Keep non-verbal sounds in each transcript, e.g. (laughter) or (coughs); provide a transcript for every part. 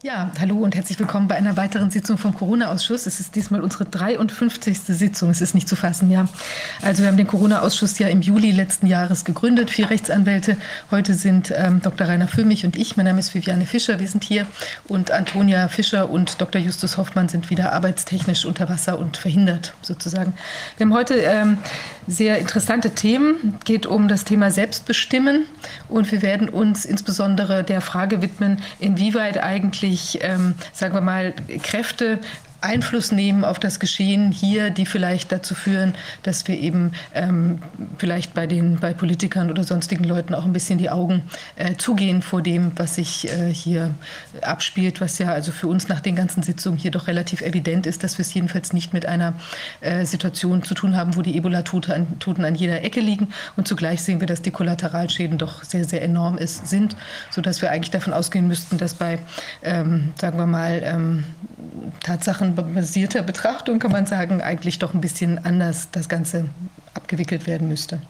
Ja, hallo und herzlich willkommen bei einer weiteren Sitzung vom Corona-Ausschuss. Es ist diesmal unsere 53. Sitzung. Es ist nicht zu fassen, ja. Also wir haben den Corona-Ausschuss ja im Juli letzten Jahres gegründet. Vier Rechtsanwälte. Heute sind ähm, Dr. Rainer Fümmich und ich. Mein Name ist Viviane Fischer. Wir sind hier. Und Antonia Fischer und Dr. Justus Hoffmann sind wieder arbeitstechnisch unter Wasser und verhindert sozusagen. Wir haben heute ähm, sehr interessante Themen. Es geht um das Thema Selbstbestimmen. Und wir werden uns insbesondere der Frage widmen, inwieweit eigentlich wirklich, ähm, sagen wir mal, Kräfte Einfluss nehmen auf das Geschehen hier, die vielleicht dazu führen, dass wir eben ähm, vielleicht bei den bei Politikern oder sonstigen Leuten auch ein bisschen die Augen äh, zugehen vor dem, was sich äh, hier abspielt, was ja also für uns nach den ganzen Sitzungen hier doch relativ evident ist, dass wir es jedenfalls nicht mit einer äh, Situation zu tun haben, wo die Ebola-Toten an, an jeder Ecke liegen. Und zugleich sehen wir, dass die Kollateralschäden doch sehr sehr enorm ist, sind, so dass wir eigentlich davon ausgehen müssten, dass bei ähm, sagen wir mal ähm, tatsachenbasierter Betrachtung kann man sagen, eigentlich doch ein bisschen anders das Ganze abgewickelt werden müsste.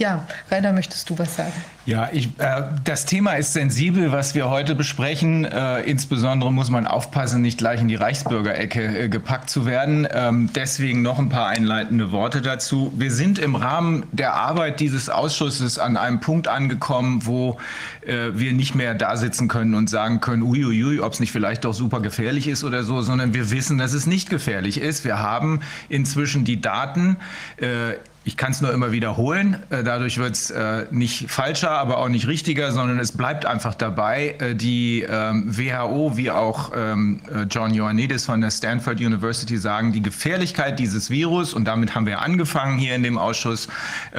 Ja, Rainer, möchtest du was sagen? Ja, ich, äh, das Thema ist sensibel, was wir heute besprechen. Äh, insbesondere muss man aufpassen, nicht gleich in die Reichsbürgerecke äh, gepackt zu werden. Ähm, deswegen noch ein paar einleitende Worte dazu. Wir sind im Rahmen der Arbeit dieses Ausschusses an einem Punkt angekommen, wo äh, wir nicht mehr da sitzen können und sagen können, uiuiui, ob es nicht vielleicht doch super gefährlich ist oder so, sondern wir wissen, dass es nicht gefährlich ist. Wir haben inzwischen die Daten äh, ich kann es nur immer wiederholen. Äh, dadurch wird es äh, nicht falscher, aber auch nicht richtiger, sondern es bleibt einfach dabei. Äh, die ähm, WHO wie auch ähm, John Ioannidis von der Stanford University sagen, die Gefährlichkeit dieses Virus, und damit haben wir angefangen hier in dem Ausschuss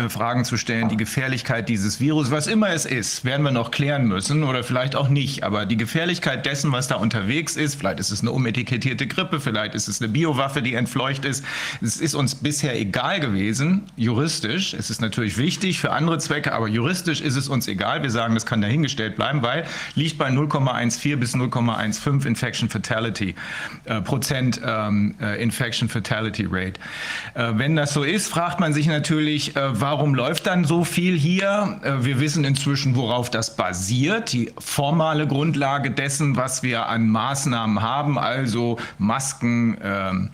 Fragen zu stellen, die Gefährlichkeit dieses Virus, was immer es ist, werden wir noch klären müssen oder vielleicht auch nicht. Aber die Gefährlichkeit dessen, was da unterwegs ist, vielleicht ist es eine umetikettierte Grippe, vielleicht ist es eine Biowaffe, die entfleucht ist, es ist uns bisher egal gewesen juristisch. Es ist natürlich wichtig für andere Zwecke, aber juristisch ist es uns egal. Wir sagen, das kann dahingestellt bleiben, weil liegt bei 0,14 bis 0,15 Infection Fatality äh, Prozent ähm, äh, Infection Fatality Rate. Äh, wenn das so ist, fragt man sich natürlich, äh, warum läuft dann so viel hier? Äh, wir wissen inzwischen, worauf das basiert. Die formale Grundlage dessen, was wir an Maßnahmen haben, also Masken, ähm,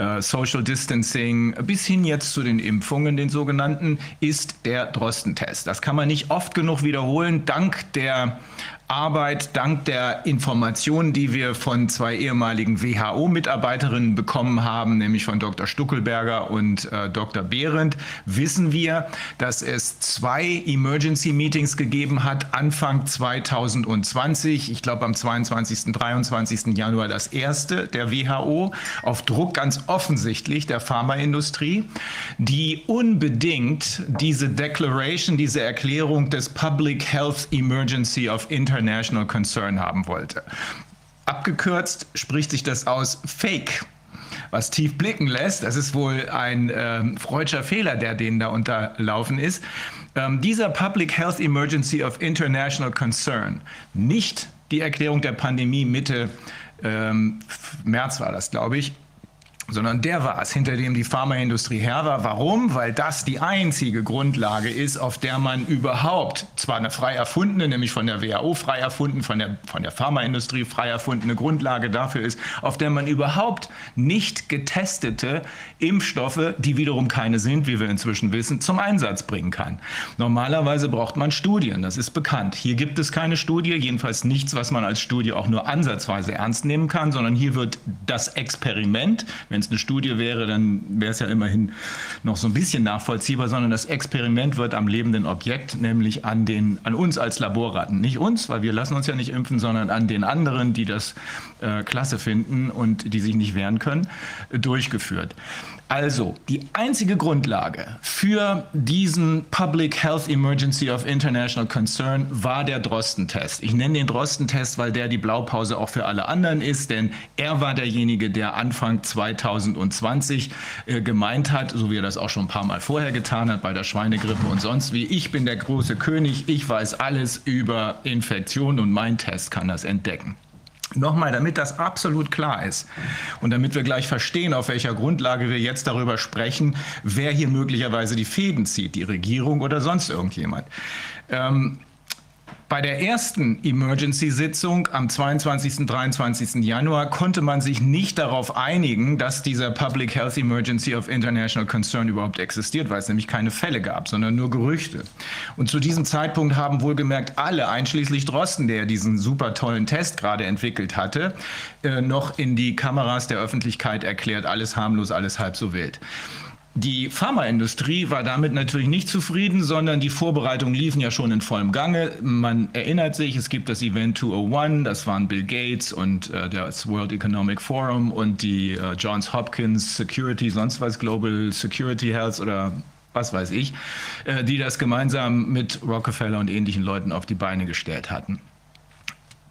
äh, Social Distancing bis hin jetzt zu den Impfungen, den sogenannten, ist der Drostentest. Das kann man nicht oft genug wiederholen, dank der Arbeit, dank der Informationen, die wir von zwei ehemaligen WHO-Mitarbeiterinnen bekommen haben, nämlich von Dr. Stuckelberger und äh, Dr. Behrendt, wissen wir, dass es zwei Emergency Meetings gegeben hat, Anfang 2020. Ich glaube, am 22. 23. Januar das erste der WHO, auf Druck ganz offensichtlich der Pharmaindustrie, die unbedingt diese Declaration, diese Erklärung des Public Health Emergency of International International Concern haben wollte. Abgekürzt spricht sich das aus Fake was tief blicken lässt. Das ist wohl ein ähm, freudscher Fehler, der denen da unterlaufen ist. Ähm, dieser Public Health Emergency of International Concern, nicht die Erklärung der Pandemie Mitte ähm, März war das, glaube ich, sondern der war es, hinter dem die Pharmaindustrie her war. Warum? Weil das die einzige Grundlage ist, auf der man überhaupt, zwar eine frei erfundene, nämlich von der WHO frei erfunden, von der, von der Pharmaindustrie frei erfundene Grundlage dafür ist, auf der man überhaupt nicht getestete Impfstoffe, die wiederum keine sind, wie wir inzwischen wissen, zum Einsatz bringen kann. Normalerweise braucht man Studien, das ist bekannt. Hier gibt es keine Studie, jedenfalls nichts, was man als Studie auch nur ansatzweise ernst nehmen kann, sondern hier wird das Experiment, wenn wenn es eine Studie wäre, dann wäre es ja immerhin noch so ein bisschen nachvollziehbar, sondern das Experiment wird am lebenden Objekt, nämlich an, den, an uns als Laborratten. Nicht uns, weil wir lassen uns ja nicht impfen, sondern an den anderen, die das äh, klasse finden und die sich nicht wehren können, durchgeführt. Also, die einzige Grundlage für diesen Public Health Emergency of International Concern war der Drosten-Test. Ich nenne den Drosten-Test, weil der die Blaupause auch für alle anderen ist, denn er war derjenige, der Anfang 2020 äh, gemeint hat, so wie er das auch schon ein paar Mal vorher getan hat, bei der Schweinegrippe und sonst wie, ich bin der große König, ich weiß alles über Infektionen und mein Test kann das entdecken. Nochmal, damit das absolut klar ist und damit wir gleich verstehen, auf welcher Grundlage wir jetzt darüber sprechen, wer hier möglicherweise die Fäden zieht, die Regierung oder sonst irgendjemand. Ähm, Bei der ersten Emergency-Sitzung am 22. 23. Januar konnte man sich nicht darauf einigen, dass dieser Public Health Emergency of International Concern überhaupt existiert, weil es nämlich keine Fälle gab, sondern nur Gerüchte. Und zu diesem Zeitpunkt haben wohlgemerkt alle, einschließlich Drosten, der diesen super tollen Test gerade entwickelt hatte, äh, noch in die Kameras der Öffentlichkeit erklärt, alles harmlos, alles halb so wild. Die Pharmaindustrie war damit natürlich nicht zufrieden, sondern die Vorbereitungen liefen ja schon in vollem Gange. Man erinnert sich, es gibt das Event 201, das waren Bill Gates und äh, das World Economic Forum und die äh, Johns Hopkins Security, sonst was, Global Security Health oder was weiß ich, äh, die das gemeinsam mit Rockefeller und ähnlichen Leuten auf die Beine gestellt hatten.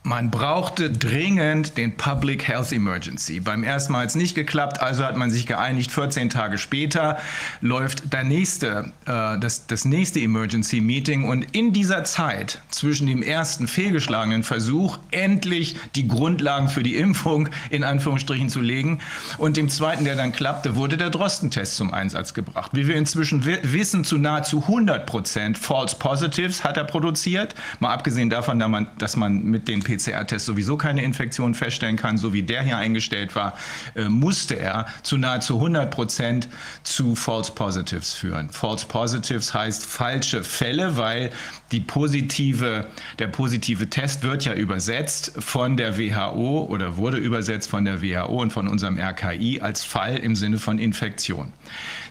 Man brauchte dringend den Public Health Emergency. Beim ersten Mal hat es nicht geklappt, also hat man sich geeinigt. 14 Tage später läuft der nächste, äh, das, das nächste Emergency Meeting. Und in dieser Zeit zwischen dem ersten fehlgeschlagenen Versuch, endlich die Grundlagen für die Impfung in Anführungsstrichen zu legen, und dem zweiten, der dann klappte, wurde der Drostentest zum Einsatz gebracht. Wie wir inzwischen wissen, zu nahezu 100 Prozent False Positives hat er produziert. Mal abgesehen davon, dass man mit den PCR-Test sowieso keine Infektion feststellen kann, so wie der hier eingestellt war, äh, musste er zu nahezu 100 Prozent zu False Positives führen. False Positives heißt falsche Fälle, weil die positive, der positive Test wird ja übersetzt von der WHO oder wurde übersetzt von der WHO und von unserem RKI als Fall im Sinne von Infektion.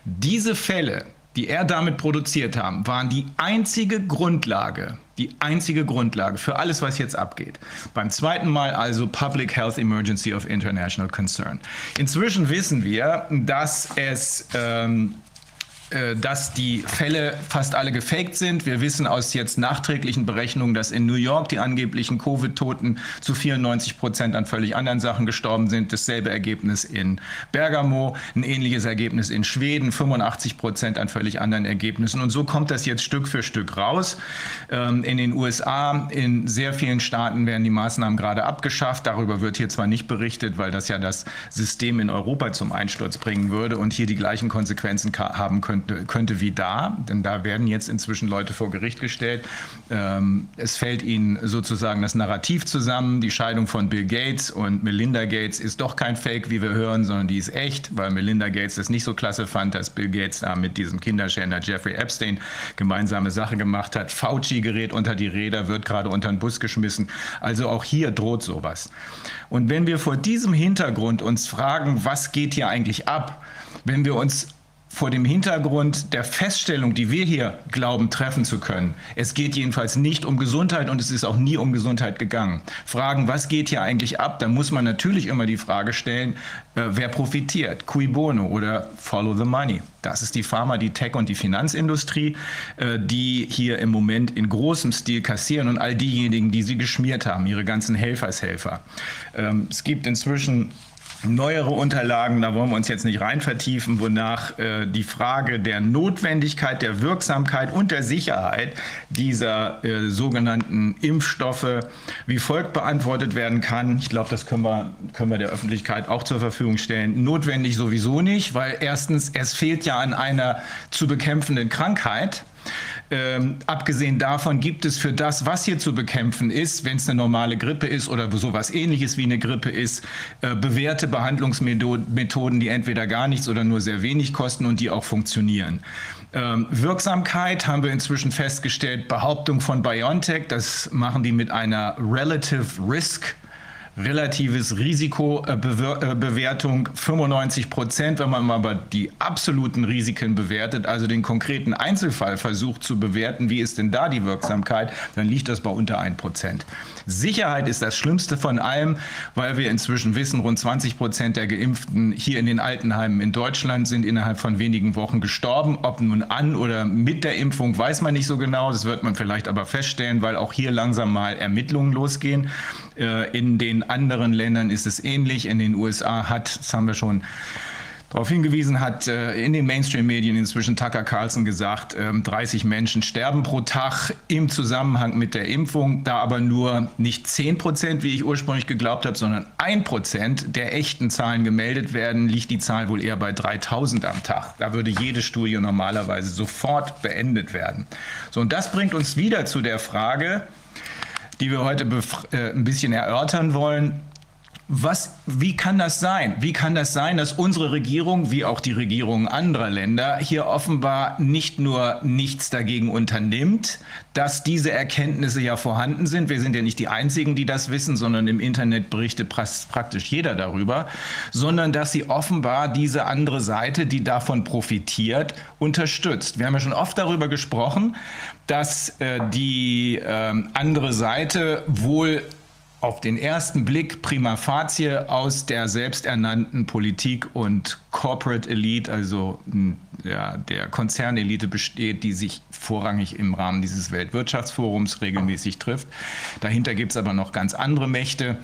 Diese Fälle, die er damit produziert haben, waren die einzige Grundlage die einzige Grundlage für alles, was jetzt abgeht. Beim zweiten Mal also Public Health Emergency of International Concern. Inzwischen wissen wir, dass es ähm, äh, dass die Fälle fast alle gefaked sind. Wir wissen aus jetzt nachträglichen Berechnungen, dass in New York die angeblichen Covid-Toten zu 94 Prozent an völlig anderen Sachen gestorben sind. Dasselbe Ergebnis in Bergamo, ein ähnliches Ergebnis in Schweden, 85 Prozent an völlig anderen Ergebnissen. Und so kommt das jetzt Stück für Stück raus. Ähm, in den USA, in sehr vielen Staaten werden die Maßnahmen gerade abgeschafft. Darüber wird hier zwar nicht berichtet, weil das ja das System in Europa zum Einsturz bringen würde und hier die gleichen Konsequenzen haben könnte könnte, könnte wie da, denn da werden jetzt inzwischen Leute vor Gericht gestellt. Ähm, es fällt ihnen sozusagen das Narrativ zusammen. Die Scheidung von Bill Gates und Melinda Gates ist doch kein Fake, wie wir hören, sondern die ist echt, weil Melinda Gates das nicht so klasse fand, dass Bill Gates da mit diesem Kinderschänder Jeffrey Epstein gemeinsame Sache gemacht hat. Fauci gerät unter die Räder, wird gerade unter den Bus geschmissen. Also auch hier droht sowas. Und wenn wir vor diesem Hintergrund uns fragen, was geht hier eigentlich ab, wenn wir uns vor dem Hintergrund der Feststellung, die wir hier glauben treffen zu können, es geht jedenfalls nicht um Gesundheit und es ist auch nie um Gesundheit gegangen. Fragen, was geht hier eigentlich ab, dann muss man natürlich immer die Frage stellen, äh, wer profitiert, cui bono oder follow the money. Das ist die Pharma, die Tech und die Finanzindustrie, äh, die hier im Moment in großem Stil kassieren und all diejenigen, die sie geschmiert haben, ihre ganzen Helfershelfer. Ähm, es gibt inzwischen neuere Unterlagen, da wollen wir uns jetzt nicht rein vertiefen, wonach äh, die Frage der Notwendigkeit, der Wirksamkeit und der Sicherheit dieser äh, sogenannten Impfstoffe wie folgt beantwortet werden kann. Ich glaube, das können wir, können wir der Öffentlichkeit auch zur Verfügung stellen. Notwendig sowieso nicht, weil erstens, es fehlt ja an einer zu bekämpfenden Krankheit. Ähm, abgesehen davon gibt es für das, was hier zu bekämpfen ist, wenn es eine normale Grippe ist oder sowas ähnliches wie eine Grippe ist, äh, bewährte Behandlungsmethoden, die entweder gar nichts oder nur sehr wenig kosten und die auch funktionieren. Ähm, Wirksamkeit haben wir inzwischen festgestellt, Behauptung von BioNTech, das machen die mit einer Relative Risk relatives Risikobewertung 95 Prozent, wenn man aber die absoluten Risiken bewertet, also den konkreten Einzelfall versucht zu bewerten, wie ist denn da die Wirksamkeit, dann liegt das bei unter 1 Prozent. Sicherheit ist das Schlimmste von allem, weil wir inzwischen wissen, rund 20 Prozent der Geimpften hier in den Altenheimen in Deutschland sind innerhalb von wenigen Wochen gestorben. Ob nun an oder mit der Impfung, weiß man nicht so genau. Das wird man vielleicht aber feststellen, weil auch hier langsam mal Ermittlungen losgehen. Äh, in den anderen Ländern ist es ähnlich. In den USA hat, das haben wir schon darauf hingewiesen, hat äh, in den Mainstream-Medien inzwischen Tucker Carlson gesagt, 30 ähm, Menschen sterben pro Tag im Zusammenhang mit der Impfung, da aber nur nicht 10 Prozent, wie ich ursprünglich geglaubt habe, sondern 1 Prozent der echten Zahlen gemeldet werden, liegt die Zahl wohl eher bei 3000 am Tag. Da würde jede Studie normalerweise sofort beendet werden. So, und das bringt uns wieder zu der Frage, die wir heute äh, ein bisschen erörtern wollen. Was, wie kann das sein? Wie kann das sein, dass unsere Regierung, wie auch die Regierungen anderer Länder, hier offenbar nicht nur nichts dagegen unternimmt, dass diese Erkenntnisse ja vorhanden sind? Wir sind ja nicht die Einzigen, die das wissen, sondern im Internet berichtet praktisch jeder darüber, sondern dass sie offenbar diese andere Seite, die davon profitiert, unterstützt. Wir haben ja schon oft darüber gesprochen, dass äh, die äh, andere Seite wohl auf den ersten Blick prima facie aus der selbsternannten Politik und Corporate Elite, also hm, ja, der Konzernelite besteht, die sich vorrangig im Rahmen dieses Weltwirtschaftsforums regelmäßig trifft. Dahinter gibt es aber noch ganz andere Mächte.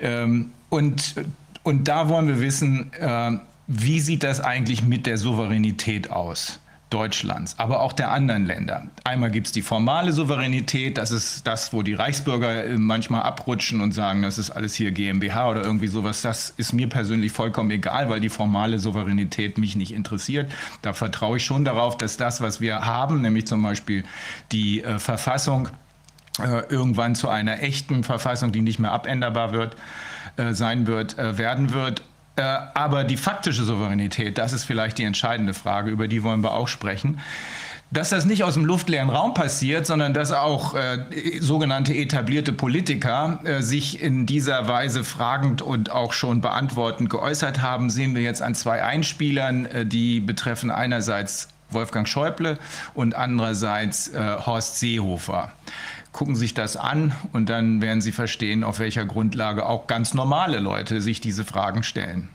Ähm, und, und da wollen wir wissen, äh, wie sieht das eigentlich mit der Souveränität aus? Deutschlands, aber auch der anderen Länder. Einmal gibt es die formale Souveränität, das ist das, wo die Reichsbürger äh, manchmal abrutschen und sagen, das ist alles hier GmbH oder irgendwie sowas. Das ist mir persönlich vollkommen egal, weil die formale Souveränität mich nicht interessiert. Da vertraue ich schon darauf, dass das, was wir haben, nämlich zum Beispiel die äh, Verfassung, äh, irgendwann zu einer echten Verfassung, die nicht mehr abänderbar wird, äh, sein wird, äh, werden wird aber die faktische Souveränität, das ist vielleicht die entscheidende Frage, über die wollen wir auch sprechen. Dass das nicht aus dem luftleeren Raum passiert, sondern dass auch äh, sogenannte etablierte Politiker äh, sich in dieser Weise fragend und auch schon beantwortend geäußert haben, sehen wir jetzt an zwei Einspielern, äh, die betreffen einerseits Wolfgang Schäuble und andererseits äh, Horst Seehofer gucken sich das an und dann werden Sie verstehen, auf welcher Grundlage auch ganz normale Leute sich diese Fragen stellen.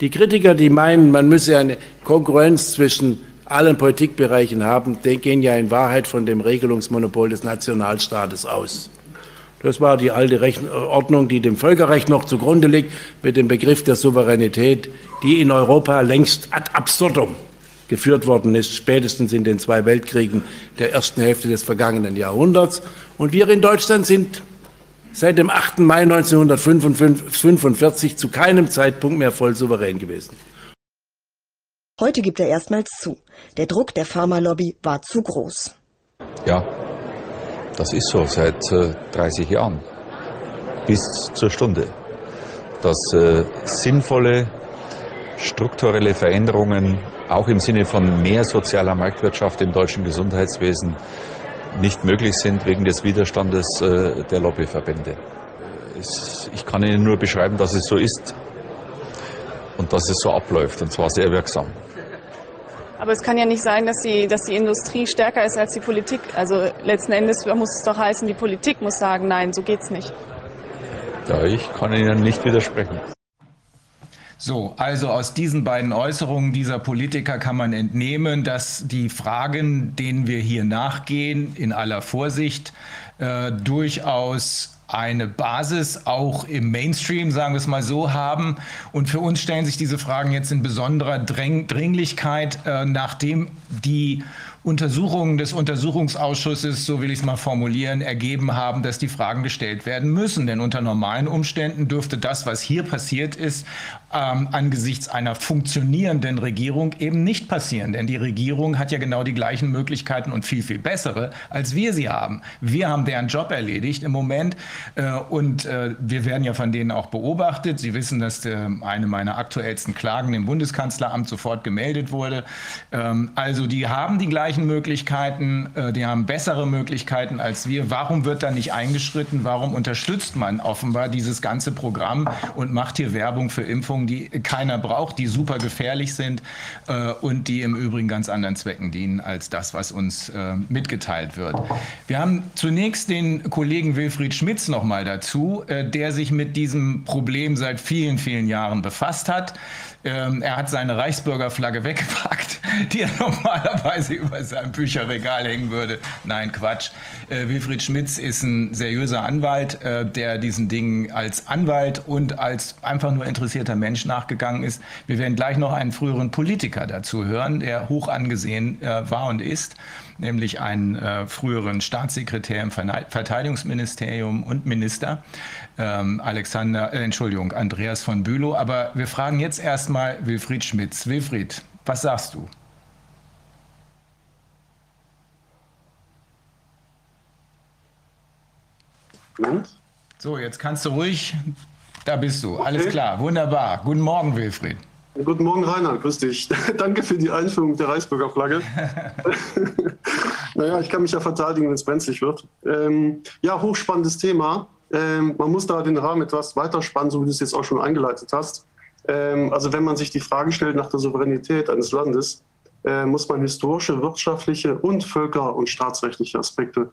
Die Kritiker, die meinen, man müsse eine Konkurrenz zwischen allen Politikbereichen haben, die gehen ja in Wahrheit von dem Regelungsmonopol des Nationalstaates aus. Das war die alte Ordnung, die dem Völkerrecht noch zugrunde liegt, mit dem Begriff der Souveränität, die in Europa längst ad absurdum geführt worden ist, spätestens in den zwei Weltkriegen der ersten Hälfte des vergangenen Jahrhunderts. Und wir in Deutschland sind seit dem 8. Mai 1945 zu keinem Zeitpunkt mehr voll souverän gewesen. Heute gibt er erstmals zu. Der Druck der Pharmalobby war zu groß. Ja, das ist so seit äh, 30 Jahren. Bis zur Stunde. Dass äh, sinnvolle strukturelle Veränderungen auch im Sinne von mehr sozialer Marktwirtschaft im deutschen Gesundheitswesen nicht möglich sind wegen des Widerstandes äh, der Lobbyverbände. ich kann Ihnen nur beschreiben, dass es so ist und dass es so abläuft, und zwar sehr wirksam. Aber es kann ja nicht sein, dass die, dass die Industrie stärker ist als die Politik. Also letzten Endes muss es doch heißen, die Politik muss sagen, nein, so geht's nicht. Ja, ich kann Ihnen nicht widersprechen. So, also aus diesen beiden Äußerungen dieser Politiker kann man entnehmen, dass die Fragen, denen wir hier nachgehen, in aller Vorsicht äh, durchaus eine Basis auch im Mainstream, sagen wir es mal so, haben. Und für uns stellen sich diese Fragen jetzt in besonderer Dräng Dringlichkeit, äh, nachdem die Untersuchungen des Untersuchungsausschusses, so will ich es mal formulieren, ergeben haben, dass die Fragen gestellt werden müssen. Denn unter normalen Umständen dürfte das, was hier passiert ist, ähm, angesichts einer funktionierenden Regierung eben nicht passieren. Denn die Regierung hat ja genau die gleichen Möglichkeiten und viel, viel bessere, als wir sie haben. Wir haben deren Job erledigt im Moment äh, und äh, wir werden ja von denen auch beobachtet. Sie wissen, dass äh, eine meiner aktuellsten Klagen im Bundeskanzleramt sofort gemeldet wurde. Ähm, also die haben die gleichen Möglichkeiten, äh, die haben bessere Möglichkeiten als wir. Warum wird da nicht eingeschritten? Warum unterstützt man offenbar dieses ganze Programm und macht hier Werbung für Impfungen, die keiner braucht, die super gefährlich sind äh, und die im Übrigen ganz anderen Zwecken dienen als das, was uns äh, mitgeteilt wird. Wir haben zunächst den Kollegen Wilfried Schmitz noch mal dazu, der sich mit diesem Problem seit vielen, vielen Jahren befasst hat. Ähm, er hat seine Reichsbürgerflagge weggepackt, (laughs) die er normalerweise über seinem Bücherregal hängen würde. Nein, Quatsch. Äh, Wilfried Schmitz ist ein seriöser Anwalt, äh, der diesen Dingen als Anwalt und als einfach nur interessierter Mensch nachgegangen ist. Wir werden gleich noch einen früheren Politiker dazu hören, der hoch angesehen äh, war und ist nämlich einen äh, früheren Staatssekretär im Verteidigungsministerium und Minister, ähm, Alexander, äh, Entschuldigung, Andreas von Bülow. Aber wir fragen jetzt erstmal Wilfried Schmitz. Wilfried, was sagst du? So, jetzt kannst du ruhig. Da bist du. Okay. Alles klar. Wunderbar. Guten Morgen, Wilfried. Guten Morgen, Rainer. Grüß dich. (laughs) Danke für die Einführung der Reichsbürger Flagge. (laughs) (laughs) naja, ich kann mich ja verteidigen, wenn es brenzlig wird. Ähm, ja, hochspannendes Thema. Ähm, man muss da den Rahmen etwas weiterspannen, so wie du es jetzt auch schon eingeleitet hast. Ähm, also wenn man sich die Frage stellt nach der Souveränität eines Landes, äh, muss man historische, wirtschaftliche und völker- und staatsrechtliche Aspekte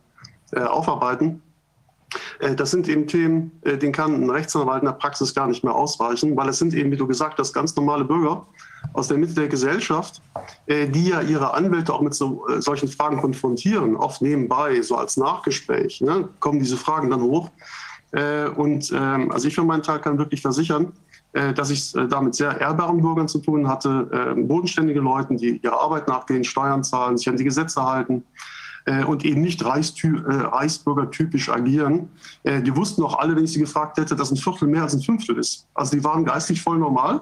äh, aufarbeiten. Äh, das sind eben Themen, äh, den kann ein Rechtsanwalt in der Praxis gar nicht mehr ausweichen, weil es sind eben, wie du gesagt hast, ganz normale Bürger aus der Mitte der Gesellschaft, äh, die ja ihre Anwälte auch mit so, solchen Fragen konfrontieren, oft nebenbei, so als Nachgespräch, ne, kommen diese Fragen dann hoch. Und ähm, also ich für meinen Teil kann wirklich versichern, dass ich da mit sehr ehrbaren Bürgern zu tun hatte, bodenständige Leute, die ihrer Arbeit nachgehen, Steuern zahlen, sich an die Gesetze halten, äh, und eben nicht Reichstü äh, Reichsbürgertypisch agieren. Äh, die wussten auch alle, wenn ich sie gefragt hätte, dass ein Viertel mehr als ein Fünftel ist. Also die waren geistig voll normal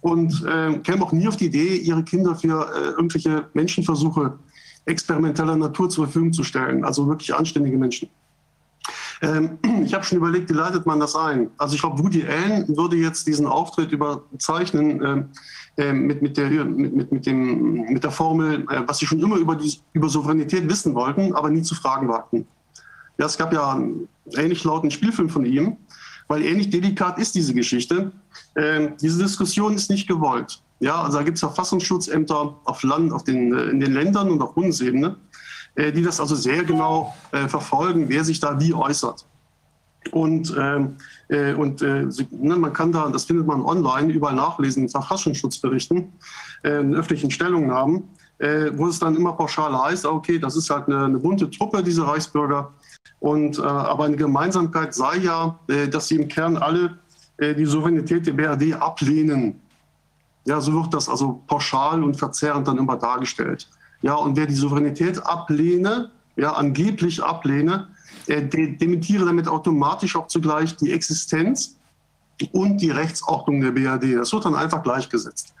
und äh, kämen auch nie auf die Idee, ihre Kinder für äh, irgendwelche Menschenversuche experimenteller Natur zur Verfügung zu stellen. Also wirklich anständige Menschen. Ähm, (clears throat) ich habe schon überlegt, wie leitet man das ein? Also ich glaube, Woody Allen würde jetzt diesen Auftritt überzeichnen äh, mit, mit, der, mit, mit, dem, mit der Formel, äh, was sie schon immer über, die, über Souveränität wissen wollten, aber nie zu fragen wagten. Ja, es gab ja einen ähnlich lauten Spielfilm von ihm, weil ähnlich delikat ist diese Geschichte. Äh, diese Diskussion ist nicht gewollt. Ja, also da gibt es Verfassungsschutzämter auf Land, auf den, äh, in den Ländern und auf Bundesebene, die das also sehr genau äh, verfolgen, wer sich da wie äußert. Und, ähm, äh, und äh, ne, man kann da, das findet man online, überall nachlesen in Verfassungsschutzberichten, äh, in öffentlichen Stellungnahmen, äh, wo es dann immer pauschal heißt, okay, das ist halt eine, eine bunte Truppe, diese Reichsbürger. Und, äh, aber eine Gemeinsamkeit sei ja, äh, dass sie im Kern alle die Souveränität der BRD ablehnen. Ja, so wird das also pauschal und verzerrend dann immer dargestellt. Ja, und wer die Souveränität ablehne, ja, angeblich ablehne, dementiere damit automatisch auch zugleich die Existenz und die Rechtsordnung der BRD. Das wird dann einfach gleichgesetzt.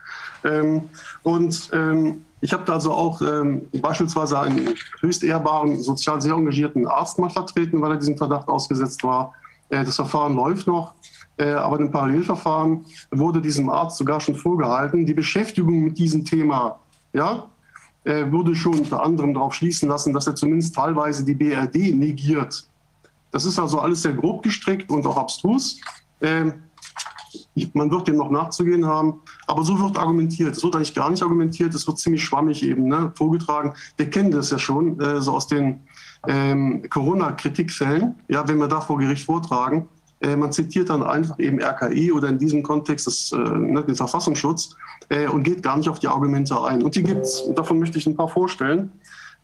Ähm, und ähm, ich habe da also auch ähm, beispielsweise einen höchst ehrbaren, sozial sehr engagierten Arzt mal vertreten, weil er diesem Verdacht ausgesetzt war. Äh, das Verfahren läuft noch, äh, aber im Parallelverfahren wurde diesem Arzt sogar schon vorgehalten, die Beschäftigung mit diesem Thema ja, äh, würde schon unter anderem darauf schließen lassen, dass er zumindest teilweise die BRD negiert. Das ist also alles sehr grob gestrickt und auch abstrus. Ähm, man wird dem noch nachzugehen haben, aber so wird argumentiert. Es wird eigentlich gar nicht argumentiert, es wird ziemlich schwammig eben ne, vorgetragen. Wir kennen das ja schon, äh, so aus den ähm, Corona-Kritikfällen, ja, wenn wir da vor Gericht vortragen. Äh, man zitiert dann einfach eben RKI oder in diesem Kontext das, äh, ne, den Verfassungsschutz äh, und geht gar nicht auf die Argumente ein. Und die gibt es. Und davon möchte ich ein paar vorstellen.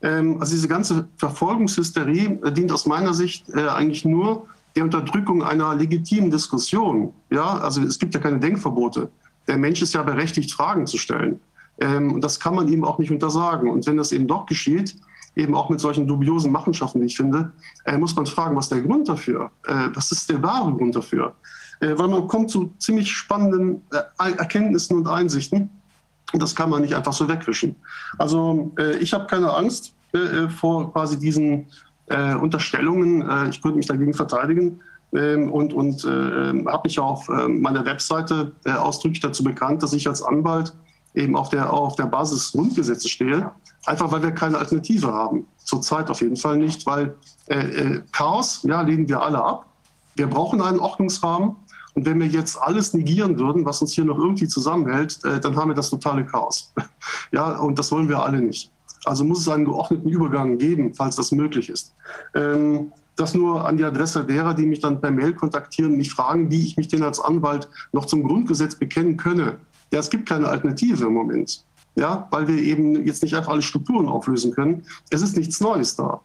Ähm, also diese ganze Verfolgungshysterie dient aus meiner Sicht eigentlich nur der Unterdrückung einer legitimen Diskussion. Ja, also es gibt ja keine Denkverbote. Der Mensch ist ja berechtigt, Fragen zu stellen. Ähm, und das kann man ihm auch nicht untersagen. Und wenn das eben doch geschieht, eben auch mit solchen dubiosen Machenschaften, wie ich finde, äh, muss man fragen, was der Grund dafür? Äh, was ist der wahre Grund dafür? Äh, weil man kommt zu ziemlich spannenden äh, Erkenntnissen und Einsichten. Und das kann man nicht einfach so wegwischen. Also äh, ich habe keine Angst äh, vor quasi diesen Unterstellungen. ich könnte mich dagegen verteidigen ähm, und, und habe mich auf meiner Webseite ausdrücklich dazu bekannt, dass ich als Anwalt eben auf der, auf der Basis Grundgesetze stehe Einfach weil wir keine Alternative haben. Zurzeit auf jeden Fall nicht, weil äh, äh, Chaos, ja, lehnen wir alle ab. Wir brauchen einen Ordnungsrahmen. Und wenn wir jetzt alles negieren würden, was uns hier noch irgendwie zusammenhält, äh, dann haben wir das totale Chaos. (laughs) ja, und das wollen wir alle nicht. Also muss es einen geordneten Übergang geben, falls das möglich ist. Ähm, das nur an die Adresse derer, die mich dann per Mail kontaktieren und mich fragen, wie ich mich denn als Anwalt noch zum Grundgesetz bekennen könne. Ja, es gibt keine Alternative im Moment ja, weil wir eben jetzt nicht einfach alle Strukturen auflösen können. Es ist nichts Neues da.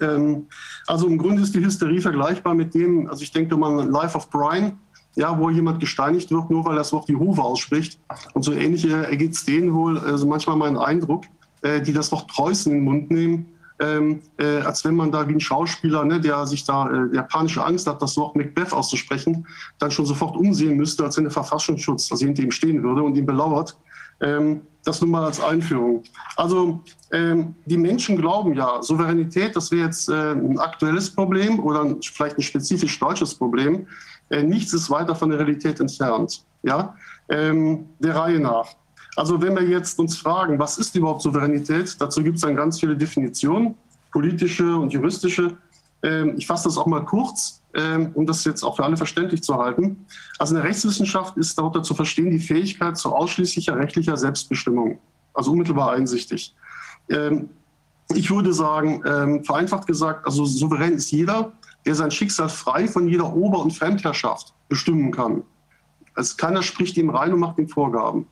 Ähm, also im Grunde ist die Hysterie vergleichbar mit dem, also ich denke mal Life of Brian, ja, wo jemand gesteinigt wird, nur weil das Wort Jehova ausspricht. Und so ähnlich ergeht es denen wohl, also manchmal mein Eindruck, äh, die das Wort Preußen in den Mund nehmen, ähm, äh, als wenn man da wie ein Schauspieler, ne, der sich da äh, panische Angst hat, das Wort Macbeth auszusprechen, dann schon sofort umsehen müsste, als wenn der Verfassungsschutz also hinter ihm stehen würde und ihn belauert Ähm, das nun mal als Einführung. Also ähm, die Menschen glauben ja, Souveränität, das wäre jetzt äh, ein aktuelles Problem oder ein, vielleicht ein spezifisch deutsches Problem. Äh, nichts ist weiter von der Realität entfernt. Ja? Ähm, der Reihe nach. Also wenn wir jetzt uns fragen, was ist überhaupt Souveränität, dazu gibt es dann ganz viele Definitionen, politische und juristische. Ähm, ich fasse das auch mal kurz, ähm, um das jetzt auch für alle verständlich zu halten. Also in der Rechtswissenschaft ist darunter zu verstehen die Fähigkeit zu ausschließlicher rechtlicher Selbstbestimmung, also unmittelbar einsichtig. Ähm, ich würde sagen, vereinfacht gesagt, also souverän ist jeder, der sein Schicksal frei von jeder Ober- und Fremdherrschaft bestimmen kann. Also keiner spricht ihm rein und macht ihm Vorgaben.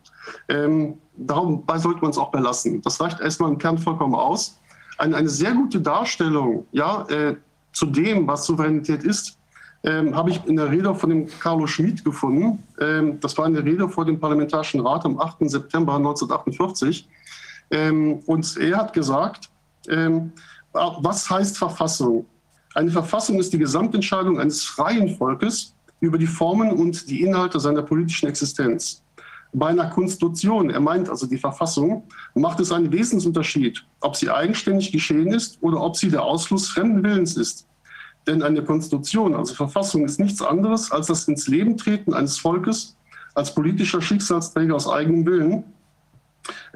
Ähm, dabei sollte man es auch belassen. Das reicht erstmal im Kern vollkommen aus. Eine, eine sehr gute Darstellung ja, äh, zu dem, was Souveränität ist, ähm, habe ich in der Rede von dem Carlo Schmid gefunden. Ähm, das war eine Rede vor dem Parlamentarischen Rat am 8. September 1948. Ähm, und er hat gesagt, ähm, was heißt Verfassung? Eine Verfassung ist die Gesamtentscheidung eines freien Volkes über die Formen und die Inhalte seiner politischen Existenz. Bei einer Konstitution, er meint also die Verfassung, macht es einen Wesensunterschied, ob sie eigenständig geschehen ist oder ob sie der Ausfluss fremden Willens ist. Denn eine Konstitution, also Verfassung, ist nichts anderes als das ins Leben treten eines Volkes als politischer Schicksalsträger aus eigenem Willen.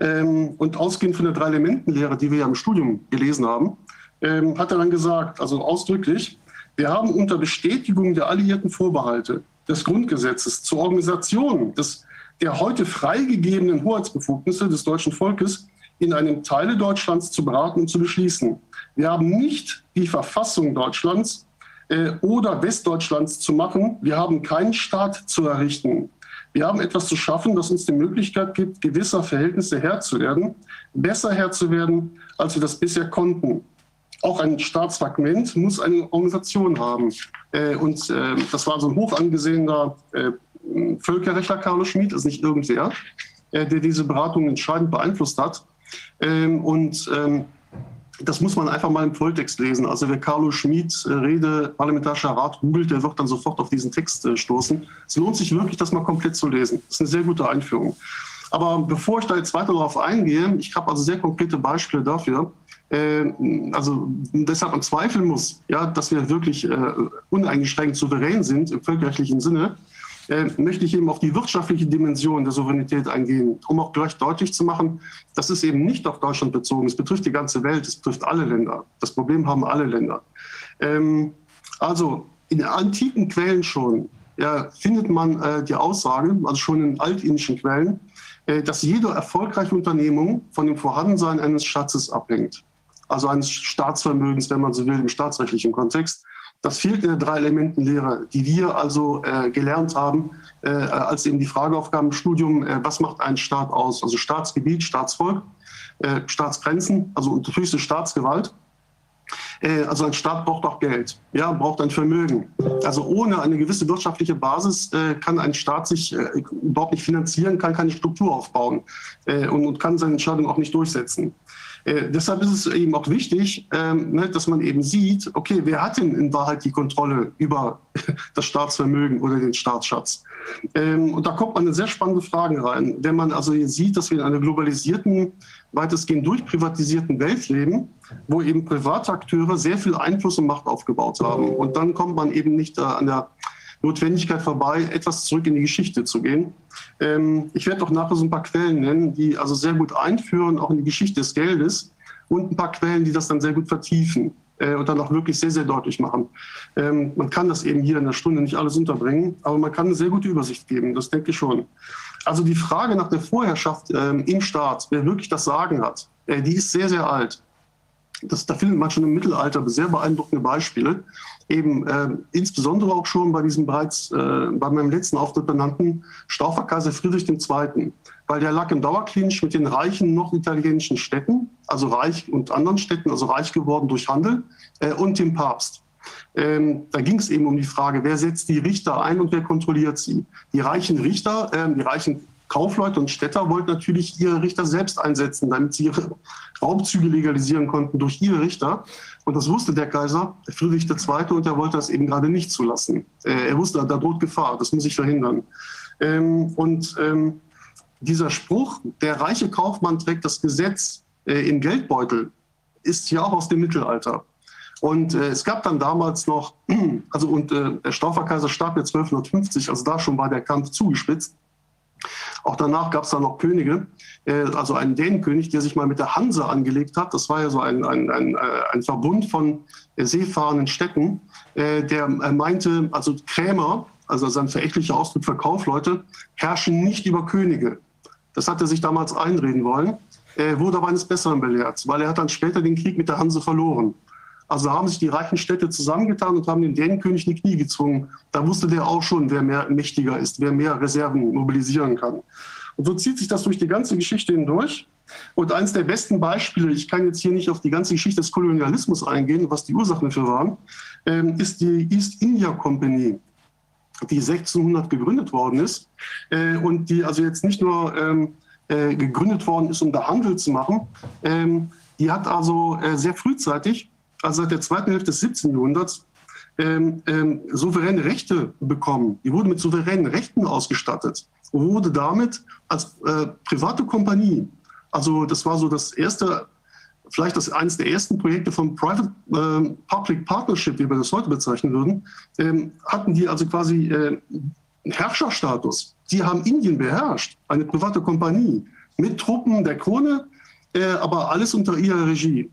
Ähm, und ausgehend von der Drei-Elementen-Lehre, die wir ja im Studium gelesen haben, ähm, hat er dann gesagt, also ausdrücklich, wir haben unter Bestätigung der alliierten Vorbehalte des Grundgesetzes zur Organisation des der heute freigegebenen Hoheitsbefugnisse des deutschen Volkes in einem Teile Deutschlands zu beraten und zu beschließen. Wir haben nicht die Verfassung Deutschlands äh, oder Westdeutschlands zu machen. Wir haben keinen Staat zu errichten. Wir haben etwas zu schaffen, das uns die Möglichkeit gibt, gewisser Verhältnisse Herr zu werden, besser Herr zu werden, als wir das bisher konnten. Auch ein Staatsfragment muss eine Organisation haben. Äh, und äh, das war so ein hoch angesehener äh, Völkerrechtler Carlos Schmid, ist nicht irgendwer, äh, der diese Beratung entscheidend beeinflusst hat. Ähm, und ähm, das muss man einfach mal im Volltext lesen. Also wer Carlo Schmid äh, Rede Parlamentarischer Rat googelt, der wird dann sofort auf diesen Text äh, stoßen. Es lohnt sich wirklich, das mal komplett zu lesen. Das ist eine sehr gute Einführung. Aber bevor ich da jetzt weiter darauf eingehe, ich habe also sehr konkrete Beispiele dafür, also deshalb man zweifeln muss, ja, dass wir wirklich äh, uneingeschränkt souverän sind im völkerrechtlichen Sinne, äh, möchte ich eben auf die wirtschaftliche Dimension der Souveränität eingehen, um auch gleich deutlich zu machen, das ist eben nicht auf Deutschland bezogen. Es betrifft die ganze Welt, es betrifft alle Länder. Das Problem haben alle Länder. Ähm, also in antiken Quellen schon ja, findet man äh, die Aussage, also schon in altindischen Quellen, äh, dass jede erfolgreiche Unternehmung von dem Vorhandensein eines Schatzes abhängt. Also eines Staatsvermögens, wenn man so will, im staatsrechtlichen Kontext. Das fehlt in der Drei-Elementen-Lehre, die wir also äh, gelernt haben, äh, als eben die Frageaufgaben im Studium, äh, was macht ein Staat aus? Also Staatsgebiet, Staatsvolk, äh, Staatsgrenzen, also höchste Staatsgewalt. Äh, also ein Staat braucht auch Geld, ja, braucht ein Vermögen. Also ohne eine gewisse wirtschaftliche Basis äh, kann ein Staat sich überhaupt nicht finanzieren, kann keine Struktur aufbauen und, und kann seine Entscheidung auch nicht durchsetzen. Äh, deshalb ist es eben auch wichtig, ähm, ne, dass man eben sieht, okay, wer hat denn in Wahrheit die Kontrolle über (laughs) das Staatsvermögen oder den Staatsschatz? Ähm, und da kommt man in sehr spannende Fragen rein. Wenn man also hier sieht, dass wir in einer globalisierten, weitestgehend durchprivatisierten Welt leben, wo eben private Akteure sehr viel Einfluss und Macht aufgebaut haben. Und dann kommt man eben nicht äh, an der Notwendigkeit vorbei, etwas zurück in die Geschichte zu gehen. Ähm, ich werde auch nachher so ein paar Quellen nennen, die also sehr gut einführen, auch in die Geschichte des Geldes und ein paar Quellen, die das dann sehr gut vertiefen äh, und dann auch wirklich sehr, sehr deutlich machen. Ähm, man kann das eben hier in der Stunde nicht alles unterbringen, aber man kann eine sehr gute Übersicht geben, das denke ich schon. Also die Frage nach der Vorherrschaft ähm, im Staat, wer wirklich das Sagen hat, äh, die ist sehr, sehr alt. Das, da findet man schon im Mittelalter sehr beeindruckende Beispiele eben äh, insbesondere auch schon bei diesem bereits äh, bei meinem letzten Auftritt benannten Stauferkaiser Friedrich II., weil der lag im Dauerclinch mit den reichen noch italienischen Städten, also reich und anderen Städten, also reich geworden durch Handel äh, und dem Papst. Ähm, da ging es eben um die Frage, wer setzt die Richter ein und wer kontrolliert sie. Die reichen Richter, äh, die reichen Kaufleute und Städter wollten natürlich ihre Richter selbst einsetzen, damit sie ihre Raubzüge legalisieren konnten durch ihre Richter. Und das wusste der Kaiser, Friedrich II., und er wollte das eben gerade nicht zulassen. Äh, er wusste, da droht Gefahr, das muss ich verhindern. Ähm, und ähm, dieser Spruch, der reiche Kaufmann trägt das Gesetz äh, im Geldbeutel, ist ja auch aus dem Mittelalter. Und äh, es gab dann damals noch, (clears throat) also und äh, der Stauferkaiser starb ja 1250, also da schon war der Kampf zugespitzt. Auch danach gab es dann noch Könige, also einen Dänenkönig, der sich mal mit der Hanse angelegt hat. Das war ja so ein, ein, ein, äh, ein Verbund von äh, seefahrenden Städten, äh, der äh, meinte, also Krämer, also sein verächtlicher Ausdruck für Kaufleute, herrschen nicht über Könige. Das hat er sich damals einreden wollen, äh, wurde aber eines Besseren belehrt, weil er hat dann später den Krieg mit der Hanse verloren. Also haben sich die reichen Städte zusammengetan und haben den Dänenkönig in die Knie gezwungen. Da wusste der auch schon, wer mehr mächtiger ist, wer mehr Reserven mobilisieren kann. Und so zieht sich das durch die ganze Geschichte hindurch. Und eines der besten Beispiele, ich kann jetzt hier nicht auf die ganze Geschichte des Kolonialismus eingehen, was die Ursachen dafür waren, ähm, ist die East India Company, die 1600 gegründet worden ist äh, und die also jetzt nicht nur ähm, äh, gegründet worden ist, um da Handel zu machen. Ähm, die hat also äh, sehr frühzeitig also seit der zweiten Hälfte des 17. Jahrhunderts, ähm, ähm, souveräne Rechte bekommen. Die wurde mit souveränen Rechten ausgestattet und wurde damit als äh, private Kompanie, also das war so das erste, vielleicht das eines der ersten Projekte von Private äh, Public Partnership, wie wir das heute bezeichnen würden, ähm, hatten die also quasi äh, Herrscherstatus. Die haben Indien beherrscht, eine private Kompanie mit Truppen der Krone, äh, aber alles unter ihrer Regie.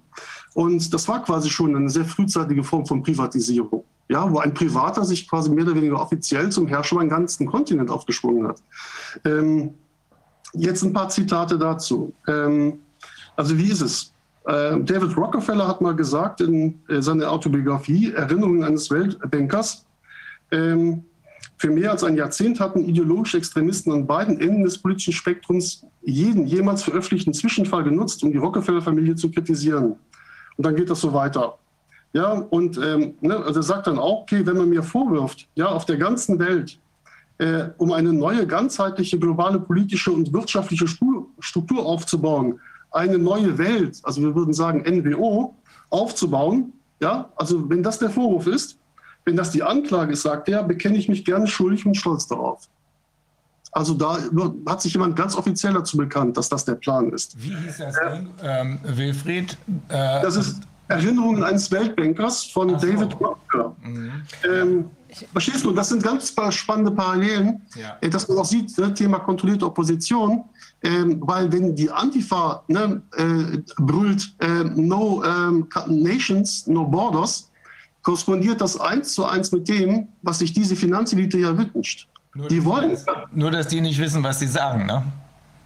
Und das war quasi schon eine sehr frühzeitige Form von Privatisierung, ja, wo ein Privater sich quasi mehr oder weniger offiziell zum Herrscher über einen ganzen Kontinent aufgeschwungen hat. Ähm, jetzt ein paar Zitate dazu. Ähm, also wie ist es? Äh, David Rockefeller hat mal gesagt in äh, seiner Autobiografie Erinnerungen eines Weltbankers, ähm, für mehr als ein Jahrzehnt hatten ideologische Extremisten an beiden Enden des politischen Spektrums jeden jemals veröffentlichten Zwischenfall genutzt, um die Rockefeller-Familie zu kritisieren. Und dann geht das so weiter. Ja, und ähm, ne, also er sagt dann auch, okay, wenn man mir vorwirft, ja, auf der ganzen Welt, äh, um eine neue, ganzheitliche, globale politische und wirtschaftliche Struktur aufzubauen, eine neue Welt, also wir würden sagen NWO, aufzubauen, ja, also wenn das der Vorwurf ist, wenn das die Anklage ist, sagt er, bekenne ich mich gerne schuldig und stolz darauf. Also da hat sich jemand ganz offiziell dazu bekannt, dass das der Plan ist. Wie hieß das denn? Ähm, Wilfried? Äh, das ist Erinnerungen eines Weltbankers von so. David Rockefeller. Mhm. Ähm, verstehst du, das sind ganz spannende Parallelen, ja. Äh, dass man auch sieht, ne, Thema kontrollierte Opposition, ähm, weil wenn die Antifa ne, äh, brüllt, äh, no ähm, nations, no borders, korrespondiert das eins zu eins mit dem, was sich diese Finanzelite ja wünscht. Nur, die wollen. Dass, nur, dass die nicht wissen, was sie sagen, ne?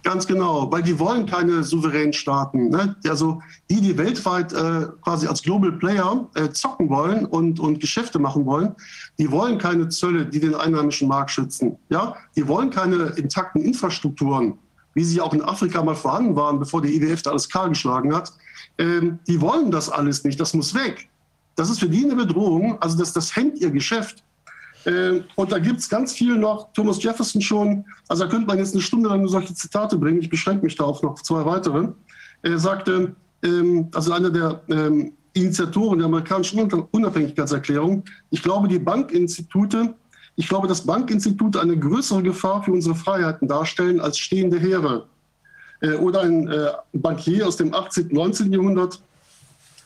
Ganz genau, weil die wollen keine souveränen Staaten. Ne? Also die, die weltweit äh, quasi als Global Player äh, zocken wollen und, und Geschäfte machen wollen, die wollen keine Zölle, die den einheimischen Markt schützen. Ja? Die wollen keine intakten Infrastrukturen, wie sie auch in Afrika mal vorhanden waren, bevor der IWF da alles kahl geschlagen hat. Ähm, die wollen das alles nicht, das muss weg. Das ist für die eine Bedrohung, also das, das hemmt ihr Geschäft. Äh, und da gibt es ganz viel noch, Thomas Jefferson schon, also da könnte man jetzt eine Stunde lang solche Zitate bringen, ich beschränke mich da auf noch zwei weitere. Er sagte, ähm, also einer der ähm, Initiatoren der amerikanischen Unabhängigkeitserklärung, ich glaube, die Bankinstitute, ich glaube, dass Bankinstitute eine größere Gefahr für unsere Freiheiten darstellen als stehende Heere. Äh, oder ein äh, Bankier aus dem 18., 19. Jahrhundert,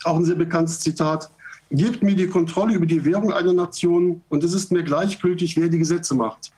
auch ein sehr bekanntes Zitat, Gebt mir die Kontrolle über die Währung einer Nation und es ist mir gleichgültig, wer die Gesetze macht.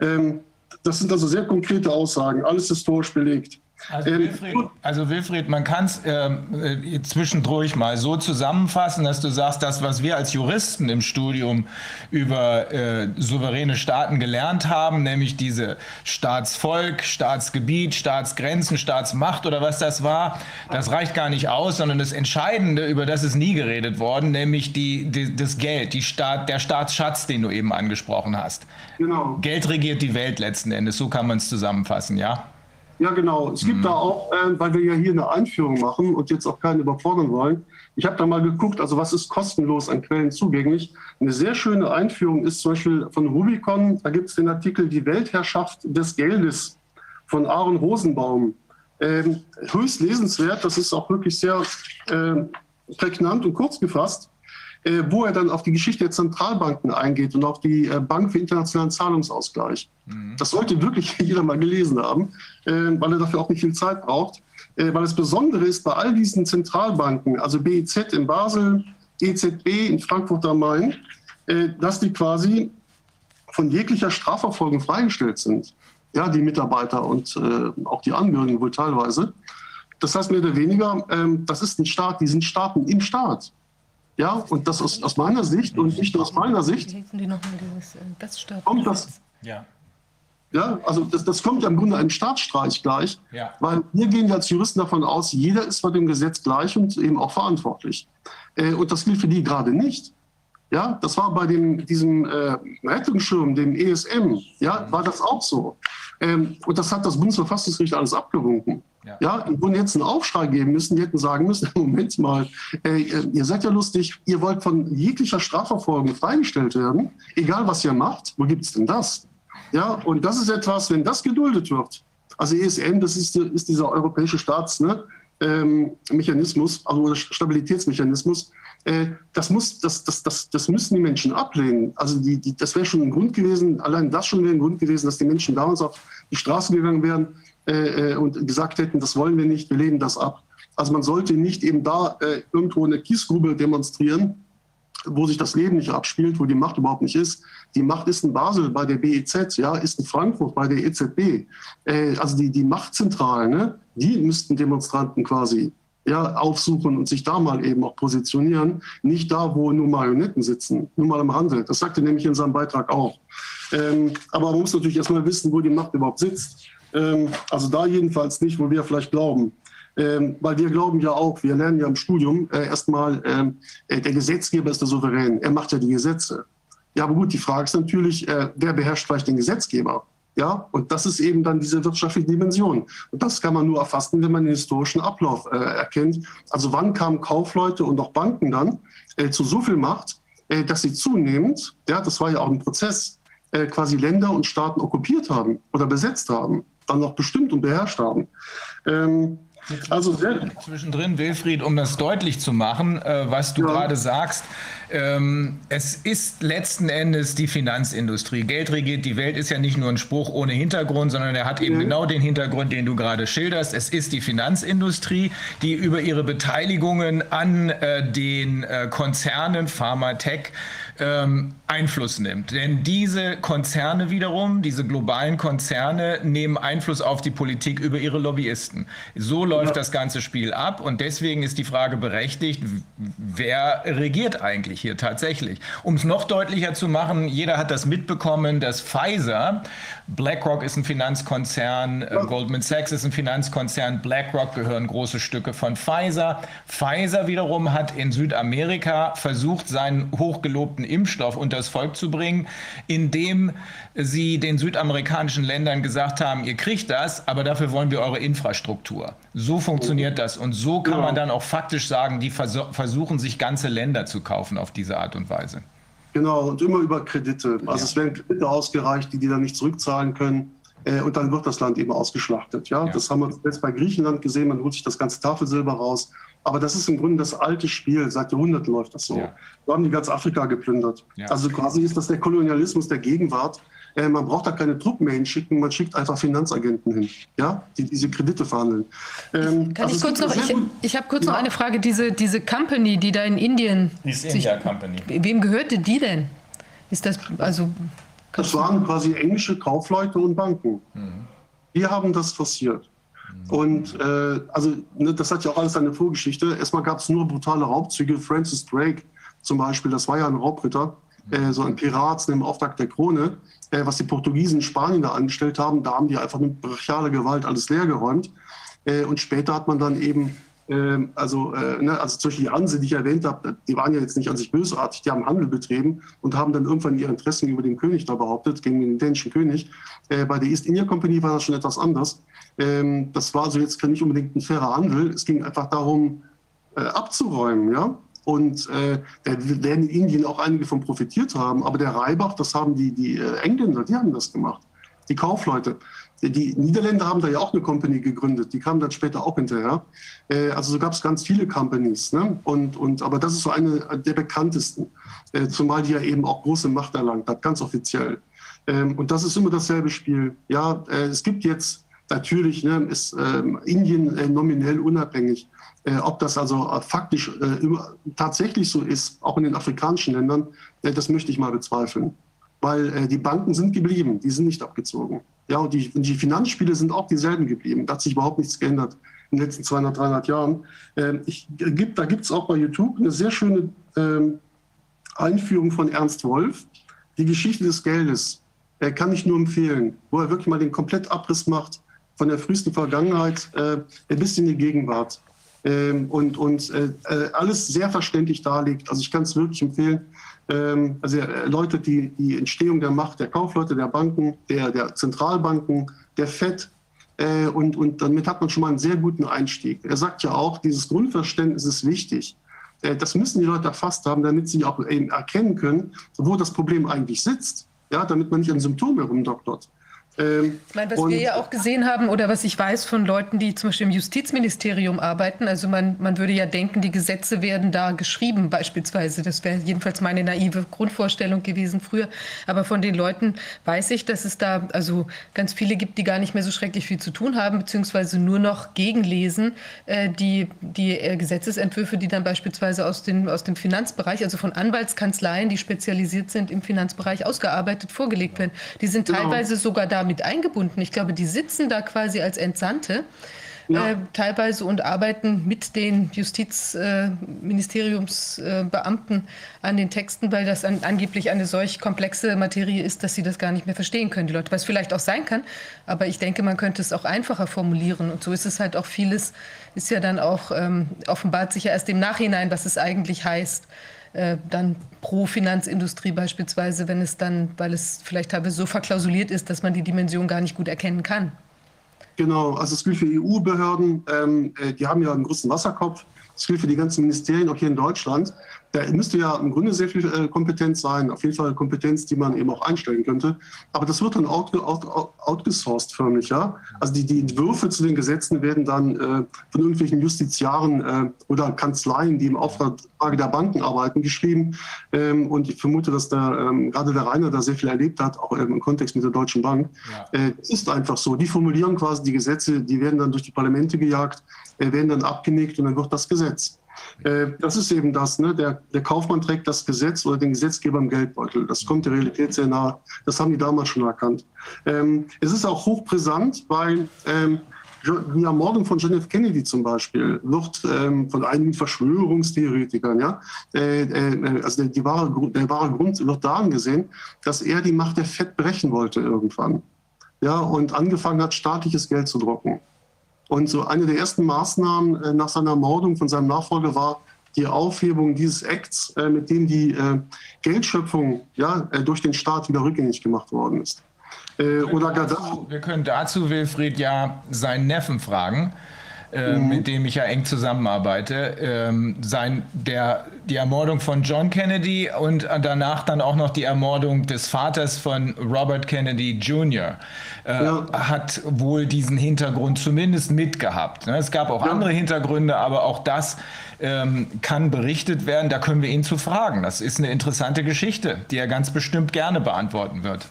Ähm, das sind also sehr konkrete Aussagen, alles historisch belegt. Also, ähm, Wilfried, also Wilfried, man kann es ähm, äh, zwischendurch mal so zusammenfassen, dass du sagst, das, was wir als Juristen im Studium über äh, souveräne Staaten gelernt haben, nämlich diese Staatsvolk, Staatsgebiet, Staatsgrenzen, Staatsmacht oder was das war, das reicht gar nicht aus, sondern das Entscheidende, über das ist nie geredet worden, nämlich die, die das Geld, die Staat, der Staatsschatz, den du eben angesprochen hast. Genau. Geld regiert die Welt letzten Endes, so kann man es zusammenfassen, ja? Ja, genau. Es gibt mhm. da auch, äh, weil wir ja hier eine Einführung machen und jetzt auch keinen überfordern wollen. Ich habe da mal geguckt, also was ist kostenlos an Quellen zugänglich. Eine sehr schöne Einführung ist zum Beispiel von Rubicon. Da gibt es den Artikel Die Weltherrschaft des Geldes von Aaron Rosenbaum. Ähm, höchst lesenswert. Das ist auch wirklich sehr äh, prägnant und kurz gefasst. Äh, wo er dann auf die Geschichte der Zentralbanken eingeht und auf die äh, Bank für internationalen Zahlungsausgleich. Mhm. Das sollte wirklich (laughs) jeder mal gelesen haben, äh, weil er dafür auch nicht viel Zeit braucht. Äh, weil das Besondere ist bei all diesen Zentralbanken, also BIZ in Basel, EZB in Frankfurt am Main, äh, dass die quasi von jeglicher Strafverfolgung freigestellt sind. Ja, die Mitarbeiter und äh, auch die Angehörigen wohl teilweise. Das heißt mehr oder weniger, ähm, das ist ein Staat, die sind Staaten im Staat. Ja, und das aus, aus meiner Sicht und nicht nur aus meiner Sicht. Kommt das, ja. Ja, also das, das kommt ja im Grunde einem Staatsstreich gleich, ja. weil wir gehen ja als Juristen davon aus, jeder ist vor dem Gesetz gleich und eben auch verantwortlich. Äh, und das gilt für die gerade nicht. Ja, das war bei dem, diesem äh, Rettungsschirm, dem ESM, ja, war das auch so. Ähm, und das hat das Bundesverfassungsgericht alles abgewunken. Ja, ja und würden jetzt einen Aufschrei geben müssen, die hätten sagen müssen, (laughs) Moment mal, äh, ihr seid ja lustig, ihr wollt von jeglicher Strafverfolgung freigestellt werden, egal was ihr macht, wo gibt es denn das? Ja, und das ist etwas, wenn das geduldet wird, also ESM, das ist, ist dieser europäische Staatsmechanismus, ähm, also Stabilitätsmechanismus, das, muss, das, das, das, das müssen die Menschen ablehnen. Also die, die, das wäre schon ein Grund gewesen, allein das schon wäre ein Grund gewesen, dass die Menschen damals auf die Straße gegangen wären äh, äh, und gesagt hätten, das wollen wir nicht, wir lehnen das ab. Also man sollte nicht eben da äh, irgendwo eine Kiesgrube demonstrieren, wo sich das Leben nicht abspielt, wo die Macht überhaupt nicht ist. Die Macht ist in Basel bei der BEZ, ja, ist in Frankfurt bei der EZB. Äh, also die, die Machtzentralen, ne, die müssten Demonstranten quasi ja, aufsuchen und sich da mal eben auch positionieren. Nicht da, wo nur Marionetten sitzen, nur mal am Rande. Das sagt er nämlich in seinem Beitrag auch. Ähm, aber man muss natürlich erstmal wissen, wo die Macht überhaupt sitzt. Ähm, also da jedenfalls nicht, wo wir vielleicht glauben. Ähm, weil wir glauben ja auch, wir lernen ja im Studium äh, erstmal, ähm, äh, der Gesetzgeber ist der Souverän, er macht ja die Gesetze. Ja, aber gut, die Frage ist natürlich, äh, wer beherrscht vielleicht den Gesetzgeber? Ja, und das ist eben dann diese wirtschaftliche Dimension. Und das kann man nur erfassen, wenn man den historischen Ablauf äh, erkennt. Also wann kamen Kaufleute und auch Banken dann äh, zu so viel Macht, äh, dass sie zunehmend, ja, das war ja auch ein Prozess, äh, quasi Länder und Staaten okkupiert haben oder besetzt haben, dann noch bestimmt und beherrscht haben. Ähm, also zwischendrin, Wilfried, um das deutlich zu machen, äh, was du ja. gerade sagst. Ähm, es ist letzten Endes die Finanzindustrie. Geld regiert die Welt ist ja nicht nur ein Spruch ohne Hintergrund, sondern er hat eben mhm. genau den Hintergrund, den du gerade schilderst. Es ist die Finanzindustrie, die über ihre Beteiligungen an äh, den äh, Konzernen Pharma, Tech, ähm, Einfluss nimmt. Denn diese Konzerne wiederum, diese globalen Konzerne, nehmen Einfluss auf die Politik über ihre Lobbyisten. So läuft ja. das ganze Spiel ab und deswegen ist die Frage berechtigt, wer regiert eigentlich hier tatsächlich? Um es noch deutlicher zu machen, jeder hat das mitbekommen, dass Pfizer, BlackRock ist ein Finanzkonzern, äh. Goldman Sachs ist ein Finanzkonzern, BlackRock gehören große Stücke von Pfizer. Pfizer wiederum hat in Südamerika versucht, seinen hochgelobten Impfstoff das Volk zu bringen, indem sie den südamerikanischen Ländern gesagt haben, ihr kriegt das, aber dafür wollen wir eure Infrastruktur. So funktioniert das. Und so kann man dann auch faktisch sagen, die versuchen sich ganze Länder zu kaufen auf diese Art und Weise. Genau, und immer über Kredite. Also ja. es werden Kredite ausgereicht, die die dann nicht zurückzahlen können. Äh, und dann wird das Land eben ausgeschlachtet. Ja? ja? Das haben wir jetzt bei Griechenland gesehen, man holt sich das ganze Tafelsilber raus aber das ist im Grunde das alte Spiel. Seit Jahrhunderten läuft das so. Ja. Wir haben die ganz Afrika geplündert. Ja. Also quasi ist das der Kolonialismus der Gegenwart. Äh, man braucht da keine Truppen mehr hinschicken, man schickt einfach Finanzagenten hin, ja, die diese Kredite verhandeln. Ähm, Kann also ich kurz noch, ich, ich habe kurz ja. noch eine Frage. Diese, diese Company, die da in Indien. Die ist India Company. Wem gehörte die denn? Ist das also. Das waren quasi englische Kaufleute und Banken. Mhm. Die haben das forciert. Und äh, also ne, das hat ja auch alles eine Vorgeschichte. Erstmal gab es nur brutale Raubzüge. Francis Drake zum Beispiel, das war ja ein Raubritter, äh, so ein Pirat im Auftrag der Krone. Äh, was die Portugiesen in Spanien da angestellt haben, da haben die einfach mit brachialer Gewalt alles leergeräumt. Äh, und später hat man dann eben also, äh, ne, also zum Beispiel die Anse, die ich erwähnt habe, die waren ja jetzt nicht an sich bösartig, die haben Handel betrieben und haben dann irgendwann ihre Interessen über den König da behauptet, gegen den dänischen König. Äh, bei der East India Company war das schon etwas anders. Ähm, das war also jetzt nicht unbedingt ein fairer Handel. Es ging einfach darum, äh, abzuräumen, ja. Und äh, da werden in Indien auch einige von profitiert haben. Aber der Reibach, das haben die, die äh, Engländer, die haben das gemacht. Die Kaufleute. Die Niederländer haben da ja auch eine Company gegründet, die kamen dann später auch hinterher. Äh, also so gab es ganz viele Companies. Ne? Und, und, aber das ist so eine der bekanntesten, äh, zumal die ja eben auch große Macht erlangt hat, ganz offiziell. Ähm, und das ist immer dasselbe Spiel. Ja, äh, es gibt jetzt natürlich, ne, ist ähm, Indien nominell unabhängig. Ob das also faktisch tatsächlich so ist, auch in den afrikanischen Ländern, das möchte ich mal bezweifeln. Weil die Banken sind geblieben, die sind nicht abgezogen. Ja, und die, die Finanzspiele sind auch dieselben geblieben. Da hat sich überhaupt nichts geändert in den letzten 200, 300 Jahren. Ähm, ich, gibt, da gibt es auch bei YouTube eine sehr schöne ähm, Einführung von Ernst Wolf, die Geschichte des Geldes äh, kann ich nur empfehlen, wo er wirklich mal den Komplettabriss macht von der frühesten Vergangenheit äh, bis in die Gegenwart. Ähm, und und äh, äh, alles sehr verständlich darlegt. Also ich kann es wirklich empfehlen. Ähm, also er erläutert die, die Entstehung der Macht der Kaufleute, der Banken, der, der Zentralbanken, der FED. Äh, und, und damit hat man schon mal einen sehr guten Einstieg. Er sagt ja auch, dieses Grundverständnis ist wichtig. Äh, das müssen die Leute erfasst haben, damit sie auch eben erkennen können, wo das Problem eigentlich sitzt ja, damit man nicht an Symptomen herumdoktert. Ähm, ich meine, was wir ja auch gesehen haben oder was ich weiß von Leuten, die zum Beispiel im Justizministerium arbeiten, also man, man würde ja denken, die Gesetze werden da geschrieben beispielsweise. Das wäre jedenfalls meine naive Grundvorstellung gewesen früher. Aber von den Leuten weiß ich, dass es da also ganz viele gibt, die gar nicht mehr so schrecklich viel zu tun haben, beziehungsweise nur noch gegenlesen, äh, die, die äh, Gesetzesentwürfe, die dann beispielsweise aus, den, aus dem Finanzbereich, also von Anwaltskanzleien, die spezialisiert sind im Finanzbereich, ausgearbeitet, vorgelegt werden. Die sind genau. teilweise sogar da mit eingebunden. Ich glaube, die sitzen da quasi als Entsandte. Ja. Äh, teilweise und arbeiten mit den Justizministeriumsbeamten äh, an den Texten, weil das an, angeblich eine solch komplexe Materie ist, dass sie das gar nicht mehr verstehen können, die Leute. Was vielleicht auch sein kann, aber ich denke, man könnte es auch einfacher formulieren. Und so ist es halt auch vieles, ist ja dann auch, ähm, offenbart sich ja erst im Nachhinein, was es eigentlich heißt. Äh, dann pro Finanzindustrie beispielsweise, wenn es dann, weil es vielleicht teilweise so verklausuliert ist, dass man die Dimension gar nicht gut erkennen kann. Genau, also es gilt für EU-Behörden, ähm, äh, die haben ja einen großen Wasserkopf. Das gilt für die ganzen Ministerien, auch hier in Deutschland. Da müsste ja im Grunde sehr viel äh, Kompetenz sein, auf jeden Fall Kompetenz, die man eben auch einstellen könnte. Aber das wird dann out, out, outgesourced förmlich, ja. Also die, die Entwürfe zu den Gesetzen werden dann äh, von irgendwelchen Justiziaren äh, oder Kanzleien, die im Auftrag der Banken arbeiten, geschrieben. Ähm, und ich vermute, dass da ähm, gerade der Rainer da sehr viel erlebt hat, auch ähm, im Kontext mit der Deutschen Bank. Ja. Äh, es ist einfach so. Die formulieren quasi die Gesetze, die werden dann durch die Parlamente gejagt, äh, werden dann abgenickt und dann wird das Gesetz. Äh, das ist eben das. Ne? Der, der, Kaufmann trägt das Gesetz oder den Gesetzgeber im Geldbeutel. Das kommt der Realität sehr nahe. Das haben die damals schon erkannt. Ähm, es ist auch hochbrisant, weil ähm, die Ermordung von John F. Kennedy zum Beispiel wird ähm, von einigen Verschwörungstheoretikern, ja, äh, äh, also der, die wahre, der wahre Grund wird daran gesehen, dass er die Macht der FED brechen wollte irgendwann. Ja, und angefangen hat, staatliches Geld zu drucken. Und so eine der ersten Maßnahmen äh, nach seiner Ermordung von seinem Nachfolger war die Aufhebung dieses Acts, äh, mit dem die äh, Geldschöpfung ja, durch den Staat wieder rückgängig gemacht worden ist. Oder dazu, wir können dazu Wilfried ja seinen Neffen fragen. Äh, mhm. mit dem ich ja eng zusammenarbeite, ähm, sein, der, die Ermordung von John Kennedy und danach dann auch noch die Ermordung des Vaters von Robert Kennedy Jr. Äh, ja. hat wohl diesen Hintergrund zumindest mitgehabt. Ne? Es gab auch ja. andere Hintergründe, aber auch das ähm, kann berichtet werden. Da können wir ihn zu fragen. Das ist eine interessante Geschichte, die er ganz bestimmt gerne beantworten wird.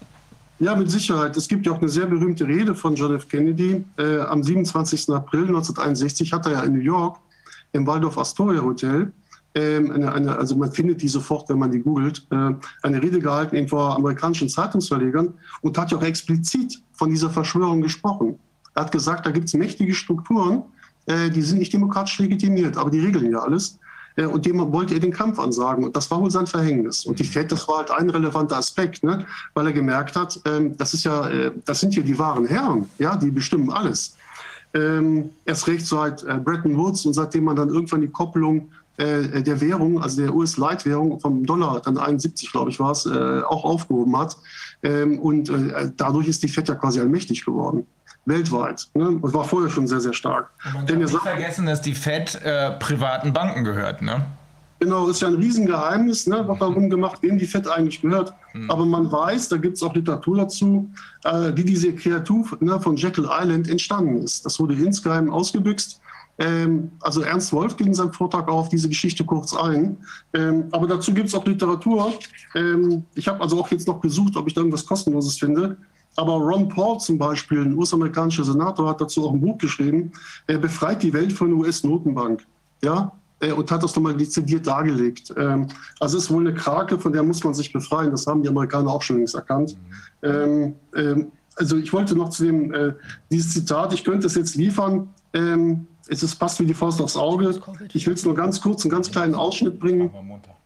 Ja, mit Sicherheit. Es gibt ja auch eine sehr berühmte Rede von John F. Kennedy. Äh, am 27. April 1961 hat er ja in New York im Waldorf Astoria Hotel, ähm, eine, eine, also man findet die sofort, wenn man die googelt, äh, eine Rede gehalten eben vor amerikanischen Zeitungsverlegern und hat ja auch explizit von dieser Verschwörung gesprochen. Er hat gesagt, da gibt es mächtige Strukturen, äh, die sind nicht demokratisch legitimiert, aber die regeln ja alles. Äh, und dem wollte er den Kampf ansagen. Und das war wohl sein Verhängnis. Und die FED, das war halt ein relevanter Aspekt, ne? weil er gemerkt hat, ähm, das ist ja, äh, das sind hier die wahren Herren, ja, die bestimmen alles. Ähm, erst recht seit äh, Bretton Woods und seitdem man dann irgendwann die Kopplung der Währung, also der US-Leitwährung vom Dollar, dann 71, glaube ich, war es, auch aufgehoben hat. Ähm, und dadurch ist die FED ja quasi allmächtig geworden weltweit. Ne? Und war vorher schon sehr, sehr stark. Und man nicht vergessen, dass die Fed äh, privaten Banken gehört. Ne? Genau, ist ja ein Riesengeheimnis, ne, was darum gemacht, wem die Fett eigentlich gehört. Mhm. Aber man weiß, da gibt es auch Literatur dazu, äh, wie diese Kreatur ne, von Jekyll Island entstanden ist. Das wurde insgeheim ausgebüxt. Ähm, also Ernst Wolf ging in seinem Vortrag auf diese Geschichte kurz ein. Ähm, aber dazu gibt es auch Literatur. Ähm, ich habe also auch jetzt noch gesucht, ob ich da irgendwas Kostenloses finde. Aber Ron Paul zum Beispiel, ein US-amerikanischer Senator, hat dazu auch ein Buch geschrieben. Er befreit die Welt von der US-Notenbank. Ja, äh, und hat das nochmal dezidiert dargelegt. Ähm, also es ist wohl eine Krake, von der muss man sich befreien. Das haben die Amerikaner auch schon längst erkannt. Ähm, ähm, also ich wollte noch zu dem, äh, dieses Zitat, ich könnte es jetzt liefern, es ist, passt wie die Faust aufs Auge. Ich will es nur ganz kurz, einen ganz kleinen Ausschnitt bringen.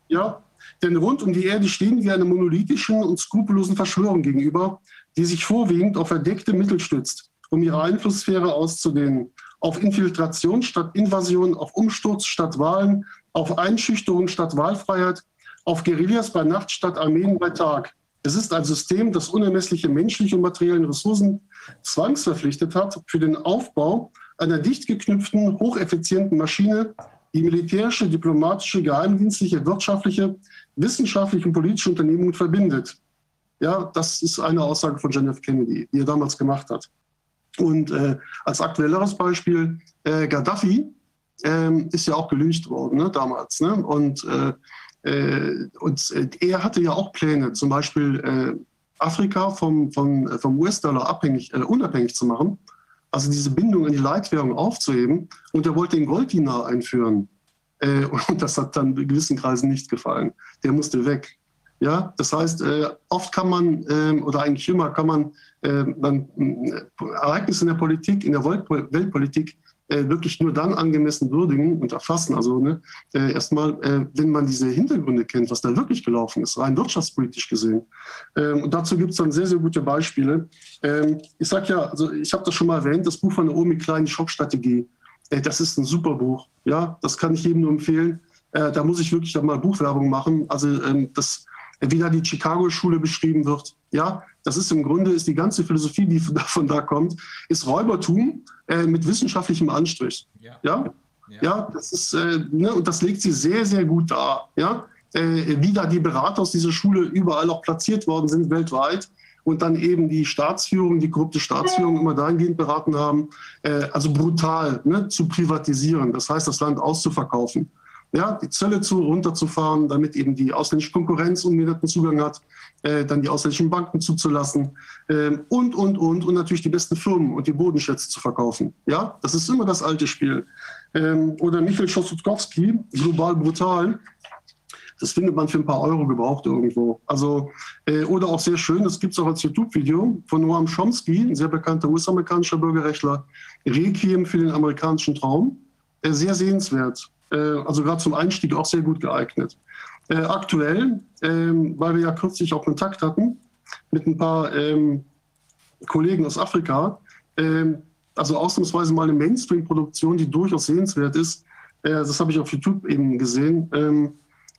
Ja, denn rund um die Erde stehen wir einer monolithischen und skrupellosen Verschwörung gegenüber, die sich vorwiegend auf verdeckte Mittel stützt, um ihre Einflusssphäre auszudehnen auf Infiltration statt Invasion, auf Umsturz statt Wahlen, auf Einschüchterung statt Wahlfreiheit, auf Guerillas bei Nacht statt Armeen bei Tag. Es ist ein System, das unermessliche menschliche und materielle Ressourcen zwangsverpflichtet hat für den Aufbau einer dicht geknüpften, hocheffizienten Maschine, die militärische, diplomatische, geheimdienstliche, wirtschaftliche, wissenschaftliche und politische Unternehmungen verbindet. Ja, das ist eine Aussage von John F. Kennedy, die er damals gemacht hat. Und äh, als aktuelleres Beispiel, äh, Gaddafi ähm, ist ja auch gelyncht worden ne, damals. Ne? Und, äh, äh und äh, er hatte ja auch Pläne, zum Beispiel äh, Afrika vom, vom, vom US-Dollar abhängig, unabhängig zu machen. Also diese Bindung an die Leitwährung aufzuheben. Und er wollte den Golddinar einführen. (laughs) und das hat dann gewissen Kreisen nicht gefallen. Der musste weg. Ja, das heißt, äh, oft kann man, äh, oder eigentlich immer kann man äh, dann, Ereignisse in der Politik, in der Weltpolitik äh, wirklich nur dann angemessen würdigen und erfassen. Also ne, äh, erstmal, äh, wenn man diese Hintergründe kennt, was da wirklich gelaufen ist, rein wirtschaftspolitisch gesehen. Ähm, und dazu gibt es dann sehr, sehr gute Beispiele. Ähm, ich sage ja, also ich habe das schon mal erwähnt, das Buch von Naomi Klein, die Schockstrategie, das ist ein super Buch. Ja, das kann ich jedem nur empfehlen. da muss ich wirklich mal Buchwerbung machen. Also ähm, das wie da die Chicago-Schule beschrieben wird. Ja, das ist im Grunde ist die ganze Philosophie, die (laughs) von da kommt, ist Räubertum äh, mit wissenschaftlichem Anstrich. Ja, ja, ja. ja das ist äh, ne, und das legt sie sehr sehr gut dar. Ja, äh, wie da die Berater aus dieser Schule überall auch platziert worden sind weltweit und dann eben die Staatsführung, die korrupte Staatsführung immer dahingehend beraten haben, äh, also brutal ne, zu privatisieren. Das heißt, das Land auszuverkaufen ja, die Zölle zu, runterzufahren, damit eben die ausländische Konkurrenz ungehinderten Zugang hat, äh, dann die ausländischen Banken zuzulassen äh, und, und, und, und natürlich die besten Firmen und die Bodenschätze zu verkaufen. Ja, das ist immer das alte Spiel. Ähm, oder Michael Schosutkowski, global brutal, das findet man für ein paar Euro gebraucht irgendwo. Also, äh, oder auch sehr schön, das gibt es auch als YouTube-Video von Noam Chomsky, ein sehr bekannter US-amerikanischer Bürgerrechtler, Requiem für den amerikanischen Traum. Äh, sehr sehenswert. Äh, also gerade zum Einstieg auch sehr gut geeignet. Äh, aktuell, ähm, weil wir ja kürzlich auch Kontakt hatten mit ein paar ähm, Kollegen aus Afrika, ähm, also ausnahmsweise mal eine Mainstream-Produktion, die durchaus sehenswert ist. Äh, das habe ich auf YouTube eben gesehen.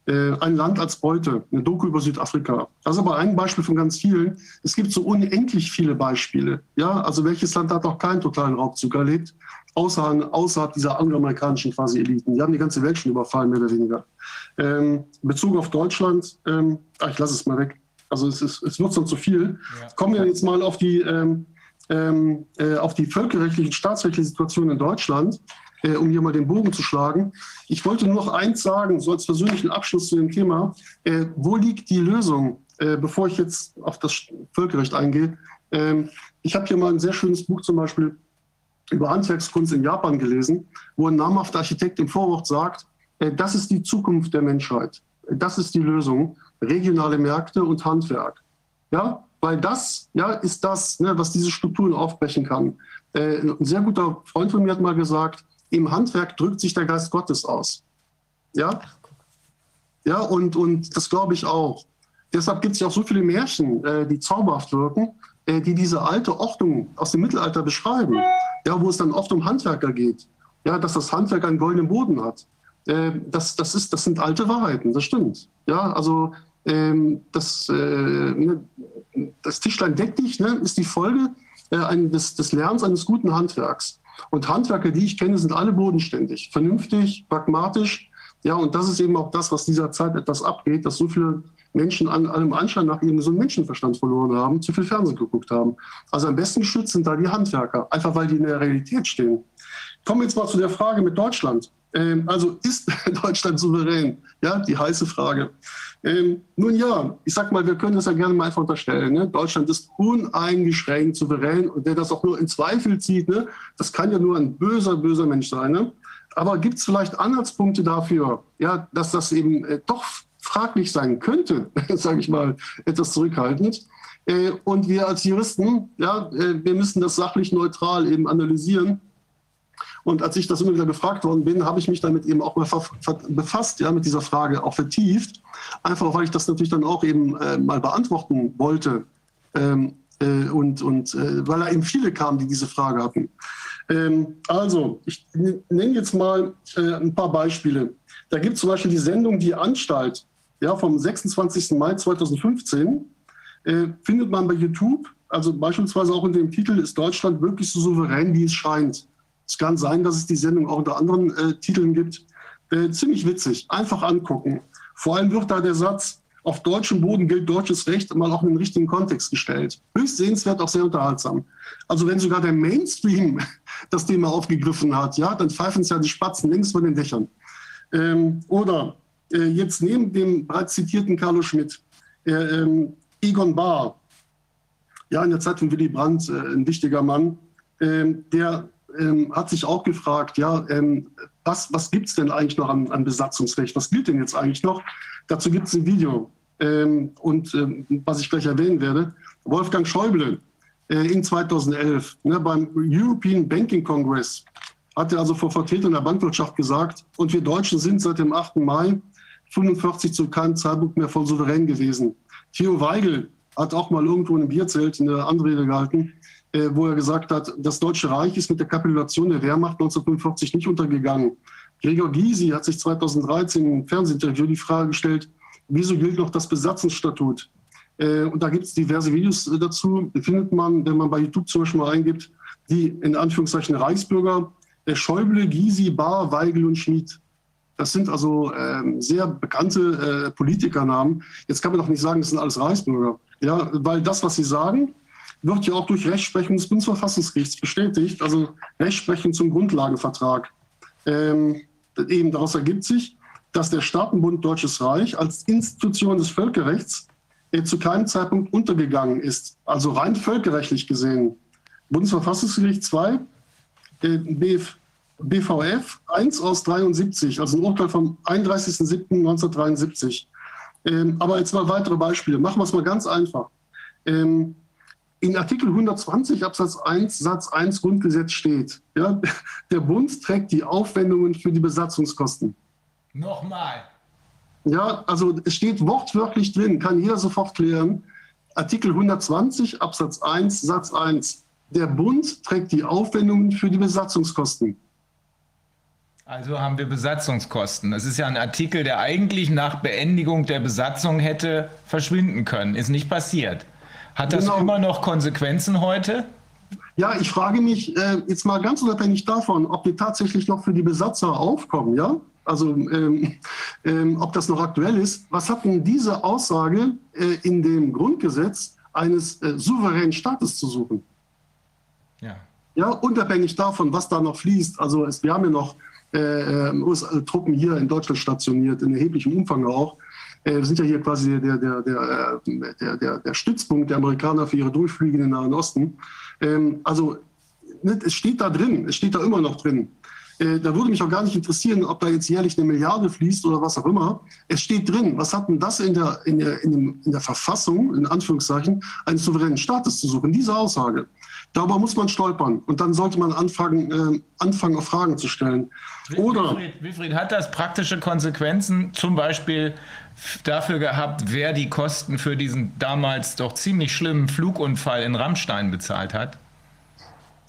ein Land als Beute, eine Doku über Südafrika. Das ist aber ein Beispiel von ganz vielen. Es gibt so unendlich viele Beispiele. Ja, also welches Land hat noch keinen totalen Raubzug erlebt? Außerhalb, außerhalb dieser angloamerikanischen quasi Eliten. Die haben die ganze Welt schon überfallen, mehr oder weniger. Ähm, in Bezug auf Deutschland, ähm, ach, ich lasse es mal weg. Also es, ist, es wird sonst zu viel. Ja. Kommen wir jetzt mal auf die, ähm, ähm, äh, auf die völkerrechtliche, staatsrechtliche Situation in Deutschland, äh, um hier mal den Bogen zu schlagen. Ich wollte nur noch eins sagen, so als persönlichen Abschluss zu dem Thema. Äh, wo liegt die Lösung, äh, bevor ich jetzt auf das Völkerrecht eingehe? Ähm, ich habe hier mal ein sehr schönes Buch zum Beispiel über Handwerkskunst in Japan gelesen, wo ein namhafter Architekt im Vorwort sagt, äh, das ist die Zukunft der Menschheit. Das ist die Lösung. Regionale Märkte und Handwerk. Ja, weil das ja, ist das, ne, was diese Strukturen aufbrechen kann. Äh, ein sehr guter Freund von mir hat mal gesagt, im Handwerk drückt sich der Geist Gottes aus. Ja, ja und, und das glaube ich auch. Deshalb gibt es ja auch so viele Märchen, äh, die zauberhaft wirken, die diese alte Ordnung aus dem Mittelalter beschreiben, ja, wo es dann oft um Handwerker geht, ja, dass das Handwerk einen goldenen Boden hat. Äh, das, das, ist, das sind alte Wahrheiten, das stimmt. Ja, also ähm, das, äh, ne, das Tischlein deck dich ne, ist die Folge äh, des, des Lernens eines guten Handwerks. Und Handwerker, die ich kenne, sind alle bodenständig, vernünftig, pragmatisch, Ja, und das ist eben auch das, was dieser Zeit etwas abgeht, dass so viele Menschen an allem Anschein nach ihren gesunden Menschenverstand verloren haben, zu viel Fernsehen geguckt haben. Also am besten geschützt sind da die Handwerker, einfach weil die in der Realität stehen. Kommen wir jetzt mal zu der Frage mit Deutschland. Ähm, also ist (laughs) Deutschland souverän? Ja, die heiße Frage. Ähm, nun ja, ich sag mal, wir können das ja gerne mal einfach unterstellen. Ne? Deutschland ist uneingeschränkt souverän und der das auch nur in Zweifel zieht, ne? das kann ja nur ein böser, böser Mensch sein. Ne? Aber gibt es vielleicht Anhaltspunkte dafür, ja, dass das eben äh, doch fraglich sein könnte, (laughs) sage ich mal, etwas zurückhaltend. Äh, und wir als Juristen, ja, äh, wir müssen das sachlich neutral eben analysieren. Und als ich das immer wieder gefragt worden bin, habe ich mich damit eben auch mal befasst, ja, mit dieser Frage auch vertieft. Einfach weil ich das natürlich dann auch eben äh, mal beantworten wollte. Ähm, äh, und und äh, weil da eben viele kamen, die diese Frage hatten. Ähm, also, ich nenne jetzt mal äh, ein paar Beispiele. Da gibt es zum Beispiel die Sendung Die Anstalt ja, vom 26. Mai 2015. Äh, findet man bei YouTube, also beispielsweise auch unter dem Titel Ist Deutschland wirklich so souverän, wie es scheint? Es kann sein, dass es die Sendung auch unter anderen äh, Titeln gibt. Äh, ziemlich witzig, einfach angucken. Vor allem wird da der Satz, auf deutschem Boden gilt deutsches Recht, mal auch in den richtigen Kontext gestellt. Höchst sehenswert, auch sehr unterhaltsam. Also wenn sogar der Mainstream (laughs) das Thema aufgegriffen hat, ja, dann pfeifen es ja die Spatzen längst von den Dächern. Ähm, oder jetzt neben dem bereits zitierten Carlo Schmidt, äh, ähm, Egon Bahr, ja, in der Zeit von Willy Brandt, äh, ein wichtiger Mann, ähm, der ähm, hat sich auch gefragt, ja, was, was gibt es denn eigentlich noch an, an, Besatzungsrecht? Was gilt denn jetzt eigentlich noch? Dazu gibt es ein Video. Und was ich gleich erwähnen werde, Wolfgang Schäuble äh, in 2011 ne, beim European Banking Congress hat er also vor Vertretern der Bankwirtschaft gesagt, und wir Deutschen sind seit dem 8. Mai 45 zu keinem Zeitpunkt mehr voll souverän gewesen. Theo Weigel hat auch mal irgendwo in einem Bierzelt eine Anrede gehalten, äh, wo er gesagt hat, das Deutsche Reich ist mit der Kapitulation der Wehrmacht 1945 nicht untergegangen. Gregor Gysi hat sich 2013 im Fernsehinterview die Frage gestellt, wieso gilt noch das Besatzungsstatut? Äh, und da gibt es diverse Videos äh, dazu, findet man, wenn man bei YouTube zum Beispiel mal eingibt, die in Anführungszeichen Reichsbürger, Schäuble, Gysi, Bahr, Weigel und Schmid. Das sind also ähm, sehr bekannte äh, Politikernamen. Jetzt kann man doch nicht sagen, das sind alles Reichsbürger. Ja, weil das, was sie sagen, wird ja auch durch Rechtsprechung des Bundesverfassungsgerichts bestätigt, also Rechtsprechung zum Grundlagenvertrag. Ähm, eben daraus ergibt sich, dass der Staatenbund Deutsches Reich als Institution des Völkerrechts äh, zu keinem Zeitpunkt untergegangen ist, also rein völkerrechtlich gesehen. Bundesverfassungsgericht 2, äh, BF, BVF 1 aus 73, also ein Urteil vom 31.07.1973. Ähm, aber jetzt mal weitere Beispiele. Machen wir es mal ganz einfach. Ähm, in Artikel 120 Absatz 1 Satz 1 Grundgesetz steht, ja, (laughs) der Bund trägt die Aufwendungen für die Besatzungskosten. Nochmal. Ja, also es steht wortwörtlich drin, kann jeder sofort klären. Artikel 120 Absatz 1 Satz 1. Der Bund trägt die Aufwendungen für die Besatzungskosten. Also haben wir Besatzungskosten. Das ist ja ein Artikel, der eigentlich nach Beendigung der Besatzung hätte verschwinden können. Ist nicht passiert. Hat das genau. immer noch Konsequenzen heute? Ja, ich frage mich äh, jetzt mal ganz unabhängig davon, ob wir tatsächlich noch für die Besatzer aufkommen, ja? Also ähm, ähm, ob das noch aktuell ist. Was hat denn diese Aussage äh, in dem Grundgesetz eines äh, souveränen Staates zu suchen? Ja. Ja, unabhängig davon, was da noch fließt. Also es, wir haben ja noch US-Truppen hier in Deutschland stationiert, in erheblichem Umfang auch. Äh, sind ja hier quasi der, der, der, der, der, Stützpunkt der Amerikaner für ihre Durchflüge in den Nahen Osten. Ähm, also ne, es steht da drin, es steht da immer noch drin. Äh, da würde mich auch gar nicht interessieren, ob da jetzt jährlich eine Milliarde fließt oder was auch immer. Es steht drin. Was hat denn das in der, in der, in der Verfassung, in Anführungszeichen, eines souveränen Staates zu suchen? Diese Aussage. Darüber muss man stolpern und dann sollte man anfangen, äh, anfangen Fragen zu stellen. Oder Wilfried, Wilfried, hat das praktische Konsequenzen, zum Beispiel dafür gehabt, wer die Kosten für diesen damals doch ziemlich schlimmen Flugunfall in Rammstein bezahlt hat?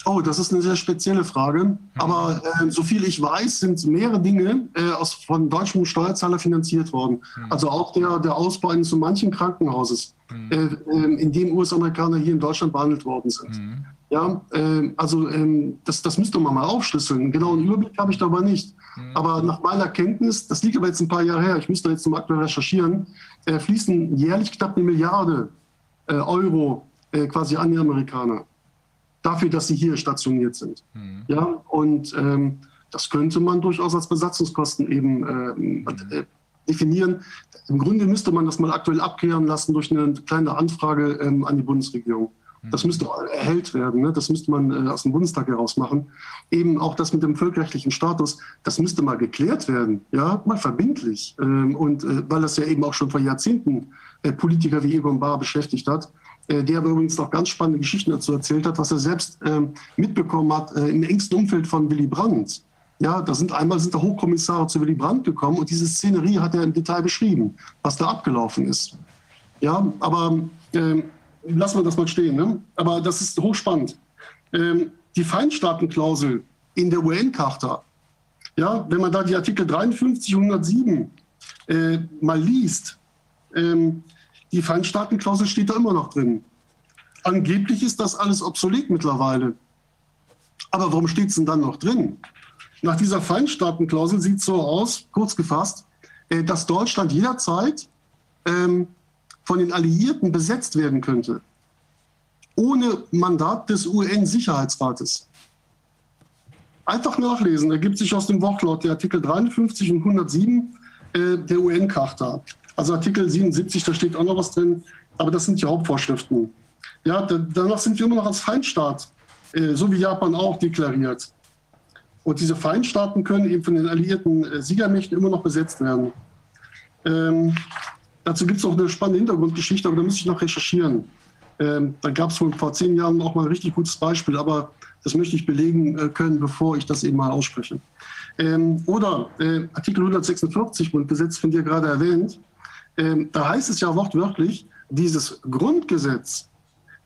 Oh, das ist eine sehr spezielle Frage. Aber äh, so viel ich weiß, sind mehrere Dinge äh, aus, von deutschem Steuerzahler finanziert worden. Also auch der, der Ausbau eines so manchen Krankenhauses, äh, äh, in dem US-Amerikaner hier in Deutschland behandelt worden sind. Ja, äh, also ähm, das, das müsste man mal aufschlüsseln. Genau einen Überblick habe ich dabei nicht. Aber nach meiner Kenntnis, das liegt aber jetzt ein paar Jahre her, ich müsste jetzt zum aktuell recherchieren, äh, fließen jährlich knapp eine Milliarde äh, Euro äh, quasi an die Amerikaner dafür, dass sie hier stationiert sind. Ja, und ähm, das könnte man durchaus als Besatzungskosten eben ähm, äh, definieren. Im Grunde müsste man das mal aktuell abklären lassen durch eine kleine Anfrage ähm, an die Bundesregierung. Das müsste erhellt werden, ne? das müsste man äh, aus dem Bundestag heraus machen. Eben auch das mit dem völkerrechtlichen Status, das müsste mal geklärt werden, ja, mal verbindlich. Ähm, und äh, weil das ja eben auch schon vor Jahrzehnten äh, Politiker wie Egon Bahr beschäftigt hat, der aber übrigens noch ganz spannende Geschichten dazu erzählt hat, was er selbst ähm, mitbekommen hat äh, im engsten Umfeld von Willy Brandt. Ja, da sind einmal sind da Hochkommissare zu Willy Brandt gekommen und diese Szenerie hat er im Detail beschrieben, was da abgelaufen ist. Ja, aber ähm, lassen wir das mal stehen. Ne? Aber das ist hochspannend. Ähm, die Feinstaatenklausel in der UN-Charta, ja, wenn man da die Artikel 53 und 107 äh, mal liest, ähm, die Feinstaatenklausel steht da immer noch drin. Angeblich ist das alles obsolet mittlerweile. Aber warum steht es denn dann noch drin? Nach dieser Feinstaatenklausel sieht es so aus, kurz gefasst, äh, dass Deutschland jederzeit ähm, von den Alliierten besetzt werden könnte. Ohne Mandat des UN-Sicherheitsrates. Einfach nachlesen, ergibt sich aus dem Wortlaut der Artikel 53 und 107 äh, der UN-Charta. Also Artikel 77, da steht auch noch was drin, aber das sind die Hauptvorschriften. Ja, da, danach sind wir immer noch als Feindstaat, äh, so wie Japan auch deklariert. Und diese Feindstaaten können eben von den alliierten äh, Siegermächten immer noch besetzt werden. Ähm, dazu gibt es auch eine spannende Hintergrundgeschichte, aber da muss ich noch recherchieren. Ähm, da gab es vor zehn Jahren auch mal ein richtig gutes Beispiel, aber das möchte ich belegen äh, können, bevor ich das eben mal ausspreche. Ähm, oder äh, Artikel 146 Grundgesetz, von dir gerade erwähnt, ähm, da heißt es ja wortwörtlich, dieses Grundgesetz,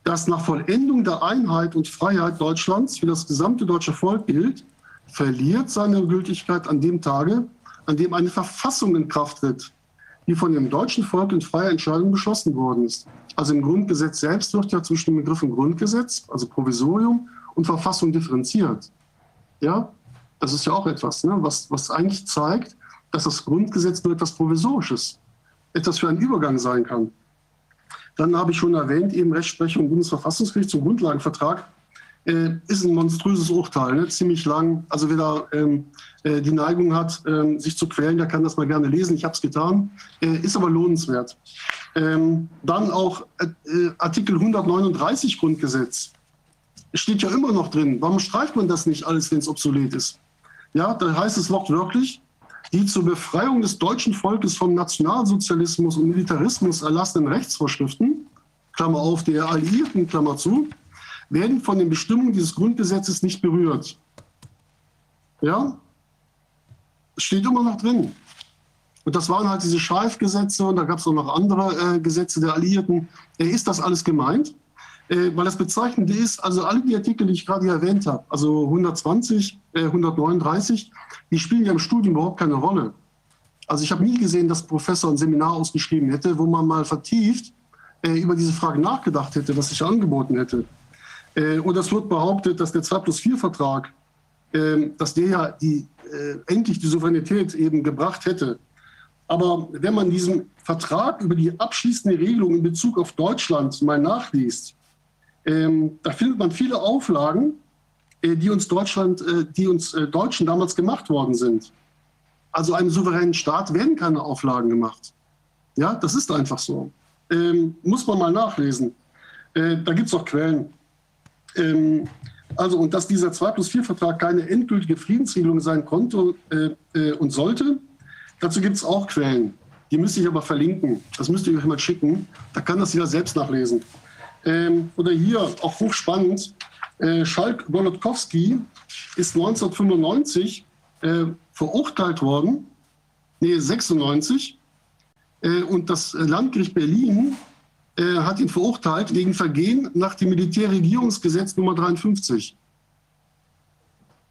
das nach Vollendung der Einheit und Freiheit Deutschlands für das gesamte deutsche Volk gilt, verliert seine Gültigkeit an dem Tage, an dem eine Verfassung in Kraft tritt, die von dem deutschen Volk in freier Entscheidung beschlossen worden ist. Also im Grundgesetz selbst wird ja zwischen den Begriffen Grundgesetz, also Provisorium, und Verfassung differenziert. Ja, das ist ja auch etwas, ne, was, was eigentlich zeigt, dass das Grundgesetz nur etwas Provisorisches, etwas für einen Übergang sein kann. Dann habe ich schon erwähnt, eben Rechtsprechung Bundesverfassungsgericht zum Grundlagenvertrag äh, ist ein monströses Urteil, ne? ziemlich lang. Also wer da ähm, äh, die Neigung hat, ähm, sich zu quälen, der kann das mal gerne lesen. Ich habe es getan, äh, ist aber lohnenswert. Ähm, dann auch äh, Artikel 139 Grundgesetz. Steht ja immer noch drin. Warum streicht man das nicht alles, wenn es obsolet ist? Ja, da heißt es wortwörtlich, die zur Befreiung des deutschen Volkes vom Nationalsozialismus und Militarismus erlassenen Rechtsvorschriften, Klammer auf, der Alliierten, Klammer zu, werden von den Bestimmungen dieses Grundgesetzes nicht berührt. Ja, steht immer noch drin. Und das waren halt diese Scheif-Gesetze und da gab es auch noch andere äh, Gesetze der Alliierten. Äh, ist das alles gemeint? Äh, weil das Bezeichnende ist, also alle die Artikel, die ich gerade erwähnt habe, also 120, 139, äh, die spielen ja im Studium überhaupt keine Rolle. Also ich habe nie gesehen, dass ein Professor ein Seminar ausgeschrieben hätte, wo man mal vertieft äh, über diese Frage nachgedacht hätte, was sich angeboten hätte. Äh, und es wird behauptet, dass der 2 plus 4 Vertrag, äh, dass der ja die, äh, endlich die Souveränität eben gebracht hätte. Aber wenn man diesen Vertrag über die abschließende Regelung in Bezug auf Deutschland mal nachliest, ähm, da findet man viele Auflagen, die uns Deutschland, äh, die uns äh, Deutschen damals gemacht worden sind. Also einem souveränen Staat werden keine Auflagen gemacht. Ja, das ist einfach so. Ähm, muss man mal nachlesen. Äh, da gibt es auch Quellen. Ähm, also, und dass dieser 2 plus 4 Vertrag keine endgültige Friedensregelung sein konnte äh, äh, und sollte, dazu gibt es auch Quellen. Die müsste ich aber verlinken. Das müsst ihr euch mal schicken. Da kann das jeder selbst nachlesen. Ähm, oder hier, auch hochspannend, äh, Schalk Golodkowski ist 1995 äh, verurteilt worden, nee, 96, äh, und das Landgericht Berlin äh, hat ihn verurteilt wegen Vergehen nach dem Militärregierungsgesetz Nummer 53.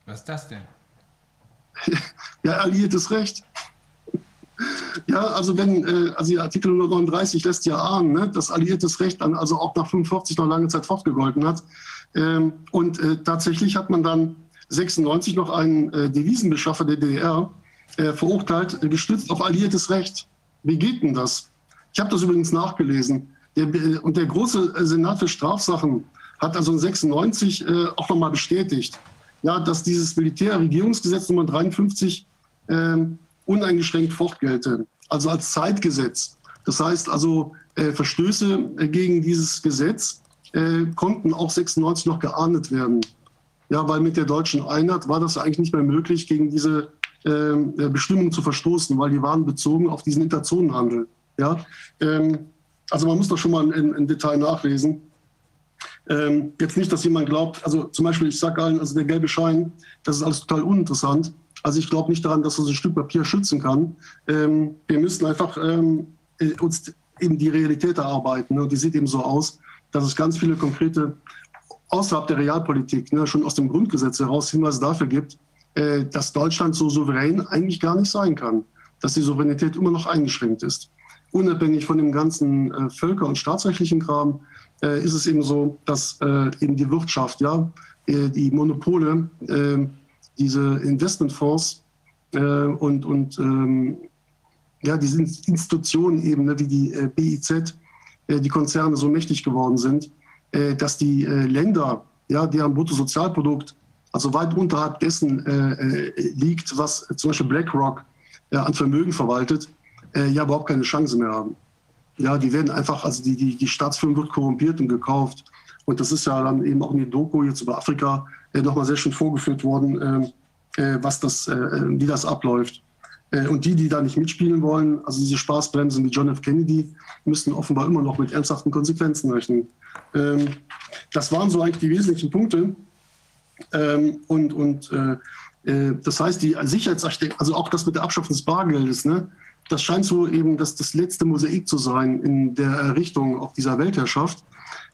Was ist das denn? (laughs) ja, alliiertes Recht. Ja, also wenn, äh, also Artikel 139 lässt ja ahnen, ne, dass alliiertes Recht dann also auch nach 45 noch lange Zeit fortgegolten hat. Ähm, und äh, tatsächlich hat man dann 96 noch einen äh, Devisenbeschaffer der DDR äh, verurteilt, gestützt auf alliiertes Recht. Wie geht denn das? Ich habe das übrigens nachgelesen. Der, und der große Senat für Strafsachen hat also 96 äh, auch nochmal bestätigt, ja, dass dieses Militärregierungsgesetz Nummer 53 äh, uneingeschränkt fortgelte, also als Zeitgesetz. Das heißt also, äh, Verstöße gegen dieses Gesetz äh, konnten auch 96 noch geahndet werden. Ja, weil mit der deutschen Einheit war das eigentlich nicht mehr möglich, gegen diese ähm, äh, Bestimmungen zu verstoßen, weil die waren bezogen auf diesen Interzonenhandel. Ja, ähm, also man muss das schon mal im Detail nachlesen. Ähm, jetzt nicht, dass jemand glaubt, also zum Beispiel, ich sage allen, also der gelbe Schein, das ist alles total uninteressant. Also ich glaube nicht daran, dass das ein Stück Papier schützen kann. Ähm, wir müssen einfach ähm, äh, uns eben die Realität erarbeiten. Ne? Und die sieht eben so aus, dass es ganz viele konkrete außerhalb der Realpolitik, ne, schon aus dem Grundgesetz heraus Hinweise dafür gibt, äh, dass Deutschland so souverän eigentlich gar nicht sein kann, dass die Souveränität immer noch eingeschränkt ist. Unabhängig von dem ganzen äh, völker- und staatsrechtlichen Kram äh, ist es eben so, dass äh, eben die Wirtschaft, ja, äh, die Monopole, äh, diese Investmentfonds und, und ähm, ja, diese Institutionen eben, ne, wie die BIZ, die Konzerne so mächtig geworden sind, äh, dass die äh, Länder, ja, deren Bruttosozialprodukt also weit unterhalb dessen äh, liegt, was zum Beispiel BlackRock an Vermögen verwaltet, ja überhaupt keine Chance mehr haben. Ja, die werden einfach, also die, die, die Staatsführung wird korrumpiert und gekauft. Und das ist ja dann eben auch in der Doku jetzt über Afrika äh, nochmal sehr schön vorgeführt worden, äh, was das, äh, wie das abläuft. Und die, die da nicht mitspielen wollen, also diese Spaßbremsen wie John F. Kennedy, müssten offenbar immer noch mit ernsthaften Konsequenzen rechnen. Ähm, das waren so eigentlich die wesentlichen Punkte. Ähm, und und äh, äh, das heißt, die Sicherheitsarchitektur, also auch das mit der Abschaffung des Bargeldes, ne, das scheint so eben das, das letzte Mosaik zu sein in der Errichtung auch dieser Weltherrschaft.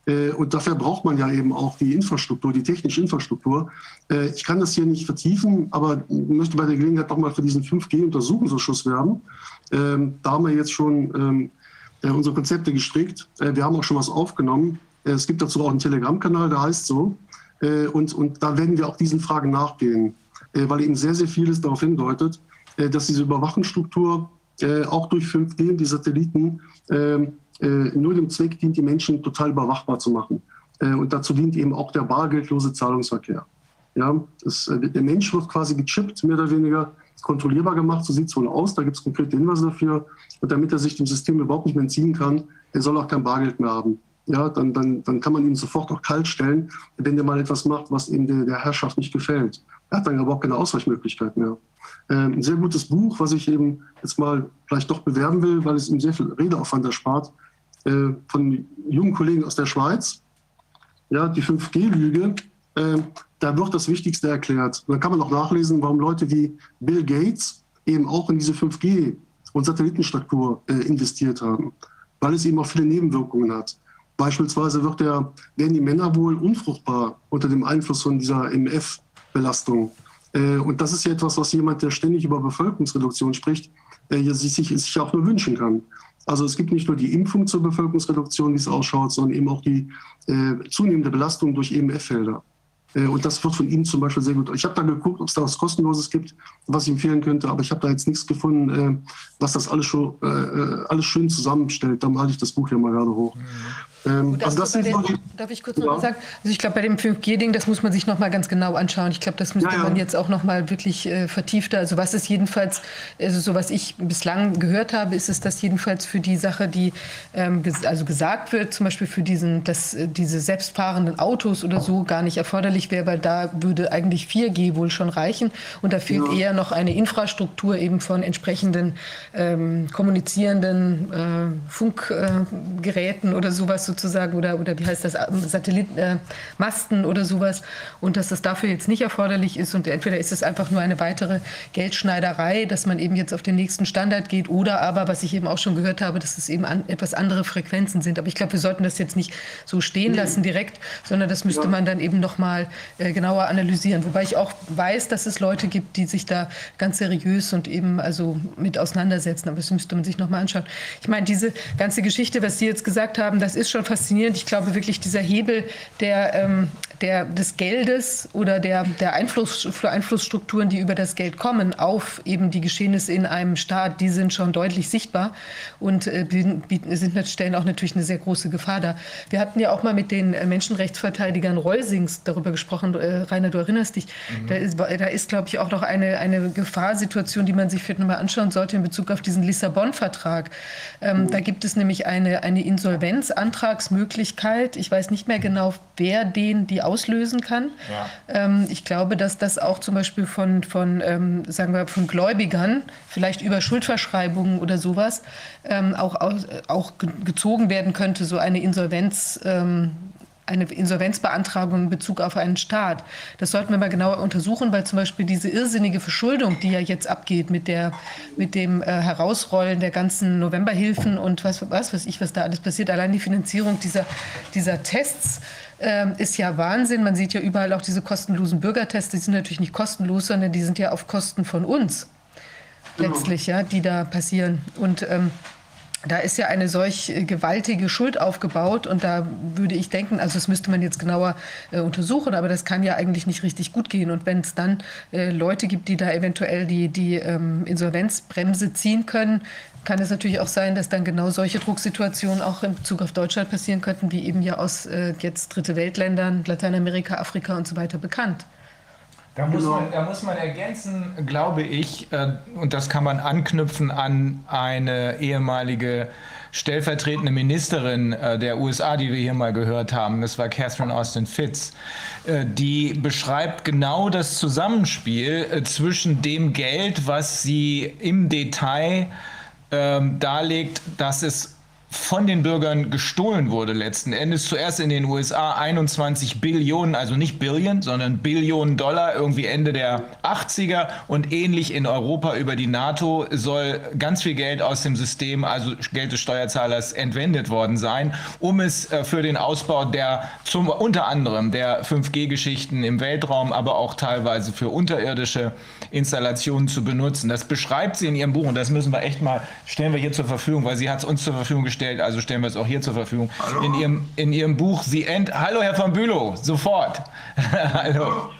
Äh, und dafür braucht man ja eben auch die Infrastruktur, die technische Infrastruktur. Äh, ich kann das hier nicht vertiefen, aber möchte bei der Gelegenheit nochmal für diesen 5G-Untersuchungsausschuss werben. Ähm, da haben wir jetzt schon ähm, äh, unsere Konzepte gestrickt. Wir haben auch schon was aufgenommen. Es gibt dazu auch einen Telegram-Kanal, der heißt so. Und, und da werden wir auch diesen Fragen nachgehen, weil eben sehr, sehr vieles darauf hindeutet, dass diese Überwachungsstruktur auch durch 5G und die Satelliten ähm, nur dem Zweck dient, die Menschen total überwachbar zu machen. Und dazu dient eben auch der bargeldlose Zahlungsverkehr. Ja, das, der Mensch wird quasi gechippt, mehr oder weniger kontrollierbar gemacht, so sieht es wohl aus, da gibt es konkrete Hinweise dafür. Und damit er sich dem System überhaupt nicht mehr entziehen kann, er soll auch kein Bargeld mehr haben. Ja, dann, dann, dann kann man ihn sofort auch kalt stellen, wenn der mal etwas macht, was ihm der, der Herrschaft nicht gefällt. Er hat dann aber auch keine Ausweichmöglichkeit mehr. Ähm, ein sehr gutes Buch, was ich eben jetzt mal vielleicht doch bewerben will, weil es ihm sehr viel Redeaufwand erspart, äh, von jungen Kollegen aus der Schweiz. Ja, die 5G-Lüge, äh, da wird das Wichtigste erklärt. Und dann kann man auch nachlesen, warum Leute wie Bill Gates eben auch in diese 5G und Satellitenstruktur äh, investiert haben, weil es eben auch viele Nebenwirkungen hat. Beispielsweise wird der, werden die Männer wohl unfruchtbar unter dem Einfluss von dieser MF-Belastung. Äh, und das ist ja etwas, was jemand, der ständig über Bevölkerungsreduktion spricht, äh, sich, sich, auch nur wünschen kann. Also es gibt nicht nur die Impfung zur Bevölkerungsreduktion, wie es ausschaut, sondern eben auch die äh, zunehmende Belastung durch EMF-Felder. Äh, und das wird von Ihnen zum Beispiel sehr gut. Ich habe da geguckt, ob es da was Kostenloses gibt, was ich empfehlen könnte, aber ich habe da jetzt nichts gefunden, äh, was das alles, schon, äh, alles schön zusammenstellt. Dann halte ich das Buch ja mal gerade hoch. Mhm. Ähm, also das sind den, die, darf ich kurz noch ja. mal sagen? Also ich glaube, bei dem 5G-Ding, das muss man sich noch mal ganz genau anschauen. Ich glaube, das müsste ja, ja. man jetzt auch noch mal wirklich äh, vertiefter. Also was ist jedenfalls, also so was ich bislang gehört habe, ist es, dass jedenfalls für die Sache, die ähm, ges also gesagt wird, zum Beispiel für diesen, dass äh, diese selbstfahrenden Autos oder so gar nicht erforderlich wäre, weil da würde eigentlich 4G wohl schon reichen. Und da fehlt eher noch eine Infrastruktur eben von entsprechenden ähm, kommunizierenden äh, Funkgeräten oder sowas sozusagen oder, oder wie heißt das, Satellitenmasten äh, oder sowas und dass das dafür jetzt nicht erforderlich ist und entweder ist es einfach nur eine weitere Geldschneiderei, dass man eben jetzt auf den nächsten Standard geht oder aber, was ich eben auch schon gehört habe, dass es eben an, etwas andere Frequenzen sind. Aber ich glaube, wir sollten das jetzt nicht so stehen lassen direkt, sondern das müsste man dann eben nochmal äh, genauer analysieren. Wobei ich auch weiß, dass es Leute gibt, die sich da ganz seriös und eben also mit auseinandersetzen. Aber das müsste man sich nochmal anschauen. Ich meine, diese ganze Geschichte, was Sie jetzt gesagt haben, das ist schon faszinierend. Ich glaube wirklich, dieser Hebel der, ähm, der, des Geldes oder der, der Einfluss, Einflussstrukturen, die über das Geld kommen, auf eben die Geschehnisse in einem Staat, die sind schon deutlich sichtbar und äh, bieten, sind, stellen auch natürlich eine sehr große Gefahr dar. Wir hatten ja auch mal mit den Menschenrechtsverteidigern Reusings darüber gesprochen. Äh, Rainer, du erinnerst dich. Mhm. Da ist, da ist glaube ich, auch noch eine, eine Gefahrsituation, die man sich vielleicht nochmal anschauen sollte in Bezug auf diesen Lissabon-Vertrag. Ähm, mhm. Da gibt es nämlich eine, eine Insolvenzantragsmöglichkeit. Ich weiß nicht mehr genau, wer den die auslösen kann. Ja. Ähm, ich glaube, dass das auch zum Beispiel von, von ähm, sagen wir, von Gläubigern, vielleicht über Schuldverschreibungen oder sowas, ähm, auch, auch gezogen werden könnte, so eine Insolvenz. Ähm, eine Insolvenzbeantragung in Bezug auf einen Staat. Das sollten wir mal genauer untersuchen, weil zum Beispiel diese irrsinnige Verschuldung, die ja jetzt abgeht mit, der, mit dem äh, Herausrollen der ganzen Novemberhilfen und was, was weiß ich, was da alles passiert, allein die Finanzierung dieser, dieser Tests, ähm, ist ja Wahnsinn. Man sieht ja überall auch diese kostenlosen Bürgertests. Die sind natürlich nicht kostenlos, sondern die sind ja auf Kosten von uns letztlich, ja, die da passieren. Und ähm, da ist ja eine solch äh, gewaltige Schuld aufgebaut und da würde ich denken, also das müsste man jetzt genauer äh, untersuchen, aber das kann ja eigentlich nicht richtig gut gehen. Und wenn es dann äh, Leute gibt, die da eventuell die, die ähm, Insolvenzbremse ziehen können, kann es natürlich auch sein, dass dann genau solche Drucksituationen auch in Bezug auf Deutschland passieren könnten, wie eben ja aus äh, jetzt Dritte Weltländern, Lateinamerika, Afrika und so weiter bekannt. Da muss, genau. man, da muss man ergänzen, glaube ich, äh, und das kann man anknüpfen an eine ehemalige stellvertretende Ministerin äh, der USA, die wir hier mal gehört haben. Das war Catherine Austin Fitz. Äh, die beschreibt genau das Zusammenspiel äh, zwischen dem Geld, was sie im Detail ähm, darlegt, dass es von den Bürgern gestohlen wurde letzten Endes. Zuerst in den USA 21 Billionen, also nicht Billion, sondern Billionen Dollar irgendwie Ende der 80er und ähnlich in Europa über die NATO soll ganz viel Geld aus dem System, also Geld des Steuerzahlers entwendet worden sein, um es äh, für den Ausbau der zum unter anderem der 5G-Geschichten im Weltraum, aber auch teilweise für unterirdische Installationen zu benutzen. Das beschreibt sie in ihrem Buch und das müssen wir echt mal stellen wir hier zur Verfügung, weil sie hat es uns zur Verfügung gestellt gestellt, also stellen wir es auch hier zur Verfügung. Hallo. In ihrem, in ihrem Buch The End. Hallo, Herr von Bülow, sofort. (laughs) Hallo.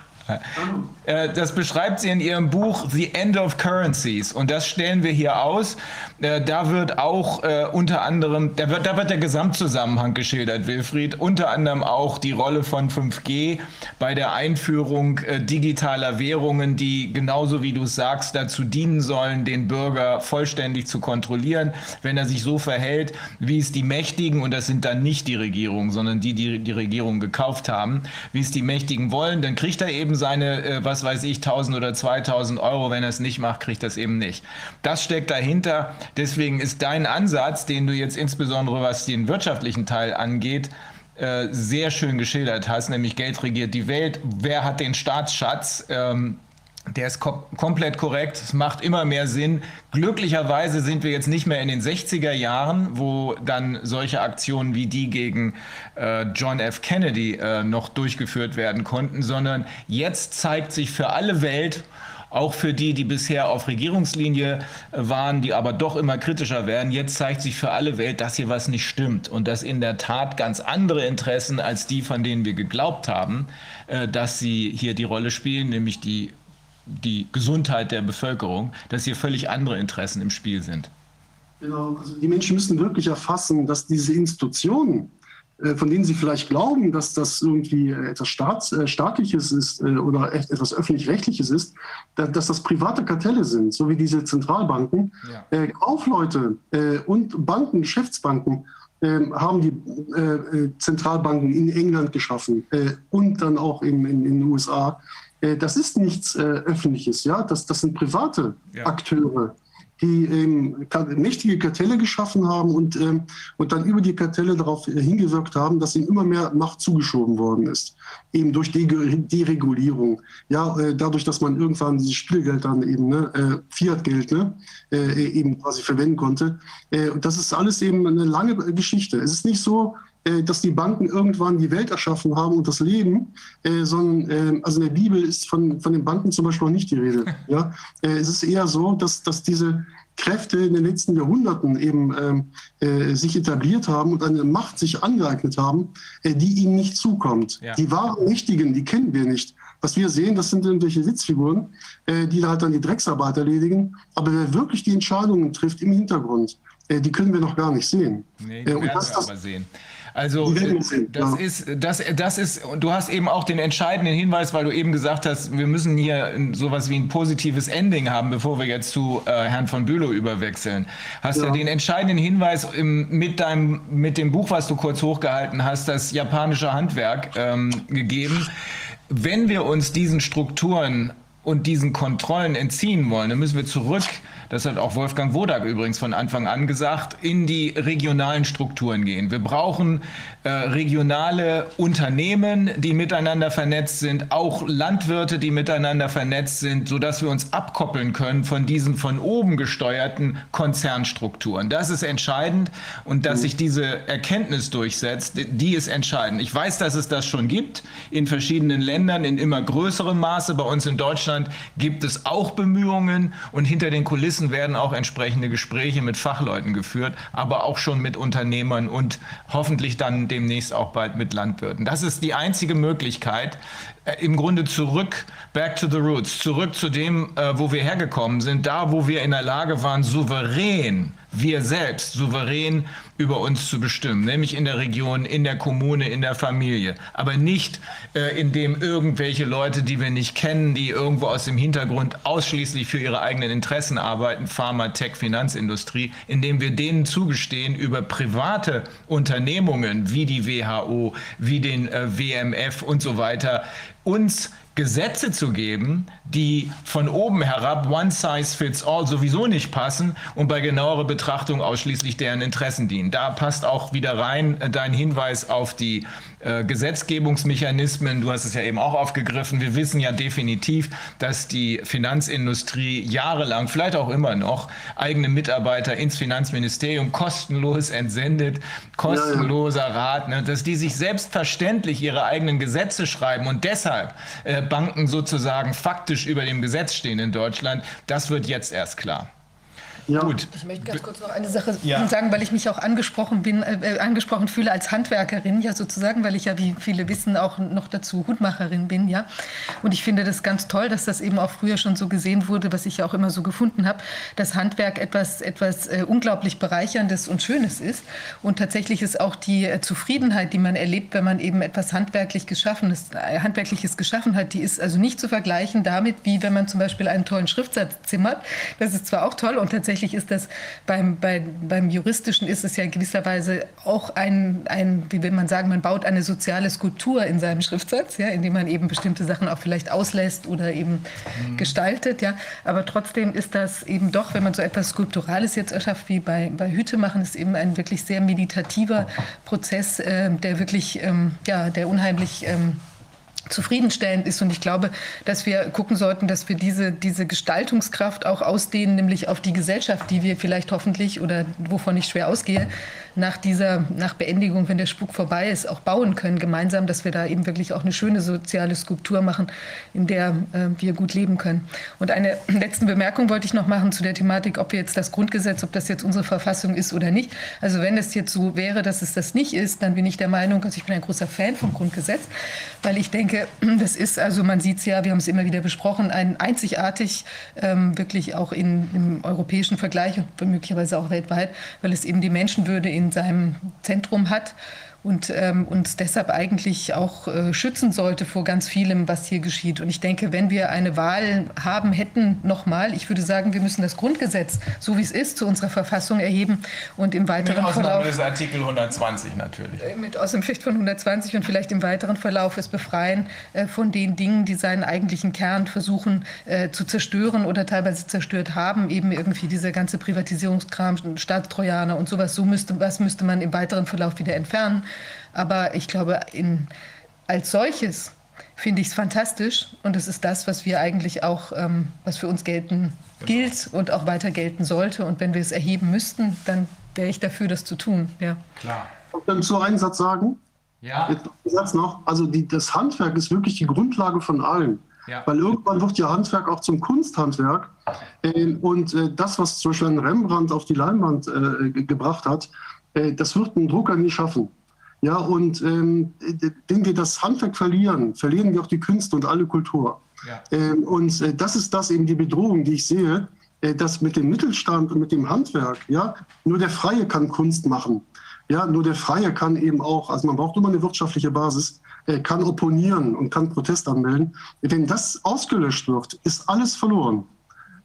Äh, das beschreibt sie in ihrem Buch The End of Currencies und das stellen wir hier aus. Äh, da wird auch äh, unter anderem, da wird, da wird der Gesamtzusammenhang geschildert, Wilfried, unter anderem auch die Rolle von 5G bei der Einführung digitaler Währungen, die genauso wie du sagst, dazu dienen sollen, den Bürger vollständig zu kontrollieren, wenn er sich so verhält, wie es die Mächtigen, und das sind dann nicht die Regierungen, sondern die, die die Regierung gekauft haben, wie es die Mächtigen wollen, dann kriegt er eben seine, äh, was weiß ich, 1000 oder 2000 Euro. Wenn er es nicht macht, kriegt er es eben nicht. Das steckt dahinter. Deswegen ist dein Ansatz, den du jetzt insbesondere was den wirtschaftlichen Teil angeht, äh, sehr schön geschildert hast, nämlich Geld regiert die Welt. Wer hat den Staatsschatz? Ähm, der ist kom komplett korrekt. Es macht immer mehr Sinn. Glücklicherweise sind wir jetzt nicht mehr in den 60er Jahren, wo dann solche Aktionen wie die gegen äh, John F. Kennedy äh, noch durchgeführt werden konnten, sondern jetzt zeigt sich für alle Welt, auch für die, die bisher auf Regierungslinie waren, die aber doch immer kritischer werden. Jetzt zeigt sich für alle Welt, dass hier was nicht stimmt und dass in der Tat ganz andere Interessen als die, von denen wir geglaubt haben, äh, dass sie hier die Rolle spielen, nämlich die die Gesundheit der Bevölkerung, dass hier völlig andere Interessen im Spiel sind. Genau, also die Menschen müssen wirklich erfassen, dass diese Institutionen, äh, von denen sie vielleicht glauben, dass das irgendwie etwas Staats, äh, Staatliches ist äh, oder etwas Öffentlich-Rechtliches ist, dass das private Kartelle sind, so wie diese Zentralbanken. Ja. Kaufleute und Banken, Geschäftsbanken ähm, haben die Zentralbanken in England geschaffen und dann auch in, in, in den USA. Äh, das ist nichts äh, Öffentliches, ja, das, das sind private ja. Akteure. Die ähm, mächtige Kartelle geschaffen haben und, ähm, und dann über die Kartelle darauf hingewirkt haben, dass ihnen immer mehr Macht zugeschoben worden ist. Eben durch die Deregulierung. Ja, äh, dadurch, dass man irgendwann dieses Spielgeld dann eben, ne, äh, Fiat-Geld, ne, äh, eben quasi verwenden konnte. Äh, und das ist alles eben eine lange Geschichte. Es ist nicht so, äh, dass die Banken irgendwann die Welt erschaffen haben und das Leben, äh, sondern äh, also in der Bibel ist von, von den Banken zum Beispiel noch nicht die Rede. (laughs) Ja? Äh, es ist eher so, dass, dass diese Kräfte in den letzten Jahrhunderten eben ähm, äh, sich etabliert haben und eine Macht sich angeeignet haben, äh, die ihnen nicht zukommt. Ja. Die wahren Mächtigen, die kennen wir nicht. Was wir sehen, das sind irgendwelche Sitzfiguren, äh, die halt dann die Drecksarbeit erledigen. Aber wer wirklich die Entscheidungen trifft im Hintergrund, äh, die können wir noch gar nicht sehen. Nee, die äh, werden das, wir aber sehen. Also das ist, das, das ist, du hast eben auch den entscheidenden Hinweis, weil du eben gesagt hast, wir müssen hier sowas wie ein positives Ending haben, bevor wir jetzt zu äh, Herrn von Bülow überwechseln. Hast ja. du den entscheidenden Hinweis im, mit deinem, mit dem Buch, was du kurz hochgehalten hast, das japanische Handwerk ähm, gegeben. Wenn wir uns diesen Strukturen und diesen Kontrollen entziehen wollen, dann müssen wir zurück das hat auch Wolfgang Wodak übrigens von Anfang an gesagt, in die regionalen Strukturen gehen. Wir brauchen äh, regionale Unternehmen, die miteinander vernetzt sind, auch Landwirte, die miteinander vernetzt sind, sodass wir uns abkoppeln können von diesen von oben gesteuerten Konzernstrukturen. Das ist entscheidend und dass sich diese Erkenntnis durchsetzt, die ist entscheidend. Ich weiß, dass es das schon gibt in verschiedenen Ländern in immer größerem Maße. Bei uns in Deutschland gibt es auch Bemühungen und hinter den Kulissen Kulissen werden auch entsprechende Gespräche mit Fachleuten geführt, aber auch schon mit Unternehmern und hoffentlich dann demnächst auch bald mit Landwirten. Das ist die einzige Möglichkeit, äh, im Grunde zurück, back to the roots, zurück zu dem, äh, wo wir hergekommen sind, da, wo wir in der Lage waren, souverän wir selbst souverän über uns zu bestimmen, nämlich in der Region, in der Kommune, in der Familie, aber nicht äh, indem irgendwelche Leute, die wir nicht kennen, die irgendwo aus dem Hintergrund ausschließlich für ihre eigenen Interessen arbeiten, Pharma, Tech, Finanzindustrie, indem wir denen zugestehen, über private Unternehmungen wie die WHO, wie den äh, WMF und so weiter, uns Gesetze zu geben, die von oben herab one size fits all sowieso nicht passen und bei genauerer Betrachtung ausschließlich deren Interessen dienen. Da passt auch wieder rein äh, dein Hinweis auf die äh, Gesetzgebungsmechanismen. Du hast es ja eben auch aufgegriffen. Wir wissen ja definitiv, dass die Finanzindustrie jahrelang, vielleicht auch immer noch, eigene Mitarbeiter ins Finanzministerium kostenlos entsendet, kostenloser Rat, ne, dass die sich selbstverständlich ihre eigenen Gesetze schreiben und deshalb äh, Banken sozusagen faktisch über dem Gesetz stehen in Deutschland. Das wird jetzt erst klar. Ja. Gut. Ich möchte ganz kurz noch eine Sache ja. sagen, weil ich mich auch angesprochen bin, äh, angesprochen fühle als Handwerkerin, ja sozusagen, weil ich ja, wie viele wissen, auch noch dazu Hutmacherin bin, ja. Und ich finde das ganz toll, dass das eben auch früher schon so gesehen wurde, was ich ja auch immer so gefunden habe, dass Handwerk etwas, etwas äh, unglaublich bereicherndes und Schönes ist. Und tatsächlich ist auch die äh, Zufriedenheit, die man erlebt, wenn man eben etwas handwerklich geschaffenes, äh, handwerkliches geschaffen hat, die ist also nicht zu vergleichen damit, wie wenn man zum Beispiel einen tollen Schriftsatz zimmert. Das ist zwar auch toll und tatsächlich tatsächlich ist das beim, bei, beim Juristischen ist es ja in gewisser Weise auch ein, ein, wie will man sagen, man baut eine soziale Skulptur in seinem Schriftsatz, ja, indem man eben bestimmte Sachen auch vielleicht auslässt oder eben mhm. gestaltet. Ja. Aber trotzdem ist das eben doch, wenn man so etwas Skulpturales jetzt erschafft, wie bei, bei Hüte machen, ist eben ein wirklich sehr meditativer Prozess, äh, der wirklich, ähm, ja, der unheimlich ähm, zufriedenstellend ist. Und ich glaube, dass wir gucken sollten, dass wir diese, diese Gestaltungskraft auch ausdehnen, nämlich auf die Gesellschaft, die wir vielleicht hoffentlich oder wovon ich schwer ausgehe, nach dieser, nach Beendigung, wenn der Spuk vorbei ist, auch bauen können gemeinsam, dass wir da eben wirklich auch eine schöne soziale Skulptur machen, in der äh, wir gut leben können. Und eine (clears throat) letzte Bemerkung wollte ich noch machen zu der Thematik, ob jetzt das Grundgesetz, ob das jetzt unsere Verfassung ist oder nicht. Also wenn es jetzt so wäre, dass es das nicht ist, dann bin ich der Meinung, also ich bin ein großer Fan vom Grundgesetz, weil ich denke, (clears throat) das ist, also man sieht es ja, wir haben es immer wieder besprochen, ein einzigartig, ähm, wirklich auch in, im europäischen Vergleich und möglicherweise auch weltweit, weil es eben die Menschenwürde in in seinem Zentrum hat und ähm, uns deshalb eigentlich auch äh, schützen sollte vor ganz vielem, was hier geschieht. Und ich denke, wenn wir eine Wahl haben hätten, nochmal, ich würde sagen, wir müssen das Grundgesetz, so wie es ist, zu unserer Verfassung erheben und im weiteren mit Verlauf... Des Artikel 120 natürlich. Äh, mit Außenpflicht von 120 und vielleicht im weiteren Verlauf es befreien äh, von den Dingen, die seinen eigentlichen Kern versuchen äh, zu zerstören oder teilweise zerstört haben, eben irgendwie dieser ganze Privatisierungskram, Staatstrojaner und sowas, so müsste, was müsste man im weiteren Verlauf wieder entfernen. Aber ich glaube, in, als solches finde ich es fantastisch und es ist das, was wir eigentlich auch, ähm, was für uns gelten gilt und auch weiter gelten sollte. Und wenn wir es erheben müssten, dann wäre ich dafür, das zu tun. Ja. Klar. Ich dann zu einen Satz sagen. Ja. Jetzt einen Satz noch. Also die, das Handwerk ist wirklich die Grundlage von allem. Ja. Weil irgendwann wird ja Handwerk auch zum Kunsthandwerk. Äh, und äh, das, was zum Beispiel ein Rembrandt auf die Leinwand äh, gebracht hat, äh, das wird ein Drucker nie schaffen. Ja, und ähm, wenn wir das Handwerk verlieren, verlieren wir auch die Künste und alle Kultur. Ja. Ähm, und äh, das ist das eben die Bedrohung, die ich sehe, äh, dass mit dem Mittelstand und mit dem Handwerk, ja, nur der Freie kann Kunst machen. Ja, nur der Freie kann eben auch, also man braucht immer eine wirtschaftliche Basis, äh, kann opponieren und kann Protest anmelden. Wenn das ausgelöscht wird, ist alles verloren.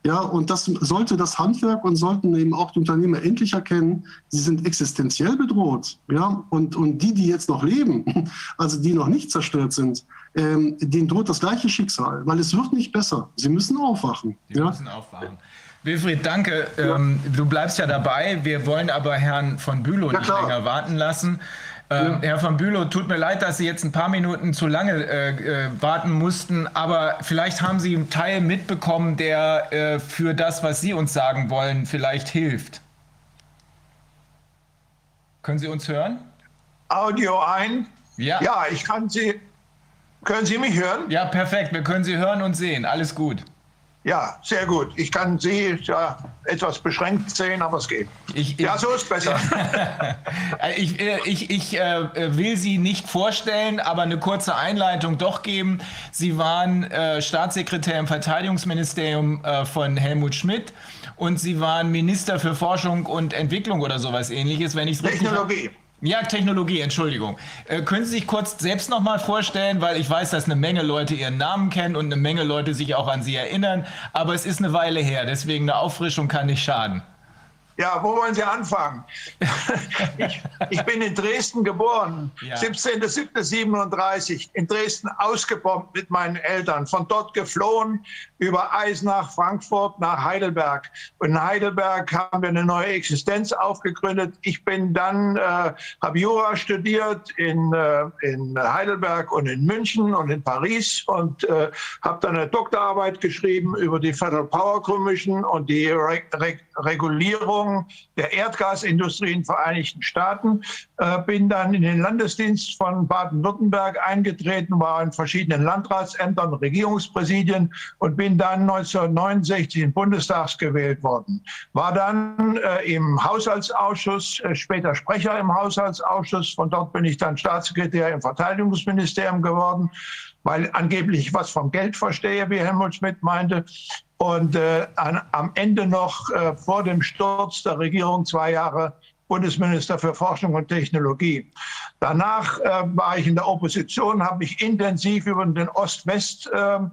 Ja, und das sollte das Handwerk und sollten eben auch die Unternehmer endlich erkennen, sie sind existenziell bedroht. Ja, und, und die, die jetzt noch leben, (laughs) also die noch nicht zerstört sind, ähm, denen droht das gleiche Schicksal, weil es wird nicht besser. Sie müssen aufwachen. Sie ja? müssen aufwachen. Wilfried, danke. Ähm, du bleibst ja dabei. Wir wollen aber Herrn von Bülow Ja, nicht länger warten lassen. Ähm, Herr von Bülow, tut mir leid, dass Sie jetzt ein paar Minuten zu lange äh, äh, warten mussten, aber vielleicht haben Sie einen Teil mitbekommen, der äh, für das, was Sie uns sagen wollen, vielleicht hilft. Können Sie uns hören? Audio ein. Ja. Ja, ich kann Sie. Können Sie mich hören? Ja, perfekt. Wir können Sie hören und sehen. Alles gut. Ja, sehr gut. Ich kann Sie ja, etwas beschränkt sehen, aber es geht. Ich, Ja, so ist besser. (laughs) Ich, äh, ich, ich äh, will Sie nicht vorstellen, aber eine kurze Einleitung doch geben. Sie waren äh, Staatssekretär im Verteidigungsministerium äh, von Helmut Schmidt und Sie waren Minister für Forschung und Entwicklung oder sowas ähnliches, wenn ich es richtig Technologie. Ja, Technologie, Entschuldigung. Äh, können Sie sich kurz selbst nochmal vorstellen, weil ich weiß, dass eine Menge Leute Ihren Namen kennen und eine Menge Leute sich auch an Sie erinnern, aber es ist eine Weile her, deswegen eine Auffrischung kann nicht schaden. Ja, wo wollen Sie anfangen? (laughs) ich, ich bin in Dresden geboren, Ja. 17.07.37, in Dresden ausgebombt mit meinen Eltern, von dort geflohen über Eisenach, Frankfurt nach Heidelberg. Und in Heidelberg haben wir eine neue Existenz aufgegründet. Ich bin dann, äh, habe Jura studiert in, äh, in Heidelberg und in München und in Paris und äh, habe dann eine Doktorarbeit geschrieben über die Federal Power Commission und die Re Re Regulierung der Erdgasindustrie in den Vereinigten Staaten. Äh, bin dann in den Landesdienst von Baden-Württemberg eingetreten, war in verschiedenen Landratsämtern, Regierungspräsidien und bin dann 1969 in den Bundestag gewählt worden. War dann äh, im Haushaltsausschuss, äh, später Sprecher im Haushaltsausschuss. Von dort bin ich dann Staatssekretär im Verteidigungsministerium geworden, weil angeblich ich was vom Geld verstehe, wie Helmut Schmidt meinte. Und äh, an, am Ende noch äh, vor dem Sturz der Regierung zwei Jahre Bundesminister für Forschung und Technologie. Danach äh, war ich in der Opposition, habe mich intensiv über den Ost-West-Konflikt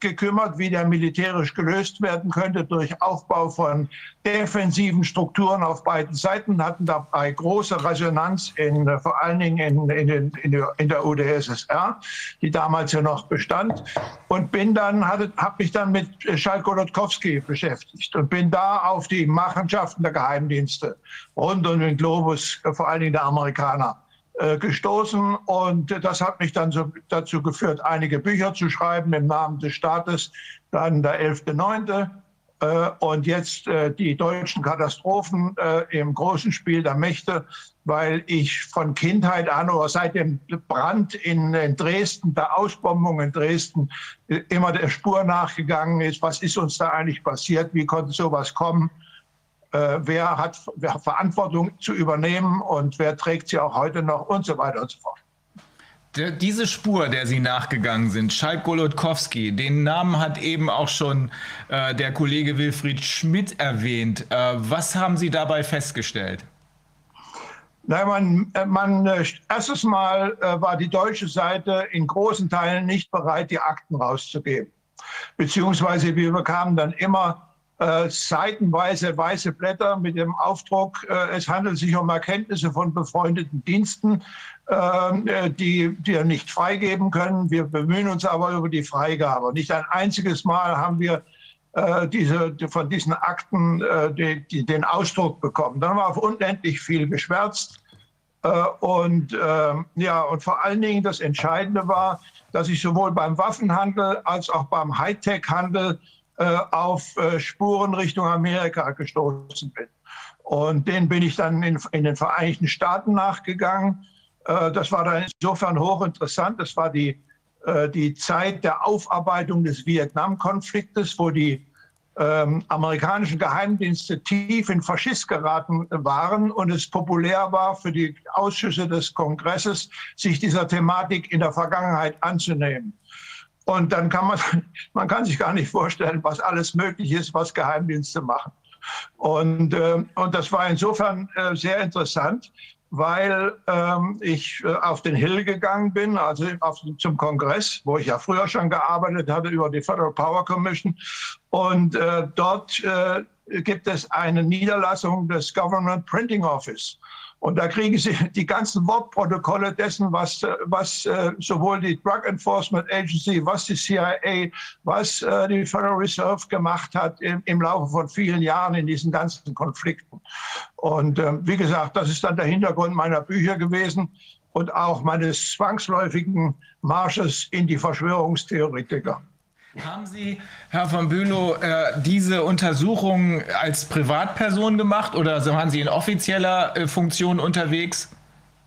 gekümmert, wie der militärisch gelöst werden könnte durch Aufbau von defensiven Strukturen auf beiden Seiten, hatten dabei große Resonanz in, vor allen Dingen in, in, in, der, in der UdSSR, die damals ja noch bestand. Und bin dann, habe mich dann mit Schalko-Lotkowski beschäftigt und bin da auf die Machenschaften der Geheimdienste rund um den Globus, vor allen Dingen der Amerikaner, gestoßen. Und das hat mich dann so dazu geführt, einige Bücher zu schreiben im Namen des Staates. Dann der 11.9. Äh, und jetzt äh, die deutschen Katastrophen äh, im großen Spiel der Mächte, weil ich von Kindheit an oder seit dem Brand in, Dresden, der Ausbombung in Dresden, äh, immer der Spur nachgegangen ist. Was ist uns da eigentlich passiert? Wie konnte sowas kommen? Äh, wer hat wer Verantwortung zu übernehmen und wer trägt sie auch heute noch und so weiter und so fort. Diese Spur, der Sie nachgegangen sind, Schalk Golodkowski, den Namen hat eben auch schon äh, der Kollege Wilfried Schmidt erwähnt. Äh, was haben Sie dabei festgestellt? Nein, man, äh, man, äh, erstes Mal war die deutsche Seite in großen Teilen nicht bereit, die Akten rauszugeben. Beziehungsweise wir bekamen dann immer äh, seitenweise weiße Blätter mit dem Aufdruck, äh, es handelt sich um Erkenntnisse von befreundeten Diensten, äh, die wir nicht freigeben können. Wir bemühen uns aber über die Freigabe. Nicht ein einziges Mal haben wir äh, diese, von diesen Akten äh, die, die, den Ausdruck bekommen. Dann war unendlich viel geschwärzt. Äh, und, ähm, ja, und vor allen Dingen das Entscheidende war, dass ich sowohl beim Waffenhandel als auch beim Hightech-Handel auf äh, Spuren Richtung Amerika gestoßen bin. Und den bin ich dann in, in den Vereinigten Staaten nachgegangen. Äh, das war dann insofern hochinteressant. Das war die äh, die Zeit der Aufarbeitung des Vietnamkonfliktes, wo die ähm, amerikanischen Geheimdienste tief in Faschist geraten waren und es populär war für die Ausschüsse des Kongresses, sich dieser Thematik in der Vergangenheit anzunehmen. Und dann kann man, (laughs) man kann sich gar nicht vorstellen, was alles möglich ist, was Geheimdienste machen. Und, äh, und das war insofern äh, sehr interessant, weil ähm, ich äh, auf den Hill gegangen bin, also auf, zum Kongress, wo ich ja früher schon gearbeitet hatte über die Federal Power Commission. Und äh, dort äh, gibt es eine Niederlassung des Government Printing Office. Und da kriegen Sie (laughs) die ganzen Wortprotokolle dessen, was, was äh, sowohl die Drug Enforcement Agency, was die CIA, was äh, die Federal Reserve gemacht hat im, im, Laufe von vielen Jahren in diesen ganzen Konflikten. Und äh, wie gesagt, das ist dann der Hintergrund meiner Bücher gewesen und auch meines zwangsläufigen Marsches in die Verschwörungstheoretiker. Haben Sie, Herr von Bülow, äh, diese Untersuchung als Privatperson gemacht oder waren Sie in offizieller äh, Funktion unterwegs?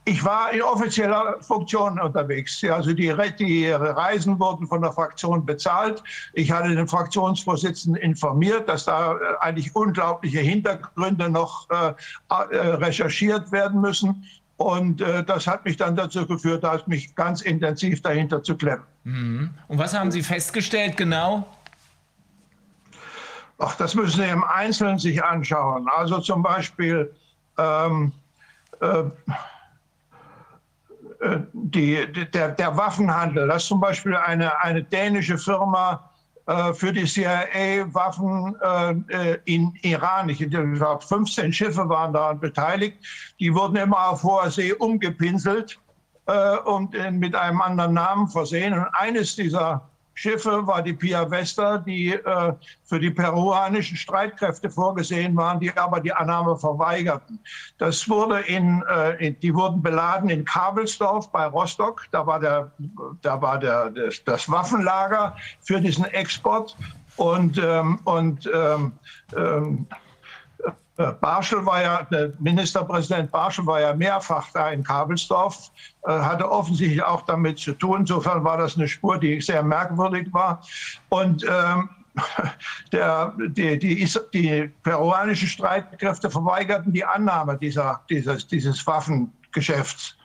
Ich war in offizieller Funktion unterwegs. Also die, die, Reisen wurden von der Fraktion bezahlt. Ich hatte den Fraktionsvorsitzenden informiert, dass da äh, eigentlich unglaubliche Hintergründe noch äh, recherchiert werden müssen. Und äh, das hat mich dann dazu geführt, mich ganz intensiv dahinter zu klemmen. Mhm. Und was haben Sie festgestellt genau? Ach, das müssen Sie im Einzelnen sich anschauen. Also zum Beispiel ähm, äh, äh die, der, der, Waffenhandel. Das ist zum Beispiel eine, eine dänische Firma, für die CIA Waffen äh, äh, in Iran. Ich glaube, 15 Schiffe waren daran beteiligt. Die wurden immer auf hoher See umgepinselt und mit einem anderen Namen versehen. Und eines dieser Schiffe war die Pia Vesta, die äh, für die peruanischen Streitkräfte vorgesehen waren, die aber die Annahme verweigerten. Das wurde in, äh, die wurden beladen in Kabelsdorf bei Rostock. Da war, der, da war der, das, das Waffenlager für diesen Export. Und, ähm, und ähm, ähm, äh, Barschel war ja, der Ministerpräsident Barschel war ja mehrfach da in Kabelsdorf, äh, hatte offensichtlich auch damit zu tun. Insofern war das eine Spur, die sehr merkwürdig war. Und ähm, (laughs) der, die, die, die, peruanischen Streitkräfte verweigerten die Annahme dieser, dieses, dieses Waffengeschäfts.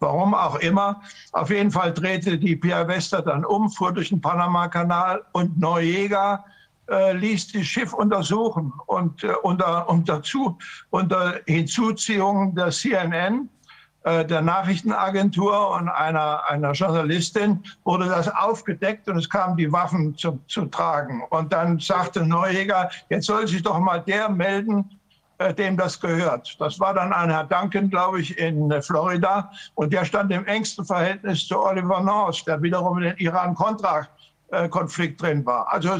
Warum auch immer. Auf jeden Fall drehte die Pia Vesta dann um, fuhr durch den Panama-Kanal und Noriega äh, ließ das Schiff untersuchen und äh, unter, unter, zu, unter Hinzuziehung der CNN, äh, der Nachrichtenagentur und einer, einer Journalistin wurde das aufgedeckt und es kamen die Waffen zu, zu tragen. Und dann sagte Neueger, jetzt soll sich doch mal der melden, äh, dem das gehört. Das war dann ein Herr Duncan, glaube ich, in äh, Florida. Und der stand im engsten Verhältnis zu Oliver North, der wiederum den Iran-Contra Konflikt drin war. Also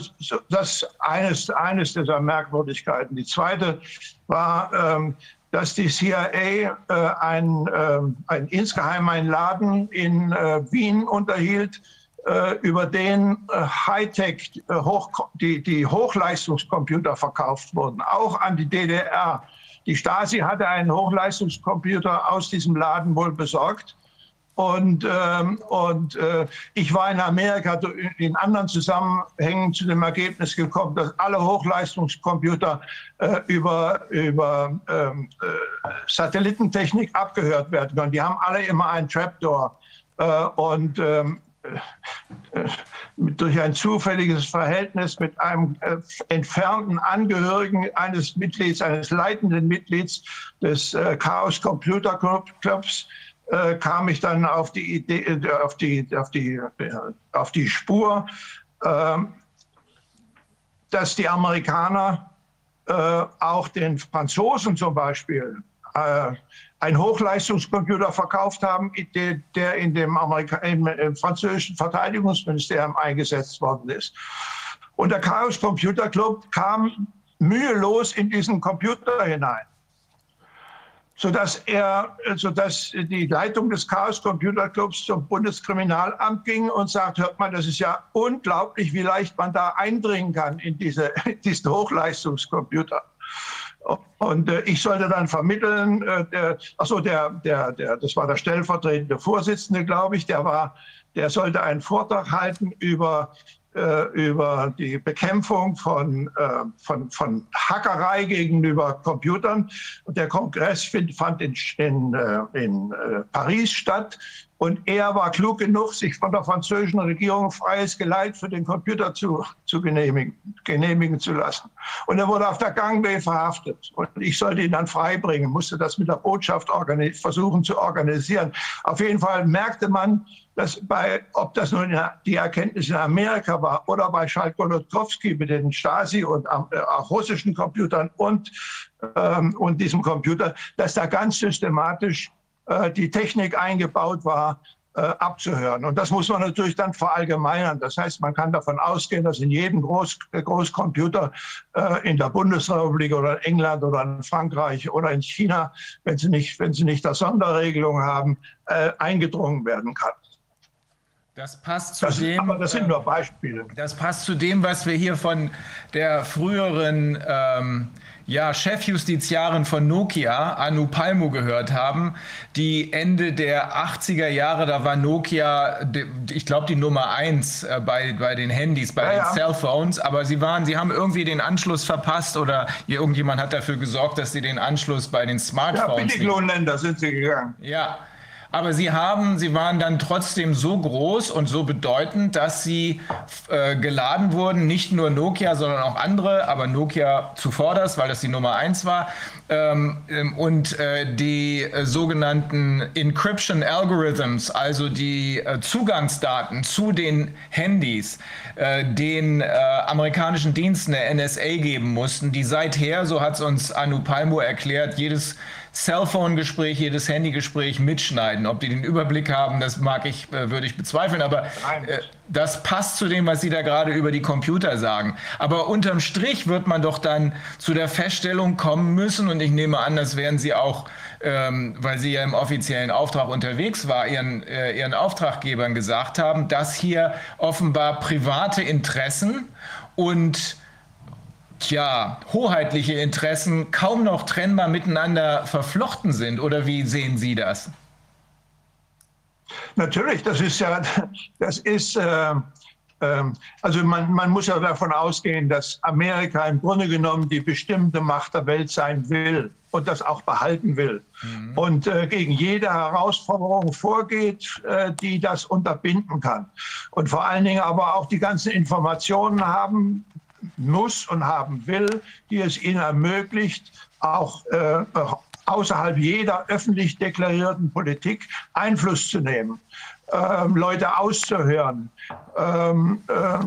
das eines, eines dieser Merkwürdigkeiten. Die zweite war, ähm, dass die CIA äh, ein, äh, ein insgeheim einen Laden in äh, Wien unterhielt, äh, über den äh, Hightech, äh, hoch, die, die Hochleistungscomputer verkauft wurden, auch an die DDR. Die Stasi hatte einen Hochleistungscomputer aus diesem Laden wohl besorgt und, ähm, und äh, ich war in Amerika in anderen Zusammenhängen zu dem Ergebnis gekommen, dass alle Hochleistungscomputer äh, über, über ähm, äh, Satellitentechnik abgehört werden können. Die haben alle immer einen Trapdoor. Äh, und ähm, durch ein zufälliges Verhältnis mit einem äh, entfernten Angehörigen eines Mitglieds, eines leitenden Mitglieds des äh, Chaos Computer Clubs, äh, kam ich dann auf die Idee, äh, auf die, auf die, äh, auf die Spur, ähm, dass die Amerikaner äh, auch den Franzosen zum Beispiel äh, einen Hochleistungscomputer verkauft haben, der, der in dem, im, im französischen Verteidigungsministerium eingesetzt worden ist. Und der Chaos Computer Club kam mühelos in diesen Computer hinein sodass er, sodass die Leitung des Chaos Computer Clubs zum Bundeskriminalamt ging und sagt, hört mal, das ist ja unglaublich, wie leicht man da eindringen kann in diese, (laughs) diesen Hochleistungscomputer. Und äh, ich sollte dann vermitteln, äh, der, achso, der, der, der, das war der stellvertretende Vorsitzende, glaube ich, der war, der sollte einen Vortrag halten über über die Bekämpfung von, äh, von, von Hackerei gegenüber Computern. Der Kongress fand in, in, äh, in Paris statt. Und er war klug genug, sich von der französischen Regierung freies Geleit für den Computer zu, zu genehmigen, genehmigen zu lassen. Und er wurde auf der Gangway verhaftet. Und ich sollte ihn dann freibringen, musste das mit der Botschaft versuchen zu organisieren. Auf jeden Fall merkte man, dass bei, ob das nun die Erkenntnis in Amerika war oder bei Schalk-Golodkowski mit den Stasi und äh, russischen Computern und, ähm, und diesem Computer, dass da ganz systematisch äh, die Technik eingebaut war, äh, abzuhören. Und das muss man natürlich dann verallgemeinern. Das heißt, man kann davon ausgehen, dass in jedem Groß Großcomputer äh, in der Bundesrepublik oder in England oder in Frankreich oder in China, wenn sie nicht, wenn sie nicht das Sonderregelung haben, äh, eingedrungen werden kann. Das passt zu das, dem. Aber das sind nur Beispiele. Das passt zu dem, was wir hier von der früheren ähm, ja, Chefjustiziarin von Nokia, Anu Palmo, gehört haben, die Ende der 80er Jahre, da war Nokia, ich glaube, die Nummer eins äh, bei, bei den Handys, bei ja, den ja. Cellphones, aber sie waren, sie haben irgendwie den Anschluss verpasst oder irgendjemand hat dafür gesorgt, dass sie den Anschluss bei den Smartphones. Ja, Billiglohnländer sind sie gegangen. Ja. Aber sie haben, sie waren dann trotzdem so groß und so bedeutend, dass sie äh, geladen wurden, nicht nur Nokia, sondern auch andere, aber Nokia zuvorderst, weil das die Nummer eins war. Ähm, ähm und äh, die äh, sogenannten Encryption Algorithms, also die äh, Zugangsdaten zu den Handys, äh, den äh, amerikanischen Diensten der NSA geben mussten, die seither, so hat es uns Anu Palmo erklärt, jedes Cellphone-Gespräch, jedes Handy-Gespräch mitschneiden. Ob die den Überblick haben, das mag ich, äh, würde ich bezweifeln, aber äh, das passt zu dem, was Sie da gerade über die Computer sagen. Aber unterm Strich wird man doch dann zu der Feststellung kommen müssen, und ich nehme an, das werden Sie auch, ähm, weil Sie ja im offiziellen Auftrag unterwegs war, Ihren, äh, Ihren Auftraggebern gesagt haben, dass hier offenbar private Interessen und tja, hoheitliche Interessen kaum noch trennbar miteinander verflochten sind? Oder wie sehen Sie das? Natürlich, das ist ja, das ist, äh, äh, also man, man muss ja davon ausgehen, dass Amerika im Grunde genommen die bestimmte Macht der Welt sein will und das auch behalten will. Mhm. Und äh, gegen jede Herausforderung vorgeht, äh, die das unterbinden kann. Und vor allen Dingen aber auch die ganzen Informationen haben, muss und haben will, die es ihnen ermöglicht, auch äh, außerhalb jeder öffentlich deklarierten Politik Einfluss zu nehmen Leute auszuhören. Ähm, äh,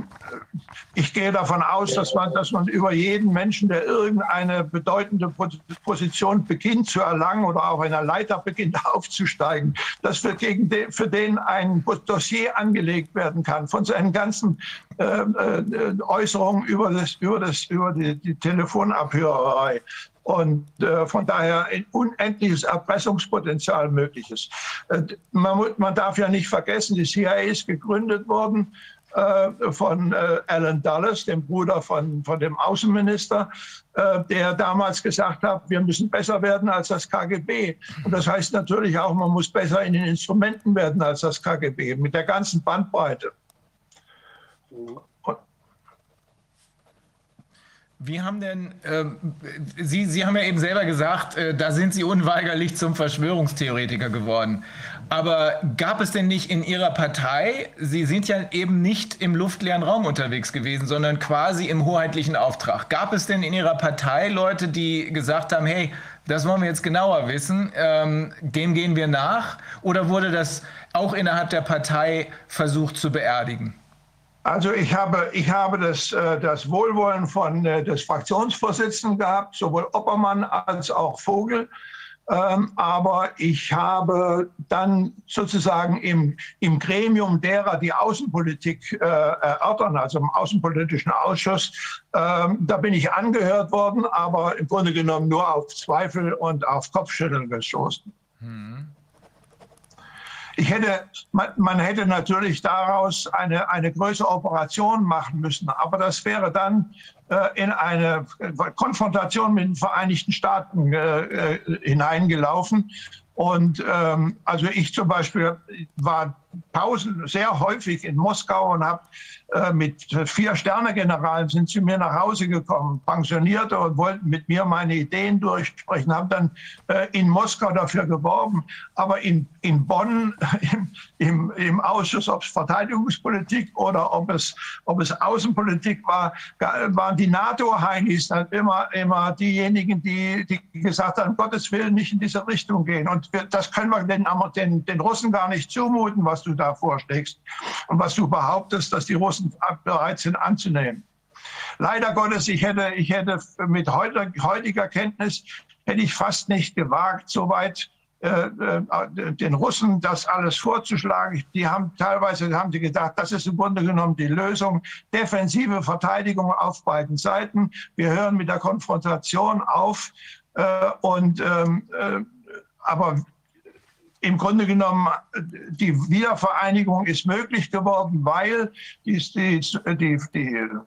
ich gehe davon aus, dass man, dass man über jeden Menschen, der irgendeine bedeutende Position beginnt zu erlangen oder auf einer Leiter beginnt (laughs) aufzusteigen, dass für, gegen den, für den ein Dossier angelegt werden kann von seinen ganzen äh, äh, Äußerungen über, das, über, das, über die, die Telefonabhörerei und äh, von daher ein unendliches Erpressungspotenzial möglich ist. Äh, man, man, darf ja nicht vergessen, die CIA ist gegründet worden äh, von äh, Alan Dulles, dem Bruder von, von dem Außenminister, äh, der damals gesagt hat, wir müssen besser werden als das KGB. Und das heißt natürlich auch, man muss besser in den Instrumenten werden als das KGB, mit der ganzen Bandbreite. Wie haben denn, äh, Sie, Sie haben ja eben selber gesagt, äh, da sind Sie unweigerlich zum Verschwörungstheoretiker geworden. Aber gab es denn nicht in Ihrer Partei, Sie sind ja eben nicht im luftleeren Raum unterwegs gewesen, sondern quasi im hoheitlichen Auftrag. Gab es denn in Ihrer Partei Leute, die gesagt haben, hey, das wollen wir jetzt genauer wissen, ähm, dem gehen wir nach? Oder wurde das auch innerhalb der Partei versucht zu beerdigen? Also ich habe, ich habe das, äh, das Wohlwollen von äh, des Fraktionsvorsitzenden gehabt, sowohl Oppermann als auch Vogel. Ähm, aber ich habe dann sozusagen im, im Gremium derer, die Außenpolitik äh, erörtern, also im Außenpolitischen Ausschuss, ähm, da bin ich angehört worden, aber im Grunde genommen nur auf Zweifel und auf Kopfschütteln gestoßen. Hm. Ich hätte, man, man, hätte natürlich daraus eine, eine größere Operation machen müssen, aber das wäre dann äh, in eine Konfrontation mit den Vereinigten Staaten äh, äh hineingelaufen. Und ähm, also ich zum Beispiel war Pausen sehr häufig in Moskau und habe äh, mit vier Sterne-Generalen sind sie mir nach Hause gekommen, Pensionierte und wollten mit mir meine Ideen durchsprechen, haben dann äh, in Moskau dafür geworben. Aber in, in Bonn (laughs) im, im, im Ausschuss, ob es Verteidigungspolitik oder ob es, ob es Außenpolitik war, waren die NATO-Heinis dann immer, immer diejenigen, die, die gesagt haben, Gottes Willen nicht in diese Richtung gehen. Und wir, das können wir den, den, den Russen gar nicht zumuten, was du da vorschlägst und was du behauptest, dass die Russen bereit sind anzunehmen. Leider Gottes, ich hätte, ich hätte mit heutiger Kenntnis hätte ich fast nicht gewagt, so weit äh, äh, den Russen das alles vorzuschlagen. Die haben teilweise haben die gedacht, das ist im Grunde genommen die Lösung. Defensive Verteidigung auf beiden Seiten. Wir hören mit der Konfrontation auf. Äh, und ähm, äh, aber im Grunde genommen, die Wiedervereinigung ist möglich geworden, weil die, die, die,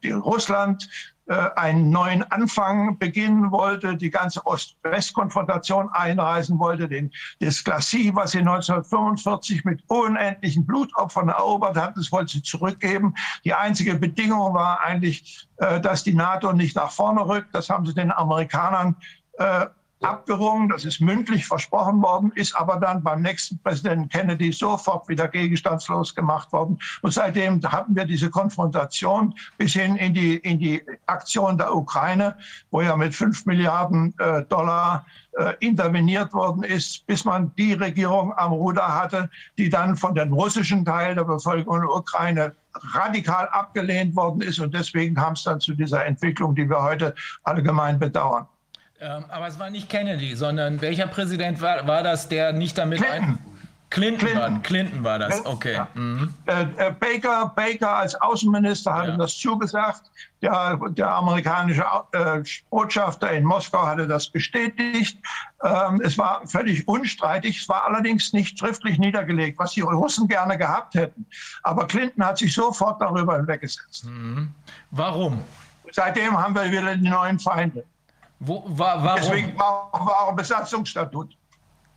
die Russland äh, einen neuen Anfang beginnen wollte, die ganze Ost-West-Konfrontation einreißen wollte, den, das Glacis, was sie 1945 mit unendlichen Blutopfern erobert hat, das wollte sie zurückgeben. Die einzige Bedingung war eigentlich, äh, dass die NATO nicht nach vorne rückt. Das haben sie den Amerikanern äh, abgerungen, das ist mündlich versprochen worden, ist aber dann beim nächsten Präsidenten Kennedy sofort wieder gegenstandslos gemacht worden. Und seitdem hatten wir diese Konfrontation bis hin in die, in die Aktion der Ukraine, wo ja mit fünf Milliarden äh, Dollar äh, interveniert worden ist, bis man die Regierung am Ruder hatte, die dann von dem russischen Teil der Bevölkerung der Ukraine radikal abgelehnt worden ist. Und deswegen kam es dann zu dieser Entwicklung, die wir heute allgemein bedauern. Ähm, aber es war nicht Kennedy, sondern welcher Präsident war, war das, der nicht damit Clinton. ein. Clinton, Clinton. War, Clinton war das, okay. Ja. Mhm. Äh, äh, Baker, Baker als Außenminister hatte ja. das zugesagt. Der, der amerikanische äh, Botschafter in Moskau hatte das bestätigt. Ähm, es war völlig unstreitig. Es war allerdings nicht schriftlich niedergelegt, was die Russen gerne gehabt hätten. Aber Clinton hat sich sofort darüber hinweggesetzt. Mhm. Warum? Seitdem haben wir wieder die neuen Feinde. Wo, wa, warum? Deswegen brauchen wir auch ein Besatzungsstatut.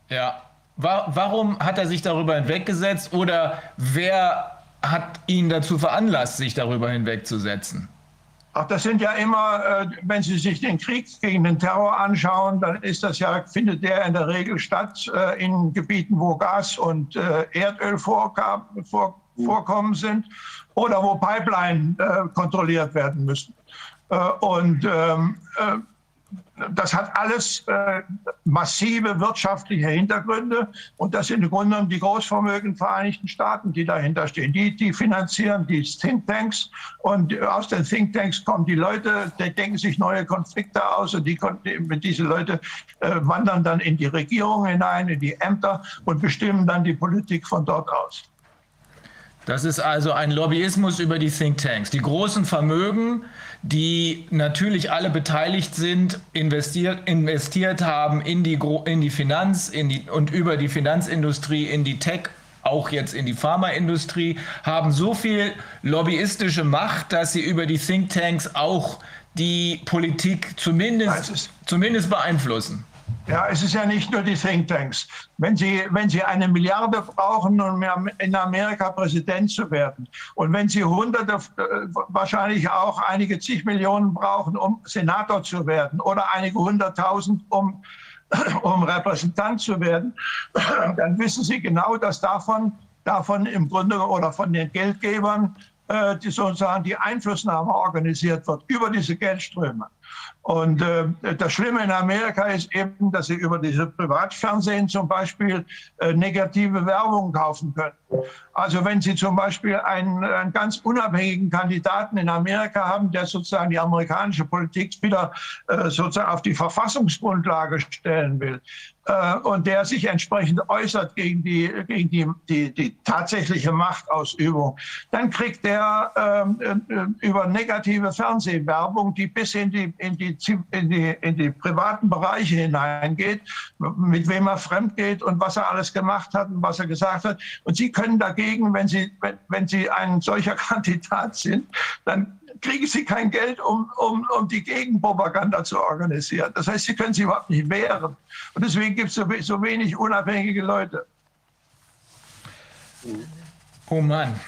Ja. Wa warum hat er sich darüber hinweggesetzt oder wer hat ihn dazu veranlasst, sich darüber hinwegzusetzen? Ach, das sind ja immer, äh, wenn Sie sich den Krieg gegen den Terror anschauen, dann ist das ja, findet der in der Regel statt äh, in Gebieten, wo Gas und äh, Erdöl vorkam, vor, vorkommen sind oder wo Pipeline äh, kontrolliert werden müssen. Äh, und ähm, äh, das hat alles äh, massive wirtschaftliche Hintergründe und das sind im Grunde genommen die Großvermögen Vereinigten Staaten, die dahinter stehen. Die, die finanzieren die Thinktanks und aus den Thinktanks kommen die Leute, die denken sich neue Konflikte aus und die, diese Leute äh, wandern dann in die Regierung hinein, in die Ämter und bestimmen dann die Politik von dort aus. Das ist also ein Lobbyismus über die Thinktanks. Die großen Vermögen, die natürlich alle beteiligt sind, investiert, investiert haben in die, in die Finanz in die, und über die Finanzindustrie in die Tech auch jetzt in die Pharmaindustrie, haben so viel lobbyistische Macht, dass sie über die Thinktanks auch die Politik zumindest, zumindest beeinflussen. Ja, es ist ja nicht nur die Thinktanks. Wenn Sie, wenn Sie eine Milliarde brauchen, um in Amerika Präsident zu werden, und wenn Sie Hunderte, äh, wahrscheinlich auch einige zig Millionen brauchen, um Senator zu werden, oder einige hunderttausend, um, (clears throat) um Repräsentant zu werden, (clears throat) dann wissen Sie genau, dass davon, davon im Grunde oder von den Geldgebern äh, die sozusagen die Einflussnahme organisiert wird über diese Geldströme. Und äh, das Schlimme in Amerika ist eben, dass Sie über diese Privatfernsehen zum Beispiel äh, negative Werbung kaufen können. Also wenn Sie zum Beispiel einen, einen, ganz unabhängigen Kandidaten in Amerika haben, der sozusagen die amerikanische Politik wieder äh, sozusagen auf die Verfassungsgrundlage stellen will, und der sich entsprechend äußert gegen die, gegen die, die, die tatsächliche Machtausübung, dann kriegt der ähm, äh, über negative Fernsehwerbung, die bis in die, in die in die, in die privaten Bereiche hineingeht, mit wem er fremd geht und was er alles gemacht hat und was er gesagt hat. Und Sie können dagegen, wenn Sie, wenn, wenn Sie ein solcher (laughs) Kandidat sind, dann kriegen Sie kein Geld, um, um, um die Gegenpropaganda zu organisieren. Das heißt, Sie können sich überhaupt nicht wehren. Und deswegen gibt es so, so wenig unabhängige Leute. Oh Mann.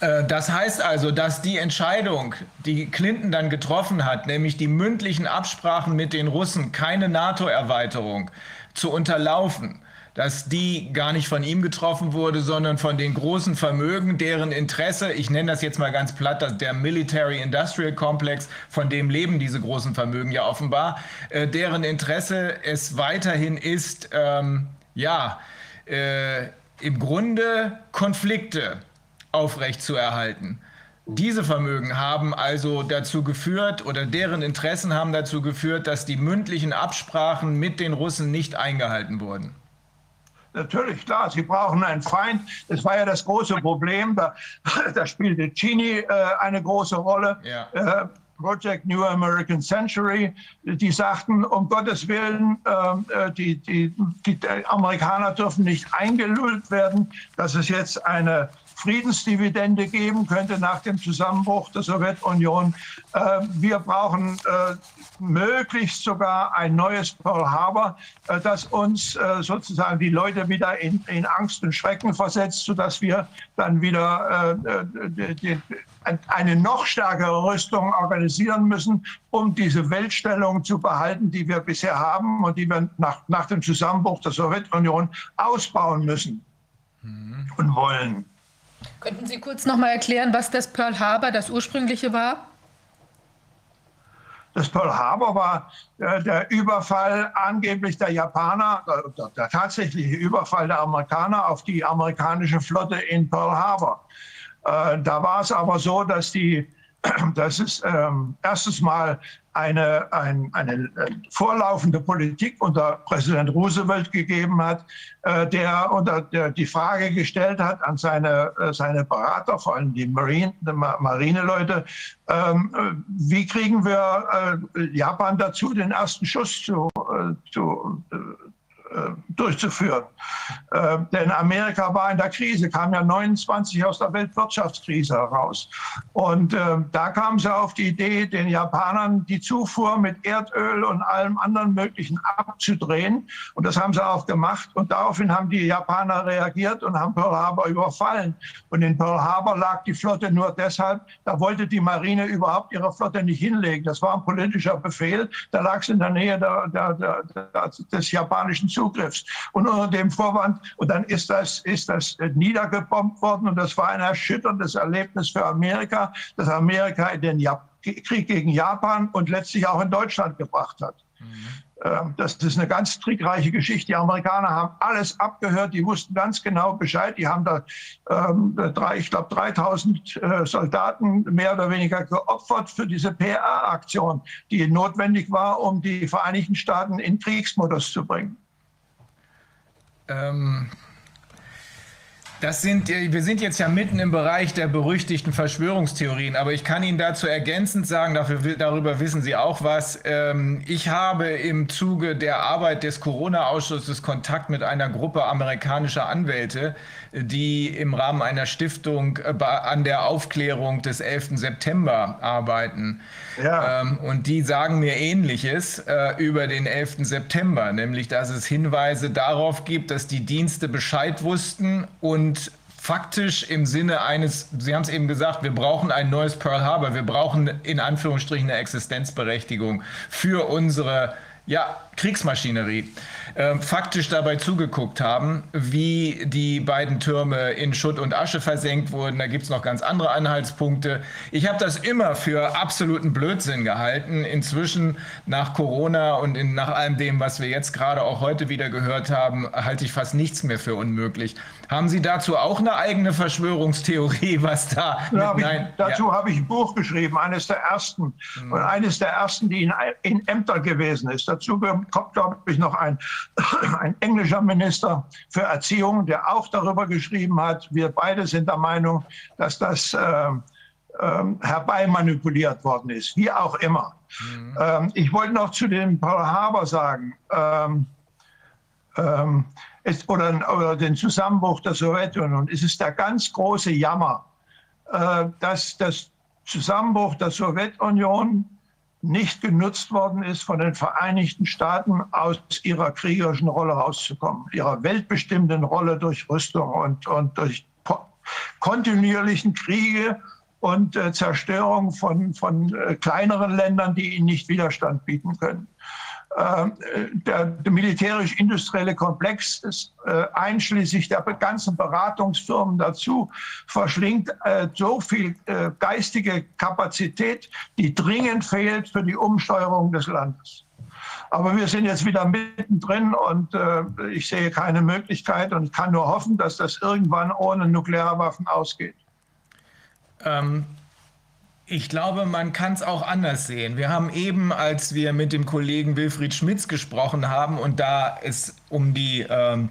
Äh, das heißt also, dass die Entscheidung, die Clinton dann getroffen hat, nämlich die mündlichen Absprachen mit den Russen, keine NATO-Erweiterung zu unterlaufen, dass die gar nicht von ihm getroffen wurde, sondern von den großen Vermögen, deren Interesse, ich nenne das jetzt mal ganz platt, der Military Industrial Complex, von dem leben diese großen Vermögen ja offenbar, äh, deren Interesse es weiterhin ist, ähm, ja, äh, im Grunde Konflikte aufrechtzuerhalten. Diese Vermögen haben also dazu geführt oder deren Interessen haben dazu geführt, dass die mündlichen Absprachen mit den Russen nicht eingehalten wurden. Natürlich, klar, sie brauchen einen Feind. Das war ja das große Problem. Da, (laughs) da spielte Chini äh, eine große Rolle. Ja. Äh, Project New American Century, die sagten, um Gottes Willen, ähm, äh, die, die, die Amerikaner dürfen nicht eingelullt werden, dass es jetzt eine Friedensdividende geben könnte nach dem Zusammenbruch der Sowjetunion. Äh, wir brauchen äh, möglichst sogar ein neues Pearl Harbor, äh, das uns sozusagen die Leute wieder in, in Angst und Schrecken versetzt, sodass wir dann wieder eine noch stärkere Rüstung organisieren müssen, um diese Weltstellung zu behalten, die wir bisher haben und die wir nach, nach dem Zusammenbruch der Sowjetunion ausbauen müssen mhm. und wollen. Könnten Sie kurz noch mal erklären, was das Pearl Harbor, das ursprüngliche war? Das Pearl Harbor war äh, der Überfall angeblich der Japaner, äh, der, der, tatsächliche Überfall der Amerikaner auf die amerikanische Flotte in Pearl Harbor. Äh, da war es aber so, dass die dass es ähm, erstens mal eine, ein, eine äh, vorlaufende Politik unter Präsident Roosevelt gegeben hat, äh, der, unter, der die Frage gestellt hat an seine, äh, seine Berater, vor allem die Marine, Marineleute, ähm, äh, wie kriegen wir äh, Japan dazu, den ersten Schuss zu, äh, zu durchzuführen. Äh, denn Amerika war in der Krise, kam ja 29 aus der Weltwirtschaftskrise heraus. Und äh, da kam sie auf die Idee, den Japanern die Zufuhr mit Erdöl und allem anderen Möglichen abzudrehen. Und das haben sie auch gemacht. Und daraufhin haben die Japaner reagiert und haben Pearl Harbor überfallen. Und in Pearl Harbor lag die Flotte nur deshalb, da wollte die Marine überhaupt ihre Flotte nicht hinlegen. Das war ein politischer Befehl. Da lag es in der Nähe der, der, der, des japanischen Zuges. Zugriffs. Und unter dem Vorwand, und dann ist das, ist das niedergebombt worden und das war ein erschütterndes Erlebnis für Amerika, dass Amerika in den Jap Krieg gegen Japan und letztlich auch in Deutschland gebracht hat. Mhm. Das ist eine ganz trickreiche Geschichte. Die Amerikaner haben alles abgehört, die wussten ganz genau Bescheid. Die haben da, ähm, drei, ich glaube, 3000 äh, Soldaten mehr oder weniger geopfert für diese PR-Aktion, die notwendig war, um die Vereinigten Staaten in Kriegsmodus zu bringen. Ähm, Das sind, äh, wir sind jetzt ja mitten im Bereich der berüchtigten Verschwörungstheorien, aber ich kann Ihnen dazu ergänzend sagen, dafür, darüber wissen Sie auch was. Ähm, ich habe im Zuge der Arbeit des Corona-Ausschusses Kontakt mit einer Gruppe amerikanischer Anwälte, die im Rahmen einer Stiftung äh, an der Aufklärung des 11. September arbeiten. Ja. Ähm, und die sagen mir Ähnliches äh, über den 11. September, nämlich dass es Hinweise darauf gibt, dass die Dienste Bescheid wussten und faktisch im Sinne eines, Sie haben es eben gesagt, wir brauchen ein neues Pearl Harbor, wir brauchen in Anführungsstrichen eine Existenzberechtigung für unsere ja, Kriegsmaschinerie äh, faktisch dabei zugeguckt haben, wie die beiden Türme in Schutt und Asche versenkt wurden. Da gibt es noch ganz andere Anhaltspunkte. Ich habe das immer für absoluten Blödsinn gehalten. Inzwischen nach Corona und in, nach allem dem, was wir jetzt gerade auch heute wieder gehört haben, halte ich fast nichts mehr für unmöglich. Haben Sie dazu auch eine eigene Verschwörungstheorie, (laughs) was da? Ja, hab ich, dazu ja. habe ich ein Buch geschrieben, eines der ersten mhm. und eines der ersten, die in, in Ämtern gewesen ist. Dazu kommt, glaube ich, noch ein, ein englischer Minister für Erziehung, der auch darüber geschrieben hat. Wir beide sind der Meinung, dass das äh, äh, herbeimanipuliert worden ist, wie auch immer. Mhm. Ähm, ich wollte noch zu dem Pearl Harbor sagen. Ähm, ähm, es, oder, oder, den Zusammenbruch der Sowjetunion. Es ist der ganz große Jammer, äh, dass das Zusammenbruch der Sowjetunion nicht genutzt worden ist, von den Vereinigten Staaten aus ihrer kriegerischen Rolle rauszukommen, ihrer weltbestimmenden Rolle durch Rüstung und, und durch kontinuierlichen Kriege und äh, Zerstörung von, von äh, kleineren Ländern, die ihnen nicht Widerstand bieten können. Ähm, der, militärisch-industrielle Komplex ist äh, einschließlich der ganzen Beratungsfirmen dazu verschlingt äh, so viel äh, geistige Kapazität, die dringend fehlt für die Umsteuerung des Landes. Aber wir sind jetzt wieder mittendrin und äh, ich sehe keine Möglichkeit und kann nur hoffen, dass das irgendwann ohne Nuklearwaffen ausgeht. Ähm, ich glaube, man kann es auch anders sehen. Wir haben eben, als wir mit dem Kollegen Wilfried Schmitz gesprochen haben und da es um die ähm,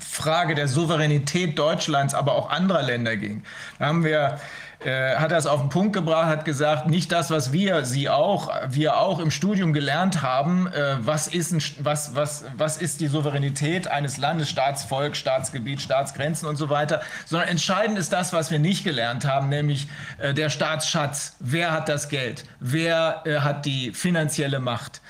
Frage der Souveränität Deutschlands, aber auch anderer Länder ging, da haben wir äh, hat das auf den Punkt gebracht, hat gesagt, nicht das, was wir, Sie auch, wir auch im Studium gelernt haben, äh, was, ist ein, was, was, was ist die Souveränität eines Landes, Staatsvolk, Staatsgebiet, Staatsgrenzen und so weiter, sondern entscheidend ist das, was wir nicht gelernt haben, nämlich äh, der Staatsschatz. Wer hat das Geld? Wer äh, hat die finanzielle Macht?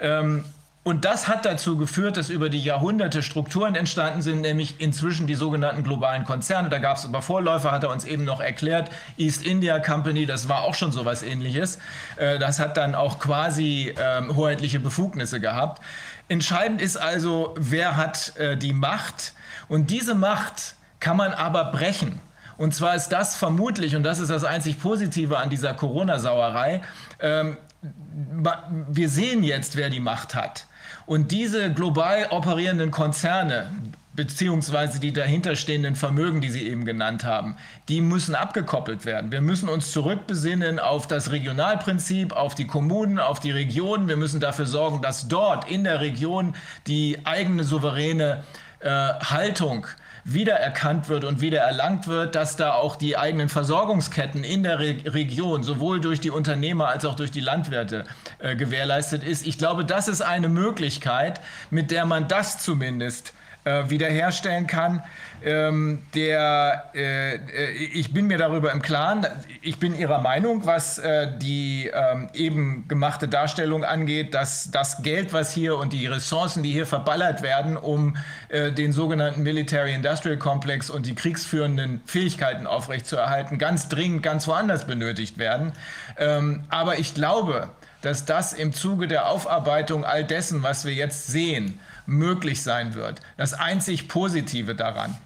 Ähm, und das hat dazu geführt, dass über die Jahrhunderte Strukturen entstanden sind, nämlich inzwischen die sogenannten globalen Konzerne. Da gab es aber Vorläufer, hat er uns eben noch erklärt. East India Company, das war auch schon so was ähnliches. Äh, das hat dann auch quasi ähm, hoheitliche Befugnisse gehabt. Entscheidend ist also, wer hat äh, die Macht. Und diese Macht kann man aber brechen. Und zwar ist das vermutlich, und das ist das einzig Positive an dieser Corona-Sauerei, ähm, wir sehen jetzt, wer die Macht hat. Und diese global operierenden Konzerne, beziehungsweise die dahinterstehenden Vermögen, die Sie eben genannt haben, die müssen abgekoppelt werden. Wir müssen uns zurückbesinnen auf das Regionalprinzip, auf die Kommunen, auf die Regionen. Wir müssen dafür sorgen, dass dort in der Region die eigene souveräne äh, Haltung wiedererkannt wird und wiedererlangt wird, dass da auch die eigenen Versorgungsketten in der Re Region sowohl durch die Unternehmer als auch durch die Landwirte äh, gewährleistet ist. Ich glaube, das ist eine Möglichkeit, mit der man das zumindest äh, wiederherstellen kann. Ähm, der, äh, äh, ich bin mir darüber im Klaren, ich bin Ihrer Meinung, was äh, die ähm, eben gemachte Darstellung angeht, dass das Geld, was hier und die Ressourcen, die hier verballert werden, um äh, den sogenannten Military Industrial Complex und die kriegsführenden Fähigkeiten aufrechtzuerhalten, ganz dringend ganz woanders benötigt werden. Ähm, aber ich glaube, dass das im Zuge der Aufarbeitung all dessen, was wir jetzt sehen, möglich sein wird. Das einzig Positive daran.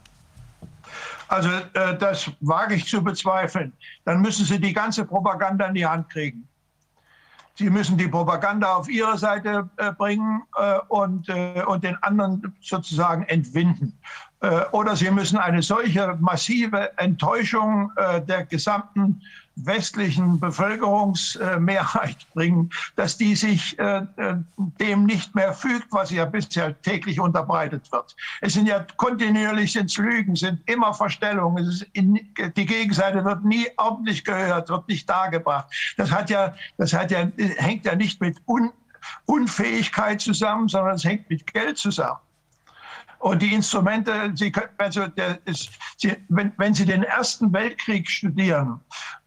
Also äh, das wage ich zu bezweifeln. Dann müssen Sie die ganze Propaganda in die Hand kriegen. Sie müssen die Propaganda auf Ihre Seite äh, bringen äh, und, äh, und den anderen sozusagen entwinden. Äh, oder sie müssen eine solche massive Enttäuschung äh, der gesamten westlichen Bevölkerungsmehrheit (laughs) bringen, dass die sich äh, dem nicht mehr fügt, was ja bisher täglich unterbreitet wird. Es sind ja kontinuierlich sind Lügen, sind immer Verstellungen. In, die Gegenseite wird nie ordentlich gehört, wird nicht dargebracht. Das hat ja, das hat ja, hängt ja nicht mit Un Unfähigkeit zusammen, sondern es hängt mit Geld zusammen. Und die Instrumente, Sie können, also ist, Sie, wenn, wenn Sie den Ersten Weltkrieg studieren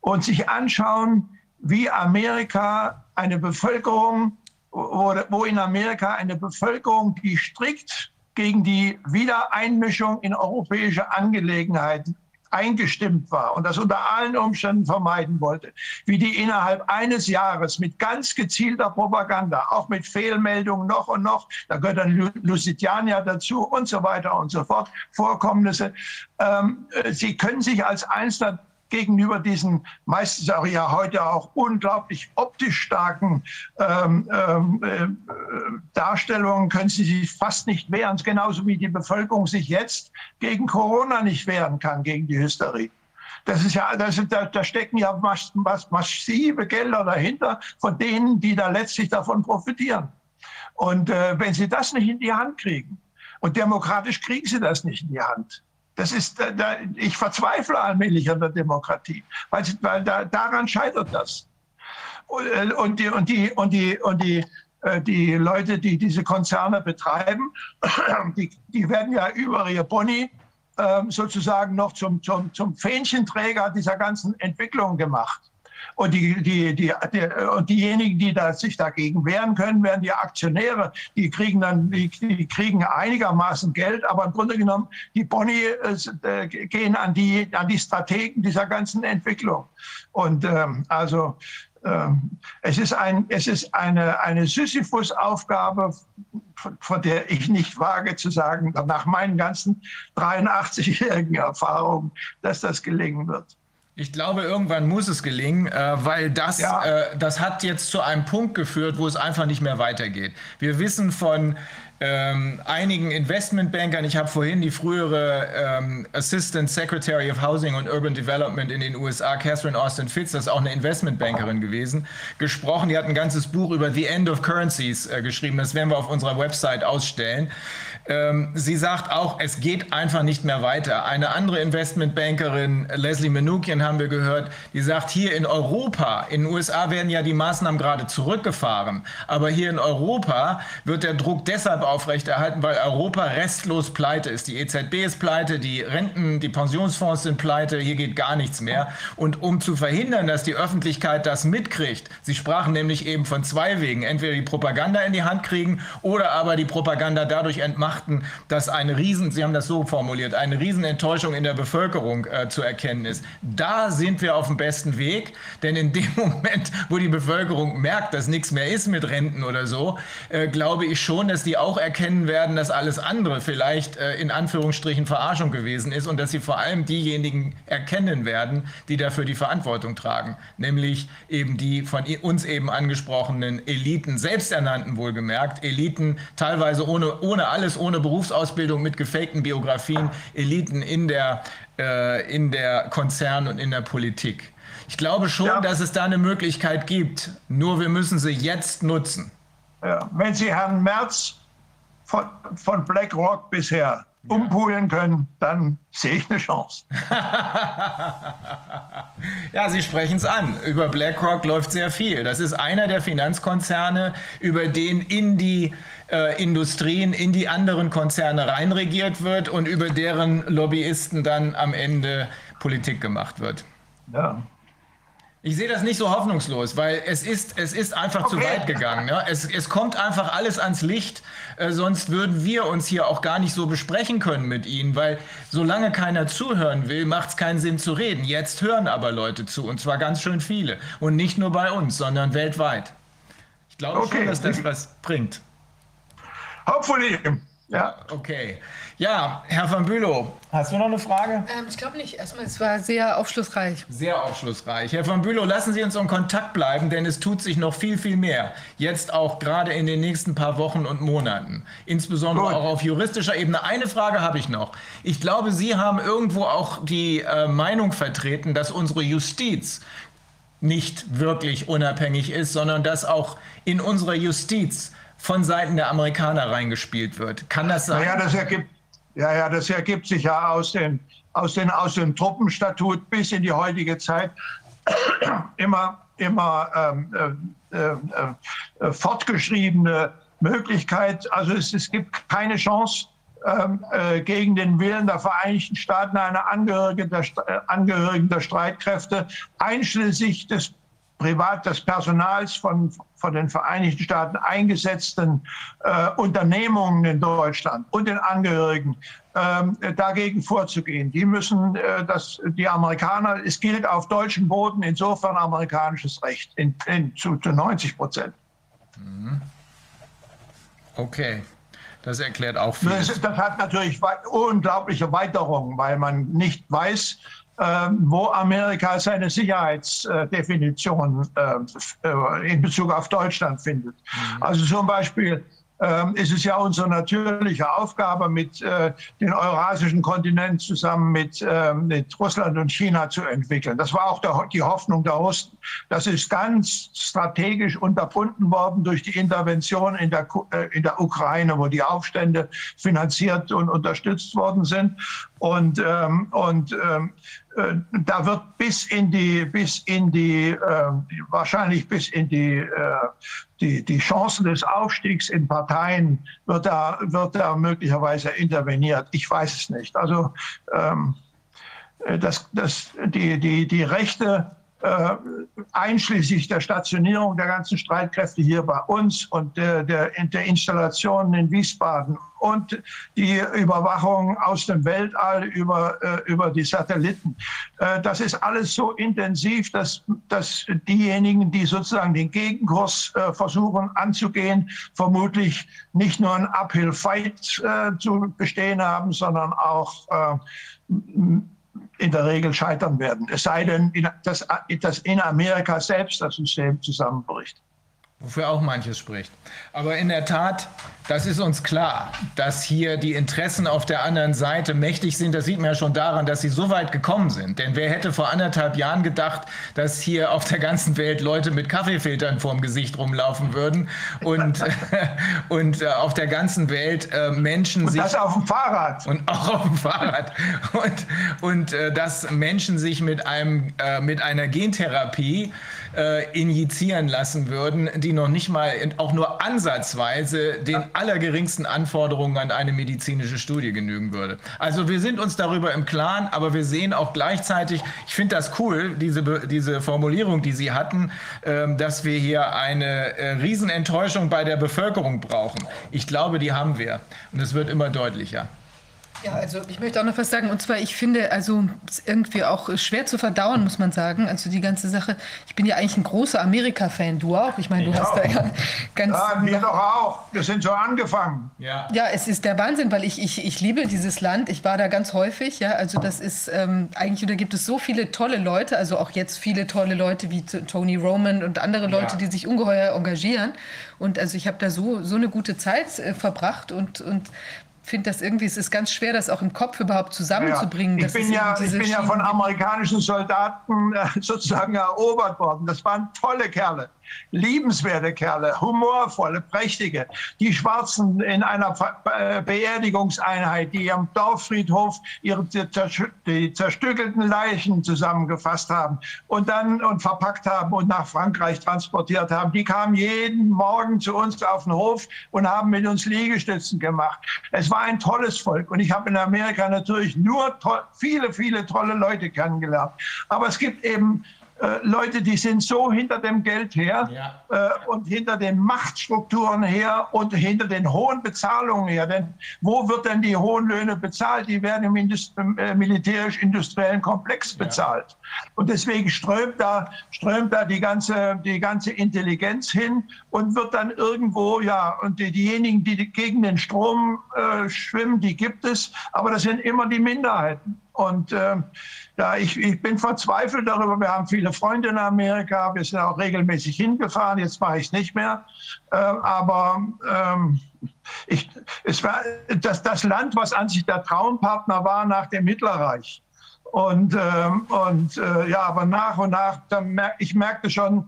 und sich anschauen, wie Amerika eine Bevölkerung, wo, in Amerika eine Bevölkerung, die strikt gegen die Wiedereinmischung in europäische Angelegenheiten eingestimmt war und das unter allen Umständen vermeiden wollte, wie die innerhalb eines Jahres mit ganz gezielter Propaganda, auch mit Fehlmeldungen noch und noch, da gehört dann Lusitania dazu und so weiter und so fort, Vorkommnisse. Ähm, äh, Sie können sich als Einzelner gegenüber diesen meistens auch ja heute auch unglaublich optisch starken ähm, ähm, äh, Darstellungen können sie sich fast nicht wehren, genauso wie die Bevölkerung sich jetzt gegen Corona nicht wehren kann, gegen die Hysterie. Das ist ja, das da, da stecken ja mass, mass, massive Gelder dahinter von denen, die da letztlich davon profitieren. Und äh, wenn sie das nicht in die Hand kriegen, und demokratisch kriegen sie das nicht in die Hand, das ist, da, ich verzweifle allmählich an der Demokratie, weil, weil da, daran scheitert das. Und, und, die, und, die, und, die, und die, äh, die Leute, die diese Konzerne betreiben, (clears throat) die, die werden ja über ihr Boni ähm, sozusagen noch zum, zum, zum Fähnchenträger dieser ganzen Entwicklung gemacht. Und, die, die, die, die, und diejenigen, die da, sich dagegen wehren können, werden die Aktionäre. Die kriegen dann die, die kriegen einigermaßen Geld, aber im Grunde genommen, die Boni äh, gehen an die, an die Strategen dieser ganzen Entwicklung. Und ähm, also ähm, es ist, ein, es ist eine, eine Sisyphus-Aufgabe, von, der ich nicht wage zu sagen, nach meinen ganzen 83-jährigen Erfahrungen, dass das gelingen wird. Ich glaube, irgendwann muss es gelingen, äh, weil das, ja. äh, das hat jetzt zu einem Punkt geführt, wo es einfach nicht mehr weitergeht. Wir wissen von ähm, einigen Investmentbankern, ich habe vorhin die frühere ähm, Assistant Secretary of Housing and Urban Development in den USA, Catherine Austin Fitz, das ist auch eine Investmentbankerin gewesen, gesprochen. Die hat ein ganzes Buch über The End of Currencies äh, geschrieben. Das werden wir auf unserer Website ausstellen. Ähm, sie sagt auch, es geht einfach nicht mehr weiter. Eine andere Investmentbankerin, Leslie Menukian, haben wir gehört, die sagt, hier in Europa, in den USA werden ja die Maßnahmen gerade zurückgefahren, aber hier in Europa wird der Druck deshalb aufrechterhalten, weil Europa restlos pleite ist. Die EZB ist pleite, die Renten, die Pensionsfonds sind pleite, hier geht gar nichts mehr. Und um zu verhindern, dass die Öffentlichkeit das mitkriegt, sie sprachen nämlich eben von zwei Wegen, entweder die Propaganda in die Hand kriegen oder aber die Propaganda dadurch entmachten, betrachten, dass eine Riesen, Sie haben das so formuliert, eine Riesenenttäuschung in der Bevölkerung äh, zu erkennen ist. Da sind wir auf dem besten Weg, denn in dem (laughs) Moment, wo die Bevölkerung merkt, dass nichts mehr ist mit Renten oder so, äh, glaube ich schon, dass die auch erkennen werden, dass alles andere vielleicht äh, in Anführungsstrichen Verarschung gewesen ist und dass sie vor allem diejenigen erkennen werden, die dafür die Verantwortung tragen, nämlich eben die von uns eben angesprochenen Eliten, selbsternannten wohlgemerkt, Eliten teilweise ohne, ohne alles, ohne ohne Berufsausbildung mit gefakten Biografien, Eliten in der, äh, in der Konzern und in der Politik. Ich glaube schon, ja. dass es da eine Möglichkeit gibt. Nur wir müssen sie jetzt nutzen. Ja. Wenn Sie Herrn Merz von, von BlackRock bisher umpolen können, dann sehe ich eine Chance. (laughs) ja, Sie sprechen es an. Über BlackRock läuft sehr viel. Das ist einer der Finanzkonzerne, über den in die äh, Industrien, in die anderen Konzerne reinregiert wird und über deren Lobbyisten dann am Ende Politik gemacht wird. Ja. Ich sehe das nicht so hoffnungslos, weil es ist, es ist einfach okay. zu weit gegangen. Ne? Es, es kommt einfach alles ans Licht, äh, sonst würden wir uns hier auch gar nicht so besprechen können mit Ihnen, weil solange keiner zuhören will, macht es keinen Sinn zu reden. Jetzt hören aber Leute zu und zwar ganz schön viele und nicht nur bei uns, sondern weltweit. Ich glaube okay. schon, dass das was bringt. Hopefully. Ja. Okay. Ja, Herr van Bülow, hast du noch eine Frage? Ähm, ich glaube nicht. Erstmal, es war sehr aufschlussreich. Sehr aufschlussreich. Herr van Bülow, lassen Sie uns in Kontakt bleiben, denn es tut sich noch viel, viel mehr. Jetzt auch gerade in den nächsten paar Wochen und Monaten. Insbesondere Gut. auch auf juristischer Ebene. Eine Frage habe ich noch. Ich glaube, Sie haben irgendwo auch die äh, Meinung vertreten, dass unsere Justiz nicht wirklich unabhängig ist, sondern dass auch in unserer Justiz von Seiten der Amerikaner reingespielt wird. Kann das sein? Naja, das ergibt, ja, ja, das ergibt sich ja aus, den, aus, den, aus dem Truppenstatut bis in die heutige Zeit (clears throat) immer, immer ähm, äh, äh, äh, fortgeschriebene Möglichkeit. Also es, es gibt keine Chance, ähm, äh, gegen den Willen der Vereinigten Staaten eine Angehörige der, äh, Angehörigen der Streitkräfte, einschließlich des Privat des Personals von, von den Vereinigten Staaten eingesetzten äh, Unternehmungen in Deutschland und den Angehörigen ähm, dagegen vorzugehen. Die müssen, äh, das, die Amerikaner, es gilt auf deutschem Boden insofern amerikanisches Recht in, in, zu, zu 90 Prozent. Okay, das erklärt auch Das, vieles. das hat natürlich wei- unglaubliche Weiterungen, weil man nicht weiß, wo Amerika seine Sicherheitsdefinition äh, äh, in Bezug auf Deutschland findet. Also zum Beispiel ähm, ist es ja unsere natürliche Aufgabe, mit äh, den eurasischen Kontinent zusammen mit, äh, mit Russland und China zu entwickeln. Das war auch der, die Hoffnung der Russen. Das ist ganz strategisch unterbunden worden durch die Intervention in der, äh, in der Ukraine, wo die Aufstände finanziert und unterstützt worden sind. Und, ähm, und ähm, äh, da wird bis in die, bis in die, äh, wahrscheinlich bis in die, äh, die, die Chancen des Aufstiegs in Parteien wird da, wird da möglicherweise interveniert. Ich weiß es nicht. Also ähm, äh, das, das, die, die, die Rechte äh, einschließlich der Stationierung der ganzen Streitkräfte hier bei uns und der, der, der Installationen in Wiesbaden und die Überwachung aus dem Weltall über, äh, über die Satelliten. Äh, das ist alles so intensiv, dass, dass diejenigen, die sozusagen den Gegenkurs äh, versuchen anzugehen, vermutlich nicht nur ein Uphill Fight äh, zu bestehen haben, sondern auch äh, in der Regel scheitern werden. Es sei denn, dass in Amerika selbst das System zusammenbricht. Wofür auch manches spricht. Aber in der Tat, das ist uns klar, dass hier die Interessen auf der anderen Seite mächtig sind. Das sieht man ja schon daran, dass sie so weit gekommen sind. Denn wer hätte vor anderthalb Jahren gedacht, dass hier auf der ganzen Welt Leute mit Kaffeefiltern vorm Gesicht rumlaufen würden und, (laughs) und äh, auf der ganzen Welt äh, Menschen Und sich das auf dem Fahrrad. und auch auf dem Fahrrad und und äh, dass Menschen sich mit einem mit einer Gentherapie äh, injizieren lassen würden, die noch nicht mal auch nur ansatzweise den allergeringsten Anforderungen an eine medizinische Studie genügen würde. Also wir sind uns darüber im Klaren, aber wir sehen auch gleichzeitig, ich finde das cool, diese diese Formulierung, die Sie hatten, ähm, dass wir hier eine äh, Riesenenttäuschung bei der Bevölkerung brauchen. Ich glaube, die haben wir und es wird immer deutlicher. Ja, also ich möchte auch noch was sagen. Und zwar, ich finde, also irgendwie auch schwer zu verdauen, muss man sagen. Also die ganze Sache. Ich bin ja eigentlich ein großer Amerika-Fan. Du auch. Ich meine, du Ich hast auch. da ja ganz. Ja, wir doch auch. Wir sind so angefangen. Ja. Ja, es ist der Wahnsinn, weil ich, ich, ich liebe dieses Land. Ich war da ganz häufig. Ja, also das ist ähm, eigentlich, da gibt es so viele tolle Leute, also auch jetzt viele tolle Leute wie Tony Roman und andere Leute, Ja. die sich ungeheuer engagieren. Und also ich habe da so, so eine gute Zeit äh, verbracht und, und finde das irgendwie, es ist ganz schwer, das auch im Kopf überhaupt zusammenzubringen. Ja. Ich, bin ja, ich bin ja von amerikanischen Soldaten äh, (laughs) sozusagen erobert worden. Das waren tolle Kerle, liebenswerte Kerle, humorvolle, prächtige. Die Schwarzen in einer äh, Beerdigungseinheit, die am Dorffriedhof ihre die zerstückelten Leichen zusammengefasst haben und dann und verpackt haben und nach Frankreich transportiert haben. Die kamen jeden Morgen zu uns auf den Hof und haben mit uns Liegestützen gemacht. Es war ein tolles Volk und ich habe in Amerika natürlich nur viele, viele tolle Leute kennengelernt. Aber es gibt eben äh, Leute, die sind so hinter dem Geld her ja. äh, und hinter den Machtstrukturen her und hinter den hohen Bezahlungen her. Denn wo wird denn die hohen Löhne bezahlt? Die werden im Indust äh, militärisch-industriellen Komplex bezahlt. Ja. Und deswegen strömt da, strömt da die, ganze, die ganze Intelligenz hin und wird dann irgendwo, ja, und die, diejenigen, die gegen den Strom äh, schwimmen, die gibt es, aber das sind immer die Minderheiten. Und äh, ja, ich, ich bin verzweifelt darüber. Wir haben viele Freunde in Amerika. Wir sind auch regelmäßig hingefahren. Jetzt mache ich es nicht mehr. Äh, aber ähm, ich, es war das, das Land, was an sich der Traumpartner war nach dem Hitlerreich. Und, ähm, und äh, ja, aber nach und nach, mer ich merkte schon,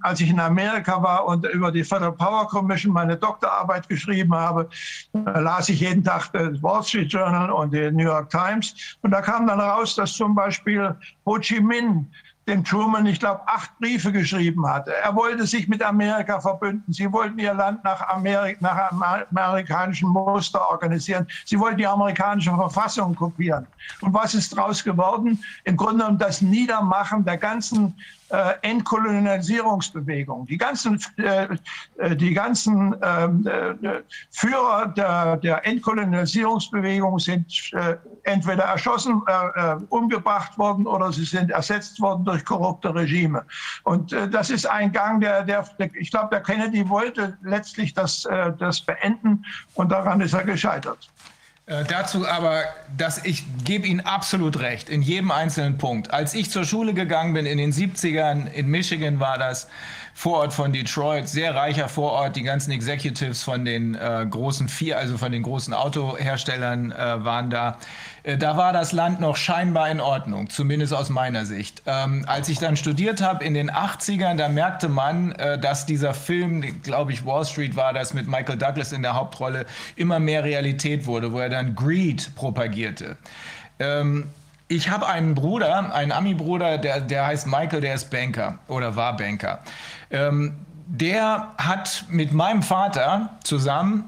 als ich in Amerika war und über die Federal Power Commission meine Doktorarbeit geschrieben habe, äh, las ich jeden Tag das Wall Street Journal und die New York Times. Und da kam dann raus, dass zum Beispiel Ho Chi Minh dem Truman, ich glaube, acht Briefe geschrieben hatte. Er wollte sich mit Amerika verbünden. Sie wollten ihr Land nach, Amerik nach amerikanischen Muster organisieren. Sie wollten die amerikanische Verfassung kopieren. Und was ist daraus geworden? Im Grunde genommen das Niedermachen der ganzen äh, Entkolonialisierungsbewegung. Die ganzen, äh, äh die ganzen ähm, äh, Führer der, der Entkolonialisierungsbewegung sind äh, entweder erschossen, äh, umgebracht worden oder sie sind ersetzt worden durch korrupte Regime. Und das ist ein Gang, der, der, ich glaube, der Kennedy wollte letztlich das, das beenden und daran ist er gescheitert. Äh, dazu aber, dass ich gebe Ihnen absolut recht in jedem einzelnen Punkt. Als ich zur Schule gegangen bin in den 70ern, in Michigan war das, Vorort von Detroit, sehr reicher Vorort. Die ganzen Executives von den äh, großen vier, also von den großen Autoherstellern äh, waren da. Äh, da war das Land noch scheinbar in Ordnung, zumindest aus meiner Sicht. Ähm, als ich dann studiert habe in den 80ern, da merkte man, äh, dass dieser Film, glaube ich, Wall Street war das mit Michael Douglas in der Hauptrolle, immer mehr Realität wurde, wo er dann Greed propagierte. Ähm, ich habe einen Bruder, einen Ami-Bruder, der, der heißt Michael, der ist Banker oder war Banker. Ähm, der hat mit meinem Vater zusammen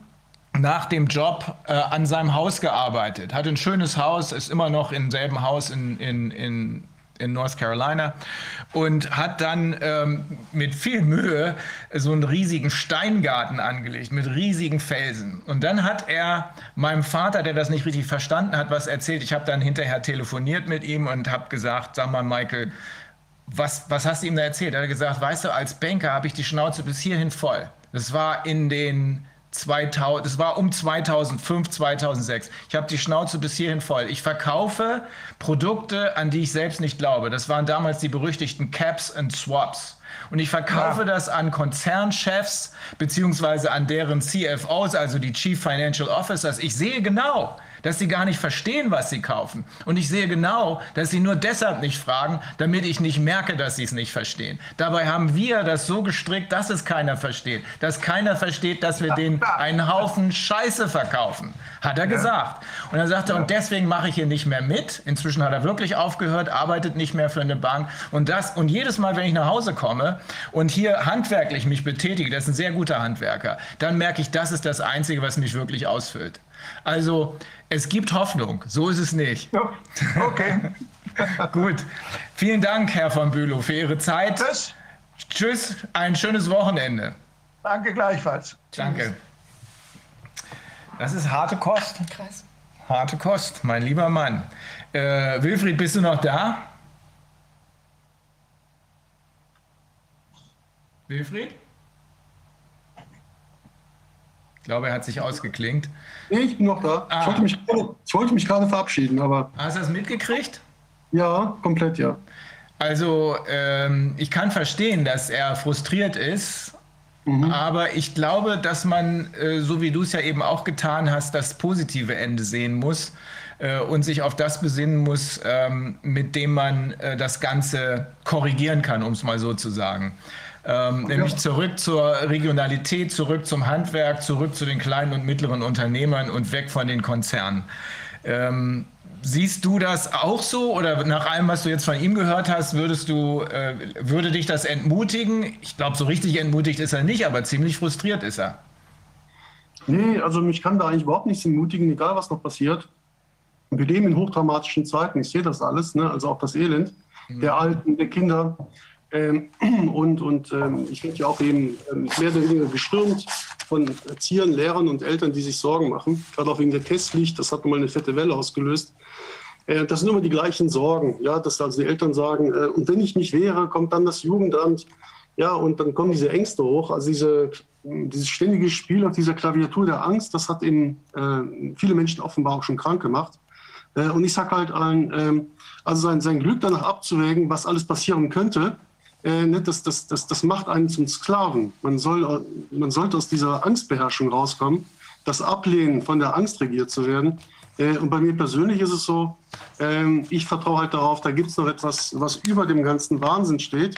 nach dem Job äh, an seinem Haus gearbeitet, hat ein schönes Haus, ist immer noch im selben Haus in, in, in in North Carolina und hat dann ähm, mit viel Mühe so einen riesigen Steingarten angelegt mit riesigen Felsen. Und dann hat er meinem Vater, der das nicht richtig verstanden hat, was erzählt. Ich habe dann hinterher telefoniert mit ihm und habe gesagt, sag mal, Michael, was, was hast du ihm da erzählt? Er hat gesagt, weißt du, als Banker habe ich die Schnauze bis hierhin voll. Das war in den 2000, das war um 2005, 2006. Ich habe die Schnauze bis hierhin voll. Ich verkaufe Produkte, an die ich selbst nicht glaube. Das waren damals die berüchtigten Caps and Swaps. Und ich verkaufe ja. das an Konzernchefs beziehungsweise an deren CFOs, also die Chief Financial Officers. Ich sehe genau, dass sie gar nicht verstehen, was sie kaufen. Und ich sehe genau, dass sie nur deshalb nicht fragen, damit ich nicht merke, dass sie es nicht verstehen. Dabei haben wir das so gestrickt, dass es keiner versteht. Dass keiner versteht, dass wir denen einen Haufen Scheiße verkaufen. Hat er gesagt. Und dann sagt er, und deswegen mache ich hier nicht mehr mit. Inzwischen hat er wirklich aufgehört, arbeitet nicht mehr für eine Bank. Und das, und jedes Mal, wenn ich nach Hause komme und hier handwerklich mich betätige, das ist ein sehr guter Handwerker, dann merke ich, das ist das Einzige, was mich wirklich ausfüllt. Also es gibt Hoffnung, so ist es nicht. Ja, okay. (laughs) Gut. Vielen Dank, Herr von Bülow, für Ihre Zeit. Tschüss. Tschüss, ein schönes Wochenende. Danke gleichfalls. Danke. Das ist harte Kost. Krass. Harte Kost, mein lieber Mann. Äh, Wilfried, bist du noch da? Wilfried? Ich glaube, er hat sich ausgeklinkt. Nee, ich bin noch da. Ah. Ich, wollte mich, ich wollte mich gerade verabschieden, aber. Hast du das mitgekriegt? Ja, komplett, ja. Also, ähm, ich kann verstehen, dass er frustriert ist. Mhm. Aber ich glaube, dass man, äh, so wie du es ja eben auch getan hast, das positive Ende sehen muss äh, und sich auf das besinnen muss, ähm, mit dem man äh, das Ganze korrigieren kann, um es mal so zu sagen. Ähm, okay. Nämlich zurück zur Regionalität, zurück zum Handwerk, zurück zu den kleinen und mittleren Unternehmern und weg von den Konzernen. Ähm, siehst du das auch so oder nach allem, was du jetzt von ihm gehört hast, würdest du, äh, würde dich das entmutigen? Ich glaube, so richtig entmutigt ist er nicht, aber ziemlich frustriert ist er. Nee, also mich kann da eigentlich überhaupt nichts entmutigen, egal was noch passiert. Wir leben in hochdramatischen Zeiten, ich sehe das alles, ne? also auch das Elend. der Alten, der Kinder. Ähm, (clears throat) und und ähm, ich werde ja auch eben ähm, mehr oder weniger gestürmt von Erziehern, Lehrern und Eltern, die sich Sorgen machen, gerade auch wegen der Testpflicht. Das hat mal eine fette Welle ausgelöst. Äh, das sind immer die gleichen Sorgen, ja, dass also die Eltern sagen, äh, und wenn ich nicht wäre, kommt dann das Jugendamt, ja, und dann kommen diese Ängste hoch. Also diese, dieses ständige Spiel auf dieser Klaviatur der Angst, das hat eben äh, viele Menschen offenbar auch schon krank gemacht. Äh, und ich sage halt allen, äh, also sein, sein Glück danach abzuwägen, was alles passieren könnte, äh, ne, das, das, das, das macht einen zum Sklaven. Man, soll, man sollte aus dieser Angstbeherrschung rauskommen, das Ablehnen, von der Angst regiert zu werden. Äh, und bei mir persönlich ist es so, ähm, ich vertraue halt darauf, da gibt es noch etwas, was über dem ganzen Wahnsinn steht.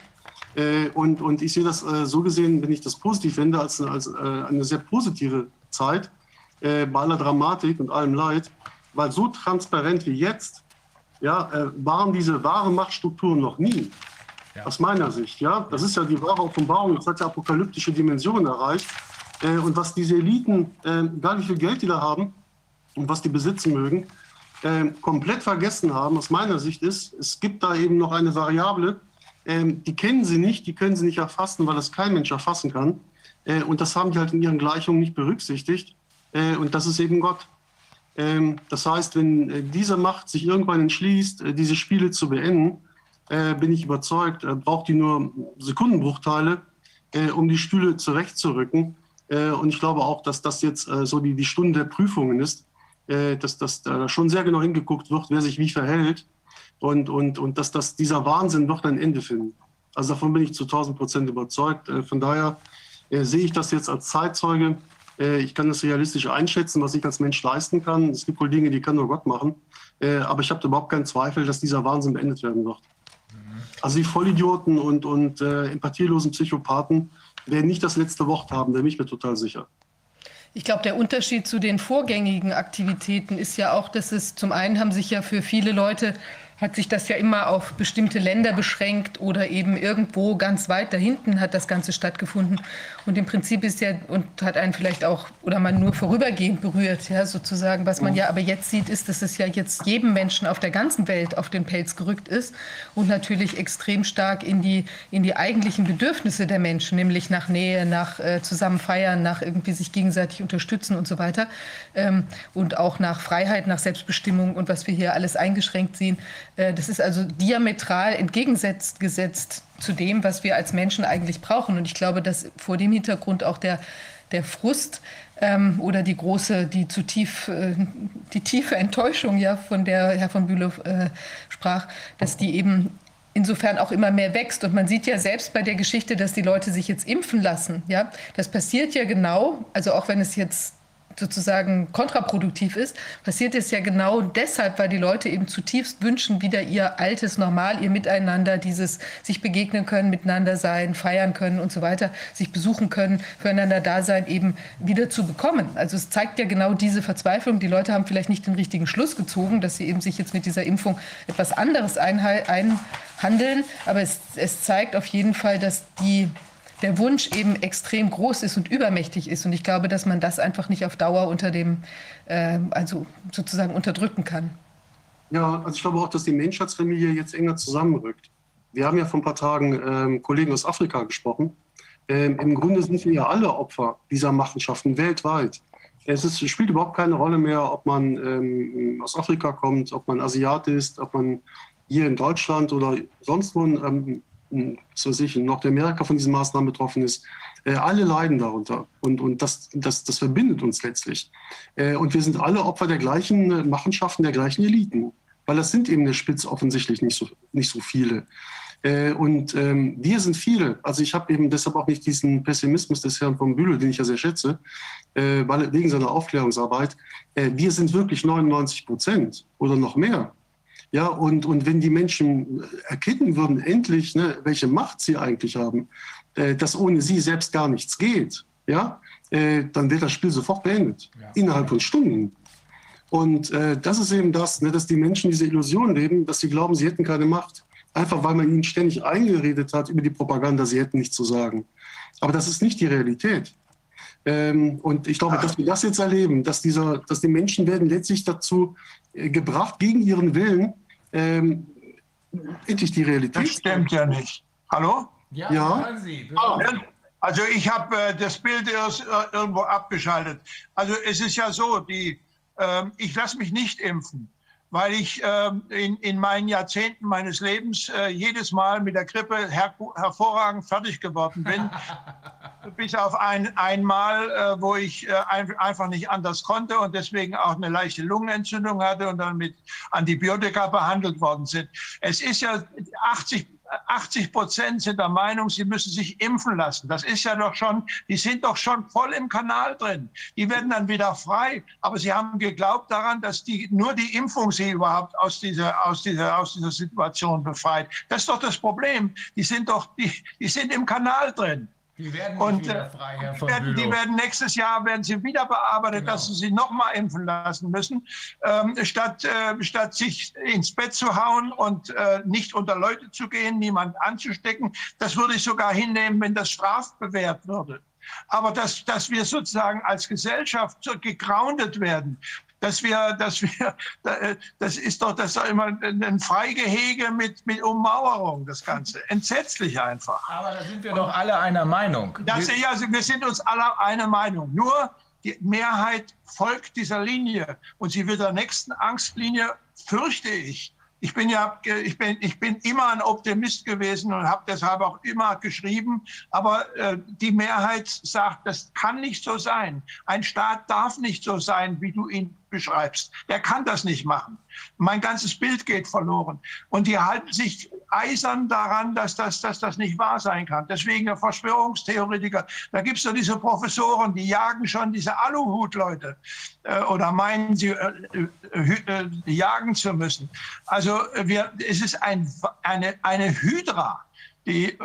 Äh, und, und ich sehe das äh, so gesehen, wenn ich das positiv finde, als, als äh, eine sehr positive Zeit äh, bei aller Dramatik und allem Leid, weil so transparent wie jetzt ja, waren diese wahren Machtstrukturen noch nie. Ja. Aus meiner Sicht, ja. Das ist ja die wahre Offenbarung, das hat ja apokalyptische Dimensionen erreicht. Äh, und was diese Eliten, äh, egal wie viel Geld die da haben und was die besitzen mögen, äh, komplett vergessen haben, aus meiner Sicht ist, es gibt da eben noch eine Variable, ähm, die kennen sie nicht, die können sie nicht erfassen, weil das kein Mensch erfassen kann. Äh, und das haben die halt in ihren Gleichungen nicht berücksichtigt. Äh, und das ist eben Gott. Ähm, das heißt, wenn äh, diese Macht sich irgendwann entschließt, diese Spiele zu beenden, äh, bin ich überzeugt, äh, braucht die nur Sekundenbruchteile, äh, um die Stühle zurechtzurücken. Äh, und ich glaube auch, dass das jetzt äh, so die, die Stunde der Prüfungen ist, dass, dass da schon sehr genau hingeguckt wird, wer sich wie verhält und, und, und dass das, dieser Wahnsinn wird ein Ende finden. Also davon bin ich zu 1000 Prozent überzeugt. von daher sehe ich das jetzt als Zeitzeuge. ich kann das realistisch einschätzen, was ich als Mensch leisten kann. Es gibt wohl Dinge, die kann nur Gott machen. aber ich habe überhaupt keinen Zweifel, dass dieser Wahnsinn beendet werden wird. Also die Vollidioten und, und äh, empathielosen Psychopathen werden nicht das letzte Wort haben, da bin ich mir total sicher. Ich glaube, der Unterschied zu den vorgängigen Aktivitäten ist ja auch, dass es zum einen haben sich ja für viele Leute hat sich das ja immer auf bestimmte Länder beschränkt oder eben irgendwo ganz weit da hinten hat das Ganze stattgefunden. Und im Prinzip ist ja, und hat einen vielleicht auch, oder man nur vorübergehend berührt, ja, sozusagen. Was man ja aber jetzt sieht, ist, dass es ja jetzt jedem Menschen auf der ganzen Welt auf den Pelz gerückt ist und natürlich extrem stark in die, in die eigentlichen Bedürfnisse der Menschen, nämlich nach Nähe, nach äh, zusammen feiern, nach irgendwie sich gegenseitig unterstützen und so weiter. Ähm, und auch nach Freiheit, nach Selbstbestimmung und was wir hier alles eingeschränkt sehen. Äh, das ist also diametral entgegengesetzt gesetzt zu dem, was wir als Menschen eigentlich brauchen. Und ich glaube, dass vor dem Hintergrund auch der, der Frust ähm, oder die große, die zu äh, die tiefe Enttäuschung, ja, von der Herr von Bülow äh, sprach, dass die eben insofern auch immer mehr wächst. Und man sieht ja selbst bei der Geschichte, dass die Leute sich jetzt impfen lassen. Ja, das passiert ja genau, also auch wenn es jetzt sozusagen kontraproduktiv ist, passiert es ja genau deshalb, weil die Leute eben zutiefst wünschen, wieder ihr altes Normal, ihr Miteinander, dieses sich begegnen können, miteinander sein, feiern können und so weiter, sich besuchen können, füreinander da sein, eben wieder zu bekommen. Also es zeigt ja genau diese Verzweiflung. Die Leute haben vielleicht nicht den richtigen Schluss gezogen, dass sie eben sich jetzt mit dieser Impfung etwas anderes einhandeln, aber es, es zeigt auf jeden Fall, dass die der Wunsch eben extrem groß ist und übermächtig ist. Und ich glaube, dass man das einfach nicht auf Dauer unter dem, äh, also sozusagen unterdrücken kann. Ja, also ich glaube auch, dass die Menschheitsfamilie jetzt enger zusammenrückt. Wir haben ja vor ein paar Tagen ähm, Kollegen aus Afrika gesprochen. Ähm, Im Grunde sind wir ja alle Opfer dieser Machenschaften weltweit. Es, ist, spielt überhaupt keine Rolle mehr, ob man ähm, aus Afrika kommt, ob man Asiat ist, ob man hier in Deutschland oder sonst wo ähm, was weiß ich, in Nordamerika von diesen Maßnahmen betroffen ist. Äh, alle leiden darunter. Und, und das, das, das verbindet uns letztlich. Äh, und wir sind alle Opfer der gleichen äh, Machenschaften, der gleichen Eliten. Weil das sind eben in der Spitze offensichtlich nicht so, nicht so viele. Äh, und ähm, wir sind viele. Also ich habe eben deshalb auch nicht diesen Pessimismus des Herrn von Bülow, den ich ja sehr schätze, äh, weil, wegen seiner Aufklärungsarbeit. Äh, wir sind wirklich 99 Prozent oder noch mehr. Ja, und, und wenn die Menschen erkennen würden, endlich, ne, welche Macht sie eigentlich haben, äh, dass ohne sie selbst gar nichts geht, ja, äh, dann wird das Spiel sofort beendet. Ja. Innerhalb von Stunden. Und äh, das ist eben das, ne, dass die Menschen diese Illusion leben, dass sie glauben, sie hätten keine Macht. Einfach weil man ihnen ständig eingeredet hat über die Propaganda, sie hätten nichts zu sagen. Aber das ist nicht die Realität. Ähm, und ich glaube, dass wir das jetzt erleben, dass, dieser, dass die Menschen werden letztlich dazu äh, gebracht, gegen ihren Willen ähm, endlich die Realität. Das stimmt ja nicht. Hallo? Ja, Ja. hören Sie. Also ich habe äh, das Bild erst äh, irgendwo abgeschaltet. Also es ist ja so, die, ähm, ich lasse mich nicht impfen, weil ich ähm, in, in meinen Jahrzehnten meines Lebens äh, jedes Mal mit der Grippe her hervorragend fertig geworden bin. (laughs) Bis auf ein einmal, äh, wo ich äh, ein, einfach nicht anders konnte und deswegen auch eine leichte Lungenentzündung hatte und dann mit Antibiotika behandelt worden sind. Es ist ja 80 80 Prozent sind der Meinung, sie müssen sich impfen lassen. Das ist ja doch schon, die sind doch schon voll im Kanal drin. Die werden dann wieder frei. Aber sie haben geglaubt daran, dass die, nur die Impfung sie überhaupt aus dieser, aus dieser, aus dieser Situation befreit. Das ist doch das Problem. Die sind doch, die, die sind im Kanal drin. Die werden Und wieder äh, frei, Herr die, von werden, die werden nächstes Jahr werden sie wieder bearbeitet, Genau. dass sie sich nochmal impfen lassen müssen, ähm, statt, äh, statt sich ins Bett zu hauen und äh, nicht unter Leute zu gehen, niemand anzustecken. Das würde ich sogar hinnehmen, wenn das strafbewehrt würde. Aber dass, dass wir sozusagen als Gesellschaft so gegroundet werden, dass wir, dass wir, äh, das ist doch, das ist immer ein Freigehege mit, mit Ummauerung, das Ganze. Entsetzlich einfach. Aber da sind wir doch alle einer Meinung. Das, Wir- ja, also wir sind uns alle einer Meinung. Nur die Mehrheit folgt dieser Linie und sie wird der nächsten Angstlinie, fürchte ich. Ich bin ja, ich bin, ich bin immer ein Optimist gewesen und habe deshalb auch immer geschrieben. Aber äh, die Mehrheit sagt, das kann nicht so sein. Ein Staat darf nicht so sein, wie du ihn beschreibst. Der kann das nicht machen. Mein ganzes Bild geht verloren. Und die halten sich eisern daran, dass das, dass das nicht wahr sein kann. Deswegen der Verschwörungstheoretiker. Da gibt es doch diese Professoren, die jagen schon diese Aluhut-Leute äh, oder meinen, sie äh, äh, äh, jagen zu müssen. Also äh, wir, es ist ein, eine, eine Hydra, die,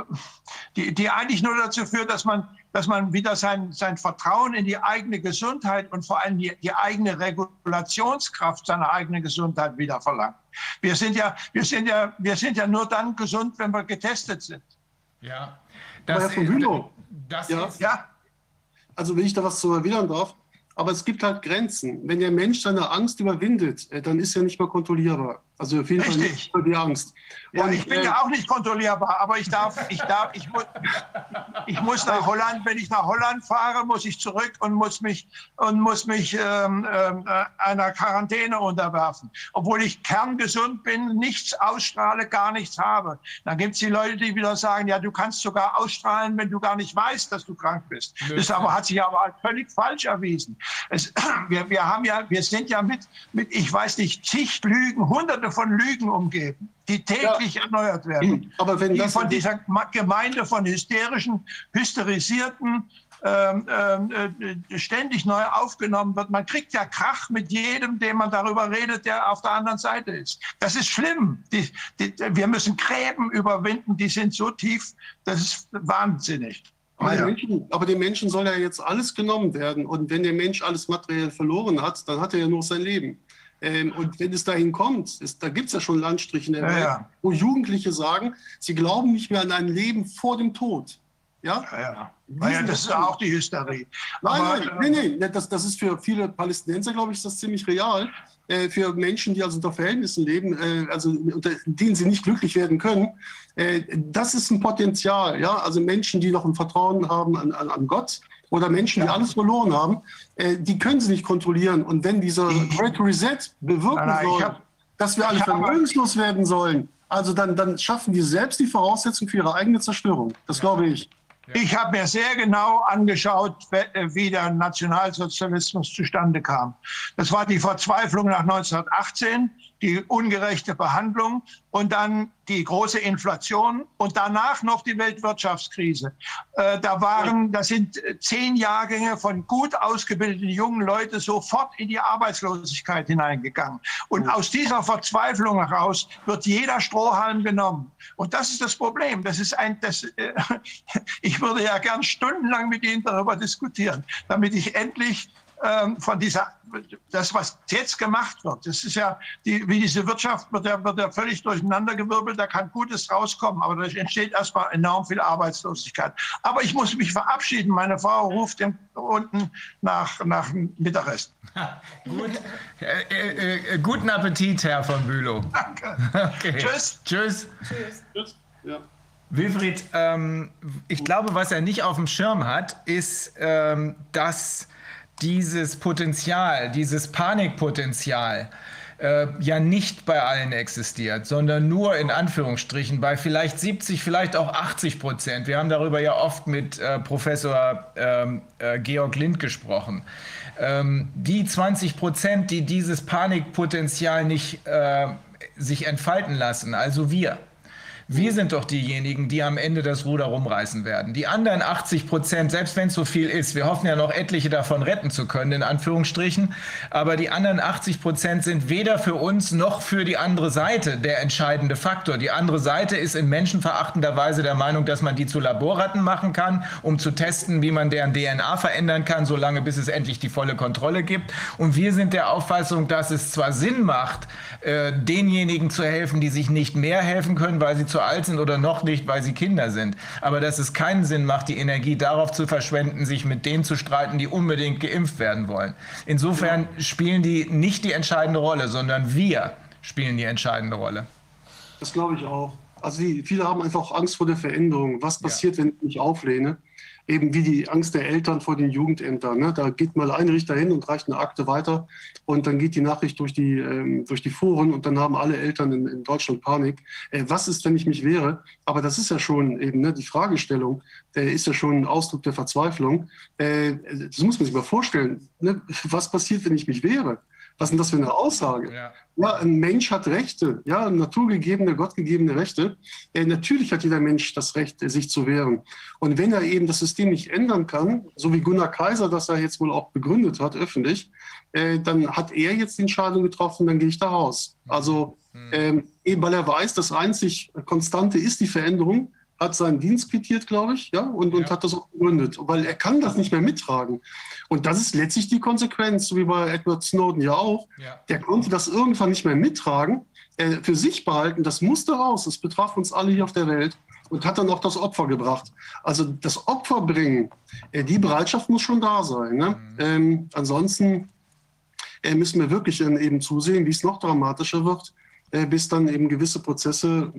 die, die eigentlich nur dazu führt, dass man, dass man wieder sein, sein Vertrauen in die eigene Gesundheit und vor allem die, die eigene Regulationskraft seiner eigenen Gesundheit wieder verlangt. Wir sind ja, wir sind ja, wir sind ja nur dann gesund, wenn wir getestet sind. Ja. Aber Herr von Bülow, das Ja. ist, Ja, also wenn ich da was zu erwidern darf, aber es gibt halt Grenzen. Wenn der Mensch seine Angst überwindet, äh, dann ist er nicht mehr kontrollierbar. Also auf jeden Fall Richtig. nicht über die Angst. Ja Und, ich bin äh, ja auch nicht kontrollierbar, aber ich darf, ich darf, ich muss, ich muss nach Holland. Wenn ich nach Holland fahre, muss ich zurück und muss mich und muss mich ähm, ähm, äh, einer Quarantäne unterwerfen, obwohl ich kerngesund bin, nichts ausstrahle, gar nichts habe. Dann gibt es die Leute, die wieder sagen, ja, du kannst sogar ausstrahlen, wenn du gar nicht weißt, dass du krank bist. Das aber hat sich aber völlig falsch erwiesen. Es, (clears throat) wir, wir haben ja, wir sind ja mit, mit, ich weiß nicht, zig Lügen, hunderte von Lügen umgeben, die täglich erneuert werden aber wenn die das von dieser Gemeinde von hysterischen, hysterisierten ähm, ähm, äh, ständig neu aufgenommen wird. Man kriegt ja Krach mit jedem, dem man darüber redet, der auf der anderen Seite ist. Das ist schlimm. Die, die, wir müssen Gräben überwinden, die sind so tief, das ist wahnsinnig. Aber, den ja. Menschen, aber dem Menschen soll ja jetzt alles genommen werden. Und wenn der Mensch alles materiell verloren hat, dann hat er ja nur sein Leben. Ähm, und wenn es dahin kommt, ist, da gibt es ja schon Landstriche in der Ja, Welt, ja. wo Jugendliche sagen, sie glauben nicht mehr an ein Leben vor dem Tod. Ja? Ja, ja. Naja, das ist auch die Hysterie. Nein, Aber, nein, äh, nee, nee, das, das ist für viele Palästinenser, glaube ich, ist das ziemlich real. Äh, für Menschen, die also unter Verhältnissen leben, äh, also unter denen sie nicht glücklich werden können, äh, das ist ein Potenzial. Ja? Also Menschen, die noch ein Vertrauen haben an, an, an Gott oder Menschen, die alles verloren haben, äh, die können sie nicht kontrollieren. Und wenn dieser Great Reset bewirken soll, dass wir alle vermögenslos werden sollen, also dann, dann schaffen die selbst die Voraussetzung für ihre eigene Zerstörung. Das glaube ich. Ich habe mir sehr genau angeschaut, äh, wie der Nationalsozialismus zustande kam. Das war die Verzweiflung nach 1918, die ungerechte Behandlung und dann die große Inflation und danach noch die Weltwirtschaftskrise. Äh, da waren, da sind äh, zehn Jahrgänge von gut ausgebildeten jungen Leuten sofort in die Arbeitslosigkeit hineingegangen. Und aus dieser Verzweiflung heraus wird jeder Strohhalm genommen. Und das ist das Problem. Das ist ein, das, äh, (laughs) ich würde ja gern stundenlang mit Ihnen darüber diskutieren, damit ich endlich ähm, von dieser, das, was jetzt gemacht wird. Das ist ja, die, wie diese Wirtschaft wird ja, wird ja völlig durcheinandergewirbelt. Da kann Gutes rauskommen, aber da entsteht erstmal enorm viel Arbeitslosigkeit. Aber ich muss mich verabschieden. Meine Frau ruft unten nach, nach Mittagessen. (laughs) Gut. Äh, äh, äh, guten Appetit, Herr von Bülow. (laughs) Danke. (laughs) Okay. Tschüss. Tschüss. Tschüss. Ja. Wilfried, ähm, ich glaube, was er nicht auf dem Schirm hat, ist, ähm, dass dieses Potenzial, dieses Panikpotenzial, äh, ja nicht bei allen existiert, sondern nur in Anführungsstrichen bei vielleicht 70, vielleicht auch 80 Prozent. Wir haben darüber ja oft mit äh, Professor ähm, äh, Georg Lind gesprochen. Ähm, die 20 Prozent, die dieses Panikpotenzial nicht äh, sich entfalten lassen, also wir, wir sind doch diejenigen, die am Ende das Ruder rumreißen werden. Die anderen 80 Prozent, selbst wenn es so viel ist, wir hoffen ja noch etliche davon retten zu können, in Anführungsstrichen, aber die anderen 80 Prozent sind weder für uns noch für die andere Seite der entscheidende Faktor. Die andere Seite ist in menschenverachtender Weise der Meinung, dass man die zu Laborratten machen kann, um zu testen, wie man deren DNA verändern kann, solange bis es endlich die volle Kontrolle gibt. Und wir sind der Auffassung, dass es zwar Sinn macht, äh, denjenigen zu helfen, die sich nicht mehr helfen können, weil sie zu alt sind oder noch nicht, weil sie Kinder sind. Aber dass es keinen Sinn macht, die Energie darauf zu verschwenden, sich mit denen zu streiten, die unbedingt geimpft werden wollen. Insofern spielen die nicht die entscheidende Rolle, sondern wir spielen die entscheidende Rolle. Das glaube ich auch. Also die, viele haben einfach Angst vor der Veränderung. Was passiert, ja. wenn ich mich auflehne? Eben wie die Angst der Eltern vor den Jugendämtern. Ne? Da geht mal ein Richter hin und reicht eine Akte weiter und dann geht die Nachricht durch die, ähm, durch die Foren und dann haben alle Eltern in, in Deutschland Panik. Äh, was ist, wenn ich mich wehre? Aber das ist ja schon eben ne, die Fragestellung, der ist ja schon ein Ausdruck der Verzweiflung. Äh, das muss man sich mal vorstellen. Ne? Was passiert, wenn ich mich wehre? Was ist denn das für eine Aussage? Ja. ja, ein Mensch hat Rechte, ja, naturgegebene, gottgegebene Rechte. Äh, natürlich hat jeder Mensch das Recht, sich zu wehren. Und wenn er eben das System nicht ändern kann, so wie Gunnar Kaiser das er jetzt wohl auch begründet hat, öffentlich, äh, dann hat er jetzt die Entscheidung getroffen, dann gehe ich da raus. Also mhm. ähm, eben weil er weiß, das einzig Konstante ist die Veränderung, hat seinen Dienst quittiert, glaube ich, ja, und, ja. und hat das auch begründet, weil er kann das nicht mehr mittragen. Und das ist letztlich die Konsequenz, so wie bei Edward Snowden ja auch. Ja. Der konnte das irgendwann nicht mehr mittragen, äh, für sich behalten, das musste raus, das betraf uns alle hier auf der Welt und hat dann auch das Opfer gebracht. Also das Opfer bringen, äh, die Bereitschaft muss schon da sein. Ne? Mhm. Ähm, ansonsten äh, müssen wir wirklich eben zusehen, wie es noch dramatischer wird äh, bis dann eben gewisse Prozesse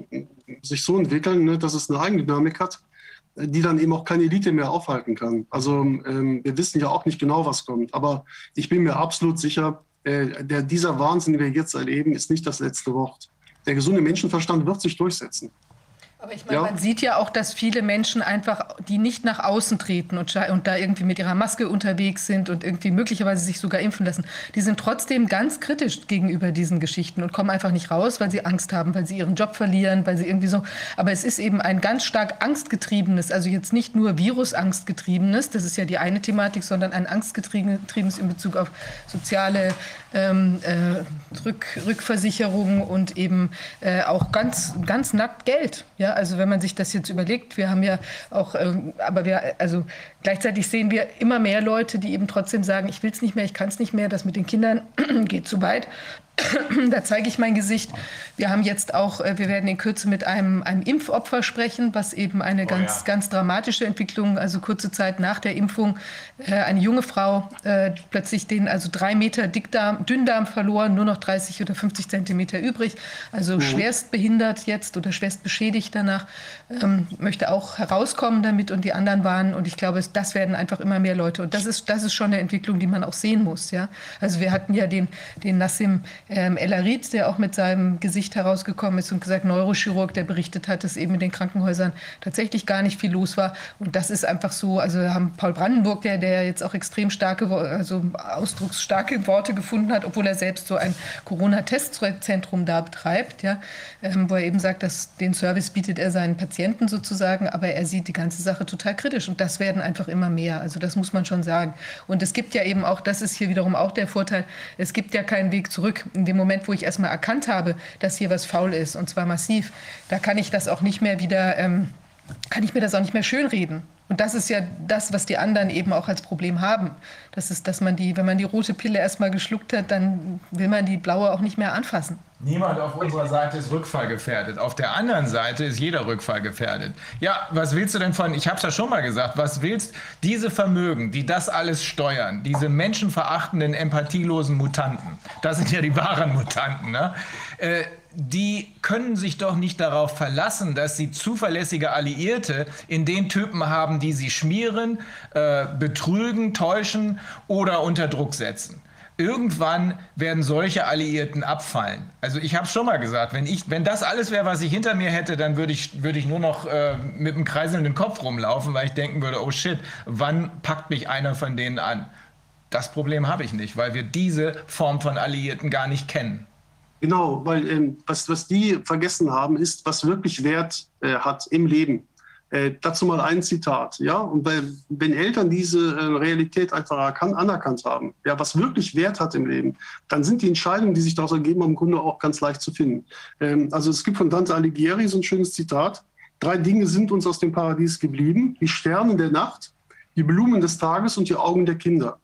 sich so entwickeln, ne, dass es eine Eigendynamik hat, die dann eben auch keine Elite mehr aufhalten kann. Also ähm, wir wissen ja auch nicht genau, was kommt, aber ich bin mir absolut sicher, äh, der, dieser Wahnsinn, den wir jetzt erleben, ist nicht das letzte Wort. Der gesunde Menschenverstand wird sich durchsetzen. Aber ich meine, ja. man sieht ja auch, dass viele Menschen einfach, die nicht nach außen treten und, und, da irgendwie mit ihrer Maske unterwegs sind und irgendwie möglicherweise sich sogar impfen lassen, die sind trotzdem ganz kritisch gegenüber diesen Geschichten und kommen einfach nicht raus, weil sie Angst haben, weil sie ihren Job verlieren, weil sie irgendwie so. Aber es ist eben ein ganz stark angstgetriebenes, also jetzt nicht nur Virusangstgetriebenes, das ist ja die eine Thematik, sondern ein angstgetriebenes in Bezug auf soziale ähm, äh, Rück, Rückversicherung und eben äh, auch ganz, ganz nackt Geld. Ja, also wenn man sich das jetzt überlegt, wir haben ja auch, ähm, aber wir, also gleichzeitig sehen wir immer mehr Leute, die eben trotzdem sagen, ich will es nicht mehr, ich kann es nicht mehr, das mit den Kindern (clears throat) geht zu weit. (clears throat) da zeige ich mein Gesicht. Wir haben jetzt auch, äh, wir werden in Kürze mit einem, einem Impfopfer sprechen, was eben eine oh, ganz, ja. ganz dramatische Entwicklung, also kurze Zeit nach der Impfung, äh, eine junge Frau äh, plötzlich den, also drei Meter Dickdarm, Dünndarm verloren, nur noch 30 oder 50 Zentimeter übrig, also mhm. schwerst behindert jetzt oder schwerst beschädigt danach, ähm, möchte auch herauskommen damit und die anderen waren, und ich glaube, das werden einfach immer mehr Leute. Und das ist, das ist schon eine Entwicklung, die man auch sehen muss. Ja? Also wir hatten ja den, den Nassim ähm, El Arid, der auch mit seinem Gesicht herausgekommen ist und gesagt, Neurochirurg, der berichtet hat, dass eben in den Krankenhäusern tatsächlich gar nicht viel los war. Und das ist einfach so, also wir haben Paul Brandenburg, der, der jetzt auch extrem starke, also ausdrucksstarke Worte gefunden hat, obwohl er selbst so ein Corona-Testzentrum da betreibt, ja, ähm, wo er eben sagt, dass den Service bietet er seinen Patienten sozusagen, aber er sieht die ganze Sache total kritisch. Und das werden einfach immer mehr. Also das muss man schon sagen. Und es gibt ja eben auch, das ist hier wiederum auch der Vorteil, es gibt ja keinen Weg zurück in dem Moment, wo ich erstmal erkannt habe, dass hier was faul ist, und zwar massiv, da kann ich das auch nicht mehr wieder, ähm, kann ich mir das auch nicht mehr schönreden. Und das ist ja das, was die anderen eben auch als Problem haben. Das ist, dass man die, wenn man die rote Pille erstmal geschluckt hat, dann will man die blaue auch nicht mehr anfassen. Niemand auf unserer Seite ist rückfallgefährdet. Auf der anderen Seite ist jeder rückfallgefährdet. Ja, was willst du denn von, ich habe es ja schon mal gesagt, was willst diese Vermögen, die das alles steuern, diese menschenverachtenden, empathielosen Mutanten, das sind ja die wahren Mutanten, ne? Äh, die können sich doch nicht darauf verlassen, dass sie zuverlässige Alliierte in den Typen haben, die sie schmieren, äh, betrügen, täuschen oder unter Druck setzen. Irgendwann werden solche Alliierten abfallen. Also ich habe schon mal gesagt, wenn, ich, wenn das alles wäre, was ich hinter mir hätte, dann würde ich, würd ich nur noch äh, mit einem kreiselnden Kopf rumlaufen, weil ich denken würde, oh shit, wann packt mich einer von denen an? Das Problem habe ich nicht, weil wir diese Form von Alliierten gar nicht kennen. Genau, weil ähm, was, was die vergessen haben, ist, was wirklich Wert äh, hat im Leben. Äh, dazu mal ein Zitat, ja. Und weil, wenn Eltern diese äh, Realität einfach erkannt, anerkannt haben, ja, was wirklich Wert hat im Leben, dann sind die Entscheidungen, die sich daraus ergeben, im Grunde auch ganz leicht zu finden. Ähm, also es gibt von Dante Alighieri so ein schönes Zitat: Drei Dinge sind uns aus dem Paradies geblieben: die Sterne der Nacht, die Blumen des Tages und die Augen der Kinder.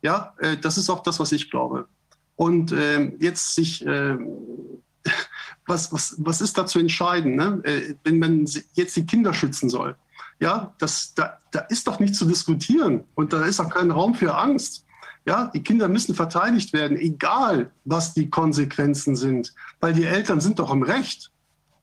Ja, äh, das ist auch das, was ich glaube. Und äh, jetzt sich, äh, was, was, was ist da zu entscheiden, ne? äh, wenn man jetzt die Kinder schützen soll? Ja, das, da, da ist doch nichts zu diskutieren und da ist auch kein Raum für Angst. Ja, die Kinder müssen verteidigt werden, egal was die Konsequenzen sind, weil die Eltern sind doch im Recht.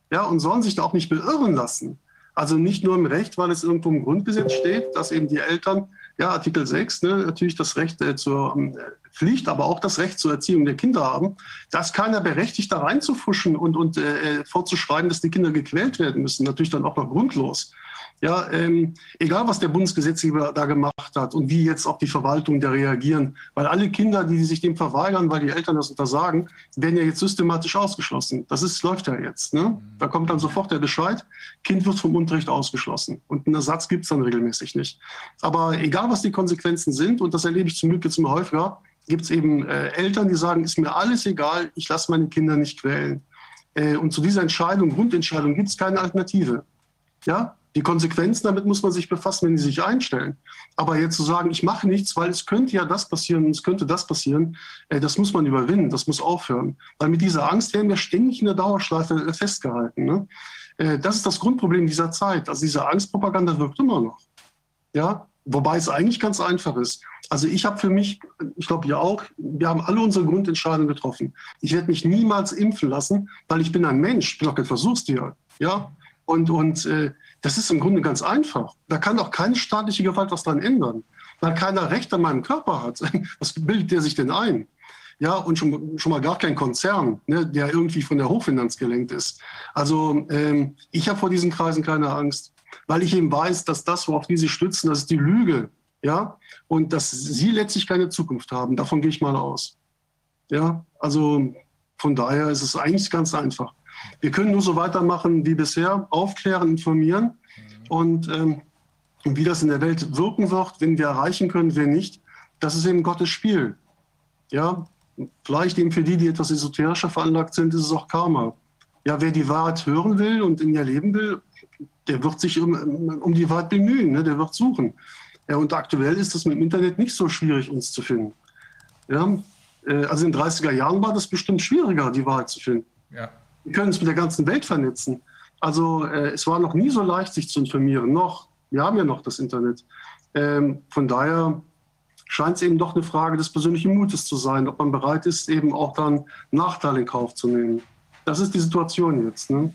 Ja, und sollen sich da auch nicht beirren lassen. Also nicht nur im Recht, weil es irgendwo im Grundgesetz steht, dass eben die Eltern, ja, Artikel 6, ne, natürlich das Recht äh, zur äh, Pflicht, aber auch das Recht zur Erziehung der Kinder haben, da ist keiner berechtigt, da reinzufuschen und, und äh, vorzuschreiben, dass die Kinder gequält werden müssen. Natürlich dann auch noch grundlos. Ja, ähm, egal was der Bundesgesetzgeber da gemacht hat und wie jetzt auch die Verwaltung da reagieren, weil alle Kinder, die sich dem verweigern, weil die Eltern das untersagen, werden ja jetzt systematisch ausgeschlossen. Das ist, läuft ja jetzt. Ne? Da kommt dann sofort der Bescheid, Kind wird vom Unterricht ausgeschlossen. Und einen Ersatz gibt es dann regelmäßig nicht. Aber egal was die Konsequenzen sind, und das erlebe ich zum Glück jetzt immer häufiger, gibt es eben äh, Eltern, die sagen, ist mir alles egal, ich lasse meine Kinder nicht quälen. Äh, und zu dieser Entscheidung, Grundentscheidung, gibt es keine Alternative. Ja, die Konsequenzen, damit muss man sich befassen, wenn die sich einstellen. Aber jetzt zu sagen, ich mache nichts, weil es könnte ja das passieren, es könnte das passieren, äh, das muss man überwinden, das muss aufhören. Weil mit dieser Angst werden wir ständig in der Dauerschleife festgehalten. Ne? Äh, das ist das Grundproblem dieser Zeit. Also diese Angstpropaganda wirkt immer noch. Ja, wobei es eigentlich ganz einfach ist. Also ich habe für mich, ich glaube ihr auch, wir haben alle unsere Grundentscheidungen getroffen. Ich werde mich niemals impfen lassen, weil ich bin ein Mensch, ich bin auch kein Versuchstier. Ja, und, und äh, das ist im Grunde ganz einfach. Da kann doch keine staatliche Gewalt was dran ändern. Weil keiner Recht an meinem Körper hat. (laughs) Was bildet der sich denn ein? Ja, und schon, schon mal gar kein Konzern, ne, der irgendwie von der Hochfinanz gelenkt ist. Also ähm, ich habe vor diesen Kreisen keine Angst, weil ich eben weiß, dass das, worauf die sich stützen, das ist die Lüge. Ja, und dass sie letztlich keine Zukunft haben. Davon gehe ich mal aus. Ja, also von daher ist es eigentlich ganz einfach. Wir können nur so weitermachen wie bisher, aufklären, informieren und ähm, wie das in der Welt wirken wird, wenn wir erreichen können, wer nicht, das ist eben Gottes Spiel. Ja, vielleicht eben für die, die etwas esoterischer veranlagt sind, ist es auch Karma. Ja, wer die Wahrheit hören will und in ihr leben will, der wird sich um, um die Wahrheit bemühen, ne? der wird suchen. Ja, und aktuell ist es mit dem Internet nicht so schwierig, uns zu finden. Ja, äh, also in den 30er Jahren war das bestimmt schwieriger, die Wahrheit zu finden. Ja. Wir können uns mit der ganzen Welt vernetzen. Also äh, es war noch nie so leicht, sich zu informieren. Noch, wir haben ja noch das Internet. Ähm, von daher scheint es eben doch eine Frage des persönlichen Mutes zu sein, ob man bereit ist, eben auch dann Nachteile in Kauf zu nehmen. Das ist die Situation jetzt. Ne?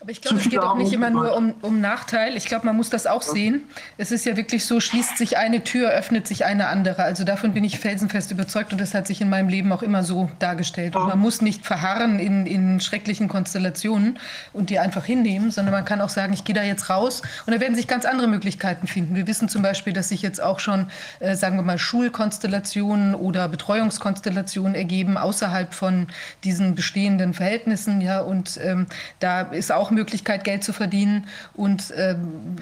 Aber ich glaube, es geht auch nicht immer nur um, um Nachteil. Ich glaube, man muss das auch sehen. Es ist ja wirklich so, schließt sich eine Tür, öffnet sich eine andere. Also davon bin ich felsenfest überzeugt und das hat sich in meinem Leben auch immer so dargestellt. Und man muss nicht verharren in, in schrecklichen Konstellationen und die einfach hinnehmen, sondern man kann auch sagen, ich gehe da jetzt raus und da werden sich ganz andere Möglichkeiten finden. Wir wissen zum Beispiel, dass sich jetzt auch schon, äh, sagen wir mal, Schulkonstellationen oder Betreuungskonstellationen ergeben außerhalb von diesen bestehenden Verhältnissen. Ja, und ähm, da ist auch auch Möglichkeit, Geld zu verdienen. Und äh,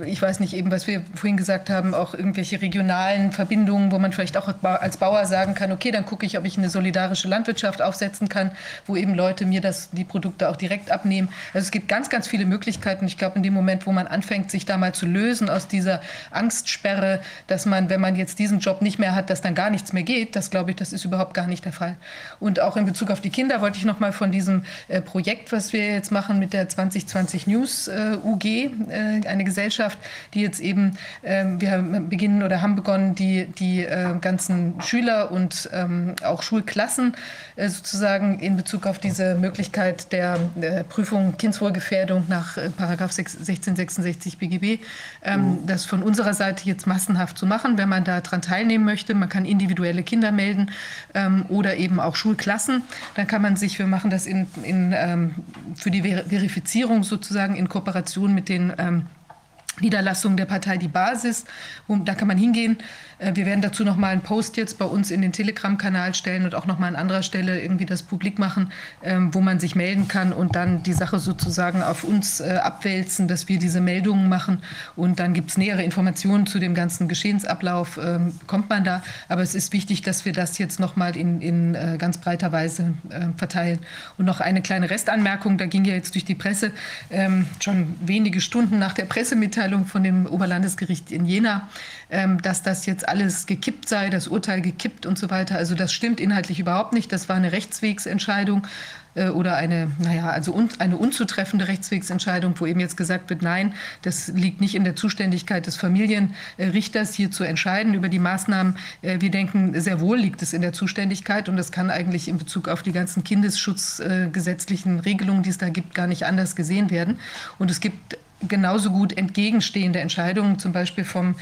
ich weiß nicht eben, was wir vorhin gesagt haben, auch irgendwelche regionalen Verbindungen, wo man vielleicht auch als Bauer sagen kann, okay, dann gucke ich, ob ich eine solidarische Landwirtschaft aufsetzen kann, wo eben Leute mir das, die Produkte auch direkt abnehmen. Also es gibt ganz, ganz viele Möglichkeiten. Ich glaube, in dem Moment, wo man anfängt, sich da mal zu lösen aus dieser Angstsperre, dass man, wenn man jetzt diesen Job nicht mehr hat, dass dann gar nichts mehr geht, das glaube ich, das ist überhaupt gar nicht der Fall. Und auch in Bezug auf die Kinder wollte ich noch mal von diesem äh, Projekt, was wir jetzt machen mit der 2020 News äh, UG, äh, eine Gesellschaft, die jetzt eben, ähm, wir beginnen oder haben begonnen, die, die äh, ganzen Schüler und ähm, auch Schulklassen äh, sozusagen in Bezug auf diese Möglichkeit der Prüfung Kindswohlgefährdung nach äh, Paragraph 1666 BGB, ähm, mhm. das von unserer Seite jetzt massenhaft zu machen, wenn man daran teilnehmen möchte. Man kann individuelle Kinder melden ähm, oder eben auch Schulklassen. Dann kann man sich, wir machen das in, in, ähm, für die Ver Verifizierung sozusagen in Kooperation mit den ähm, Niederlassungen der Partei Die Basis. da kann man hingehen wir werden dazu noch mal einen Post jetzt bei uns in den Telegram-Kanal stellen und auch noch mal an anderer Stelle irgendwie das publik machen, ähm, wo man sich melden kann und dann die Sache sozusagen auf uns äh, abwälzen, dass wir diese Meldungen machen und dann gibt es nähere Informationen zu dem ganzen Geschehensablauf, ähm, kommt man da. Aber es ist wichtig, dass wir das jetzt noch mal in, in äh, ganz breiter Weise verteilen. Und noch eine kleine Restanmerkung, da ging ja jetzt durch die Presse ähm, schon wenige Stunden nach der Pressemitteilung von dem Oberlandesgericht in Jena, dass das jetzt alles gekippt sei, das Urteil gekippt und so weiter. Also das stimmt inhaltlich überhaupt nicht. Das war eine Rechtswegsentscheidung äh, oder eine, naja, also un, eine unzutreffende Rechtswegsentscheidung, wo eben jetzt gesagt wird, nein, das liegt nicht in der Zuständigkeit des Familienrichters, hier zu entscheiden über die Maßnahmen. Äh, wir denken, sehr wohl liegt es in der Zuständigkeit und das kann eigentlich in Bezug auf die ganzen kindesschutzgesetzlichen Regelungen, die es da gibt, gar nicht anders gesehen werden. Und es gibt genauso gut entgegenstehende Entscheidungen, zum Beispiel vom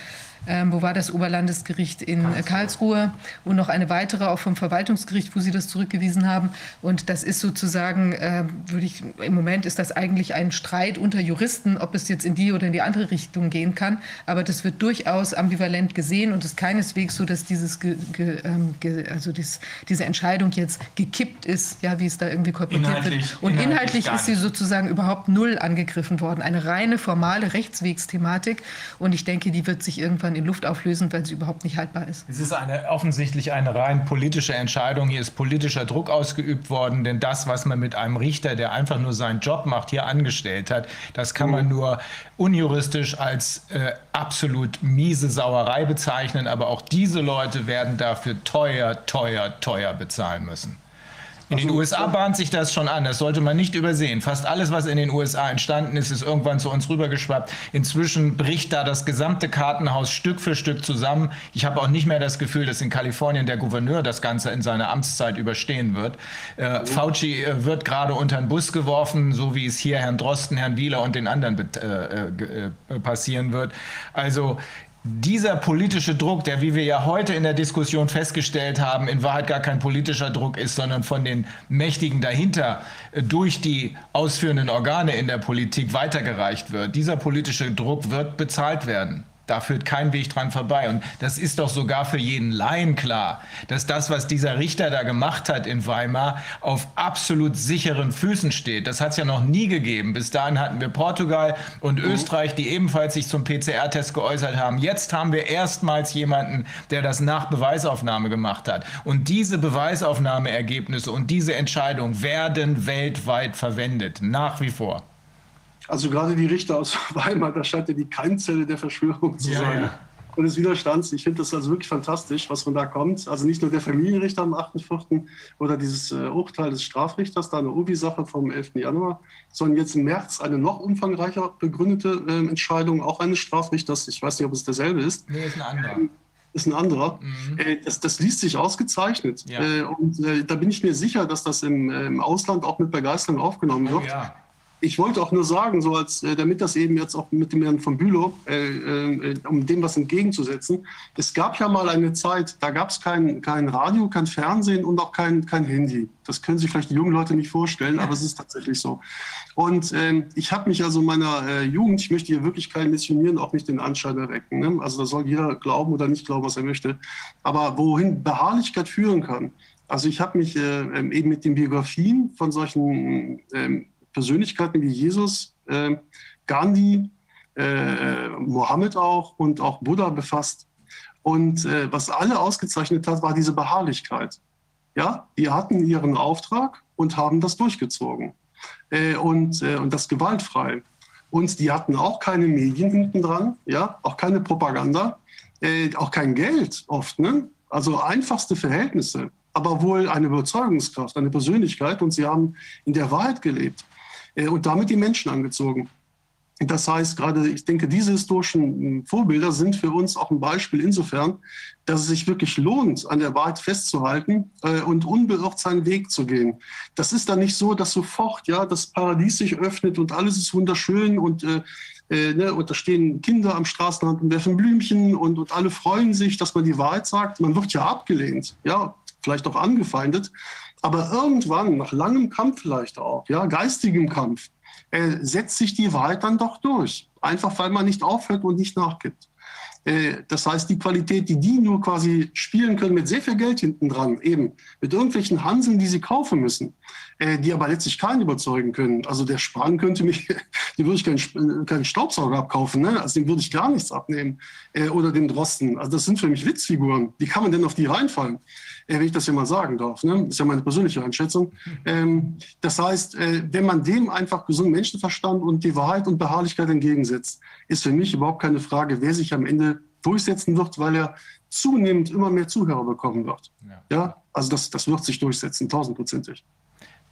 ähm, wo war das Oberlandesgericht in Karlsruhe. Karlsruhe und noch eine weitere auch vom Verwaltungsgericht, wo sie das zurückgewiesen haben. Und das ist sozusagen, äh, würde ich, im Moment ist das eigentlich ein Streit unter Juristen, ob es jetzt in die oder in die andere Richtung gehen kann. Aber das wird durchaus ambivalent gesehen und es ist keineswegs so, dass dieses, ge, ge, ähm, ge, also dies, diese Entscheidung jetzt gekippt ist, ja, wie es da irgendwie kolportiert wird. Und inhaltlich, inhaltlich ist sie sozusagen überhaupt null angegriffen worden. Eine reine formale Rechtswegsthematik. Und ich denke, die wird sich irgendwann dann in Luft auflösen, weil sie überhaupt nicht haltbar ist. Es ist eine, offensichtlich eine rein politische Entscheidung. Hier ist politischer Druck ausgeübt worden, denn das, was man mit einem Richter, der einfach nur seinen Job macht, hier angestellt hat, das kann man nur unjuristisch als äh, absolut miese Sauerei bezeichnen. Aber auch diese Leute werden dafür teuer, teuer, teuer bezahlen müssen. In den USA bahnt sich das schon an, das sollte man nicht übersehen. Fast alles, was in den USA entstanden ist, ist irgendwann zu uns rübergeschwappt. Inzwischen bricht da das gesamte Kartenhaus Stück für Stück zusammen. Ich habe auch nicht mehr das Gefühl, dass in Kalifornien der Gouverneur das Ganze in seiner Amtszeit überstehen wird. Äh, mhm. Fauci äh, wird gerade unter den Bus geworfen, so wie es hier Herrn Drosten, Herrn Wieler und den anderen äh, äh, äh, passieren wird. Also dieser politische Druck, der, wie wir ja heute in der Diskussion festgestellt haben, in Wahrheit gar kein politischer Druck ist, sondern von den Mächtigen dahinter äh, durch die ausführenden Organe in der Politik weitergereicht wird, dieser politische Druck wird bezahlt werden. Da führt kein Weg dran vorbei. Und das ist doch sogar für jeden Laien klar, dass das, was dieser Richter da gemacht hat in Weimar, auf absolut sicheren Füßen steht. Das hat es ja noch nie gegeben. Bis dahin hatten wir Portugal und mhm. Österreich, die ebenfalls sich zum PCR-Test geäußert haben. Jetzt haben wir erstmals jemanden, der das nach Beweisaufnahme gemacht hat. Und diese Beweisaufnahmeergebnisse und diese Entscheidung werden weltweit verwendet, nach wie vor. Also gerade die Richter aus (laughs) Weimar, da scheint ja die Keimzelle der Verschwörung zu ja, sein. Ja. Und des Widerstands. Ich finde das also wirklich fantastisch, was von da kommt. Also nicht nur der Familienrichter am 8.4. oder dieses äh, Urteil des Strafrichters, da eine Ubi-Sache vom 11. Januar, sondern jetzt im März eine noch umfangreicher begründete äh, Entscheidung, auch eines Strafrichters. Ich weiß nicht, ob es derselbe ist. Nee, ist ein anderer. Ähm, ist ein anderer. Mhm. Äh, das, das, liest sich ausgezeichnet. Ja. Äh, und äh, da bin ich mir sicher, dass das im, im Ausland auch mit Begeisterung aufgenommen oh wird. Oh, ja ich wollte auch nur sagen, so als äh, damit das eben jetzt auch mit dem Herrn von Bülow, äh, äh, um dem was entgegenzusetzen. Es gab ja mal eine Zeit, da gab es kein, kein Radio, kein Fernsehen und auch kein, kein Handy. Das können sich vielleicht die jungen Leute nicht vorstellen, aber es ist tatsächlich so. Und ähm, ich habe mich also meiner äh, Jugend, ich möchte hier wirklich keinen missionieren, auch nicht den Anschein erwecken. Ne? Also da soll jeder glauben oder nicht glauben, was er möchte. Aber wohin Beharrlichkeit führen kann. Also ich habe mich äh, eben mit den Biografien von solchen ähm, Persönlichkeiten wie Jesus äh, Gandhi, äh, Mohammed auch und auch Buddha befasst. Und äh, was alle ausgezeichnet hat, war diese Beharrlichkeit. Ja, die hatten ihren Auftrag und haben das durchgezogen. Äh, und, äh, und das gewaltfrei. Und die hatten auch keine Medien hinten dran, ja, auch keine Propaganda, äh, auch kein Geld oft, ne? Also einfachste Verhältnisse, aber wohl eine Überzeugungskraft, eine Persönlichkeit und sie haben in der Wahrheit gelebt und damit die Menschen angezogen. Das heißt, gerade, ich denke, diese historischen hm, Vorbilder sind für uns auch ein Beispiel insofern, dass es sich wirklich lohnt, an der Wahrheit festzuhalten äh, und unbeirrt seinen Weg zu gehen. Das ist dann nicht so, dass sofort ja das Paradies sich öffnet und alles ist wunderschön und äh, äh, ne, und da stehen Kinder am Straßenrand und werfen Blümchen und, und alle freuen sich, dass man die Wahrheit sagt. Man wird ja abgelehnt, ja, vielleicht auch angefeindet. Aber irgendwann, nach langem Kampf vielleicht auch, ja, geistigem Kampf, äh, setzt sich die Wahrheit dann doch durch. Einfach weil man nicht aufhört und nicht nachgibt. Äh, das heißt, die Qualität, die die nur quasi spielen können mit sehr viel Geld hinten dran, eben mit irgendwelchen Hanseln, die sie kaufen müssen, äh, die aber letztlich keinen überzeugen können. Also der Spahn könnte mich, (laughs) die würde ich keinen, keinen Staubsauger abkaufen, ne? also dem würde ich gar nichts abnehmen. Oder den Drosten. Also das sind für mich Witzfiguren. Wie kann man denn auf die reinfallen? Wenn ich das ja mal sagen darf. Ne? Das ist ja meine persönliche Einschätzung. Ähm, das heißt, äh, wenn man dem einfach gesunden Menschenverstand und die Wahrheit und Beharrlichkeit entgegensetzt, ist für mich überhaupt keine Frage, wer sich am Ende durchsetzen wird, weil er zunehmend immer mehr Zuhörer bekommen wird. Ja, ja? also das, das wird sich durchsetzen, tausendprozentig.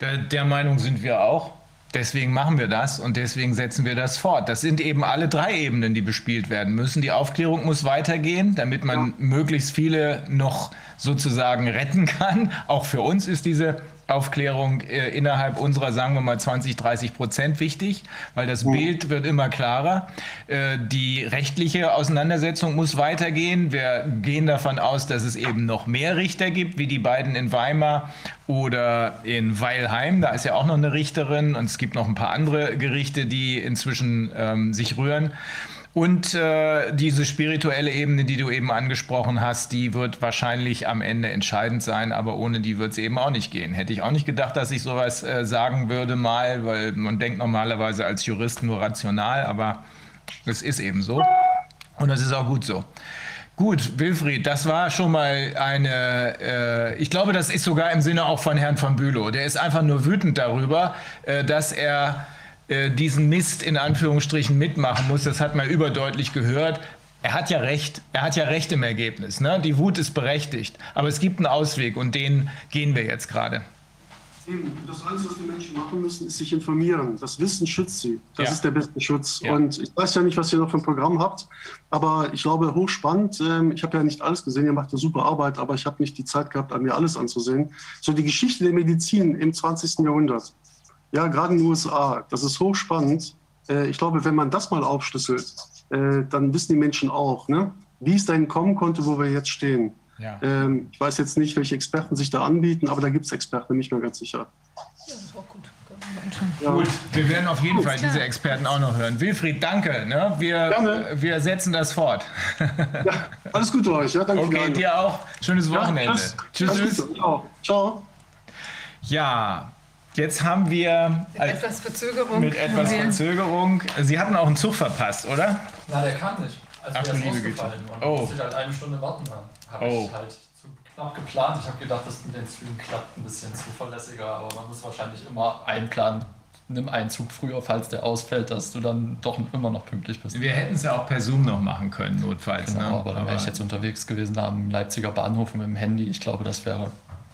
Der, der Meinung sind wir auch. Deswegen machen wir das und deswegen setzen wir das fort. Das sind eben alle drei Ebenen, die bespielt werden müssen. Die Aufklärung muss weitergehen, damit man ja. möglichst viele noch sozusagen retten kann. Auch für uns ist diese Aufklärung äh, innerhalb unserer, sagen wir mal, 20, 30 Prozent wichtig, weil das mhm. Bild wird immer klarer. Äh, die rechtliche Auseinandersetzung muss weitergehen. Wir gehen davon aus, dass es eben noch mehr Richter gibt, wie die beiden in Weimar oder in Weilheim. Da ist ja auch noch eine Richterin und es gibt noch ein paar andere Gerichte, die inzwischen ähm, sich rühren. Und äh, diese spirituelle Ebene, die du eben angesprochen hast, die wird wahrscheinlich am Ende entscheidend sein, aber ohne die wird es eben auch nicht gehen. Hätte ich auch nicht gedacht, dass ich sowas äh, sagen würde mal, weil man denkt normalerweise als Jurist nur rational, aber es ist eben so. Und das ist auch gut so. Gut, Wilfried, das war schon mal eine, äh, ich glaube, das ist sogar im Sinne auch von Herrn von Bülow. Der ist einfach nur wütend darüber, äh, dass er äh, diesen Mist in Anführungsstrichen mitmachen muss. Das hat man überdeutlich gehört. Er hat ja recht. Er hat ja recht im Ergebnis. Ne? Die Wut ist berechtigt. Aber es gibt einen Ausweg und den gehen wir jetzt gerade. Eben, das Einzige, was die Menschen machen müssen, ist sich informieren. Das Wissen schützt sie. Das ja. ist der beste Schutz. Ja. Und ich weiß ja nicht, was ihr noch für ein Programm habt, aber ich glaube, hochspannend. Ähm, ich habe ja nicht alles gesehen, ihr macht eine super Arbeit, aber ich habe nicht die Zeit gehabt, mir alles anzusehen. So die Geschichte der Medizin im 20. Jahrhundert. Ja, gerade in den USA. Das ist hochspannend. Äh, ich glaube, wenn man das mal aufschlüsselt, äh, dann wissen die Menschen auch, ne, wie es dahin kommen konnte, wo wir jetzt stehen. Ja. Ähm, ich weiß jetzt nicht, welche Experten sich da anbieten, aber da gibt es Experten, bin ich mir ganz sicher. Ja, das ist auch gut. Ja. Gut, wir werden auf jeden Fall diese Experten auch noch hören. Wilfried, danke. Ne? Wir, wir setzen das fort. (laughs) Ja, alles Gute euch. Ja, danke okay, dir auch. Schönes Wochenende. tschüss. Tschüss. tschüss. Ciao. Ciao. Ja, Jetzt haben wir mit etwas Verzögerung. Mit etwas Verzögerung. Sie hatten auch einen Zug verpasst, oder? Na, der kam nicht. Also Ach, der ist ausgefallen und oh. musste ich halt eine Stunde warten haben. Habe oh. ich halt zu knapp geplant. Ich habe gedacht, das mit den Zügen klappt ein bisschen zuverlässiger, aber man muss wahrscheinlich immer einplanen. Nimm einen Zug früher, falls der ausfällt, dass du dann doch immer noch pünktlich bist. Wir hätten es ja auch per Zoom noch machen können, notfalls. Genau, ne? aber dann wäre ich jetzt unterwegs gewesen am Leipziger Bahnhof mit dem Handy. Ich glaube, das wäre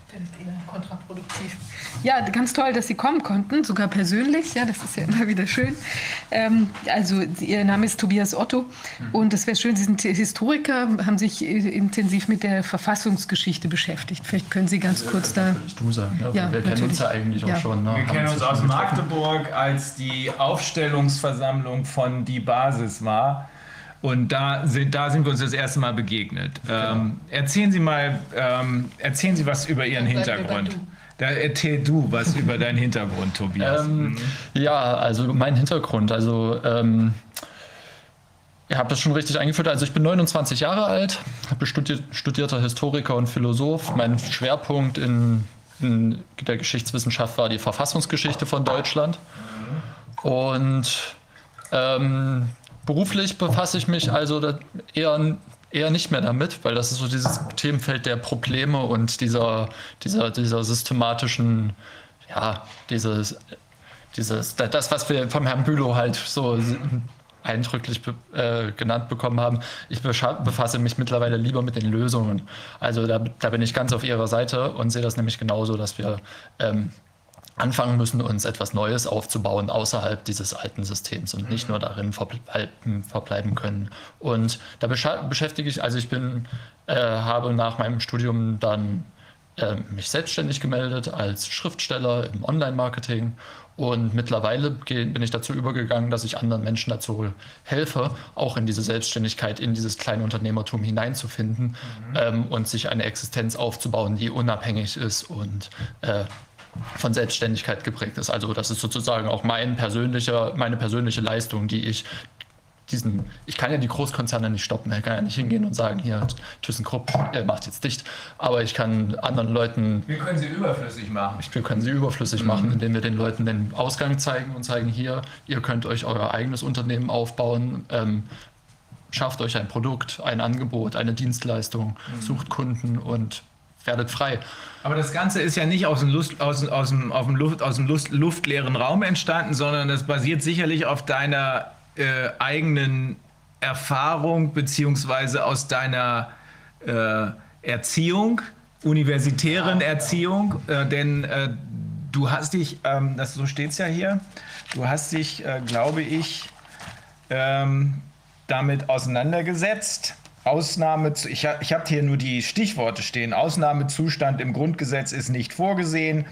findet eher kontraproduktiv. Ja, ganz toll, dass Sie kommen konnten, sogar persönlich. Ja, das ist ja immer wieder schön. Ähm, also Ihr Name ist Tobias Otto mhm. und es wäre schön, Sie sind Historiker, haben sich intensiv mit der Verfassungsgeschichte beschäftigt. Vielleicht können Sie ganz kurz da. Du sagen, ja, ja, wir kennen uns ja eigentlich ja. auch schon. Ne? Wir kennen uns aus Magdeburg, als die Aufstellungsversammlung von Die Basis war. Und da sind, da sind wir uns das erste Mal begegnet. Ähm, erzählen Sie mal, ähm, erzählen Sie was über Ihren Hintergrund. Da erzähl du was über deinen Hintergrund, Tobias. Ähm, mhm. Ja, also mein Hintergrund. Also ähm, ihr habt das schon richtig eingeführt. Also ich bin 29 Jahre alt, bin studiert, studierter Historiker und Philosoph. Mein Schwerpunkt in, in der Geschichtswissenschaft war die Verfassungsgeschichte von Deutschland. Und ähm, beruflich befasse ich mich also eher, eher nicht mehr damit, weil das ist so dieses Themenfeld der Probleme und dieser, dieser, dieser systematischen, ja, dieses, dieses, das, was wir vom Herrn Bülow halt so eindrücklich äh, genannt bekommen haben. Ich befasse mich mittlerweile lieber mit den Lösungen. Also da, da, bin ich ganz auf Ihrer Seite und sehe das nämlich genauso, dass wir ähm, anfangen müssen, uns etwas Neues aufzubauen außerhalb dieses alten Systems und nicht nur darin verbleiben, verbleiben können. Und da beschäftige ich, also ich bin, äh, habe nach meinem Studium dann äh, mich selbstständig gemeldet als Schriftsteller im Online-Marketing und mittlerweile bin ich dazu übergegangen, dass ich anderen Menschen dazu helfe, auch in diese Selbstständigkeit, in dieses kleine Unternehmertum hineinzufinden mhm. ähm, und sich eine Existenz aufzubauen, die unabhängig ist und äh, von Selbstständigkeit geprägt ist. Also das ist sozusagen auch mein persönlicher, meine persönliche Leistung, die ich diesen, ich kann ja die Großkonzerne nicht stoppen, ich kann ja nicht hingehen und sagen, hier, ThyssenKrupp, er macht jetzt dicht, aber ich kann anderen Leuten... Wir können sie überflüssig machen. Wir können sie überflüssig mhm. machen, indem wir den Leuten den Ausgang zeigen und zeigen, hier, ihr könnt euch euer eigenes Unternehmen aufbauen, ähm, schafft euch ein Produkt, ein Angebot, eine Dienstleistung, mhm. sucht Kunden und werdet frei. Aber das Ganze ist ja nicht aus dem, Lust, aus, aus dem, aus dem, Luft, aus dem Lust, luftleeren Raum entstanden, sondern das basiert sicherlich auf deiner äh, eigenen Erfahrung beziehungsweise aus deiner äh, Erziehung, universitären Erziehung, äh, denn äh, du hast dich, ähm, das, so steht es ja hier, du hast dich, äh, glaube ich, ähm, damit auseinandergesetzt. Ausnahme, ich, ich habe hier nur die Stichworte stehen. Ausnahmezustand im Grundgesetz ist nicht vorgesehen.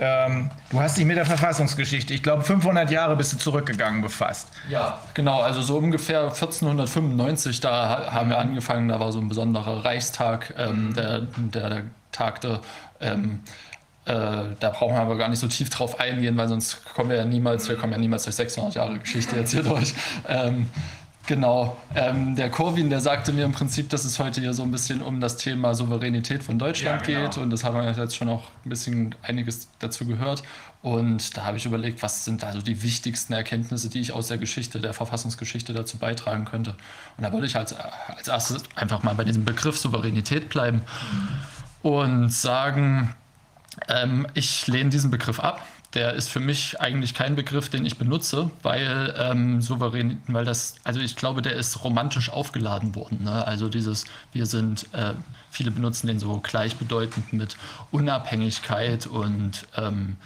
Ähm, du hast dich mit der Verfassungsgeschichte, ich glaube 500 Jahre bist du zurückgegangen, befasst. Ja, genau, also so ungefähr 1495, da haben wir angefangen, da war so ein besonderer Reichstag, ähm, der, der, der tagte. Ähm, äh, da brauchen wir aber gar nicht so tief drauf eingehen, weil sonst kommen wir ja niemals, wir kommen ja niemals durch 600 Jahre Geschichte jetzt hier (laughs) durch. Genau. Ähm, der Corwin, der sagte mir im Prinzip, dass es heute hier so ein bisschen um das Thema Souveränität von Deutschland ja, genau. geht. Und das haben wir jetzt schon auch ein bisschen einiges dazu gehört. Und da habe ich überlegt, was sind also die wichtigsten Erkenntnisse, die ich aus der Geschichte, der Verfassungsgeschichte dazu beitragen könnte. Und da würde ich als, als erstes einfach mal bei diesem Begriff Souveränität bleiben und sagen, ähm, ich lehne diesen Begriff ab der ist für mich eigentlich kein Begriff, den ich benutze, weil ähm, souverän, weil das, also ich glaube, der ist romantisch aufgeladen worden. Ne? Also dieses, wir sind, äh, viele benutzen den so gleichbedeutend mit Unabhängigkeit und ähm,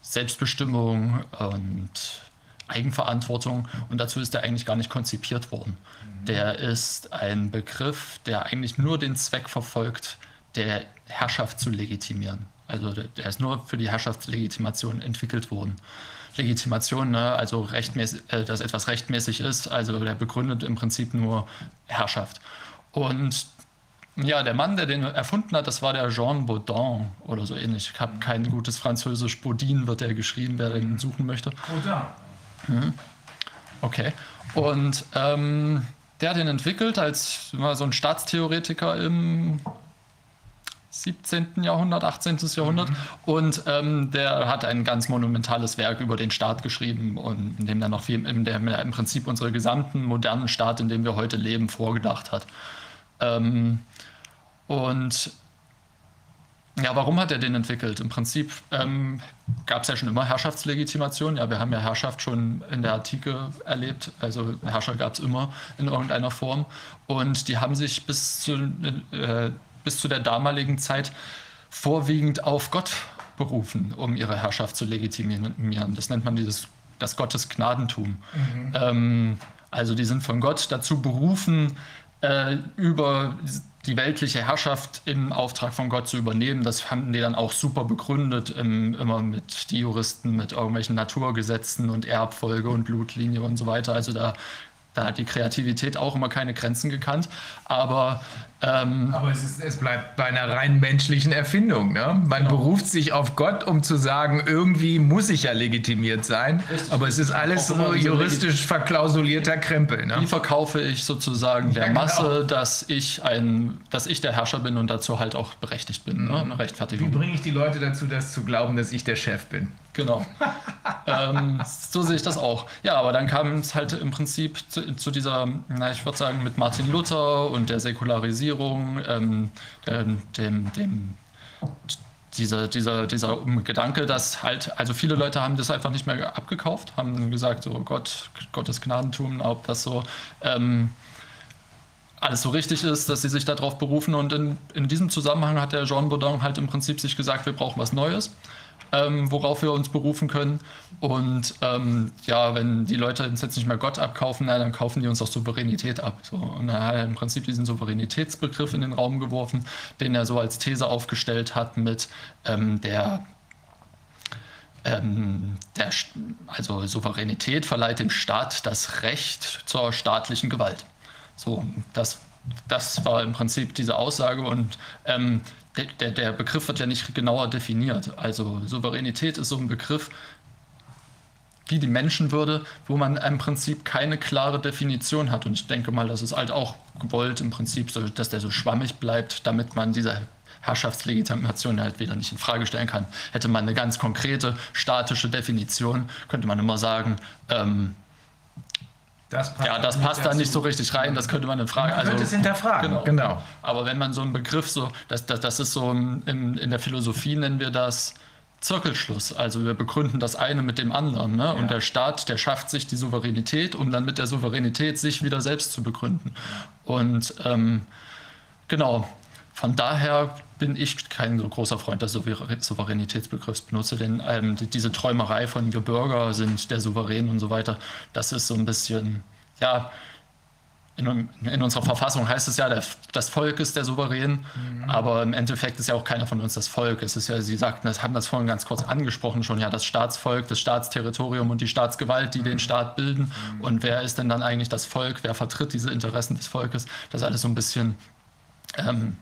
Selbstbestimmung und Eigenverantwortung. Und dazu ist der eigentlich gar nicht konzipiert worden. Mhm. Der ist ein Begriff, der eigentlich nur den Zweck verfolgt, der Herrschaft zu legitimieren. Also der ist nur für die Herrschaftslegitimation entwickelt worden. Legitimation, ne? also rechtmäßig, äh, dass etwas rechtmäßig ist, also der begründet im Prinzip nur Herrschaft. Und ja, der Mann, der den erfunden hat, das war der Jean Baudin oder so ähnlich. Ich habe kein gutes Französisch. Baudin wird er geschrieben, wer den suchen möchte. Baudin. Mhm. Okay. Und ähm, der hat den entwickelt als so ein Staatstheoretiker im 17. Jahrhundert, 18. Jahrhundert. Mhm. Und ähm, der hat ein ganz monumentales Werk über den Staat geschrieben und in dem dann noch viel, in dem er im Prinzip unseren gesamten modernen Staat, in dem wir heute leben, vorgedacht hat. Ähm, und ja, warum hat er den entwickelt? Im Prinzip ähm, gab es ja schon immer Herrschaftslegitimation. Ja, wir haben ja Herrschaft schon in der Antike erlebt. Also Herrscher gab es immer in irgendeiner Form. Und die haben sich bis zu äh, bis zu der damaligen Zeit vorwiegend auf Gott berufen, um ihre Herrschaft zu legitimieren. Das nennt man dieses, das Gottesgnadentum. Mhm. Ähm, also die sind von Gott dazu berufen, äh, über die weltliche Herrschaft im Auftrag von Gott zu übernehmen. Das haben die dann auch super begründet, im, immer mit die Juristen, mit irgendwelchen Naturgesetzen und Erbfolge und Blutlinie und so weiter. Also da, da hat die Kreativität auch immer keine Grenzen gekannt. Aber Ähm, Aber es, ist, es, bleibt bei einer rein menschlichen Erfindung. Ne? Man genau. beruft sich auf Gott, um zu sagen, irgendwie muss ich ja legitimiert sein. Richtig. Aber es ist alles so juristisch verklausulierter Krempel. Ne? Wie verkaufe ich sozusagen der ja, genau. Masse, dass ich ein, dass ich der Herrscher bin und dazu halt auch berechtigt bin, ne? mhm. ne? eine Rechtfertigung. Wie bringe ich die Leute dazu, das zu glauben, dass ich der Chef bin? Genau. (laughs) ähm, so sehe ich das auch. Ja, aber dann kam es halt im Prinzip zu, zu dieser, na, ich würde sagen, mit Martin Luther und der Säkularisierung, ähm, dem, dem, dieser, dieser, dieser Gedanke, dass halt, also viele Leute haben das einfach nicht mehr abgekauft, haben gesagt, so Gott, Gottes Gnadentum, ob das so ähm, alles so richtig ist, dass sie sich darauf berufen. Und in, in diesem Zusammenhang hat der Jean Baudin halt im Prinzip sich gesagt, wir brauchen was Neues ähm, worauf wir uns berufen können. Und ähm, ja, wenn die Leute uns jetzt nicht mehr Gott abkaufen, na, dann kaufen die uns auch Souveränität ab. So. Und er hat im Prinzip diesen Souveränitätsbegriff in den Raum geworfen, den er so als These aufgestellt hat mit ähm, der ähm, der, also Souveränität verleiht dem Staat das Recht zur staatlichen Gewalt. So, das, das war im Prinzip diese Aussage und ähm, der, der Begriff wird ja nicht genauer definiert. Also Souveränität ist so ein Begriff wie die Menschenwürde, wo man im Prinzip keine klare Definition hat. Und ich denke mal, das ist halt auch gewollt im Prinzip, so, dass der so schwammig bleibt, damit man diese Herrschaftslegitimation halt wieder nicht in Frage stellen kann. Hätte man eine ganz konkrete statische Definition, könnte man immer sagen, ähm, das ja, das passt da nicht so richtig rein, das könnte man in Frage. Man also, könnte es hinterfragen, genau. genau. Aber wenn man so einen Begriff so, das, das, das ist so, in, in der Philosophie nennen wir das Zirkelschluss. Also wir begründen das eine mit dem anderen. Ne? Ja. Und der Staat, der schafft sich die Souveränität, um dann mit der Souveränität sich wieder selbst zu begründen. Und ähm, genau, von daher bin ich kein so großer Freund des Souveränitätsbegriffs, benutze denn ähm, diese Träumerei von wir Bürger sind der Souverän und so weiter, das ist so ein bisschen, ja, in, in unserer Verfassung heißt es ja, der, das Volk ist der Souverän, mhm. aber im Endeffekt ist ja auch keiner von uns das Volk. Es ist ja, Sie sagten, das haben das vorhin ganz kurz angesprochen schon, ja, das Staatsvolk, das Staatsterritorium und die Staatsgewalt, die mhm. den Staat bilden. Mhm. Und wer ist denn dann eigentlich das Volk? Wer vertritt diese Interessen des Volkes? Das ist alles so ein bisschen, ähm,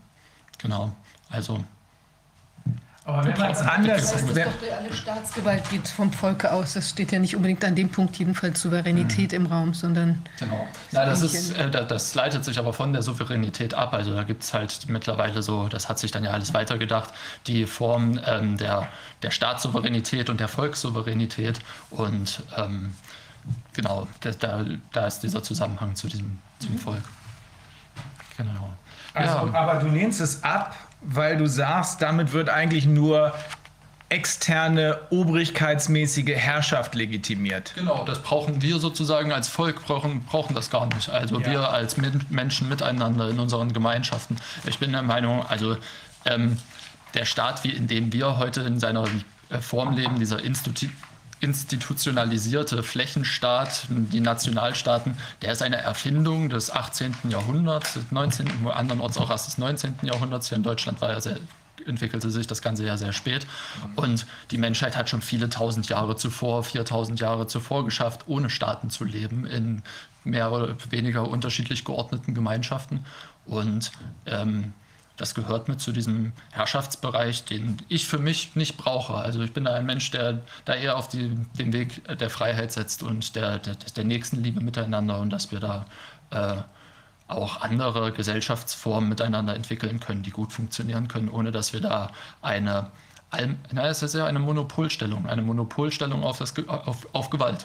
genau. Also. Aber wenn man es anders. Das doch, alle Staatsgewalt geht vom Volke aus. Das steht ja nicht unbedingt an dem Punkt jedenfalls Souveränität mhm. im Raum, sondern. Genau. Na, das, ist, äh, das leitet sich aber von der Souveränität ab. Also da gibt es halt mittlerweile so, das hat sich dann ja alles weitergedacht, die Form ähm, der, der Staatssouveränität und der Volkssouveränität. Und ähm, genau, da, da ist dieser Zusammenhang zu diesem zum Volk. Genau. Also, ja. Aber du lehnst es ab, weil du sagst, damit wird eigentlich nur externe obrigkeitsmäßige Herrschaft legitimiert. Genau, das brauchen wir sozusagen als Volk, brauchen, brauchen das gar nicht. Also ja. wir als Menschen miteinander in unseren Gemeinschaften. Ich bin der Meinung, also ähm, der Staat, wie in dem wir heute in seiner äh, Form leben, dieser Institut institutionalisierte Flächenstaat, die Nationalstaaten, der ist eine Erfindung des 18. Jahrhunderts, des 19., andernorts auch erst des 19. Jahrhunderts. Hier in Deutschland war ja sehr, entwickelte sich das Ganze ja sehr spät. Und die Menschheit hat schon viele tausend Jahre zuvor, 4000 Jahre zuvor geschafft, ohne Staaten zu leben, in mehr oder weniger unterschiedlich geordneten Gemeinschaften. Und ähm, das gehört mit zu diesem Herrschaftsbereich, den ich für mich nicht brauche. Also ich bin da ein Mensch, der da eher auf die, den Weg der Freiheit setzt und der, der, der Nächstenliebe miteinander und dass wir da äh, auch andere Gesellschaftsformen miteinander entwickeln können, die gut funktionieren können, ohne dass wir da eine na, es ist ja eine Monopolstellung, eine Monopolstellung auf, das, auf, auf Gewalt.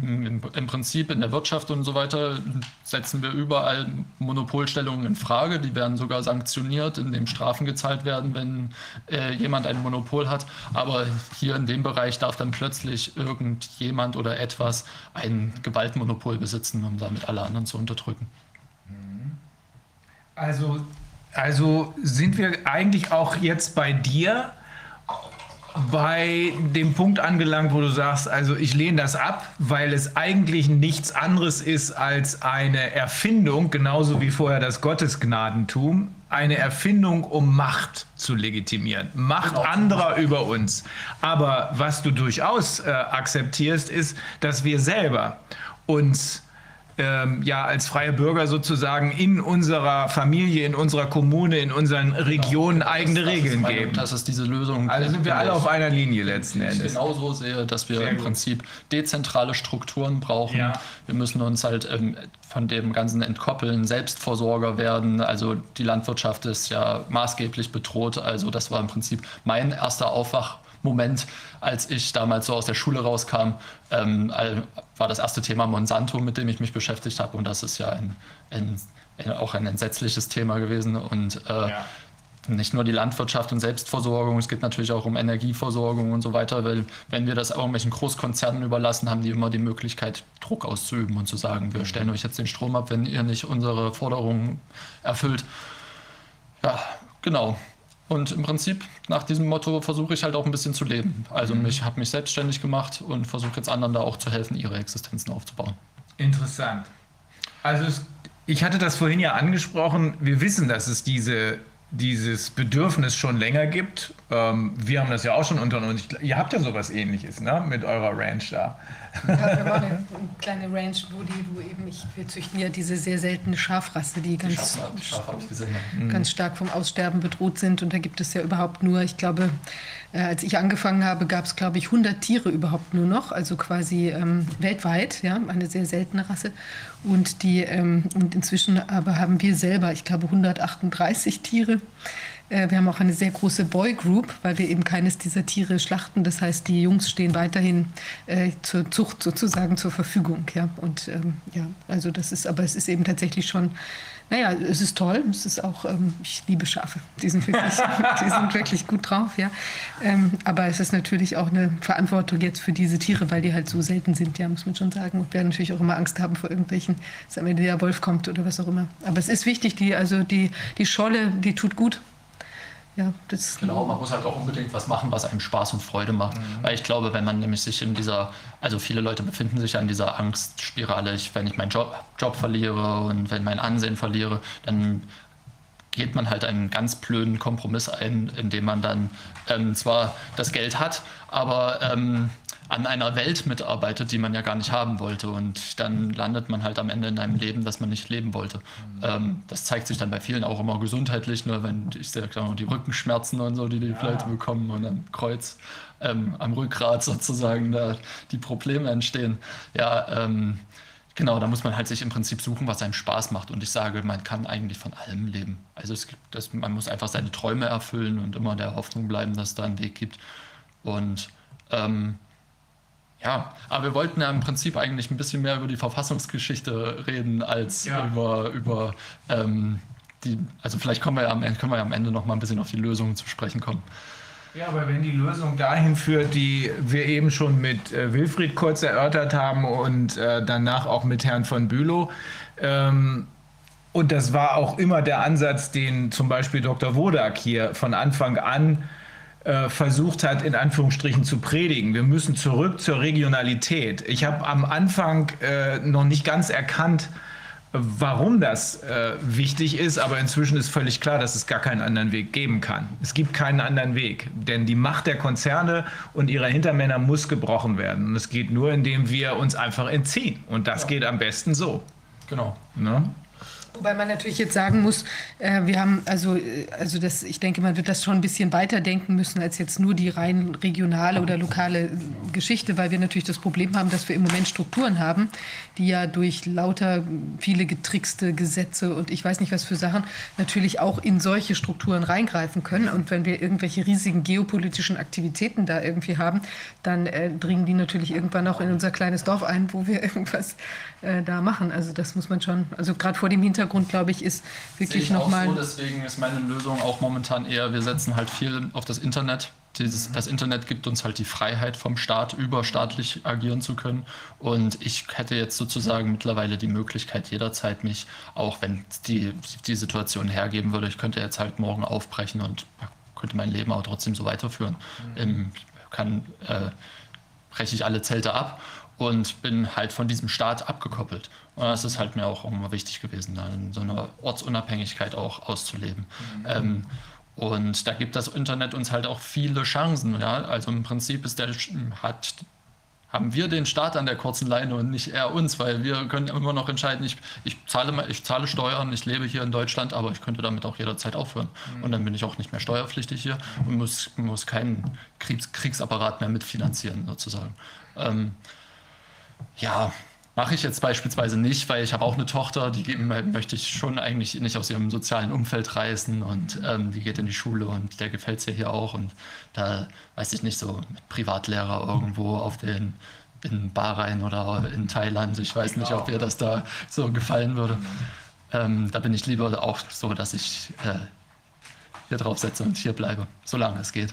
Mhm. Im, Im, Prinzip in der Wirtschaft und so weiter setzen wir überall Monopolstellungen in Frage. Die werden sogar sanktioniert, indem Strafen gezahlt werden, wenn äh, jemand ein Monopol hat. Aber hier in dem Bereich darf dann plötzlich irgendjemand oder etwas ein Gewaltmonopol besitzen, um damit alle anderen zu unterdrücken. Mhm. Also, also sind wir eigentlich auch jetzt bei dir? Bei dem Punkt angelangt, wo du sagst, also ich lehne das ab, weil es eigentlich nichts anderes ist als eine Erfindung, genauso wie vorher das Gottesgnadentum, eine Erfindung, um Macht zu legitimieren. Macht genau. anderer über uns. Aber was du durchaus äh, akzeptierst, ist, dass wir selber uns ähm, ja als freie Bürger sozusagen in unserer Familie, in unserer Kommune, in unseren genau. Regionen genau. eigene das, Regeln das geben. Das ist diese Lösung. Also sind wir alle auf einer Linie letzten Endes. Ich genauso sehe, dass wir im Prinzip dezentrale Strukturen brauchen. Ja. Wir müssen uns halt ähm, von dem Ganzen entkoppeln, Selbstversorger werden. Also die Landwirtschaft ist ja maßgeblich bedroht. Also das war im Prinzip mein erster Aufwach. Moment, als ich damals so aus der Schule rauskam, ähm, war das erste Thema Monsanto, mit dem ich mich beschäftigt habe. Und das ist ja ein, ein, ein, auch ein entsetzliches Thema gewesen. Und äh, ja. nicht nur die Landwirtschaft und Selbstversorgung, es geht natürlich auch um Energieversorgung und so weiter, weil wenn wir das irgendwelchen Großkonzernen überlassen, haben die immer die Möglichkeit, Druck auszuüben und zu sagen, wir stellen euch jetzt den Strom ab, wenn ihr nicht unsere Forderungen erfüllt. Ja, genau. Und im Prinzip nach diesem Motto versuche ich halt auch ein bisschen zu leben. Also mhm. ich habe mich selbstständig gemacht und versuche jetzt anderen da auch zu helfen, ihre Existenzen aufzubauen. Interessant. Also es, ich hatte das vorhin ja angesprochen. Wir wissen, dass es diese, dieses Bedürfnis schon länger gibt. Ähm, wir haben das ja auch schon unter uns. Ihr habt ja sowas ähnliches ne? mit eurer Ranch da. Ja, wir machen eine kleine Ranch, wo, die, wo eben ich, wir züchten ja diese sehr seltene Schafrasse, die ganz, die Schaf, Schaf ganz stark vom Aussterben bedroht sind. Und da gibt es ja überhaupt nur, ich glaube, als ich angefangen habe, gab es, glaube ich, 100 Tiere überhaupt nur noch, also quasi ähm, weltweit, ja, eine sehr seltene Rasse. Und, die, ähm, und inzwischen aber haben wir selber, ich glaube, 138 Tiere. Äh, wir haben auch eine sehr große Boy Group, weil wir eben keines dieser Tiere schlachten. Das heißt, die Jungs stehen weiterhin äh, zur Zucht sozusagen zur Verfügung. Ja, und ähm, ja, also das ist, aber es ist eben tatsächlich schon, naja, es ist toll. Es ist auch, ähm, ich liebe Schafe. Die sind wirklich, (laughs) die sind wirklich gut drauf. Ja, ähm, aber es ist natürlich auch eine Verantwortung jetzt für diese Tiere, weil die halt so selten sind. Ja, muss man schon sagen. Und wir natürlich auch immer Angst haben vor irgendwelchen, dass am Ende der Wolf kommt oder was auch immer. Aber es ist wichtig, die, also die, die Scholle, die tut gut ja, das genau, man muss halt auch unbedingt was machen, was einem Spaß und Freude macht. Mhm. Weil ich glaube, wenn man nämlich sich in dieser, also viele Leute befinden sich ja in dieser Angstspirale, ich, wenn ich meinen Job, Job verliere und wenn mein Ansehen verliere, dann geht man halt einen ganz blöden Kompromiss ein, indem man dann ähm, zwar das Geld hat, aber ähm, an einer Welt mitarbeitet, die man ja gar nicht haben wollte. Und dann landet man halt am Ende in einem Leben, das man nicht leben wollte. Ähm, das zeigt sich dann bei vielen auch immer gesundheitlich, nur wenn ich sehe die Rückenschmerzen und so, die die ja. Leute bekommen und am Kreuz, ähm, am Rückgrat sozusagen da die Probleme entstehen. Ja, ähm, Genau, da muss man halt sich im Prinzip suchen, was einem Spaß macht. Und ich sage, man kann eigentlich von allem leben. Also es gibt das, man muss einfach seine Träume erfüllen und immer der Hoffnung bleiben, dass es da einen Weg gibt. Und ähm, ja, aber wir wollten ja im Prinzip eigentlich ein bisschen mehr über die Verfassungsgeschichte reden, als ja. über, über ähm, die, also vielleicht kommen wir, ja am, können wir ja am Ende noch mal ein bisschen auf die Lösungen zu sprechen kommen. Ja, aber wenn die Lösung dahin führt, die wir eben schon mit äh, Wilfried kurz erörtert haben und äh, danach auch mit Herrn von Bülow, ähm, und das war auch immer der Ansatz, den zum Beispiel Dr. Wodak hier von Anfang an äh, versucht hat, in Anführungsstrichen zu predigen. Wir müssen zurück zur Regionalität. Ich habe am Anfang äh, noch nicht ganz erkannt, warum das äh, wichtig ist, aber inzwischen ist völlig klar, dass es gar keinen anderen Weg geben kann. Es gibt keinen anderen Weg, denn die Macht der Konzerne und ihrer Hintermänner muss gebrochen werden. Und es geht nur, indem wir uns einfach entziehen. Und das ja. geht am besten so. Genau. Ne? Wobei man natürlich jetzt sagen muss, äh, wir haben also, äh, also das, ich denke, man wird das schon ein bisschen weiter denken müssen als jetzt nur die rein regionale oder lokale Geschichte, weil wir natürlich das Problem haben, dass wir im Moment Strukturen haben, die ja durch lauter viele getrickste Gesetze und ich weiß nicht was für Sachen natürlich auch in solche Strukturen reingreifen können. Und wenn wir irgendwelche riesigen geopolitischen Aktivitäten da irgendwie haben, dann äh, dringen die natürlich irgendwann auch in unser kleines Dorf ein, wo wir (laughs) irgendwas äh, da machen. Also das muss man schon, also gerade vor dem Hintergrund, glaube ich, ist wirklich nochmal. So, deswegen ist meine Lösung auch momentan eher, wir setzen halt viel auf das Internet. Dieses, das Internet gibt uns halt die Freiheit vom Staat, überstaatlich agieren zu können. Und ich hätte jetzt sozusagen mittlerweile die Möglichkeit, jederzeit mich, auch wenn die, die Situation hergeben würde, ich könnte jetzt halt morgen aufbrechen und könnte mein Leben auch trotzdem so weiterführen. Mhm. Kann, äh, breche ich alle Zelte ab und bin halt von diesem Staat abgekoppelt. Und das ist halt mir auch immer wichtig gewesen, dann so eine Ortsunabhängigkeit auch auszuleben. Mhm. Ähm, und da gibt das Internet uns halt auch viele Chancen. Ja? Also im Prinzip ist der, hat, haben wir den Staat an der kurzen Leine und nicht er uns, weil wir können immer noch entscheiden, ich, ich, zahle, ich zahle Steuern, ich lebe hier in Deutschland, aber ich könnte damit auch jederzeit aufhören. Mhm. Und dann bin ich auch nicht mehr steuerpflichtig hier und muss, muss keinen Kriegs, Kriegsapparat mehr mitfinanzieren, sozusagen. Ähm, ja, Mache ich jetzt beispielsweise nicht, weil ich habe auch eine Tochter, die möchte ich schon eigentlich nicht aus ihrem sozialen Umfeld reißen und ähm, die geht in die Schule und der gefällt es ja hier auch und da weiß ich nicht so mit Privatlehrer irgendwo auf den in Bahrain oder in Thailand. Ich weiß nicht, ob ihr das da so gefallen würde. Ähm, da bin ich lieber auch so, dass ich äh, hier drauf setze und hier bleibe, solange es geht.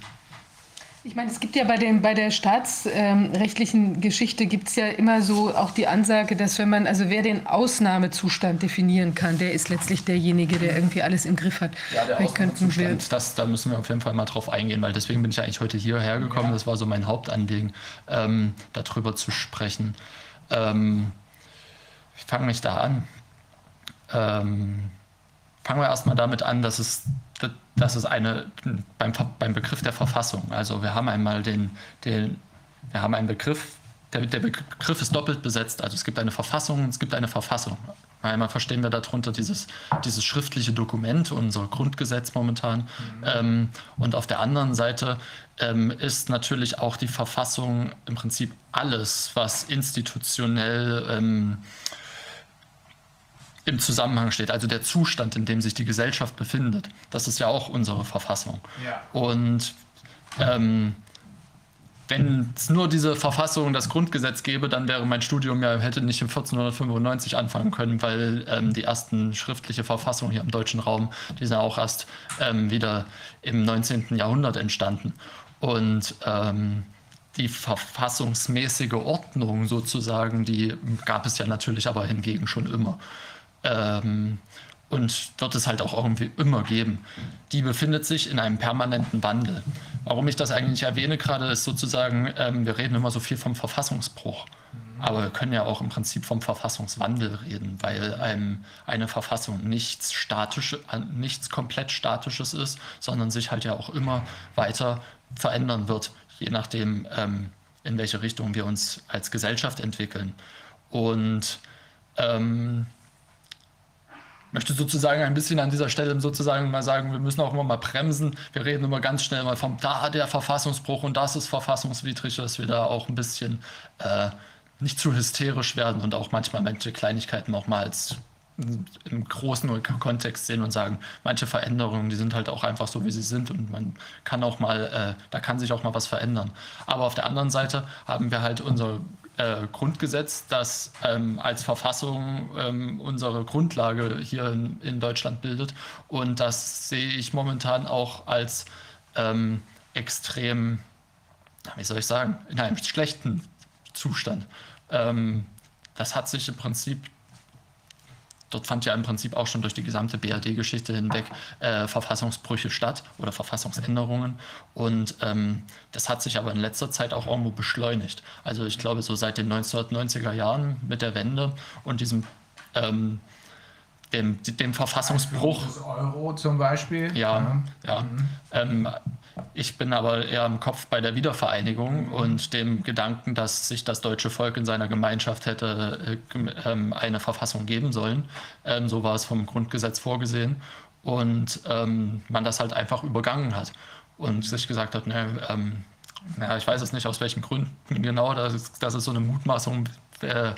Ich meine, es gibt ja bei, den, bei der staatsrechtlichen ähm, Geschichte gibt es ja immer so auch die Ansage, dass wenn man, also wer den Ausnahmezustand definieren kann, der ist letztlich derjenige, der irgendwie alles im Griff hat. Ja, der Ausnahmezustand, das, da müssen wir auf jeden Fall mal drauf eingehen, weil deswegen bin ich eigentlich heute hierher gekommen. Ja. Das war so mein Hauptanliegen, ähm, darüber zu sprechen. Ähm, ich fange mich da an. Ähm, fangen wir erstmal damit an, dass es das ist eine, beim, beim Begriff der Verfassung. Also wir haben einmal den, den wir haben einen Begriff, der, der Begriff ist doppelt besetzt. Also es gibt eine Verfassung und es gibt eine Verfassung. Einmal verstehen wir darunter dieses, dieses schriftliche Dokument, unser Grundgesetz momentan. Mhm. Ähm, und auf der anderen Seite ähm, ist natürlich auch die Verfassung im Prinzip alles, was institutionell ähm, im Zusammenhang steht, also der Zustand, in dem sich die Gesellschaft befindet. Das ist ja auch unsere Verfassung. Ja. Und ähm, wenn es nur diese Verfassung, das Grundgesetz gäbe, dann wäre mein Studium ja, hätte nicht im 1495 anfangen können, weil ähm, die ersten schriftliche Verfassungen hier im deutschen Raum, die sind auch erst ähm, wieder im 19. Jahrhundert entstanden. Und ähm, die verfassungsmäßige Ordnung sozusagen, die gab es ja natürlich aber hingegen schon immer. Ähm, und wird es halt auch irgendwie immer geben. Die befindet sich in einem permanenten Wandel. Warum ich das eigentlich erwähne gerade, ist sozusagen, ähm, wir reden immer so viel vom Verfassungsbruch. Aber wir können ja auch im Prinzip vom Verfassungswandel reden, weil ähm, eine Verfassung nichts statisch, nichts komplett statisches ist, sondern sich halt ja auch immer weiter verändern wird, je nachdem, ähm, in welche Richtung wir uns als Gesellschaft entwickeln. Und ähm, möchte sozusagen ein bisschen an dieser Stelle sozusagen mal sagen, wir müssen auch immer mal bremsen. Wir reden immer ganz schnell mal vom da der Verfassungsbruch und das ist verfassungswidrig, dass wir da auch ein bisschen äh, nicht zu hysterisch werden und auch manchmal manche Kleinigkeiten auch mal als im großen Kontext sehen und sagen, manche Veränderungen, die sind halt auch einfach so, wie sie sind und man kann auch mal, äh, da kann sich auch mal was verändern. Aber auf der anderen Seite haben wir halt unser äh, Grundgesetz, das ähm, als Verfassung ähm, unsere Grundlage hier in, in, Deutschland bildet. Und das sehe ich momentan auch als ähm, extrem, wie soll ich sagen, in einem schlechten Zustand. Ähm, das hat sich im Prinzip Dort fand ja im Prinzip auch schon durch die gesamte BRD-Geschichte hinweg äh, Verfassungsbrüche statt oder Verfassungsänderungen. Und ähm, das hat sich aber in letzter Zeit auch irgendwo beschleunigt. Also ich glaube, so seit den 1990er Jahren mit der Wende und diesem ähm, dem, dem Verfassungsbruch. Das Euro zum Beispiel. Ja, ja. Mhm. Ähm, ich bin aber eher im Kopf bei der Wiedervereinigung und dem Gedanken, dass sich das deutsche Volk in seiner Gemeinschaft hätte äh, ähm, eine Verfassung geben sollen. Ähm, so war es vom Grundgesetz vorgesehen. Und ähm, man das halt einfach übergangen hat und sich gesagt hat, ne, ähm, ja, ich weiß es nicht aus welchen Gründen genau, das ist, das ist so eine Mutmaßung, äh,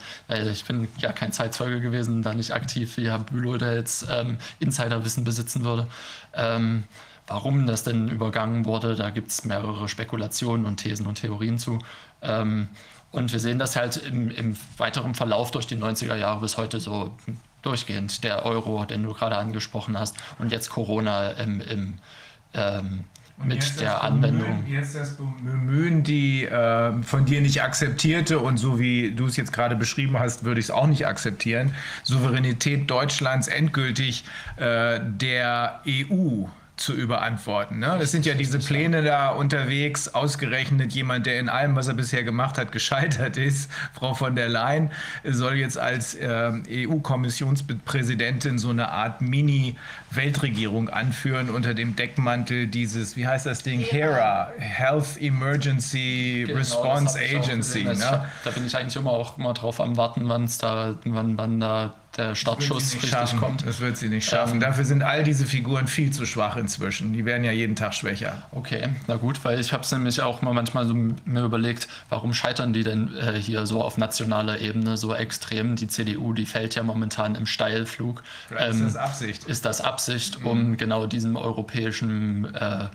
ich bin ja kein Zeitzeuge gewesen, da nicht aktiv wie Herr Bülow, der jetzt ähm, Insiderwissen besitzen würde. Ähm, warum das denn übergangen wurde, da gibt es mehrere Spekulationen und Thesen und Theorien zu. Ähm, und wir sehen das halt im, im, weiteren Verlauf durch die 90er Jahre bis heute so durchgehend. Der Euro, den du gerade angesprochen hast, und jetzt Corona im, im ähm, mit der Anwendung. Bemühen, jetzt das Bemühen, die äh, von dir nicht akzeptierte und so wie du es jetzt gerade beschrieben hast, würde ich es auch nicht akzeptieren, Souveränität Deutschlands endgültig äh, der EU zu überantworten. Ne? Das sind ja diese Pläne da unterwegs, ausgerechnet jemand, der in allem, was er bisher gemacht hat, gescheitert ist. (laughs) Frau von der Leyen soll jetzt als äh, EU-Kommissionspräsidentin so eine Art Mini-Weltregierung anführen unter dem Deckmantel dieses, wie heißt das Ding, HERA, Health Emergency genau, Response Agency. Ne? Da bin ich eigentlich immer auch immer drauf am Warten, wann es da, wann, wann da der Startschuss richtig schaffen. kommt. Das wird sie nicht schaffen. Ähm, Dafür sind all diese Figuren viel zu schwach inzwischen. Die werden ja jeden Tag schwächer. Okay, na gut, weil ich habe es nämlich auch mal manchmal so mir überlegt, warum scheitern die denn äh, hier so auf nationaler Ebene so extrem? Die CDU, die fällt ja momentan im Steilflug. Ähm, ist das Absicht. Ist das Absicht, um mhm. genau diesem europäischen äh,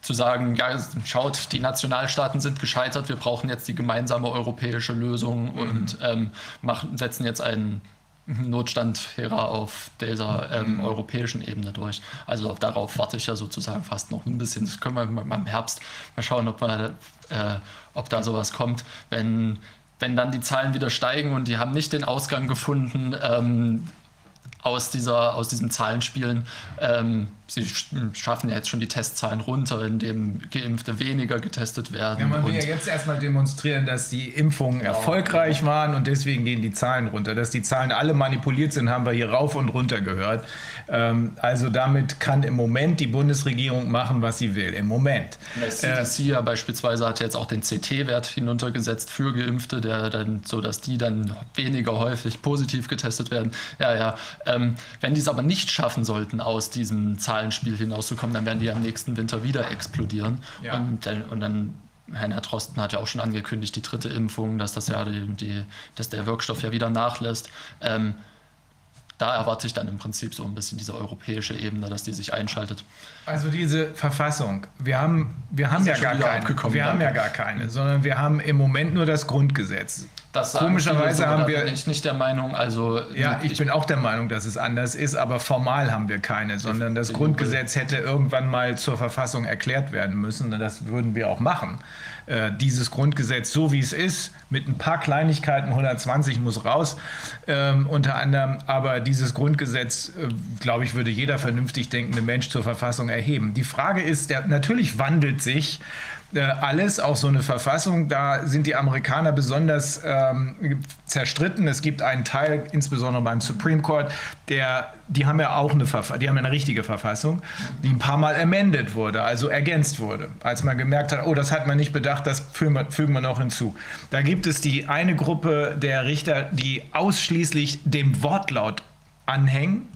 zu sagen, ja, schaut, die Nationalstaaten sind gescheitert, wir brauchen jetzt die gemeinsame europäische Lösung mhm. und ähm, machen, setzen jetzt einen Notstand Hera auf dieser ähm, mhm. europäischen Ebene durch. Also darauf warte ich ja sozusagen fast noch ein bisschen. Das können wir mal im Herbst mal schauen, ob, wir, äh, ob da sowas kommt. Wenn, wenn dann die Zahlen wieder steigen und die haben nicht den Ausgang gefunden, ähm, aus, dieser, aus diesem Zahlenspielen. Ähm, sie schaffen ja jetzt schon die Testzahlen runter, indem Geimpfte weniger getestet werden. Ja, man will ja jetzt erstmal demonstrieren, dass die Impfungen genau. erfolgreich waren und deswegen gehen die Zahlen runter. Dass die Zahlen alle manipuliert sind, haben wir hier rauf und runter gehört. Ähm, also damit kann im Moment die Bundesregierung machen, was sie will. Im Moment. Das CDC äh, ja beispielsweise hat jetzt auch den CT-Wert hinuntergesetzt für Geimpfte, der dann, so dass die dann weniger häufig positiv getestet werden. Ja, ja. Ähm, wenn die es aber nicht schaffen sollten, aus diesem Zahlenspiel hinauszukommen, dann werden die am nächsten Winter wieder explodieren. Ja. Und, und dann Herr Drosten hat ja auch schon angekündigt, die dritte Impfung, dass das ja die, die dass der Wirkstoff ja wieder nachlässt. Ähm, da erwarte ich dann im Prinzip so ein bisschen diese europäische Ebene, dass die sich einschaltet. Also diese Verfassung, wir haben, wir haben ja gar keine, wir haben ja gar keine, sondern wir haben im Moment nur das Grundgesetz. Das Komischerweise haben wir. Bin ich nicht der Meinung, also. Ja, ich, ich, bin auch der Meinung, dass es anders ist, aber formal haben wir keine, sondern das Grundgesetz hätte irgendwann mal zur Verfassung erklärt werden müssen und das würden wir auch machen. Äh, dieses Grundgesetz, so wie es ist, mit ein paar Kleinigkeiten, 120 muss raus, ähm, unter anderem, aber dieses Grundgesetz, äh, glaube ich, würde jeder vernünftig denkende Mensch zur Verfassung erheben. Die Frage ist, der, natürlich wandelt sich äh, alles, auch so eine Verfassung. Da sind die Amerikaner besonders ähm, zerstritten. Es gibt einen Teil, insbesondere beim Supreme Court, der, die haben ja auch eine Verfassung, die haben eine richtige Verfassung, die ein paar Mal amended wurde, also ergänzt wurde, als man gemerkt hat, oh, das hat man nicht bedacht, das fügen wir, fügen wir noch hinzu. Da gibt es die eine Gruppe der Richter, die ausschließlich dem Wortlaut anhängen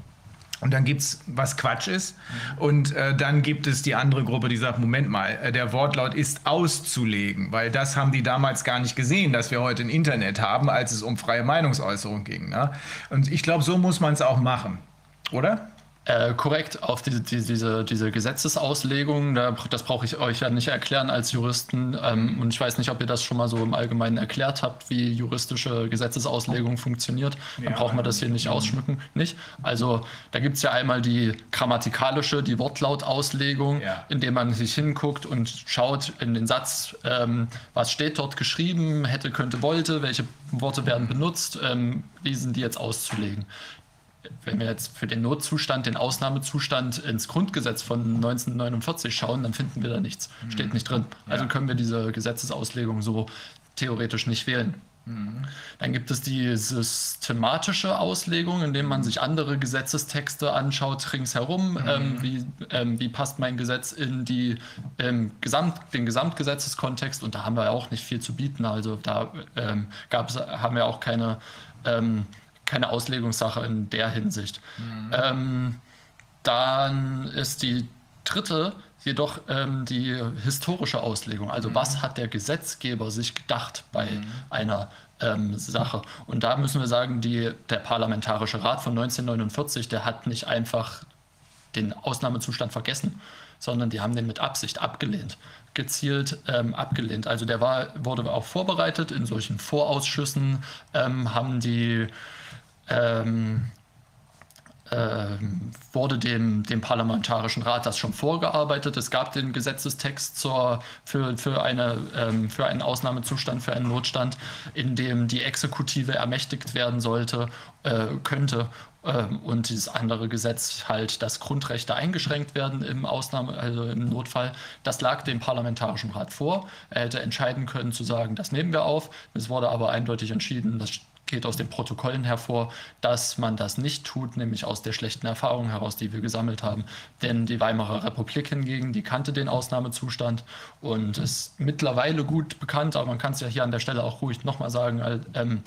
und dann gibt es, was Quatsch ist. Und äh, dann gibt es die andere Gruppe, die sagt, Moment mal, äh, der Wortlaut ist auszulegen, weil das haben die damals gar nicht gesehen, dass wir heute ein Internet haben, als es um freie Meinungsäußerung ging. Ne? Und ich glaube, so muss man es auch machen, oder? Äh, korrekt, auf die, die, diese, diese Gesetzesauslegung, da, das brauche ich euch ja nicht erklären als Juristen. Ähm, und ich weiß nicht, ob ihr das schon mal so im Allgemeinen erklärt habt, wie juristische Gesetzesauslegung funktioniert. Dann ja, braucht man das hier nicht ausschmücken. Nicht? Also da gibt es ja einmal die grammatikalische, die Wortlautauslegung, ja. indem man sich hinguckt und schaut in den Satz, ähm, was steht dort geschrieben, hätte, könnte, wollte, welche Worte werden benutzt, ähm, wie sind die jetzt auszulegen wenn wir jetzt für den Notzustand, den Ausnahmezustand ins Grundgesetz von 1949 schauen, dann finden wir da nichts. Steht mhm. nicht drin. Also können wir diese Gesetzesauslegung so theoretisch nicht wählen. Mhm. Dann gibt es die systematische Auslegung, indem man sich andere Gesetzestexte anschaut ringsherum. Mhm. Ähm, wie, ähm, wie, passt mein Gesetz in die, ähm, Gesamt, den Gesamtgesetzeskontext? Und da haben wir auch nicht viel zu bieten. Also da ähm, gab's, haben wir auch keine ähm, keine Auslegungssache in der Hinsicht. Mhm. Ähm, dann ist die dritte jedoch ähm, die historische Auslegung. Also mhm. was hat der Gesetzgeber sich gedacht bei mhm. einer ähm, Sache? Und da müssen wir sagen, die, der Parlamentarische Rat von 1949, der hat nicht einfach den Ausnahmezustand vergessen, sondern die haben den mit Absicht abgelehnt, gezielt ähm, abgelehnt. Also der war, wurde auch vorbereitet in solchen Vorausschüssen, ähm, haben die ähm, ähm, wurde dem, dem Parlamentarischen Rat das schon vorgearbeitet. Es gab den Gesetzestext zur, für, für, eine, ähm, für einen Ausnahmezustand, für einen Notstand, in dem die Exekutive ermächtigt werden sollte, äh, könnte, ähm, und dieses andere Gesetz halt, dass Grundrechte eingeschränkt werden im Ausnahme, also im Notfall, das lag dem Parlamentarischen Rat vor. Er hätte entscheiden können zu sagen, das nehmen wir auf. Es wurde aber eindeutig entschieden, das geht aus den Protokollen hervor, dass man das nicht tut, nämlich aus der schlechten Erfahrung heraus, die wir gesammelt haben. Denn die Weimarer Republik hingegen, die kannte den Ausnahmezustand und ist mittlerweile gut bekannt, aber man kann es ja hier an der Stelle auch ruhig nochmal sagen, ähm,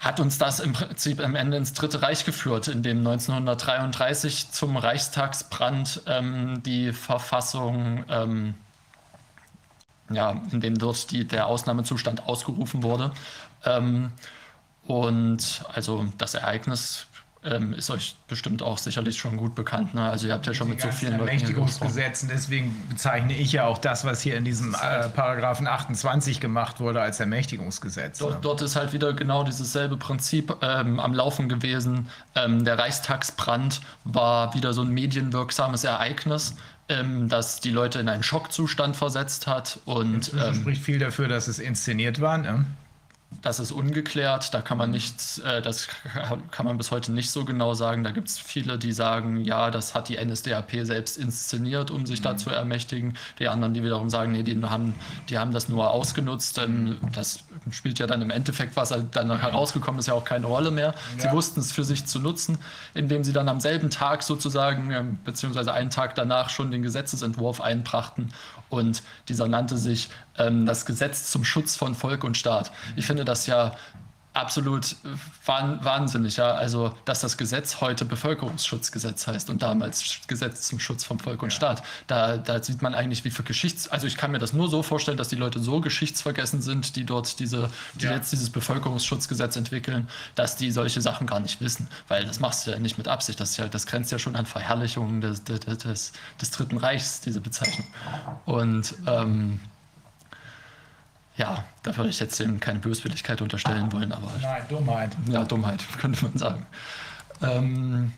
hat uns das im Prinzip am Ende ins Dritte Reich geführt, in dem 1933 zum Reichstagsbrand ähm, die Verfassung, ähm, ja, in dem dort die, der Ausnahmezustand ausgerufen wurde. Ähm, und also das Ereignis ähm, ist euch bestimmt auch sicherlich schon gut bekannt. Ne? Also ihr habt ja schon mit so vielen Ermächtigungsgesetzen, deswegen bezeichne ich ja auch das, was hier in diesem äh, Paragraphen 28 gemacht wurde, als Ermächtigungsgesetz. Dort, ne? dort ist halt wieder genau dieses selbe Prinzip ähm, am Laufen gewesen. Ähm, der Reichstagsbrand war wieder so ein medienwirksames Ereignis ähm, das die Leute in einen Schockzustand versetzt hat. Und ähm, spricht viel dafür, dass es inszeniert war. Ne? Das ist ungeklärt, da kann man nichts, äh, das kann man bis heute nicht so genau sagen. Da gibt es viele, die sagen, ja, das hat die NSDAP selbst inszeniert, um sich mhm. da zu ermächtigen. Die anderen, die wiederum sagen, nee, die haben, die haben das nur ausgenutzt. Denn das spielt ja dann im Endeffekt, was halt dann herausgekommen ist, ja auch keine Rolle mehr. Ja. Sie wussten es für sich zu nutzen, indem sie dann am selben Tag sozusagen, ähm, beziehungsweise einen Tag danach schon den Gesetzesentwurf einbrachten und dieser nannte sich ähm, das Gesetz zum Schutz von Volk und Staat. Ich finde das ja absolut wahnsinnig, ja. Also, dass das Gesetz heute Bevölkerungsschutzgesetz heißt und damals Gesetz zum Schutz von Volk und Staat. Da, da sieht man eigentlich, wie für Geschichts-, also ich kann mir das nur so vorstellen, dass die Leute so geschichtsvergessen sind, die dort diese, die ja. jetzt dieses Bevölkerungsschutzgesetz entwickeln, dass die solche Sachen gar nicht wissen. Weil das machst du ja nicht mit Absicht. Das, ja, das grenzt ja schon an Verherrlichung des, des, des, des Dritten Reichs, diese Bezeichnung. Und ähm, ja, da würde ich jetzt eben keine Böswilligkeit unterstellen wollen, aber. Nein, Dummheit. Ja, Dummheit, (laughs) könnte man sagen. Ähm,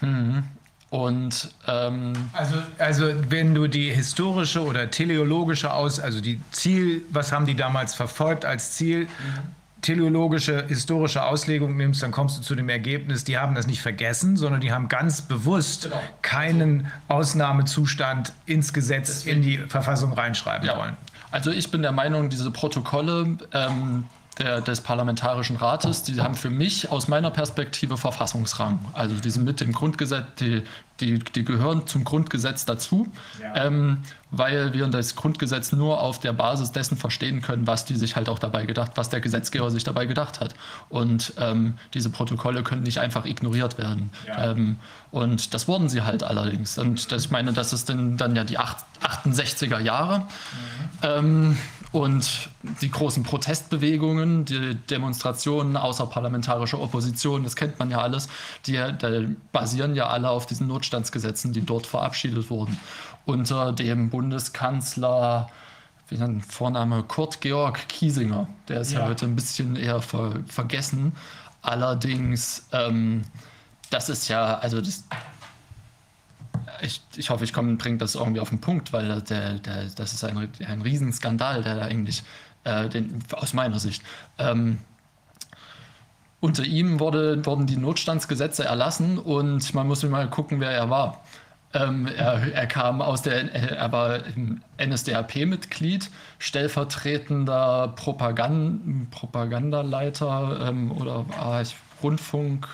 hm. Und ähm, also, also wenn du die historische oder teleologische aus, also die Ziel, was haben die damals verfolgt als Ziel, teleologische historische Auslegung nimmst, dann kommst du zu dem Ergebnis, die haben das nicht vergessen, sondern die haben ganz bewusst genau. keinen Ausnahmezustand ins Gesetz, Deswegen. in die Verfassung reinschreiben ja. wollen. Also ich bin der Meinung, diese Protokolle ähm, der, des Parlamentarischen Rates, die haben für mich aus meiner Perspektive Verfassungsrang. Also die sind mit dem Grundgesetz, die, die, die gehören zum Grundgesetz dazu, ja. ähm, weil wir das Grundgesetz nur auf der Basis dessen verstehen können, was die sich halt auch dabei gedacht, was der Gesetzgeber sich dabei gedacht hat. Und ähm, diese Protokolle können nicht einfach ignoriert werden. Ja. Ähm, und das wurden sie halt allerdings. Und das, ich meine, das ist dann, dann ja die 68er Jahre. Mhm. Und die großen Protestbewegungen, die Demonstrationen außerparlamentarischer Opposition, das kennt man ja alles, die, die basieren ja alle auf diesen Notstandsgesetzen, die dort verabschiedet wurden. Unter dem Bundeskanzler, wie nennt Vorname, Kurt Georg Kiesinger. Der ist ja, ja heute ein bisschen eher ver vergessen. Allerdings, ähm, das ist ja, also das, ich, ich hoffe, ich bringe das irgendwie auf den Punkt, weil der, der, das ist ein, ein Riesenskandal, der da eigentlich, äh, den, aus meiner Sicht. Ähm, unter ihm wurde, wurden die Notstandsgesetze erlassen und man muss mal gucken, wer er war. Ähm, er, er, kam aus der, er war NSDAP-Mitglied, stellvertretender Propagand, Propagandaleiter ähm, oder ah, Rundfunk,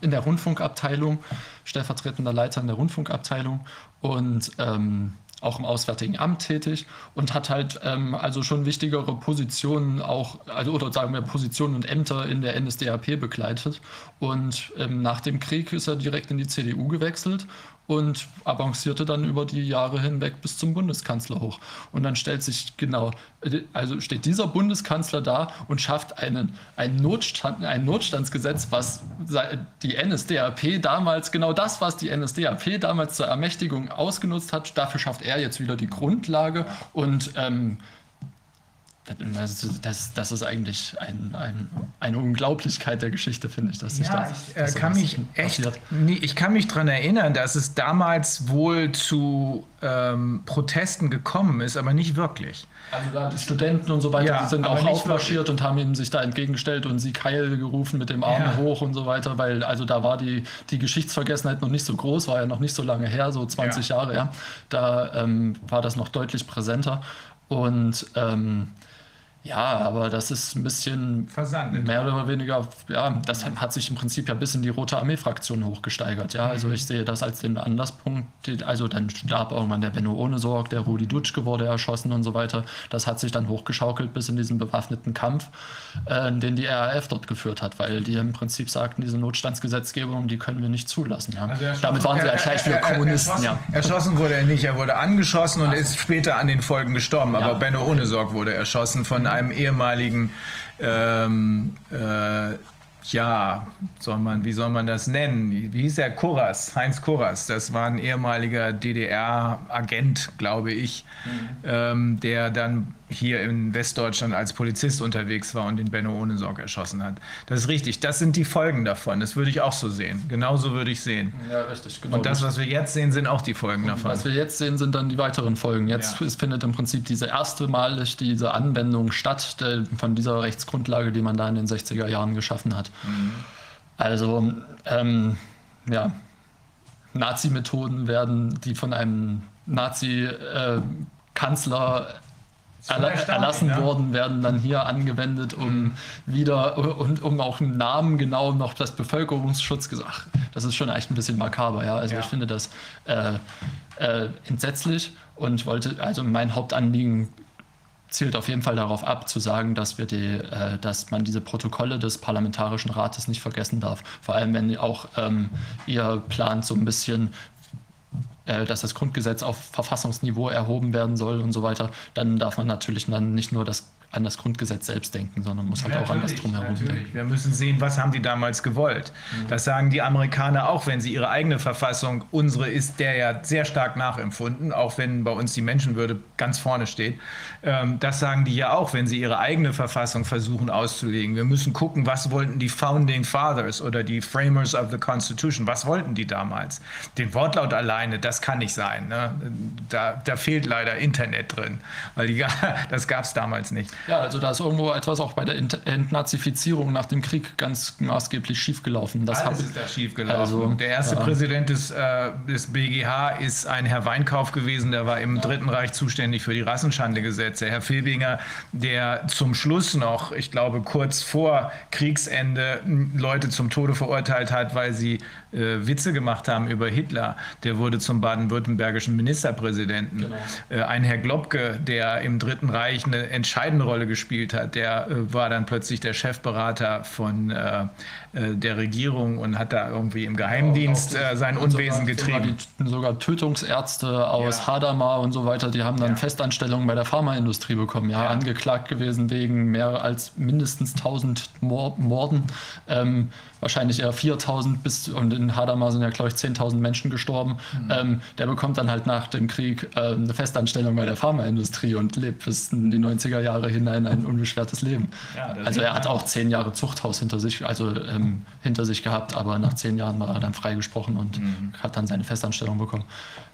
in der Rundfunkabteilung, stellvertretender Leiter in der Rundfunkabteilung und ähm, auch im Auswärtigen Amt tätig und hat halt ähm, also schon wichtigere Positionen auch, also oder sagen wir Positionen und Ämter in der NSDAP begleitet. Und ähm, nach dem Krieg ist er direkt in die CDU gewechselt und avancierte dann über die Jahre hinweg bis zum Bundeskanzler hoch. Und dann stellt sich genau, also steht dieser Bundeskanzler da und schafft einen, einen, Notstand, ein Notstandsgesetz, was die NSDAP damals, genau das, was die NSDAP damals zur Ermächtigung ausgenutzt hat, dafür schafft er jetzt wieder die Grundlage und ähm, das, das, ist eigentlich ein, ein, eine Unglaublichkeit der Geschichte, finde ich, dass ja, das, ich, äh, kann mich echt, ich kann mich daran erinnern, dass es damals wohl zu ähm, Protesten gekommen ist, aber nicht wirklich. Also da die Studenten und so weiter, ja, die sind auch aufmarschiert und haben ihm sich da entgegengestellt und sie Keil gerufen mit dem Arm ja. hoch und so weiter, weil also da war die, die Geschichtsvergessenheit noch nicht so groß, war ja noch nicht so lange her, so 20 ja. Jahre, ja. Da ähm, war das noch deutlich präsenter. Und ähm, ja, aber das ist ein bisschen Versandet. mehr oder weniger, ja, das hat sich im Prinzip ja bis in die Rote Armee-Fraktion hochgesteigert. Ja, also ich sehe das als den Anlasspunkt. Also dann starb irgendwann der Benno Ohnesorg, der Rudi Dutschke wurde erschossen und so weiter. Das hat sich dann hochgeschaukelt bis in diesen bewaffneten Kampf, äh, den die RAF dort geführt hat, weil die im Prinzip sagten, diese Notstandsgesetzgebung, die können wir nicht zulassen. Ja. Also Damit waren sie ja gleich wieder Kommunisten. Erschossen, ja. erschossen wurde er nicht, er wurde angeschossen und ist später an den Folgen gestorben. Aber ja. Benno Ohnesorg wurde erschossen von einem ehemaligen ähm, äh, ja, soll man, wie soll man das nennen? Wie hieß er? Kurras, Heinz Kurras. Das war ein ehemaliger DDR-Agent, glaube ich, mhm. ähm, der dann hier in Westdeutschland als Polizist unterwegs war und den Benno Ohnesorg erschossen hat. Das ist richtig. Das sind die Folgen davon. Das würde ich auch so sehen. Genauso würde ich sehen. Ja, richtig. Genau und das, was wir jetzt sehen, sind auch die Folgen und davon. Was wir jetzt sehen, sind dann die weiteren Folgen. Jetzt ja. findet im Prinzip diese erste Mal diese Anwendung statt von dieser Rechtsgrundlage, die man da in den 60er Jahren geschaffen hat. Mhm. Also, ähm, ja, Nazi-Methoden werden, die von einem Nazi-Kanzler äh, erla erlassen ja. worden, werden dann hier angewendet, um wieder und um auch einen Namen genau noch das Bevölkerungsschutz gesagt. Das ist schon echt ein bisschen makaber, ja. Also ja. ich finde das äh, äh, entsetzlich und wollte, also mein Hauptanliegen zielt auf jeden Fall darauf ab, zu sagen, dass wir die, äh, dass man diese Protokolle des Parlamentarischen Rates nicht vergessen darf. Vor allem, wenn auch ähm, ihr plant, so ein bisschen dass das Grundgesetz auf Verfassungsniveau erhoben werden soll und so weiter, dann darf man natürlich dann nicht nur das an das Grundgesetz selbst denken, sondern muss halt ja, auch an das Drumherum natürlich. denken. Wir müssen sehen, was haben die damals gewollt. Mhm. Das sagen die Amerikaner auch, wenn sie ihre eigene Verfassung, unsere ist der ja sehr stark nachempfunden, auch wenn bei uns die Menschenwürde ganz vorne steht. Ähm, das sagen die ja auch, wenn sie ihre eigene Verfassung versuchen auszulegen. Wir müssen gucken, was wollten die Founding Fathers oder die Framers of the Constitution, was wollten die damals? Den Wortlaut alleine, das kann nicht sein. Ne? Da, da fehlt leider Internet drin, weil die, (laughs) das gab es damals nicht. Ja, also da ist irgendwo etwas auch bei der Entnazifizierung nach dem Krieg ganz maßgeblich schiefgelaufen. Das Alles ist da schiefgelaufen. Also, der erste ja. Präsident des, äh, des BGH ist ein Herr Weinkauf gewesen, der war im Dritten Reich zuständig für die Rassenschandegesetze. Herr Filbinger, der zum Schluss noch, ich glaube kurz vor Kriegsende, Leute zum Tode verurteilt hat, weil sie äh, Witze gemacht haben über Hitler, der wurde zum baden-württembergischen Ministerpräsidenten. Genau. Äh, ein Herr Globke, der im Dritten Reich eine entscheidende Rolle gespielt hat, der äh, war dann plötzlich der Chefberater von äh, der Regierung und hat da irgendwie im Geheimdienst ja, äh, sein Unwesen sogar, getrieben. Sogar, die, sogar Tötungsärzte aus ja. Hadamar und so weiter, die haben dann ja. Festanstellungen bei der Pharmaindustrie bekommen, ja, angeklagt gewesen wegen mehr als mindestens 1000 Morden. Ähm, wahrscheinlich eher 4000 bis, und in Hadamar sind ja, glaube ich, 10.000 Menschen gestorben. Mhm. Ähm, der bekommt dann halt nach dem Krieg äh, eine Festanstellung bei der Pharmaindustrie und lebt bis in die 90er Jahre hinein ein unbeschwertes Leben. Also er hat auch zehn Jahre Zuchthaus hinter sich, also ähm, hinter sich gehabt, aber nach zehn Jahren war er dann freigesprochen und mhm. hat dann seine Festanstellung bekommen.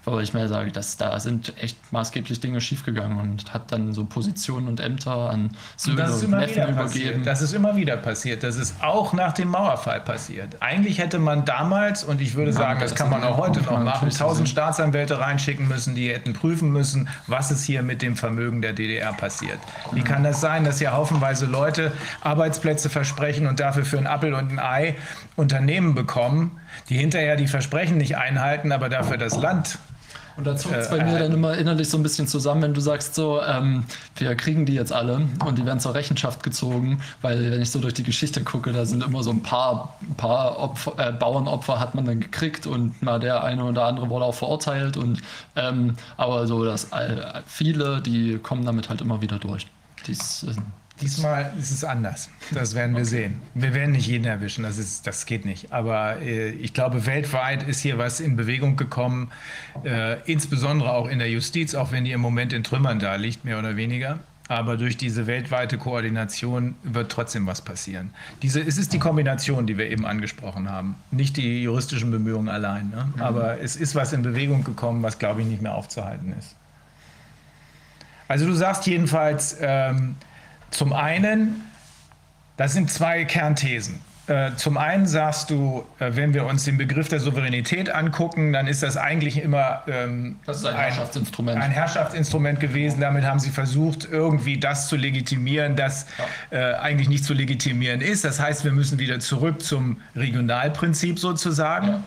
Wo ich mir sage, dass da sind echt maßgeblich Dinge schiefgegangen und hat dann so Positionen und Ämter an Söhne und, und Neffen übergeben. Passiert. Das ist immer wieder passiert. Das ist auch nach dem Mauerfall passiert. Eigentlich hätte man damals, und ich würde ja, sagen, das, das kann man auch heute noch machen, tausend Staatsanwälte reinschicken müssen, die hätten prüfen müssen, was ist hier mit dem Vermögen der DDR passiert. Wie kann das sein, dass hier haufenweise Leute Arbeitsplätze versprechen und dafür für ein Appel und ein Ei Unternehmen bekommen, die hinterher die Versprechen nicht einhalten, aber dafür das Land und da zuckt es bei äh, mir dann immer innerlich so ein bisschen zusammen, wenn du sagst so, ähm, wir kriegen die jetzt alle und die werden zur Rechenschaft gezogen, weil wenn ich so durch die Geschichte gucke, da sind immer so ein paar, paar Opfer, äh, Bauernopfer hat man dann gekriegt und mal der eine oder andere wurde auch verurteilt und ähm, aber so, dass äh, viele, die kommen damit halt immer wieder durch. Dies, äh, Diesmal ist es anders. Das werden wir okay. sehen. Wir werden nicht jeden erwischen, das, ist, das geht nicht. Aber äh, ich glaube, weltweit ist hier was in Bewegung gekommen, äh, insbesondere auch in der Justiz, auch wenn die im Moment in Trümmern da liegt, mehr oder weniger. Aber durch diese weltweite Koordination wird trotzdem was passieren. Diese, es ist die Kombination, die wir eben angesprochen haben. Nicht die juristischen Bemühungen allein. Ne? Mhm. Aber es ist was in Bewegung gekommen, was, glaube ich, nicht mehr aufzuhalten ist. Also du sagst jedenfalls ähm, zum einen, das sind zwei Kernthesen. Äh, zum einen sagst du, äh, wenn wir uns den Begriff der Souveränität angucken, dann ist das eigentlich immer ähm, das ein, Herrschaftsinstrument. ein Herrschaftsinstrument gewesen. Damit haben sie versucht, irgendwie das zu legitimieren, das ja. äh, eigentlich nicht zu legitimieren ist. Das heißt, wir müssen wieder zurück zum Regionalprinzip sozusagen. Ja.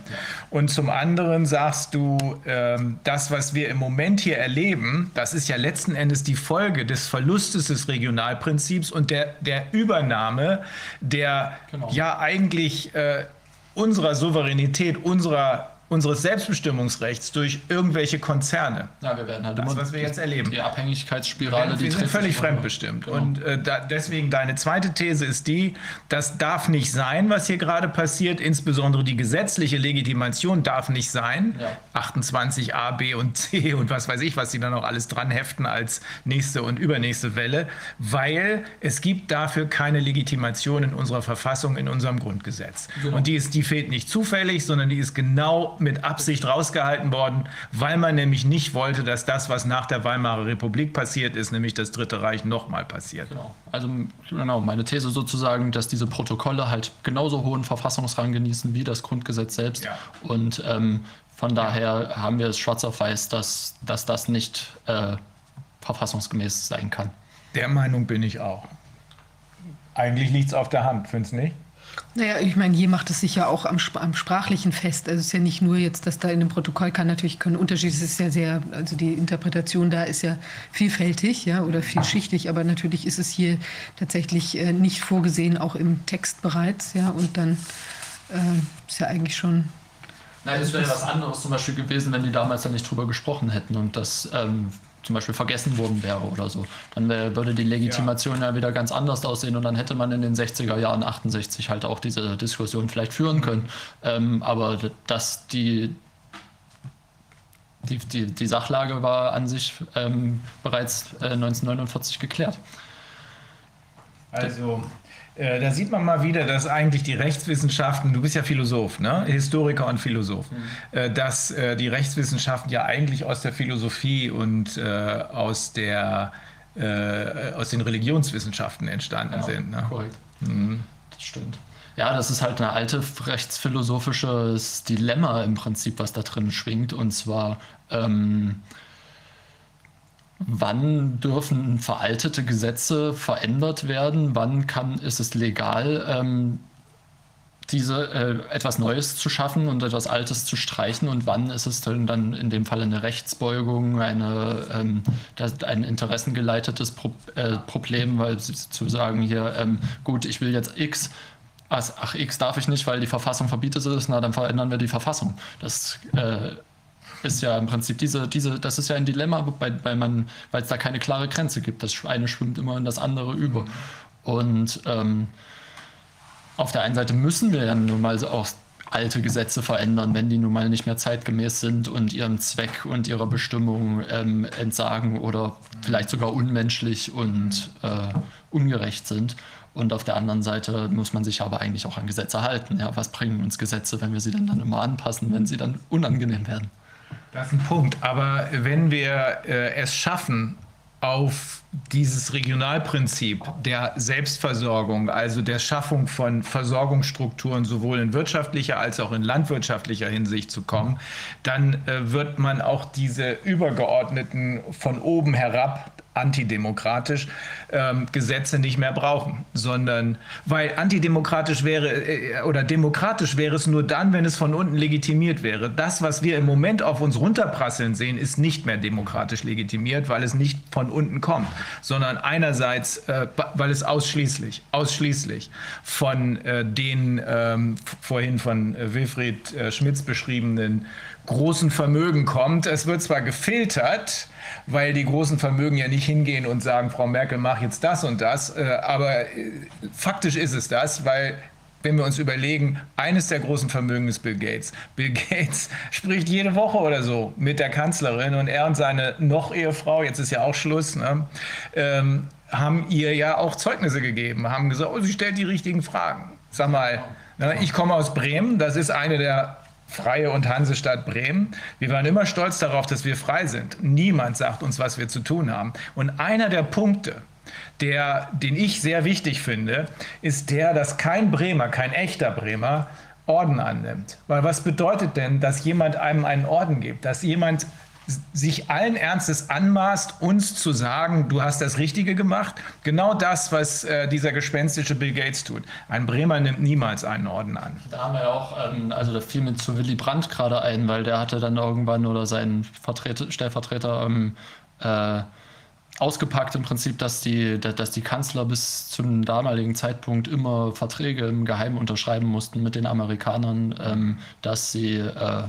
Und zum anderen sagst du, ähm, das, was wir im Moment hier erleben, das ist ja letzten Endes die Folge des Verlustes des Regionalprinzips und der, der Übernahme der genau. ja eigentlich äh, unserer Souveränität, unserer unseres Selbstbestimmungsrechts durch irgendwelche Konzerne. Ja, wir werden halt das, immer was wir jetzt erleben. Die Abhängigkeitsspirale, wir, die wir sind völlig fremdbestimmt. Genau. Und äh, da, deswegen deine zweite These ist die, das darf nicht sein, was hier gerade passiert. Insbesondere die gesetzliche Legitimation darf nicht sein. Ja. 28 A, B und C und was weiß ich, was sie dann noch alles dran heften als nächste und übernächste Welle, weil es gibt dafür keine Legitimation in unserer Verfassung, in unserem Grundgesetz. Genau. Und die, ist, die fehlt nicht zufällig, sondern die ist genau mit Absicht rausgehalten worden, weil man nämlich nicht wollte, dass das, was nach der Weimarer Republik passiert ist, nämlich das Dritte Reich, nochmal passiert. Genau. Also genau, meine These sozusagen, dass diese Protokolle halt genauso hohen Verfassungsrang genießen wie das Grundgesetz selbst. Ja. Und ähm, von daher haben wir es schwarz auf weiß, dass, dass das nicht äh, verfassungsgemäß sein kann. Der Meinung bin ich auch. Eigentlich liegt es auf der Hand, findest du nicht? Naja, ich meine, hier macht es sich ja auch am, am, Sprachlichen fest. Also es ist ja nicht nur jetzt, dass da in dem Protokoll kann natürlich können Unterschiede. Es ist ja sehr, also die Interpretation da ist ja vielfältig, ja, oder vielschichtig. Aber natürlich ist es hier tatsächlich äh, nicht vorgesehen, auch im Text bereits, ja. Und dann äh, ist ja eigentlich schon Nein, es wäre ja was anderes zum Beispiel gewesen, wenn die damals dann nicht drüber gesprochen hätten und das ähm, zum Beispiel vergessen worden wäre oder so. Dann wär, würde die Legitimation ja. ja. wieder ganz anders aussehen und dann hätte man in den 60er Jahren 68 halt auch diese Diskussion vielleicht führen können. Ähm, aber dass die, die, die, die, Sachlage war an sich ähm, bereits äh, 1949 geklärt. Also äh, da sieht man mal wieder, dass eigentlich die Rechtswissenschaften, du bist ja Philosoph, ne? Historiker und Philosoph, mhm. äh, dass äh, die Rechtswissenschaften ja eigentlich aus der Philosophie und äh, aus, der, aus den Religionswissenschaften entstanden ja, sind. Ne? Korrekt. Mhm. Das stimmt. Ja, das ist halt ein alte rechtsphilosophisches Dilemma im Prinzip, was da drin schwingt. Und zwar, ähm, wann dürfen veraltete Gesetze verändert werden, wann kann, ist es legal, ähm, diese äh, etwas Neues zu schaffen und etwas Altes zu streichen und wann ist es denn dann in dem Fall eine Rechtsbeugung, eine, ähm, das, ein interessengeleitetes Pro äh, Problem, weil zu sagen hier, ähm, gut, ich will jetzt X, ach, X darf ich nicht, weil die Verfassung verbietet es, na dann verändern wir die Verfassung. Das äh, ist ja im Prinzip diese, diese, das ist ja ein Dilemma, weil, weil man, weil es da keine klare Grenze gibt. Das eine schwimmt immer in das andere über. Und ähm, auf der einen Seite müssen wir ja nun mal auch alte Gesetze verändern, wenn die nun mal nicht mehr zeitgemäß sind und ihrem Zweck und ihrer Bestimmung ähm, entsagen oder vielleicht sogar unmenschlich und äh, ungerecht sind. Und auf der anderen Seite muss man sich aber eigentlich auch an Gesetze halten. Ja, was bringen uns Gesetze, wenn wir sie dann, dann immer anpassen, wenn sie dann unangenehm werden? Das ist ein Punkt. Aber wenn wir äh, es schaffen, auf dieses Regionalprinzip der Selbstversorgung, also der Schaffung von Versorgungsstrukturen sowohl in wirtschaftlicher als auch in landwirtschaftlicher Hinsicht zu kommen, dann äh, wird man auch diese übergeordneten von oben herab antidemokratisch ähm, Gesetze nicht mehr brauchen, sondern weil antidemokratisch wäre äh, oder demokratisch wäre es nur dann, wenn es von unten legitimiert wäre. Das, was wir im Moment auf uns runterprasseln sehen, ist nicht mehr demokratisch legitimiert, weil es nicht von unten kommt, sondern einerseits, äh, weil es ausschließlich, ausschließlich von äh, den ähm, vorhin von äh, Wilfried äh, Schmitz beschriebenen großen Vermögen kommt. Es wird zwar gefiltert, weil die großen Vermögen ja nicht hingehen und sagen, Frau Merkel, mach jetzt das und das, äh, aber äh, faktisch ist es das, weil wenn wir uns überlegen, eines der großen Vermögen ist Bill Gates. Bill Gates (laughs) spricht jede Woche oder so mit der Kanzlerin und er und seine noch Ehefrau, jetzt ist ja auch Schluss, ne, ähm, haben ihr ja auch Zeugnisse gegeben, haben gesagt, oh, sie stellt die richtigen Fragen. Sag mal, ne, ich komme aus Bremen, das ist eine der Freie und Hansestadt Bremen. Wir waren immer stolz darauf, dass wir frei sind. Niemand sagt uns, was wir zu tun haben. Und einer der Punkte, der, den ich sehr wichtig finde, ist der, dass kein Bremer, kein echter Bremer Orden annimmt. Weil was bedeutet denn, dass jemand einem einen Orden gibt? Dass jemand sich allen Ernstes anmaßt, uns zu sagen, du hast das Richtige gemacht. Genau das, was äh, dieser gespenstische Bill Gates tut. Ein Bremer nimmt niemals einen Orden an. Da haben wir ja auch, ähm, also da fiel mir zu Willy Brandt gerade ein, weil der hatte dann irgendwann oder sein Vertreter, Stellvertreter ähm, äh, ausgepackt im Prinzip, dass die, dass die Kanzler bis zum damaligen Zeitpunkt immer Verträge im Geheimen unterschreiben mussten mit den Amerikanern, ähm, dass sie äh,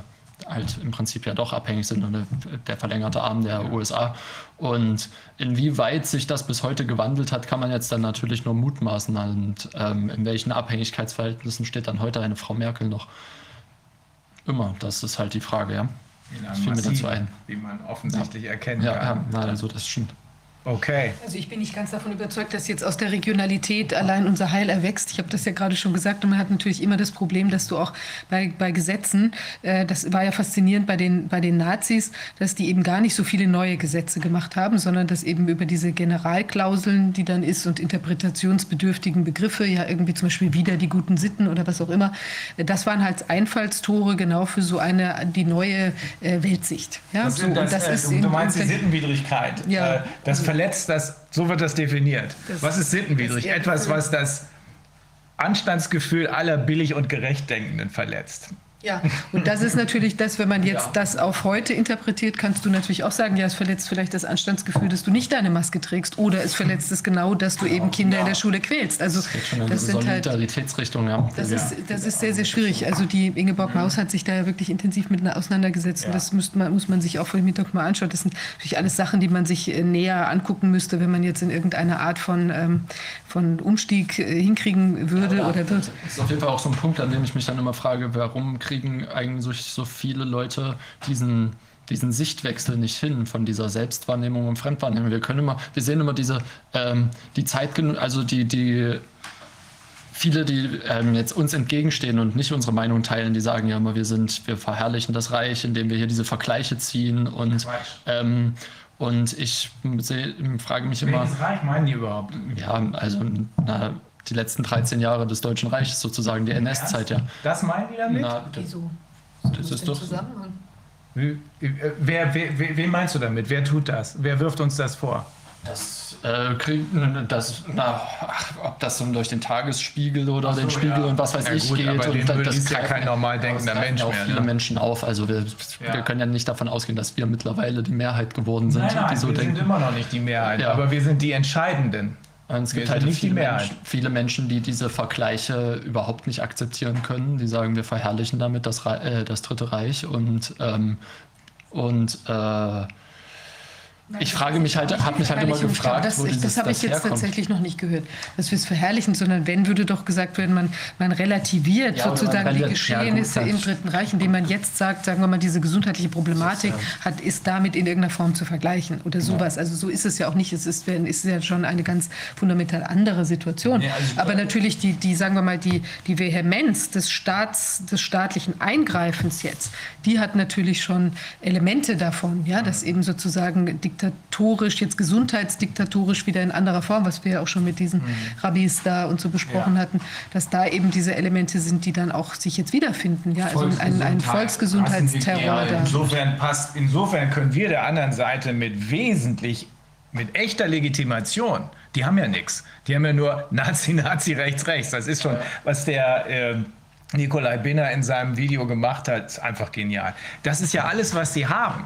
halt im Prinzip ja doch abhängig sind und der verlängerte Arm der USA. Und inwieweit sich das bis heute gewandelt hat, kann man jetzt dann natürlich nur mutmaßen. Und ähm, in welchen Abhängigkeitsverhältnissen steht dann heute eine Frau Merkel noch? Immer, das ist halt die Frage, ja. Das fiel mir dazu ein. Wie man offensichtlich ja. erkennen ja, kann. Ja, also das stimmt. Okay. Also ich bin nicht ganz davon überzeugt, dass jetzt aus der Regionalität allein unser Heil erwächst. Ich habe das ja gerade schon gesagt und man hat natürlich immer das Problem, dass du auch bei, bei Gesetzen, äh, das war ja faszinierend bei den, bei den Nazis, dass die eben gar nicht so viele neue Gesetze gemacht haben, sondern dass eben über diese Generalklauseln, die dann ist und interpretationsbedürftigen Begriffe, ja irgendwie zum Beispiel wieder die guten Sitten oder was auch immer, das waren halt Einfallstore genau für so eine, die neue äh, Weltsicht. Ja, das so, das, das ist, du meinst die Sittenwidrigkeit. Ja. Äh, das verletzt das, so wird das definiert. Das, was ist sittenwidrig? Das Etwas, was das Anstandsgefühl aller billig und gerecht Denkenden verletzt. Ja, und das ist natürlich das, wenn man jetzt ja. das auf heute interpretiert, kannst du natürlich auch sagen, ja, es verletzt vielleicht das Anstandsgefühl, dass du nicht deine Maske trägst oder es verletzt es genau, dass du eben Kinder ja. in der Schule quälst. Also das, das sind halt Solidaritätsrichtung, ja. Das ist, das ist sehr, sehr schwierig. Also die Ingeborg Maus hat sich da ja wirklich intensiv mit auseinandergesetzt und das man, muss man sich auch vor dem Hintergrund mal anschauen. Das sind natürlich alles Sachen, die man sich äh, näher angucken müsste, wenn man jetzt in irgendeiner Art von, ähm, von Umstieg äh, hinkriegen würde oder wird. Das ist auf jeden Fall auch so ein Punkt, an dem ich mich dann immer frage, warum kriegen eigentlich so viele Leute diesen, diesen Sichtwechsel nicht hin von dieser Selbstwahrnehmung und Fremdwahrnehmung. Wir können immer, wir sehen immer diese, ähm, die Zeit, also die, die, viele, die ähm, jetzt uns entgegenstehen und nicht unsere Meinung teilen, die sagen ja immer, wir sind, wir verherrlichen das Reich, indem wir hier diese Vergleiche ziehen und, ähm, und ich seh, frage mich immer. Welches Reich meinen die überhaupt? Ja, also na, die letzten 13 Jahre des Deutschen Reiches sozusagen, die NS-Zeit, ja. Das meinen die damit? Na, Wieso? Das ist doch. Zusammenhang? Wer, wer, wen meinst du damit? Wer tut das? Wer wirft uns das vor? Das, äh, das, na, ach, ob das so durch den Tagesspiegel oder so, den Spiegel ja. und was weiß ja, ich gut, geht. Aber und das, das ist ja kein normal denkender Mensch auch mehr. viele ne? Menschen auf. Also wir, ja. wir, können ja nicht davon ausgehen, dass wir mittlerweile die Mehrheit geworden sind. Nein, nein, die so wir denken. sind immer noch nicht die Mehrheit, aber wir sind die Entscheidenden. Und es gibt halt viele Menschen, viele Menschen, die diese Vergleiche überhaupt nicht akzeptieren können. Die sagen, wir verherrlichen damit das, äh, das Dritte Reich und, ähm, und äh, ich frage mich halt, habe mich halt immer gefragt, das, wo dieses, das habe ich jetzt herkommt. tatsächlich noch nicht gehört, dass wir es verherrlichen, sondern wenn würde doch gesagt werden, man, man relativiert Ja, sozusagen man die Geschehnisse ja, im Dritten Reich, indem man jetzt sagt, sagen wir mal, diese gesundheitliche Problematik hat, ist damit in irgendeiner Form zu vergleichen oder sowas. Also so ist es ja auch nicht. Es ist, ist ja schon eine ganz fundamental andere Situation. Ja, also Aber glaube- natürlich die, die, sagen wir mal, die, die Vehemenz des Staats, des staatlichen Eingreifens jetzt, die hat natürlich schon Elemente davon, ja, dass eben sozusagen diktatorisch, jetzt gesundheitsdiktatorisch wieder in anderer Form, was wir ja auch schon mit diesen Rabbis da und so besprochen Ja. hatten, dass da eben diese Elemente sind, die dann auch sich jetzt wiederfinden, ja, also ein, ein Volksgesundheitsterror da. insofern passt, insofern können wir der anderen Seite mit wesentlich, mit echter Legitimation, die haben ja nichts. Die haben ja nur Nazi, Nazi, rechts, rechts. Das ist schon, was der äh, Nikolai Binner in seinem Video gemacht hat, ist einfach genial. Das ist ja alles, was sie haben.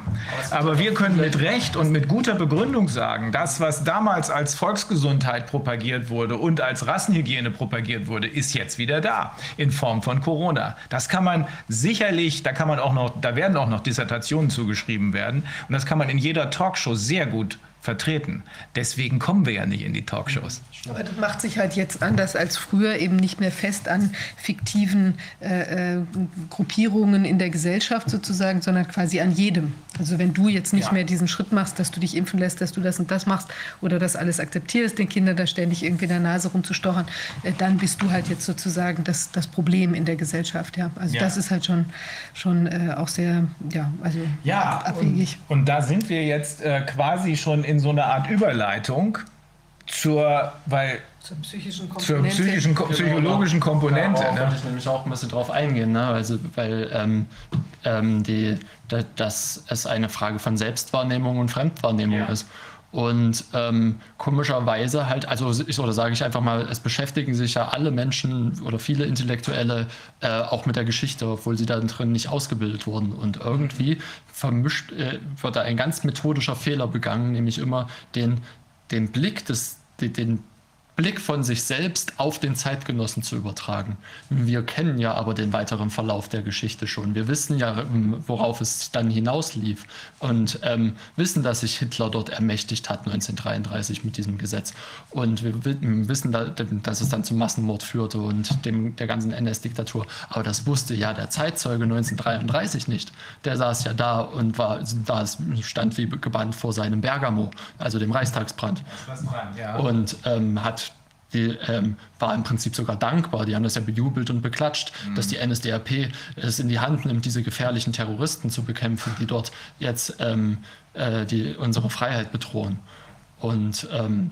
Aber wir können mit Recht und mit guter Begründung sagen, das, was damals als Volksgesundheit propagiert wurde und als Rassenhygiene propagiert wurde, ist jetzt wieder da in Form von Corona. Das kann man sicherlich, da kann man auch noch, da werden auch noch Dissertationen zugeschrieben werden und das kann man in jeder Talkshow sehr gut vertreten. Deswegen kommen wir ja nicht in die Talkshows. Aber das macht sich halt jetzt anders als früher eben nicht mehr fest an fiktiven äh, äh, Gruppierungen in der Gesellschaft sozusagen, sondern quasi an jedem. Also wenn du jetzt nicht ja. mehr diesen Schritt machst, dass du dich impfen lässt, dass du das und das machst oder das alles akzeptierst, den Kindern da ständig irgendwie in der Nase rumzustochern, äh, dann bist du halt jetzt sozusagen das, das Problem in der Gesellschaft. Ja. Also ja. das ist halt schon, schon äh, auch sehr ja, also ja, abwegig. Und, und da sind wir jetzt äh, quasi schon in so einer Art Überleitung zur, weil zur psychischen Komponente. Zur psychischen, genau, psychologischen Komponente. Da ne? wollte ich nämlich auch ein bisschen drauf eingehen, ne? also, weil ähm, ähm, die, dass es eine Frage von Selbstwahrnehmung und Fremdwahrnehmung ja. ist. Und ähm, komischerweise halt, also ich, oder sage ich einfach mal, es beschäftigen sich ja alle Menschen oder viele Intellektuelle äh, auch mit der Geschichte, obwohl sie da drin nicht ausgebildet wurden. Und irgendwie vermischt äh, wird da ein ganz methodischer Fehler begangen, nämlich immer den, den Blick des, den, den Blick von sich selbst auf den Zeitgenossen zu übertragen. Wir kennen ja aber den weiteren Verlauf der Geschichte schon. Wir wissen ja, ähm, worauf es dann hinauslief und ähm, wissen, dass sich Hitler dort ermächtigt hat 1933 mit diesem Gesetz. Und wir wissen, dass es dann zum Massenmord führte und dem, der ganzen NS-Diktatur. Aber das wusste ja der Zeitzeuge 1933 nicht. Der saß ja da und war, da stand wie gebannt vor seinem Bergamo, also dem Reichstagsbrand. Und ähm, hat die ähm, war im Prinzip sogar dankbar. Die haben das ja bejubelt und beklatscht, mhm. dass die NSDAP es in die Hand nimmt, diese gefährlichen Terroristen zu bekämpfen, die dort jetzt ähm, äh, die, unsere Freiheit bedrohen. Und ähm,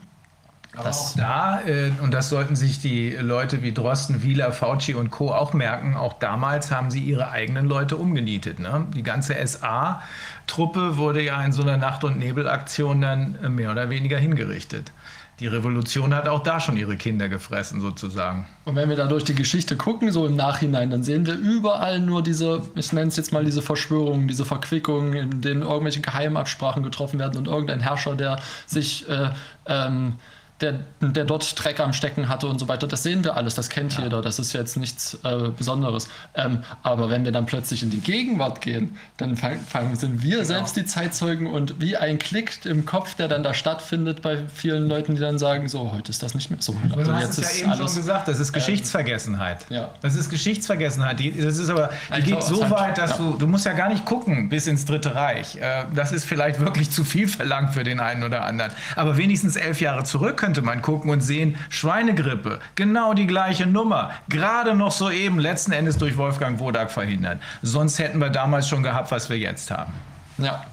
aber das, auch da, äh, und das sollten sich die Leute wie Drosten, Wieler, Fauci und Co. auch merken, auch damals haben sie ihre eigenen Leute umgenietet. Ne? Die ganze SA-Truppe wurde ja in so einer Nacht- und Nebelaktion dann mehr oder weniger hingerichtet die Revolution hat auch da schon ihre Kinder gefressen, sozusagen. Und wenn wir da durch die Geschichte gucken, so im Nachhinein, dann sehen wir überall nur diese, ich nenne es jetzt mal diese Verschwörungen, diese Verquickungen, in denen irgendwelche Geheimabsprachen getroffen werden und irgendein Herrscher, der sich äh, ähm, der, der dort Dreck am Stecken hatte und so weiter. Das sehen wir alles, das kennt ja. jeder, das ist jetzt nichts äh, Besonderes. Ähm, aber wenn wir dann plötzlich in die Gegenwart gehen, dann fang, fang, sind wir genau. selbst die Zeitzeugen und wie ein Klick im Kopf, der dann da stattfindet bei vielen Leuten, die dann sagen, so, heute ist das nicht mehr so. Also du hast es ja eben alles, schon gesagt, das ist ähm, Geschichtsvergessenheit. Ähm, ja. Das ist Geschichtsvergessenheit. Die, das ist aber, die geht so weit, dass ja. du, du musst ja gar nicht gucken bis ins Dritte Reich. Äh, das ist vielleicht wirklich zu viel verlangt für den einen oder anderen. Aber wenigstens elf Jahre zurück können könnte man gucken und sehen, Schweinegrippe, genau die gleiche Nummer. Gerade noch soeben, letzten Endes durch Wolfgang Wodak verhindert. Sonst hätten wir damals schon gehabt, was wir jetzt haben. Ja,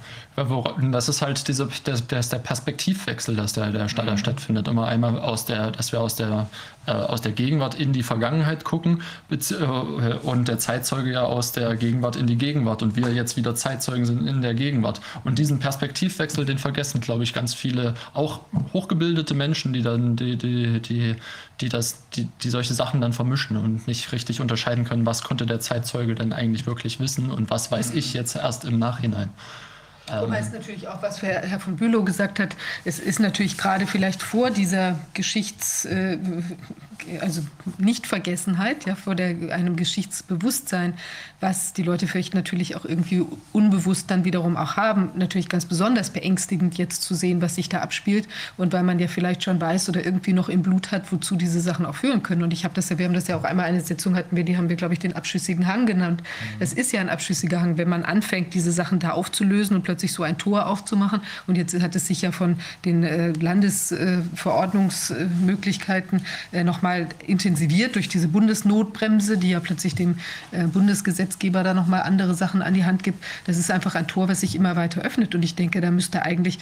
das ist halt diese, das, das der Perspektivwechsel, dass der, der mhm. stattfindet. Immer einmal aus der, dass wir aus der, äh, aus der Gegenwart in die Vergangenheit gucken äh, und der Zeitzeuge ja aus der Gegenwart in die Gegenwart und wir jetzt wieder Zeitzeugen sind in der Gegenwart. Und diesen Perspektivwechsel, den vergessen, glaube ich, ganz viele, auch hochgebildete Menschen, die dann, die, die, die, die das, die, die solche Sachen dann vermischen und nicht richtig unterscheiden können, was konnte der Zeitzeuge denn eigentlich wirklich wissen und was weiß ich jetzt erst im Nachhinein. Wobei es natürlich auch, was Herr von Bülow gesagt hat, es ist natürlich gerade vielleicht vor dieser Geschichts, äh, also Nichtvergessenheit, ja, vor der, einem Geschichtsbewusstsein, was die Leute vielleicht natürlich auch irgendwie unbewusst dann wiederum auch haben, natürlich ganz besonders beängstigend jetzt zu sehen, was sich da abspielt und weil man ja vielleicht schon weiß oder irgendwie noch im Blut hat, wozu diese Sachen auch führen können. Und ich habe das ja, wir haben das ja auch einmal eine Sitzung hatten wir, die haben wir, glaube ich, den abschüssigen Hang genannt. Mhm. Es ist ja ein abschüssiger Hang, wenn man anfängt, diese Sachen da aufzulösen und plötzlich so ein Tor aufzumachen. Und jetzt hat es sich ja von den äh, Landesverordnungsmöglichkeiten äh, nochmal intensiviert durch diese Bundesnotbremse, die ja plötzlich dem äh, Bundesgesetz Gesetzgeber da nochmal andere Sachen an die Hand gibt. Das ist einfach ein Tor, was sich immer weiter öffnet. Und ich denke, da müsste eigentlich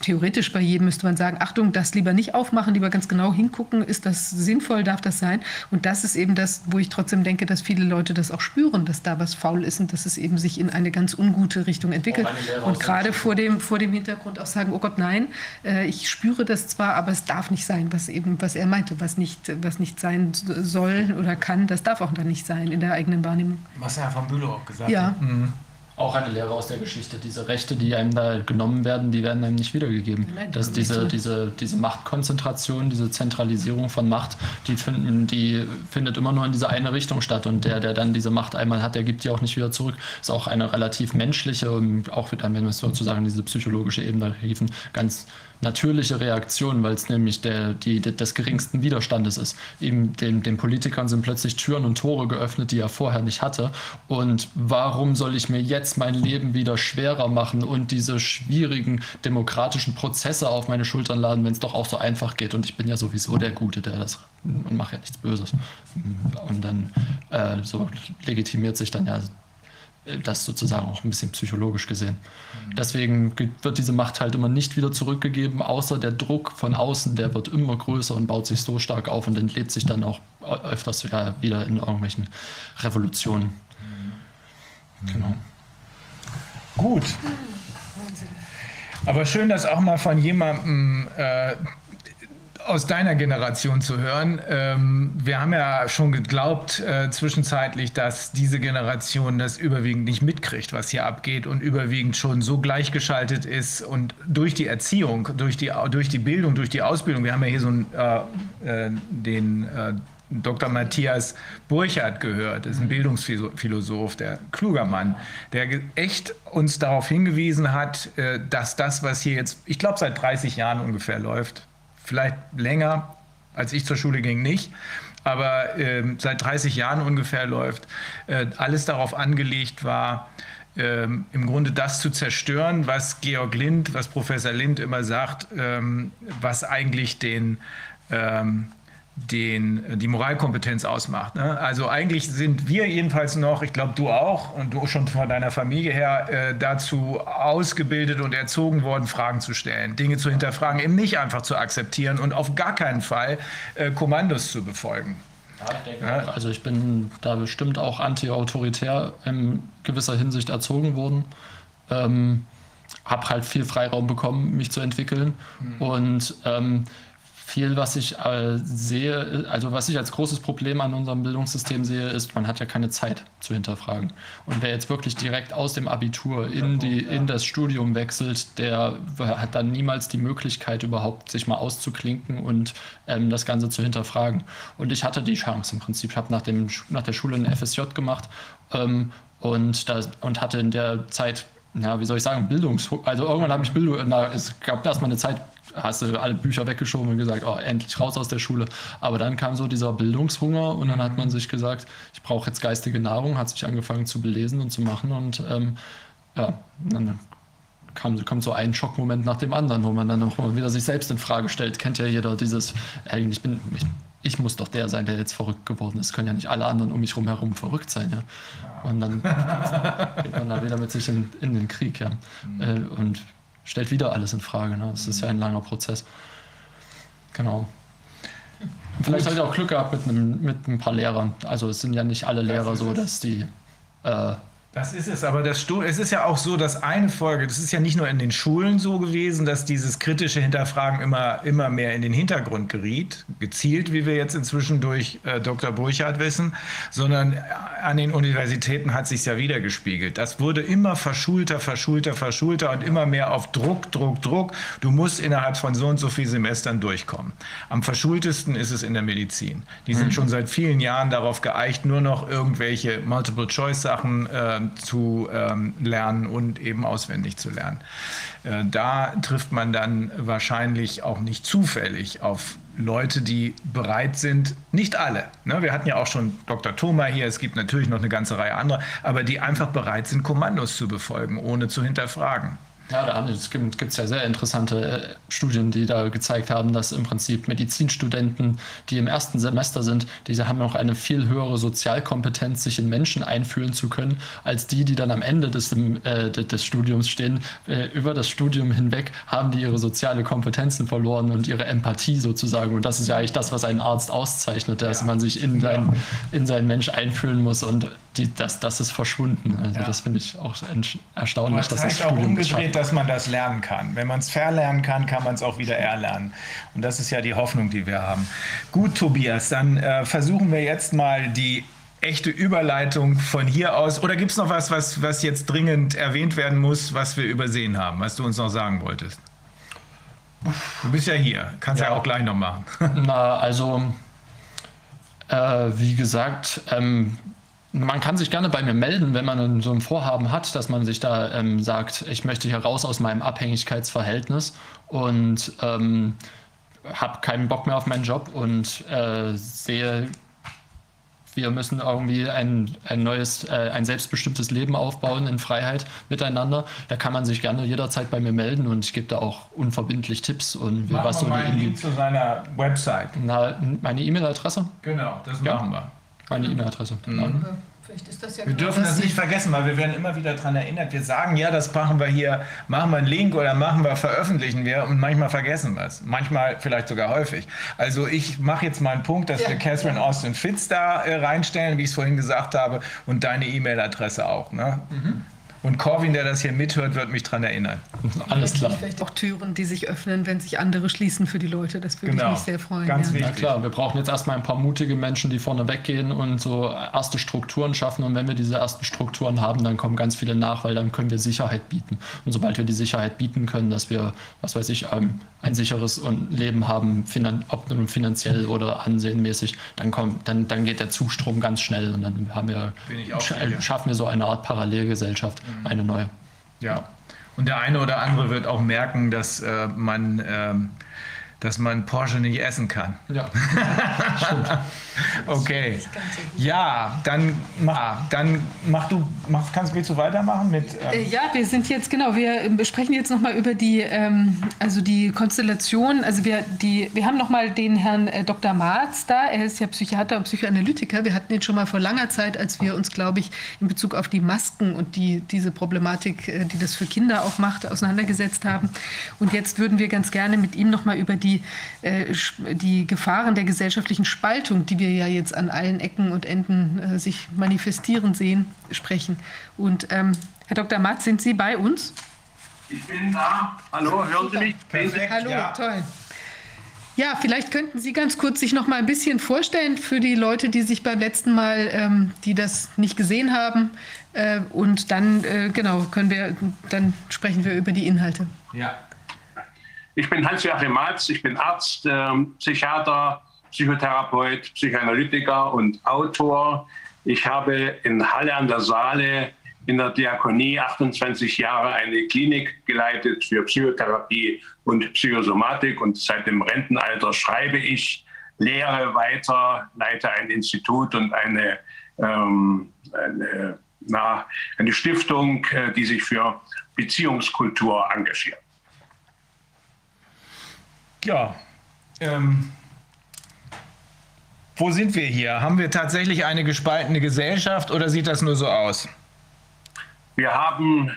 theoretisch bei jedem müsste man sagen, Achtung, das lieber nicht aufmachen, lieber ganz genau hingucken, ist das sinnvoll, darf das sein? Und das ist eben das, wo ich trotzdem denke, dass viele Leute das auch spüren, dass da was faul ist und dass es eben sich in eine ganz ungute Richtung entwickelt. Und gerade vor dem, vor dem Hintergrund auch sagen, oh Gott, nein, äh, ich spüre das zwar, aber es darf nicht sein, was eben, was er meinte, was nicht, was nicht sein soll oder kann, das darf auch dann nicht sein in der eigenen Wahrnehmung. Was Herr von Bülow auch gesagt ja. hat. Mhm. auch eine Lehre aus der Geschichte. Diese Rechte, die einem da genommen werden, die werden einem nicht wiedergegeben. Dass diese, diese, diese Machtkonzentration, diese Zentralisierung von Macht, die, finden, die findet immer nur in diese eine Richtung statt. Und der, der dann diese Macht einmal hat, der gibt die auch nicht wieder zurück. Ist auch eine relativ menschliche, auch wieder, wenn wir sozusagen diese psychologische Ebene riefen, ganz natürliche Reaktion, weil es nämlich der, die, des geringsten Widerstandes ist. Eben den, den Politikern sind plötzlich Türen und Tore geöffnet, die er vorher nicht hatte. Und warum soll ich mir jetzt mein Leben wieder schwerer machen und diese schwierigen demokratischen Prozesse auf meine Schultern laden, wenn es doch auch so einfach geht? Und ich bin ja sowieso der Gute, der das und mache ja nichts Böses. Und dann äh, so legitimiert sich dann ja das sozusagen auch ein bisschen psychologisch gesehen. Deswegen wird diese Macht halt immer nicht wieder zurückgegeben, außer der Druck von außen, der wird immer größer und baut sich so stark auf und entlädt sich dann auch öfters wieder in irgendwelchen Revolutionen. Genau. Gut. Aber schön, dass auch mal von jemandem äh, aus deiner Generation zu hören. Ähm, wir haben ja schon geglaubt äh, zwischenzeitlich, dass diese Generation das überwiegend nicht mitkriegt, was hier abgeht und überwiegend schon so gleichgeschaltet ist und durch die Erziehung, durch die, durch die Bildung, durch die Ausbildung. Wir haben ja hier so einen, äh, äh, den äh, Dr. Matthias Burchardt gehört, das ist ein Bildungsphilosoph, der kluger Mann, der echt uns darauf hingewiesen hat, äh, dass das, was hier jetzt, ich glaube, seit 30 Jahren ungefähr läuft, vielleicht länger, als ich zur Schule ging, nicht, aber äh, seit 30 Jahren ungefähr läuft, äh, alles darauf angelegt war, äh, im Grunde das zu zerstören, was Georg Lind, was Professor Lind immer sagt, ähm, was eigentlich den ähm, den, die Moralkompetenz ausmacht. Ne? Also eigentlich sind wir jedenfalls noch, ich glaube du auch und du schon von deiner Familie her, äh, dazu ausgebildet und erzogen worden, Fragen zu stellen, Dinge zu hinterfragen, eben nicht einfach zu akzeptieren und auf gar keinen Fall äh, Kommandos zu befolgen. Ja, also ich bin da bestimmt auch anti-autoritär in gewisser Hinsicht erzogen worden. Ähm, habe halt viel Freiraum bekommen, mich zu entwickeln. Mhm. Und ähm, viel, was ich äh, sehe, also was ich als großes Problem an unserem Bildungssystem sehe, ist, man hat ja keine Zeit zu hinterfragen. Und wer jetzt wirklich direkt aus dem Abitur in, die, in das Studium wechselt, der hat dann niemals die Möglichkeit, überhaupt sich mal auszuklinken und ähm, das Ganze zu hinterfragen. Und ich hatte die Chance im Prinzip. Ich habe nach, nach der Schule ein FSJ gemacht ähm, und, das, und hatte in der Zeit ja, wie soll ich sagen, Bildungs... Also irgendwann habe ich Bildung... Na, es gab erstmal eine Zeit, hast du alle Bücher weggeschoben und gesagt, oh, endlich raus aus der Schule. Aber dann kam so dieser Bildungshunger und dann hat man sich gesagt, ich brauche jetzt geistige Nahrung, hat sich angefangen zu belesen und zu machen und ähm, ja, dann kam, kommt so ein Schockmoment nach dem anderen, wo man dann auch mal wieder sich selbst in Frage stellt. Kennt ja jeder dieses, eigentlich bin ich, ich muss doch der sein, der jetzt verrückt geworden ist. Können ja nicht alle anderen um mich herum verrückt sein, ja. Und dann (laughs) geht man da wieder mit sich in, in den Krieg, ja. Mhm. Und stellt wieder alles in Frage. Ne? Das ist ja ein langer Prozess. Genau. Vielleicht habe ich auch Glück gehabt mit, einem, mit ein paar Lehrern. Also es sind ja nicht alle Lehrer so, dass die äh, das ist es, aber das, es ist ja auch so, dass eine Folge, das ist ja nicht nur in den Schulen so gewesen, dass dieses kritische Hinterfragen immer, immer mehr in den Hintergrund geriet, gezielt, wie wir jetzt inzwischen durch äh, Dr. Burchardt wissen, sondern an den Universitäten hat sich ja wieder gespiegelt. Das wurde immer verschulter, verschulter, verschulter und immer mehr auf Druck, Druck, Druck. Du musst innerhalb von so und so vielen Semestern durchkommen. Am verschultesten ist es in der Medizin. Die sind mhm. schon seit vielen Jahren darauf geeicht, nur noch irgendwelche Multiple-Choice-Sachen äh, zu ähm, lernen und eben auswendig zu lernen. Äh, da trifft man dann wahrscheinlich auch nicht zufällig auf Leute, die bereit sind, nicht alle, ne? wir hatten ja auch schon Dr. Thoma hier, es gibt natürlich noch eine ganze Reihe anderer, aber die einfach bereit sind, Kommandos zu befolgen, ohne zu hinterfragen. Ja, da gibt es ja sehr interessante äh, Studien, die da gezeigt haben, dass im Prinzip Medizinstudenten, die im ersten Semester sind, diese haben noch eine viel höhere Sozialkompetenz, sich in Menschen einfühlen zu können, als die, die dann am Ende des, äh, des Studiums stehen. Äh, über das Studium hinweg haben die ihre soziale Kompetenzen verloren und ihre Empathie sozusagen. Und das ist ja eigentlich das, was einen Arzt auszeichnet, dass ja. man sich in, sein, in seinen Mensch einfühlen muss und die, das, das ist verschwunden. Also ja. das finde ich auch erstaunlich, dass das Studium umgedreht, dass man das lernen kann. Wenn man es verlernen kann, kann man es auch wieder erlernen. Und das ist ja die Hoffnung, die wir haben. Gut, Tobias, dann äh, versuchen wir jetzt mal die echte Überleitung von hier aus. Oder gibt es noch was, was, was jetzt dringend erwähnt werden muss, was wir übersehen haben, was du uns noch sagen wolltest? Du bist ja hier, kannst ja, ja auch gleich noch machen. Na, also, äh, wie gesagt, ähm, man kann sich gerne bei mir melden, wenn man so ein Vorhaben hat, dass man sich da ähm, sagt, ich möchte hier raus aus meinem Abhängigkeitsverhältnis und ähm, habe keinen Bock mehr auf meinen Job und äh, sehe wir müssen irgendwie ein, ein neues, äh, ein selbstbestimmtes Leben aufbauen in Freiheit miteinander. Da kann man sich gerne jederzeit bei mir melden und ich gebe da auch unverbindlich Tipps und machen was so mal einen Link zu seiner Website. Na, meine E-Mail-Adresse? Genau, das machen wir. Meine E-Mail-Adresse. Mhm. Vielleicht ist das ja wir dürfen das nicht vergessen, weil wir werden immer wieder daran erinnert. Wir sagen, ja, das machen wir hier, machen wir einen Link oder machen wir, veröffentlichen wir und manchmal vergessen wir es. Manchmal vielleicht sogar häufig. Also ich mache jetzt mal einen Punkt, dass ja. wir Catherine Austin Fitz da äh, reinstellen, wie ich es vorhin gesagt habe, und deine E-Mail-Adresse auch. Ne? Mhm. Und Corwin, der das hier mithört, wird mich daran erinnern. Alles klar. Vielleicht auch Türen, die sich öffnen, wenn sich andere schließen für die Leute. Das würde genau. mich sehr freuen. Ganz ja. wichtig. Na klar, wir brauchen jetzt erstmal ein paar mutige Menschen, die vorne weggehen und so erste Strukturen schaffen. Und wenn wir diese ersten Strukturen haben, dann kommen ganz viele nach, weil dann können wir Sicherheit bieten. Und sobald wir die Sicherheit bieten können, dass wir, was weiß ich, ähm, ein sicheres Leben haben, ob nun finanziell oder ansehenmäßig, dann, kommt, dann, dann geht der Zustrom ganz schnell und dann haben wir, schaffen wir so eine Art Parallelgesellschaft, mhm. Eine neue. Ja, und der eine oder andere wird auch merken, dass äh, man ähm, dass man Porsche nicht essen kann. Ja. (laughs) okay. Ja, dann mach, dann mach du, mach, kannst, willst du weitermachen mit? Ähm äh, ja, wir sind jetzt genau. Wir besprechen jetzt noch mal über die, ähm, also die Konstellation. Also wir, die, wir haben noch mal den Herrn äh, Dr. Marz da. Er ist ja Psychiater und Psychoanalytiker. Wir hatten ihn schon mal vor langer Zeit, als wir uns, glaube ich, in Bezug auf die Masken und die diese Problematik, äh, die das für Kinder auch macht, auseinandergesetzt haben. Und jetzt würden wir ganz gerne mit ihm noch mal über die die, äh, die Gefahren der gesellschaftlichen Spaltung, die wir ja jetzt an allen Ecken und Enden äh, sich manifestieren sehen, sprechen. Und ähm, Herr Dr. Matt, sind Sie bei uns? Ich bin da. Hallo, hören Sie mich? Perfekt, Hallo, ja. toll. Ja, vielleicht könnten Sie ganz kurz sich noch mal ein bisschen vorstellen für die Leute, die sich beim letzten Mal, ähm, die das nicht gesehen haben. Äh, und dann, äh, genau, können wir, dann sprechen wir über die Inhalte. Ja, ich bin Hans-Joachim Matz, ich bin Arzt, äh, Psychiater, Psychotherapeut, Psychoanalytiker und Autor. Ich habe in Halle an der Saale in der Diakonie 28 Jahre eine Klinik geleitet für Psychotherapie und Psychosomatik und seit dem Rentenalter schreibe ich, lehre weiter, leite ein Institut und eine, ähm, eine, na, eine Stiftung, äh, die sich für Beziehungskultur engagiert. Ja, ähm, wo sind wir hier? Haben wir tatsächlich eine gespaltene Gesellschaft oder sieht das nur so aus? Wir haben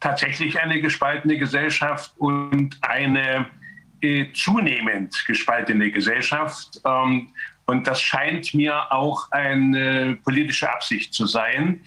tatsächlich eine gespaltene Gesellschaft und eine äh, zunehmend gespaltene Gesellschaft. Ähm, und das scheint mir auch eine politische Absicht zu sein.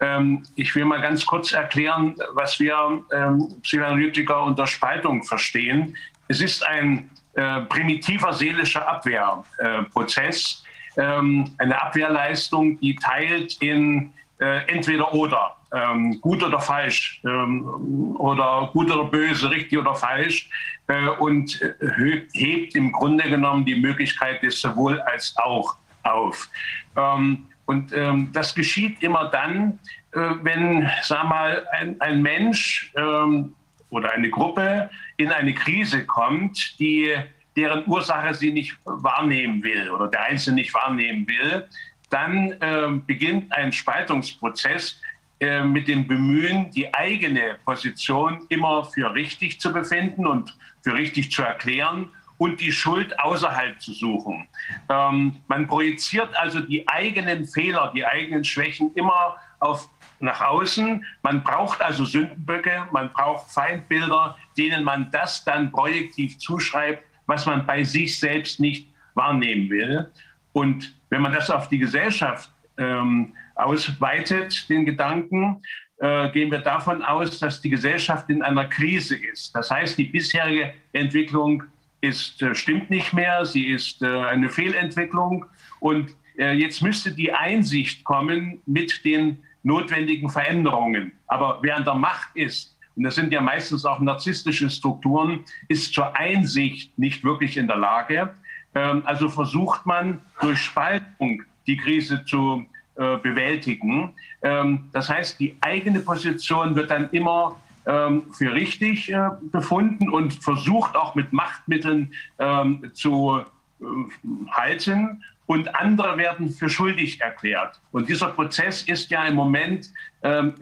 Ähm, ich will mal ganz kurz erklären, was wir ähm, Psychoanalytiker unter Spaltung verstehen. Es ist ein äh, primitiver seelischer Abwehrprozess, äh, ähm, eine Abwehrleistung, die teilt in äh, entweder oder, ähm, gut oder falsch ähm, oder gut oder böse, richtig oder falsch äh, und äh, hebt im Grunde genommen die Möglichkeit des sowohl als auch auf. Ähm, und ähm, das geschieht immer dann, äh, wenn, sag mal, ein, ein Mensch ähm, oder eine Gruppe in eine Krise kommt, die, deren Ursache sie nicht wahrnehmen will oder der Einzelne nicht wahrnehmen will, dann äh, beginnt ein Spaltungsprozess äh, mit dem Bemühen, die eigene Position immer für richtig zu befinden und für richtig zu erklären und die Schuld außerhalb zu suchen. Ähm, man projiziert also die eigenen Fehler, die eigenen Schwächen immer auf nach außen. Man braucht also Sündenböcke, man braucht Feindbilder, denen man das dann projektiv zuschreibt, was man bei sich selbst nicht wahrnehmen will. Und wenn man das auf die Gesellschaft ähm, ausweitet, den Gedanken, äh, gehen wir davon aus, dass die Gesellschaft in einer Krise ist. Das heißt, die bisherige Entwicklung ist, äh, stimmt nicht mehr, sie ist äh, eine Fehlentwicklung und äh, jetzt müsste die Einsicht kommen mit den notwendigen Veränderungen. Aber wer an der Macht ist, und das sind ja meistens auch narzisstische Strukturen, ist zur Einsicht nicht wirklich in der Lage. Ähm, also versucht man durch Spaltung die Krise zu äh, bewältigen. Ähm, das heißt, die eigene Position wird dann immer ähm, für richtig äh, befunden und versucht auch mit Machtmitteln zu äh, halten und andere werden für schuldig erklärt. Und dieser Prozess ist ja im Moment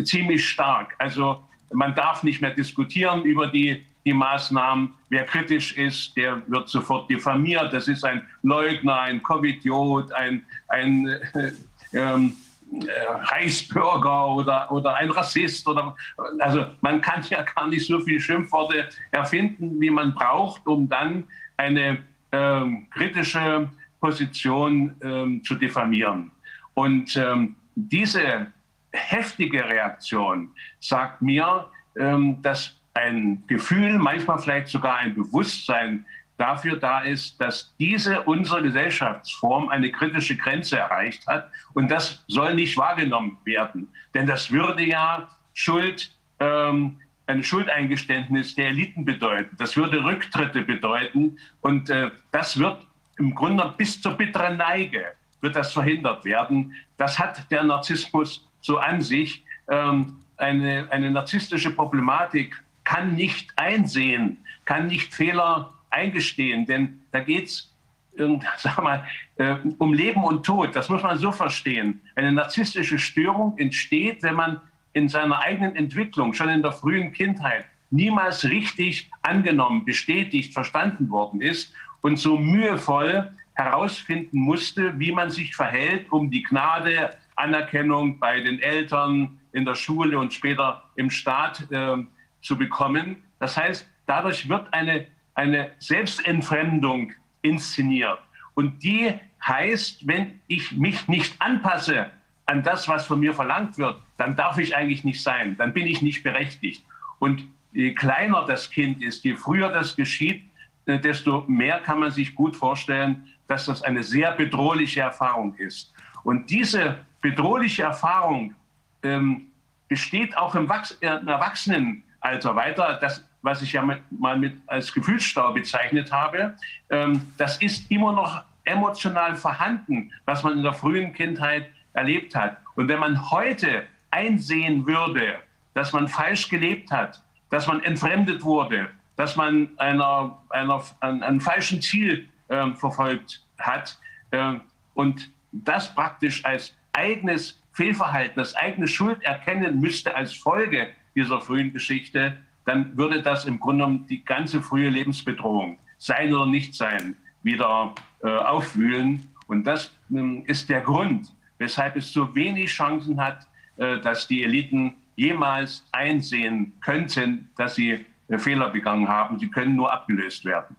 ziemlich stark. Also man darf nicht mehr diskutieren über die, die Maßnahmen. Wer kritisch ist, der wird sofort diffamiert. Das ist ein Leugner, ein Covidiot, ein, ein äh, ähm, äh, Reichsbürger oder, oder ein Rassist. Oder, also man kann ja gar nicht so viele Schimpfworte erfinden, wie man braucht, um dann eine ähm, kritische Position ähm, zu diffamieren. Und ähm, diese heftige Reaktion sagt mir, ähm, dass ein Gefühl, manchmal vielleicht sogar ein Bewusstsein dafür da ist, dass diese unsere Gesellschaftsform eine kritische Grenze erreicht hat. Und das soll nicht wahrgenommen werden. Denn das würde ja Schuld, ähm, ein Schuldeingeständnis der Eliten bedeuten. Das würde Rücktritte bedeuten. Und äh, das wird im Grunde bis zur bitteren Neige wird das verhindert werden. Das hat der Narzissmus so an sich. Ähm, eine, eine narzisstische Problematik kann nicht einsehen, kann nicht Fehler eingestehen, denn da geht es (laughs) äh, um Leben und Tod. Das muss man so verstehen. Eine narzisstische Störung entsteht, wenn man in seiner eigenen Entwicklung, schon in der frühen Kindheit, niemals richtig angenommen, bestätigt, verstanden worden ist und so mühevoll herausfinden musste, wie man sich verhält, um die Gnade, Anerkennung bei den Eltern, in der Schule und später im Staat äh, zu bekommen. Das heißt, dadurch wird eine eine Selbstentfremdung inszeniert. Und die heißt, wenn ich mich nicht anpasse an das, was von mir verlangt wird, dann darf ich eigentlich nicht sein, dann bin ich nicht berechtigt. Und je kleiner das Kind ist, je früher das geschieht, äh, desto mehr kann man sich gut vorstellen, dass das eine sehr bedrohliche Erfahrung ist. Und diese bedrohliche Erfahrung ähm, besteht auch im, Wachs äh, im Erwachsenenalter weiter. Das was ich ja mit, mal mit als Gefühlsstau bezeichnet habe, ähm, das ist immer noch emotional vorhanden, was man in der frühen Kindheit erlebt hat. Und wenn man heute einsehen würde, dass man falsch gelebt hat, dass man entfremdet wurde, dass man einer, einer, ein, ein falschen Ziel äh, verfolgt hat äh, und das praktisch als eigenes Fehlverhalten, als eigene Schuld erkennen müsste als Folge dieser frühen Geschichte, dann würde das im Grunde genommen die ganze frühe Lebensbedrohung, sein oder nicht sein, wieder äh, aufwühlen. Und das äh, ist der Grund, weshalb es so wenig Chancen hat, äh, dass die Eliten jemals einsehen könnten, dass sie äh, Fehler begangen haben. Sie können nur abgelöst werden.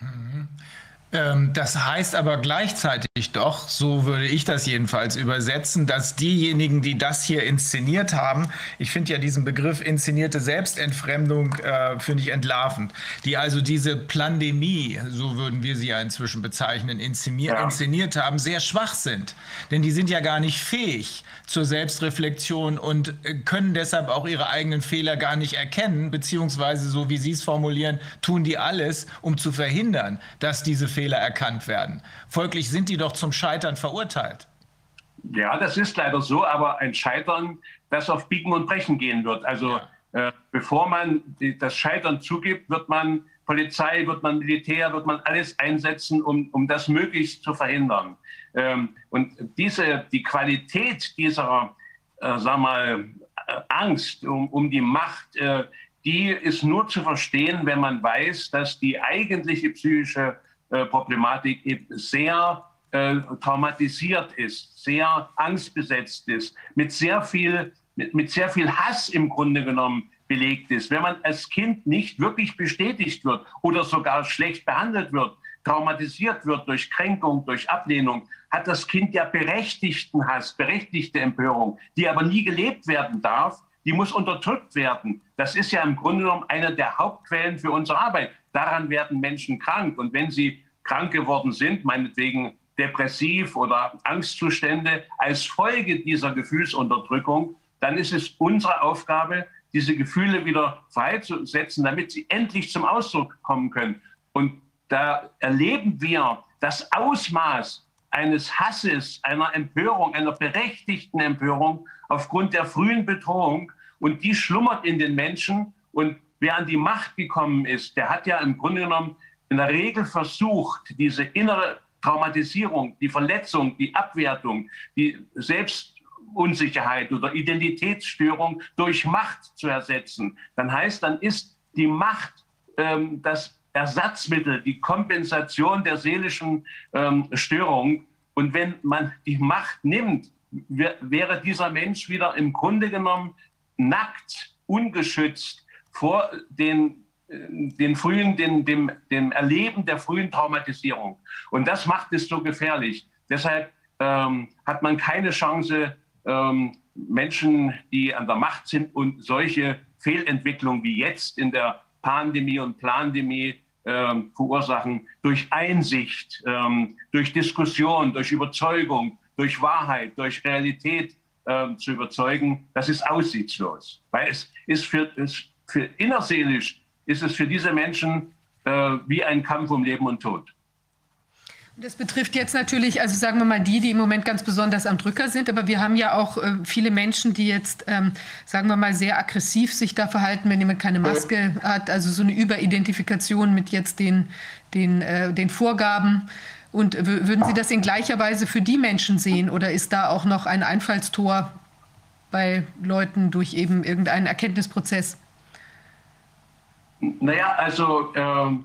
Mhm. Ähm, das heißt aber gleichzeitig doch, so würde ich das jedenfalls übersetzen, dass diejenigen, die das hier inszeniert haben, ich finde ja diesen Begriff inszenierte Selbstentfremdung, äh, finde ich entlarvend, die also diese Plandemie, so würden wir sie ja inzwischen bezeichnen, inszeniert, ja. inszeniert haben, sehr schwach sind. Denn die sind ja gar nicht fähig zur Selbstreflexion und äh, können deshalb auch ihre eigenen Fehler gar nicht erkennen, beziehungsweise, so wie Sie es formulieren, tun die alles, um zu verhindern, dass diese Fehler Fehler erkannt werden. Folglich sind die doch zum Scheitern verurteilt. Ja, das ist leider so, aber ein Scheitern, das auf Biegen und Brechen gehen wird. Also ja. äh, bevor man die, das Scheitern zugibt, wird man Polizei, wird man Militär, wird man alles einsetzen, um, um das möglichst zu verhindern. Ähm, und diese, die Qualität dieser, äh, sag mal, äh, Angst um, um die Macht, äh, die ist nur zu verstehen, wenn man weiß, dass die eigentliche psychische Problematik eben sehr äh, traumatisiert ist, sehr angstbesetzt ist, mit sehr viel, mit, mit sehr viel Hass im Grunde genommen belegt ist. Wenn man als Kind nicht wirklich bestätigt wird oder sogar schlecht behandelt wird, traumatisiert wird durch Kränkung, durch Ablehnung, hat das Kind ja berechtigten Hass, berechtigte Empörung, die aber nie gelebt werden darf, die muss unterdrückt werden. Das ist ja im Grunde genommen eine der Hauptquellen für unsere Arbeit. Daran werden Menschen krank. Und wenn sie krank geworden sind, meinetwegen depressiv oder Angstzustände als Folge dieser Gefühlsunterdrückung, dann ist es unsere Aufgabe, diese Gefühle wieder freizusetzen, damit sie endlich zum Ausdruck kommen können. Und da erleben wir das Ausmaß eines Hasses, einer Empörung, einer berechtigten Empörung aufgrund der frühen Bedrohung. Und die schlummert in den Menschen. Und wer an die Macht gekommen ist, der hat ja im Grunde genommen in der Regel versucht, diese innere Traumatisierung, die Verletzung, die Abwertung, die Selbstunsicherheit oder Identitätsstörung durch Macht zu ersetzen. Dann heißt, dann ist die Macht ähm, das Ersatzmittel, die Kompensation der seelischen ähm, Störung. Und wenn man die Macht nimmt, wäre dieser Mensch wieder im Grunde genommen nackt, ungeschützt vor den, äh, den frühen, den, dem, dem Erleben der frühen Traumatisierung. Und das macht es so gefährlich. Deshalb ähm, hat man keine Chance, ähm, Menschen, die an der Macht sind und solche Fehlentwicklungen wie jetzt in der Pandemie und Plandemie ähm, verursachen, durch Einsicht, ähm, durch Diskussion, durch Überzeugung, durch Wahrheit, durch Realität ähm, zu überzeugen, das ist aussichtslos. Weil es ist für, es für innerseelisch ist es für diese Menschen äh, wie ein Kampf um Leben und Tod. Das betrifft jetzt natürlich, also sagen wir mal, die, die im Moment ganz besonders am Drücker sind. Aber wir haben ja auch äh, viele Menschen, die jetzt, ähm, sagen wir mal, sehr aggressiv sich da verhalten, wenn jemand keine Maske hat. Also so eine Überidentifikation mit jetzt den, den, äh, den Vorgaben. Und würden Sie das in gleicher Weise für die Menschen sehen? Oder ist da auch noch ein Einfallstor bei Leuten durch eben irgendeinen Erkenntnisprozess? Naja, also. Ähm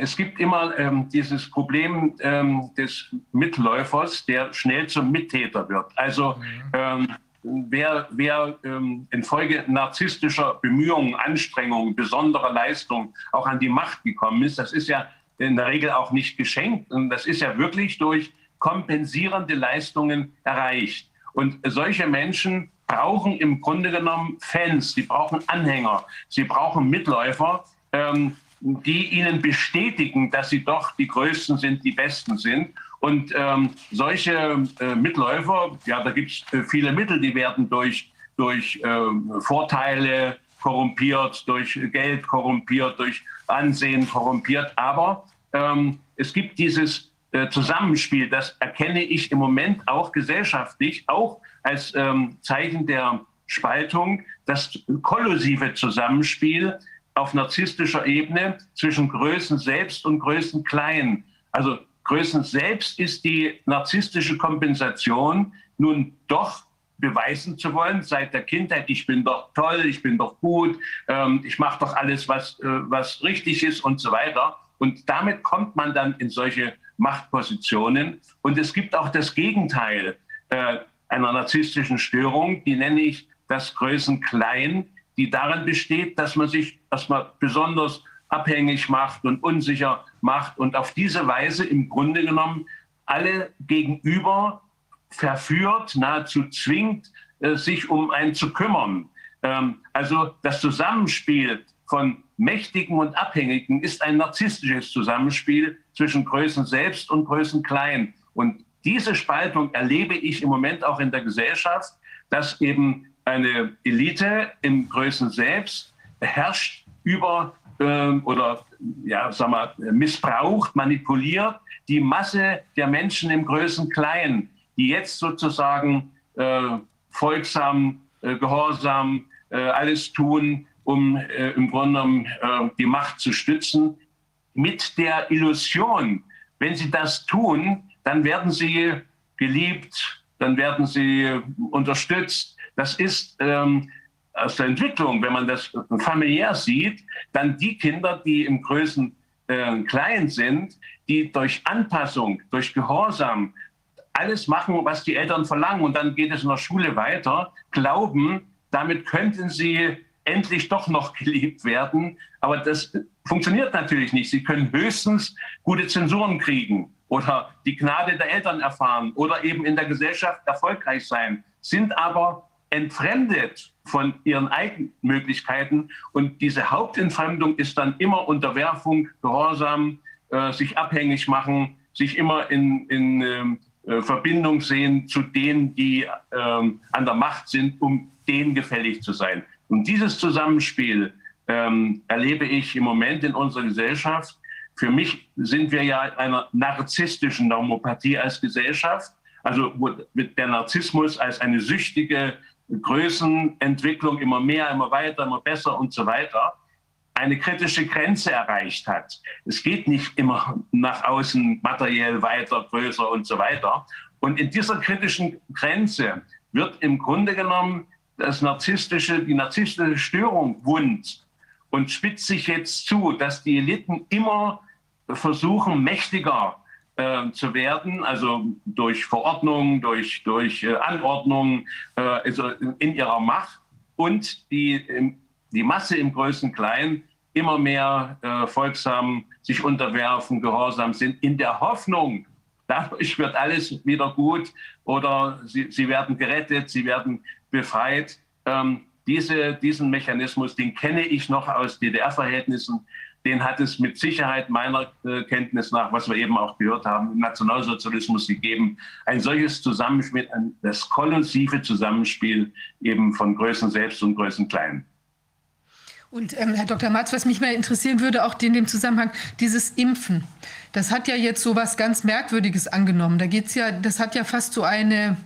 es gibt immer ähm, dieses Problem ähm, des Mitläufers, der schnell zum Mittäter wird. Also mhm. ähm, wer, wer ähm, infolge narzisstischer Bemühungen, Anstrengungen, besonderer Leistungen auch an die Macht gekommen ist, das ist ja in der Regel auch nicht geschenkt. Und das ist ja wirklich durch kompensierende Leistungen erreicht. Und solche Menschen brauchen im Grunde genommen Fans, sie brauchen Anhänger, sie brauchen Mitläufer, ähm, die ihnen bestätigen, dass sie doch die Größten sind, die Besten sind. Und ähm, solche äh, Mitläufer, ja, da gibt es äh, viele Mittel, die werden durch, durch äh, Vorteile korrumpiert, durch Geld korrumpiert, durch Ansehen korrumpiert. Aber ähm, es gibt dieses äh, Zusammenspiel, das erkenne ich im Moment auch gesellschaftlich, auch als ähm, Zeichen der Spaltung, das kollusive Zusammenspiel auf narzisstischer Ebene zwischen Größen selbst und Größen klein. Also Größen selbst ist die narzisstische Kompensation, nun doch beweisen zu wollen seit der Kindheit, ich bin doch toll, ich bin doch gut, ähm, ich mache doch alles, was, äh, was richtig ist und so weiter. Und damit kommt man dann in solche Machtpositionen. Und es gibt auch das Gegenteil äh, einer narzisstischen Störung, die nenne ich das Größen klein die darin besteht, dass man sich erstmal besonders abhängig macht und unsicher macht und auf diese Weise im Grunde genommen alle gegenüber verführt, nahezu zwingt, äh, sich um einen zu kümmern. Ähm, also das Zusammenspiel von Mächtigen und Abhängigen ist ein narzisstisches Zusammenspiel zwischen Größen selbst und Größen klein. Und diese Spaltung erlebe ich im Moment auch in der Gesellschaft, dass eben eine Elite im Größen selbst herrscht über ähm, oder ja, sag mal, missbraucht, manipuliert die Masse der Menschen im Größen Klein, die jetzt sozusagen äh, folgsam, äh, gehorsam äh, alles tun, um äh, im Grunde genommen äh, die Macht zu stützen, mit der Illusion, wenn sie das tun, dann werden sie geliebt, dann werden sie unterstützt, das ist ähm, aus der Entwicklung, wenn man das familiär sieht, dann die Kinder, die im Größen äh, klein sind, die durch Anpassung, durch Gehorsam alles machen, was die Eltern verlangen und dann geht es in der Schule weiter, glauben, damit könnten sie endlich doch noch geliebt werden. Aber das funktioniert natürlich nicht. Sie können höchstens gute Zensuren kriegen oder die Gnade der Eltern erfahren oder eben in der Gesellschaft erfolgreich sein, sind aber entfremdet von ihren eigenen Möglichkeiten. Und diese Hauptentfremdung ist dann immer Unterwerfung, Gehorsam, äh, sich abhängig machen, sich immer in, in ähm, äh, Verbindung sehen zu denen, die ähm, an der Macht sind, um denen gefällig zu sein. Und dieses Zusammenspiel ähm, erlebe ich im Moment in unserer Gesellschaft. Für mich sind wir ja einer narzisstischen Normopathie als Gesellschaft, also mit der Narzissmus als eine süchtige Größenentwicklung immer mehr, immer weiter, immer besser und so weiter eine kritische Grenze erreicht hat. Es geht nicht immer nach außen materiell weiter, größer und so weiter. Und in dieser kritischen Grenze wird im Grunde genommen das narzisstische, die narzisstische Störung wund und spitzt sich jetzt zu, dass die Eliten immer versuchen, mächtiger äh, zu werden, also durch Verordnung, durch, durch äh, Anordnung, äh, also in ihrer Macht und die die Masse im größten Kleinen immer mehr äh, folgsam sich unterwerfen, gehorsam sind, in der Hoffnung, (laughs) dadurch wird alles wieder gut oder sie, sie werden gerettet, sie werden befreit. Ähm, diese, diesen Mechanismus, den kenne ich noch aus DDR-Verhältnissen. Den hat es mit Sicherheit meiner äh, Kenntnis nach, was wir eben auch gehört haben, im Nationalsozialismus gegeben. Ein solches Zusammenspiel, das kollusive Zusammenspiel eben von Größen selbst und Größen klein. Und ähm, Herr Dr. Matz, was mich mal interessieren würde, auch in dem Zusammenhang, dieses Impfen. Das hat ja jetzt so was ganz Merkwürdiges angenommen. Da geht's ja, das hat ja fast so eine,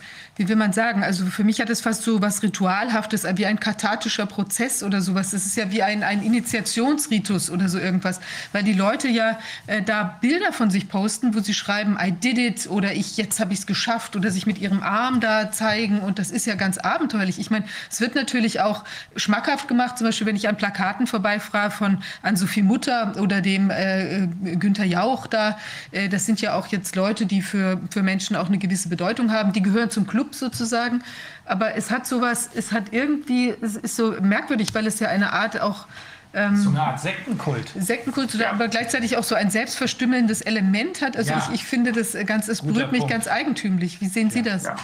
wie will man sagen, also für mich hat es fast so was Ritualhaftes, wie ein kathartischer Prozess oder sowas. Das ist ja wie ein, ein Initiationsritus oder so irgendwas, weil die Leute ja äh, da Bilder von sich posten, wo sie schreiben, I did it oder ich, jetzt habe ich es geschafft oder sich mit ihrem Arm da zeigen. Und das ist ja ganz abenteuerlich. Ich meine, es wird natürlich auch schmackhaft gemacht, zum Beispiel, wenn ich an Plakaten vorbeifahre von Ann-Sophie Mutter oder dem äh, Günther Jauch da, äh, das sind ja auch jetzt Leute, die für, für Menschen auch eine gewisse Bedeutung haben, die gehören zum Club sozusagen. Aber es hat sowas, es hat irgendwie, es ist so merkwürdig, weil es ja eine Art auch ähm, so eine Art Sektenkult. Sektenkult, ja. aber gleichzeitig auch so ein selbstverstümmelndes Element hat. Also ja. ich, ich, finde das ganz, es berührt mich Punkt. ganz eigentümlich. Wie sehen ja. Sie das? Ja.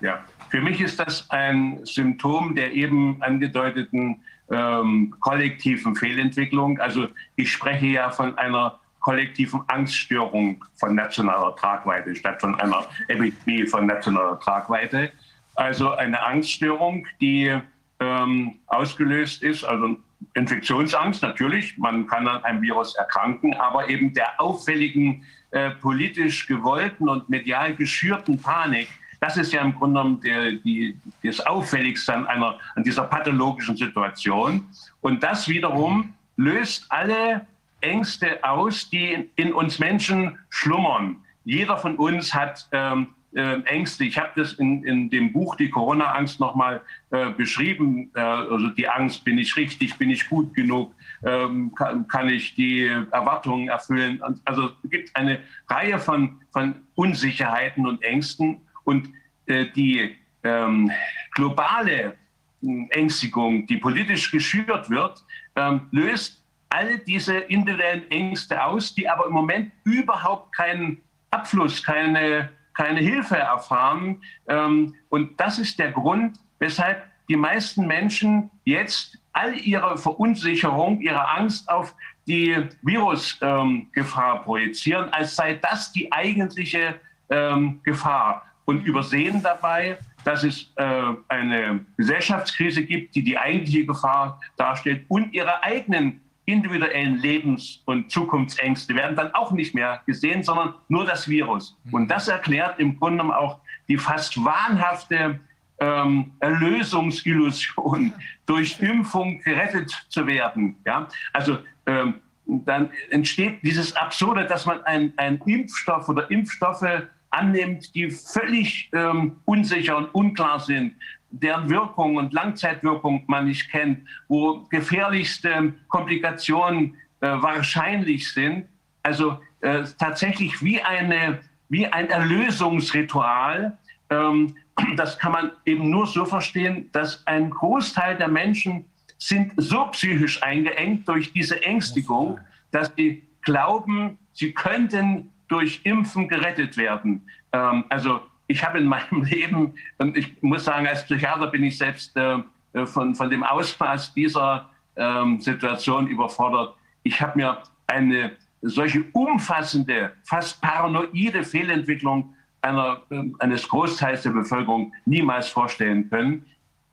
ja. für mich ist das ein Symptom der eben angedeuteten ähm, kollektiven Fehlentwicklung. Also ich spreche ja von einer kollektiven Angststörung von nationaler Tragweite statt von einer Epidemie von nationaler Tragweite. Also eine Angststörung, die ähm, ausgelöst ist, also Infektionsangst natürlich, man kann an einem Virus erkranken, aber eben der auffälligen, äh, politisch gewollten und medial geschürten Panik, das ist ja im Grunde genommen der, die, das Auffälligste an, einer, an dieser pathologischen Situation. Und das wiederum löst alle Ängste aus, die in uns Menschen schlummern. Jeder von uns hat ähm, äh, Ängste. Ich habe das in, in dem Buch Die Corona-Angst nochmal äh, beschrieben. Äh, also die Angst, bin ich richtig, bin ich gut genug, ähm, kann, kann, ich die Erwartungen erfüllen. Also es gibt eine Reihe von, von Unsicherheiten und Ängsten. Und äh, die ähm, globale äh, Ängstigung, die politisch geschürt wird, ähm, löst all diese individuellen Ängste aus, die aber im Moment überhaupt keinen Abfluss, keine, keine Hilfe erfahren. Ähm, und das ist der Grund, weshalb die meisten Menschen jetzt all ihre Verunsicherung, ihre Angst auf die Virusgefahr ähm, projizieren, als sei das die eigentliche ähm, Gefahr und übersehen dabei, dass es äh, eine Gesellschaftskrise gibt, die die eigentliche Gefahr darstellt und ihre eigenen individuellen Lebens- und Zukunftsängste werden dann auch nicht mehr gesehen, sondern nur das Virus. Mhm. Und das erklärt im Grunde auch die fast wahnhafte ähm, Erlösungsillusion, (laughs) durch Impfung gerettet zu werden. Ja? Also ähm, dann entsteht dieses Absurde, dass man einen Impfstoff oder Impfstoffe annimmt, die völlig ähm, unsicher und unklar sind, deren Wirkung und Langzeitwirkung man nicht kennt, wo gefährlichste Komplikationen äh, wahrscheinlich sind. Also äh, tatsächlich wie, eine, wie ein Erlösungsritual. Ähm, (clears throat) das kann man eben nur so verstehen, dass ein Großteil der Menschen sind so psychisch eingeengt durch diese Ängstigung, dass sie glauben, sie könnten durch Impfen gerettet werden. Ähm, also ich habe in meinem (laughs) Leben, und ich muss sagen, als Psychiater bin ich selbst äh, äh, von, von dem Ausmaß dieser ähm, Situation überfordert. Ich habe mir eine solche umfassende, fast paranoide Fehlentwicklung einer, eines Großteils der Bevölkerung niemals vorstellen können.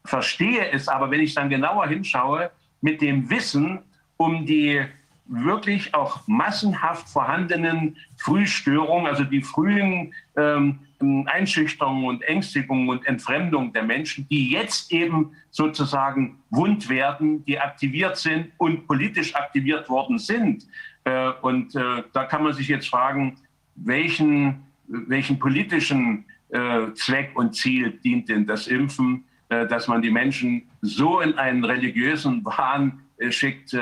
Verstehe es aber, wenn ich dann genauer hinschaue, mit dem Wissen um die wirklich auch massenhaft vorhandenen Frühstörungen, also die frühen ähm, Einschüchterungen und Ängstigungen und Entfremdung der Menschen, die jetzt eben sozusagen wund werden, die aktiviert sind und politisch aktiviert worden sind. Äh, und äh, da kann man sich jetzt fragen, welchen, welchen politischen äh, Zweck und Ziel dient denn das Impfen, dass man die Menschen so in einen religiösen Wahn schickt,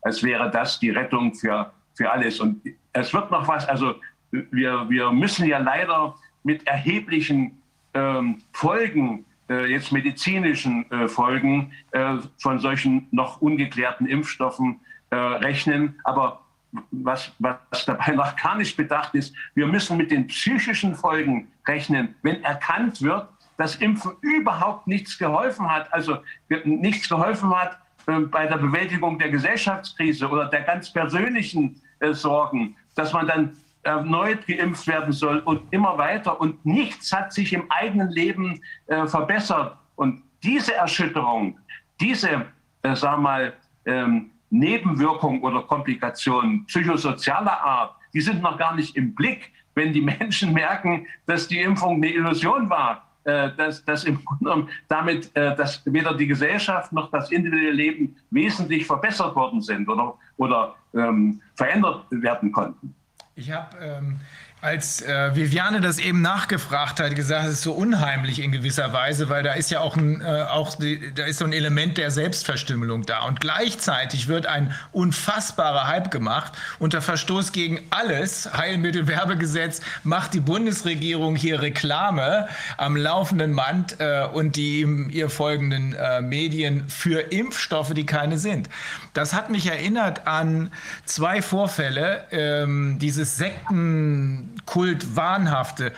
als wäre das die Rettung für, für alles. Und es wird noch was, also wir, wir müssen ja leider mit erheblichen ähm, Folgen, äh, jetzt medizinischen äh, Folgen äh, von solchen noch ungeklärten Impfstoffen äh, rechnen. Aber was, was dabei noch gar nicht bedacht ist, wir müssen mit den psychischen Folgen rechnen, wenn erkannt wird, dass Impfen überhaupt nichts geholfen hat, also nichts geholfen hat, äh, bei der Bewältigung der Gesellschaftskrise oder der ganz persönlichen äh, Sorgen, dass man dann erneut geimpft werden soll und immer weiter. Und nichts hat sich im eigenen Leben äh, verbessert. Und diese Erschütterung, diese, äh, sag mal, ähm, Nebenwirkungen oder Komplikationen psychosozialer Art, die sind noch gar nicht im Blick, wenn die Menschen (laughs) merken, dass die Impfung eine Illusion war äh, dass, dass im Grunde damit äh, dass weder die Gesellschaft noch das individuelle Leben wesentlich verbessert worden sind oder, oder ähm, verändert werden konnten. Ich habe ähm, als äh, Viviane das eben nachgefragt hat, gesagt, es ist so unheimlich in gewisser Weise, weil da ist ja auch ein, äh, auch die, da ist so ein Element der Selbstverstümmelung da. Und gleichzeitig wird ein unfassbarer Hype gemacht. Unter Verstoß gegen alles, Heilmittelwerbegesetz, macht die Bundesregierung hier Reklame am laufenden Band äh, und die ihr folgenden äh, Medien für Impfstoffe, die keine sind. Das hat mich erinnert an zwei Vorfälle, ähm, dieses Sektenkult Wahnhafte.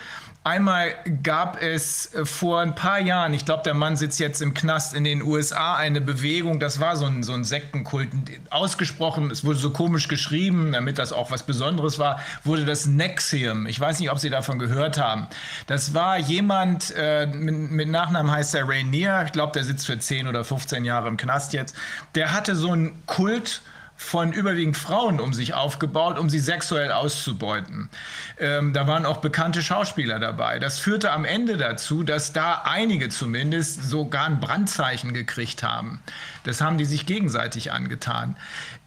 Einmal gab es äh, vor ein paar Jahren, ich glaube, der Mann sitzt jetzt im Knast in den USA, eine Bewegung, das war so ein, so ein Sektenkult, ausgesprochen, es wurde so komisch geschrieben, damit das auch was Besonderes war, wurde das Nexium. Ich weiß nicht, ob Sie davon gehört haben. Das war jemand, äh, mit, mit, Nachnamen heißt er Rainier, ich glaube, der sitzt für 10 oder 15 Jahre im Knast jetzt. Der hatte so einen Kult von überwiegend Frauen um sich aufgebaut, um sie sexuell auszubeuten. Ähm, da waren auch bekannte Schauspieler dabei. Das führte am Ende dazu, dass da einige zumindest sogar ein Brandzeichen gekriegt haben. Das haben die sich gegenseitig angetan.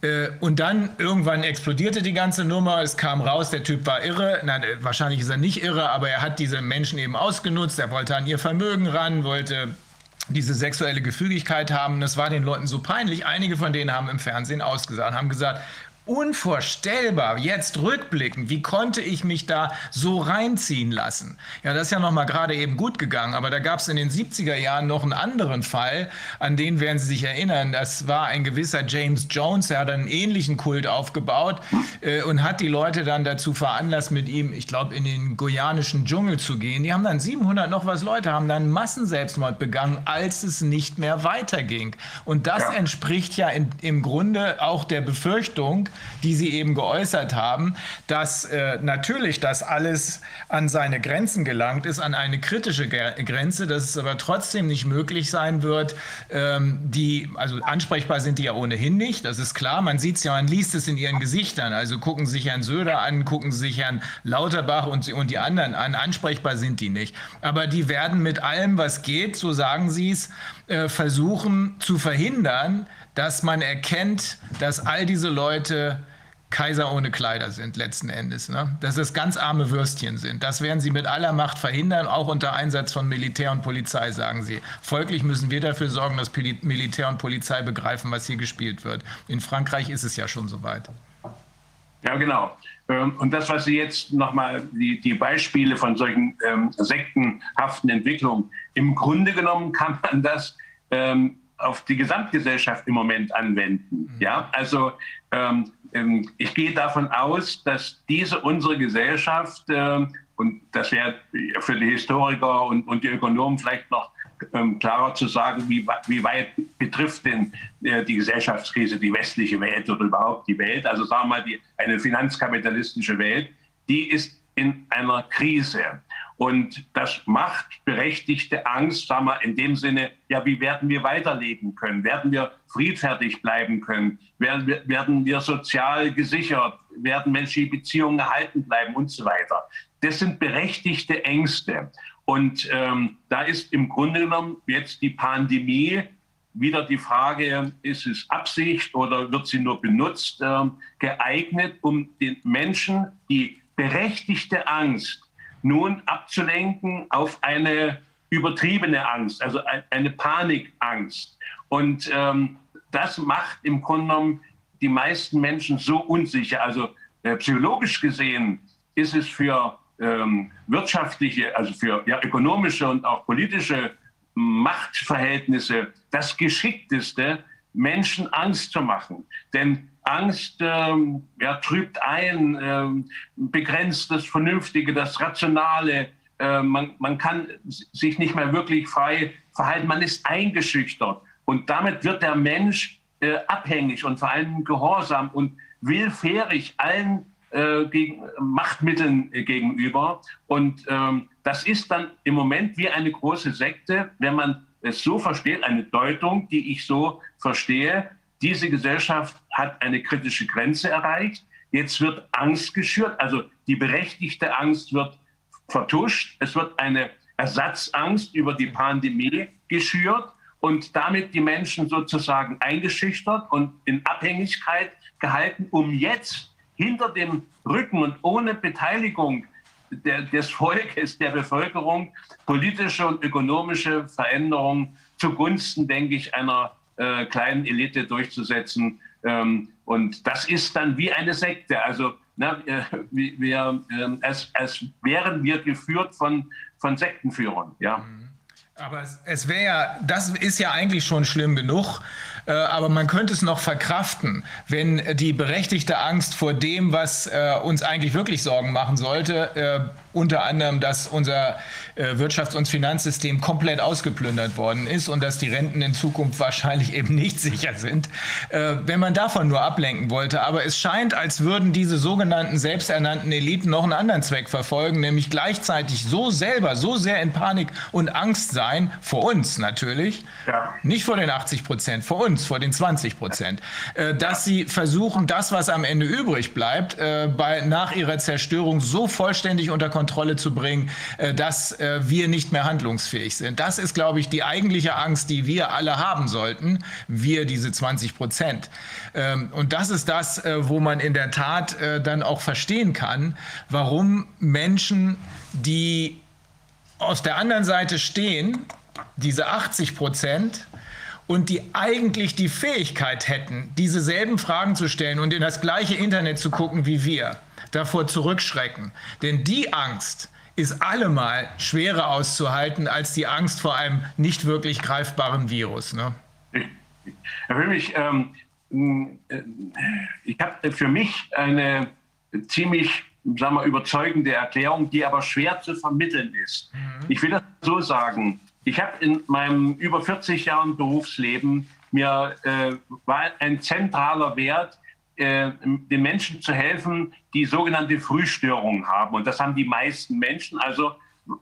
Äh, und dann irgendwann explodierte die ganze Nummer. Es kam raus, der Typ war irre. Nein, wahrscheinlich ist er nicht irre, aber er hat diese Menschen eben ausgenutzt. Er wollte an ihr Vermögen ran, wollte diese sexuelle Gefügigkeit haben. Das war den Leuten so peinlich. Einige von denen haben im Fernsehen ausgesagt, haben gesagt, unvorstellbar, jetzt rückblickend, wie konnte ich mich da so reinziehen lassen? Ja, das ist ja noch mal gerade eben gut gegangen, aber da gab es in den 70er Jahren noch einen anderen Fall, an den werden Sie sich erinnern. Das war ein gewisser James Jones, der hat einen ähnlichen Kult aufgebaut äh, und hat die Leute dann dazu veranlasst, mit ihm, ich glaube, in den guyanischen Dschungel zu gehen. Die haben dann 700 noch was Leute, haben dann Massenselbstmord begangen, als es nicht mehr weiterging. Und das ja. entspricht ja in, im Grunde auch der Befürchtung, die Sie eben geäußert haben, dass äh, natürlich das alles an seine Grenzen gelangt ist, an eine kritische Grenze, dass es aber trotzdem nicht möglich sein wird, ähm, die, also ansprechbar sind die ja ohnehin nicht, das ist klar, man sieht es ja, man liest es in ihren Gesichtern, also gucken sich Herrn Söder an, gucken sich Herrn Lauterbach und, und die anderen an, ansprechbar sind die nicht. Aber die werden mit allem, was geht, so sagen Sie es, äh, versuchen zu verhindern, dass man erkennt, dass all diese Leute Kaiser ohne Kleider sind letzten Endes. Ne? Dass es ganz arme Würstchen sind. Das werden sie mit aller Macht verhindern, auch unter Einsatz von Militär und Polizei, sagen sie. Folglich müssen wir dafür sorgen, dass Militär und Polizei begreifen, was hier gespielt wird. In Frankreich ist es ja schon soweit. Ja, genau. Ähm, und das, was Sie jetzt nochmal, die, die Beispiele von solchen ähm, sektenhaften Entwicklungen, im Grunde genommen kann man das ähm, auf die Gesamtgesellschaft im Moment anwenden. Mhm. Ja, also ähm, ähm, ich gehe davon aus, dass diese unsere Gesellschaft ähm, und das wäre für die Historiker und, und die Ökonomen vielleicht noch ähm, klarer zu sagen, wie, wie weit betrifft denn äh, die Gesellschaftskrise die westliche Welt oder überhaupt die Welt. Also sagen wir mal, die, eine finanzkapitalistische Welt, die ist in einer Krise. Und das macht berechtigte Angst, sagen wir in dem Sinne, ja, wie werden wir weiterleben können? Werden wir friedfertig bleiben können? Werden wir, werden wir sozial gesichert? Werden menschliche Beziehungen erhalten bleiben und so weiter? Das sind berechtigte Ängste. Und ähm, da ist im Grunde genommen jetzt die Pandemie wieder die Frage, ist es Absicht oder wird sie nur benutzt, äh, geeignet, um den Menschen die berechtigte Angst nun abzulenken auf eine übertriebene Angst, also eine Panikangst. Und ähm, das macht im Grunde genommen die meisten Menschen so unsicher. Also äh, psychologisch gesehen ist es für ähm, wirtschaftliche, also für ja, ökonomische und auch politische Machtverhältnisse das Geschickteste, Menschen Angst zu machen. Denn Angst ähm, ja, trübt ein, ähm, begrenzt das Vernünftige, das Rationale. Äh, man, man kann sich nicht mehr wirklich frei verhalten. Man ist eingeschüchtert. Und damit wird der Mensch äh, abhängig und vor allem gehorsam und willfährig allen äh, gegen, Machtmitteln äh, gegenüber. Und ähm, das ist dann im Moment wie eine große Sekte, wenn man es so versteht, eine Deutung, die ich so verstehe. Diese Gesellschaft hat eine kritische Grenze erreicht. Jetzt wird Angst geschürt, also die berechtigte Angst wird vertuscht. Es wird eine Ersatzangst über die Pandemie geschürt und damit die Menschen sozusagen eingeschüchtert und in Abhängigkeit gehalten, um jetzt hinter dem Rücken und ohne Beteiligung der, des Volkes, der Bevölkerung, politische und ökonomische Veränderungen zugunsten, denke ich, einer äh, kleinen Elite durchzusetzen. Ähm, und das ist dann wie eine Sekte. Also na, äh, wir, äh, als, als wären wir geführt von, von Sektenführern. Ja. Mhm. Aber es, es wäre ja, das ist ja eigentlich schon schlimm genug. Äh, aber man könnte es noch verkraften, wenn die berechtigte Angst vor dem, was äh, uns eigentlich wirklich Sorgen machen sollte, äh, unter anderem, dass unser Wirtschafts- und Finanzsystem komplett ausgeplündert worden ist und dass die Renten in Zukunft wahrscheinlich eben nicht sicher sind, wenn man davon nur ablenken wollte. Aber es scheint, als würden diese sogenannten selbsternannten Eliten noch einen anderen Zweck verfolgen, nämlich gleichzeitig so selber, so sehr in Panik und Angst sein, vor uns natürlich, ja. nicht vor den 80 Prozent, vor uns, vor den 20 Prozent, äh, dass sie versuchen, das, was am Ende übrig bleibt, bei, nach ihrer Zerstörung so vollständig unter Kontrolle zu bringen, äh, dass äh, wir nicht mehr handlungsfähig sind. Das ist, glaube ich, die eigentliche Angst, die wir alle haben sollten, wir diese 20 Prozent. Ähm, und das ist das, äh, wo man in der Tat dann auch verstehen kann, warum Menschen, die aus der anderen Seite stehen, diese 80 Prozent, und die eigentlich die Fähigkeit hätten, diese selben Fragen zu stellen und in das gleiche Internet zu gucken wie wir, davor zurückschrecken. Denn die Angst ist allemal schwerer auszuhalten als die Angst vor einem nicht wirklich greifbaren Virus. Ne? Herr Wilmich, ähm, äh, ich habe für mich eine ziemlich sagen wir, überzeugende Erklärung, die aber schwer zu vermitteln ist. Mhm. Ich will das so sagen. Ich habe in meinem über 40 Jahren Berufsleben mir äh, war ein zentraler Wert, äh, den Menschen zu helfen, die sogenannte Frühstörungen haben. Und das haben die meisten Menschen, also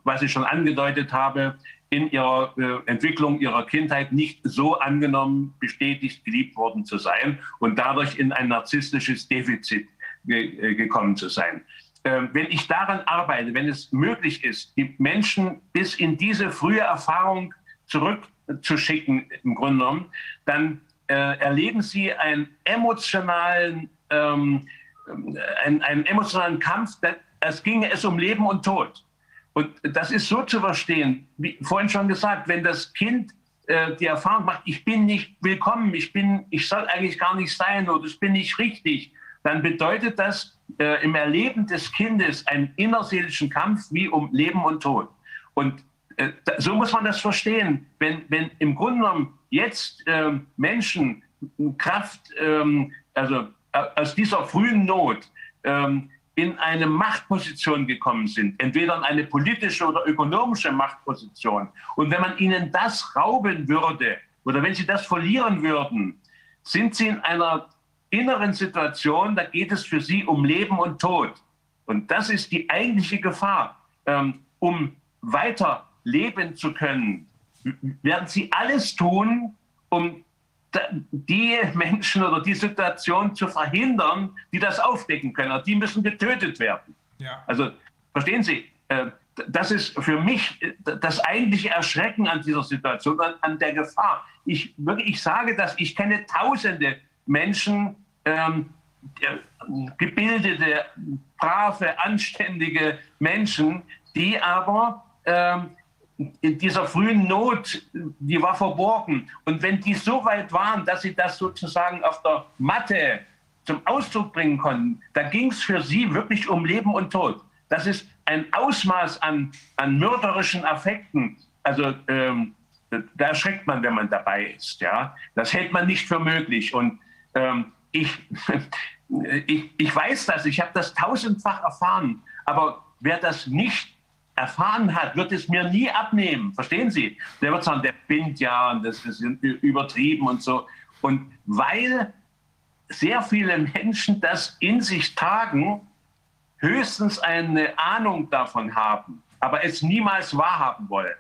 was ich schon angedeutet habe, in ihrer äh, Entwicklung ihrer Kindheit nicht so angenommen, bestätigt, geliebt worden zu sein und dadurch in ein narzisstisches Defizit ge äh, gekommen zu sein. Ähm, wenn ich daran arbeite, wenn es möglich ist, die Menschen bis in diese frühe Erfahrung zurückzuschicken, im Grunde genommen, dann äh, erleben sie einen emotionalen, ähm, einen, einen, emotionalen Kampf. Es ginge es um Leben und Tod. Und das ist so zu verstehen, wie vorhin schon gesagt, wenn das Kind äh, die Erfahrung macht, ich bin nicht willkommen, ich, bin, ich soll eigentlich gar nicht sein oder ich bin nicht richtig, dann bedeutet das äh, im Erleben des Kindes einen innerseelischen Kampf wie um Leben und Tod. Und äh, so muss man das verstehen. Wenn, wenn im Grunde genommen jetzt ähm, Menschen Kraft, ähm, also äh, aus dieser frühen Not ähm, in eine Machtposition gekommen sind, entweder in eine politische oder ökonomische Machtposition. Und wenn man ihnen das rauben würde oder wenn sie das verlieren würden, sind sie in einer inneren Situation, da geht es für sie um Leben und Tod. Und das ist die eigentliche Gefahr. Ähm, um weiter leben zu können, werden sie alles tun, um die Menschen oder die Situation zu verhindern, die das aufdecken können. Die müssen getötet werden. Ja. Also verstehen Sie, äh, das ist für mich äh, das eigentliche Erschrecken an dieser Situation, an, der Gefahr. Ich, wirklich, ich sage das, ich kenne tausende Menschen, ähm, gebildete, brave, anständige Menschen, die aber ähm, in dieser frühen Not, die war verborgen. Und wenn die so weit waren, dass sie das sozusagen auf der Matte zum Ausdruck bringen konnten, da ging es für sie wirklich um Leben und Tod. Das ist ein Ausmaß an, an mörderischen Affekten. Also ähm, da erschreckt man, wenn man dabei ist. Ja? Das hält man nicht für möglich. Und ähm, ich, (laughs) ich, ich weiß das, ich habe das tausendfach erfahren. Aber wer das nicht erfahren hat, wird es mir nie abnehmen. Verstehen Sie? Der wird sagen, der bindet ja und das ist übertrieben und so. Und weil sehr viele Menschen das in sich tragen, höchstens eine Ahnung davon haben, aber es niemals wahrhaben wollen.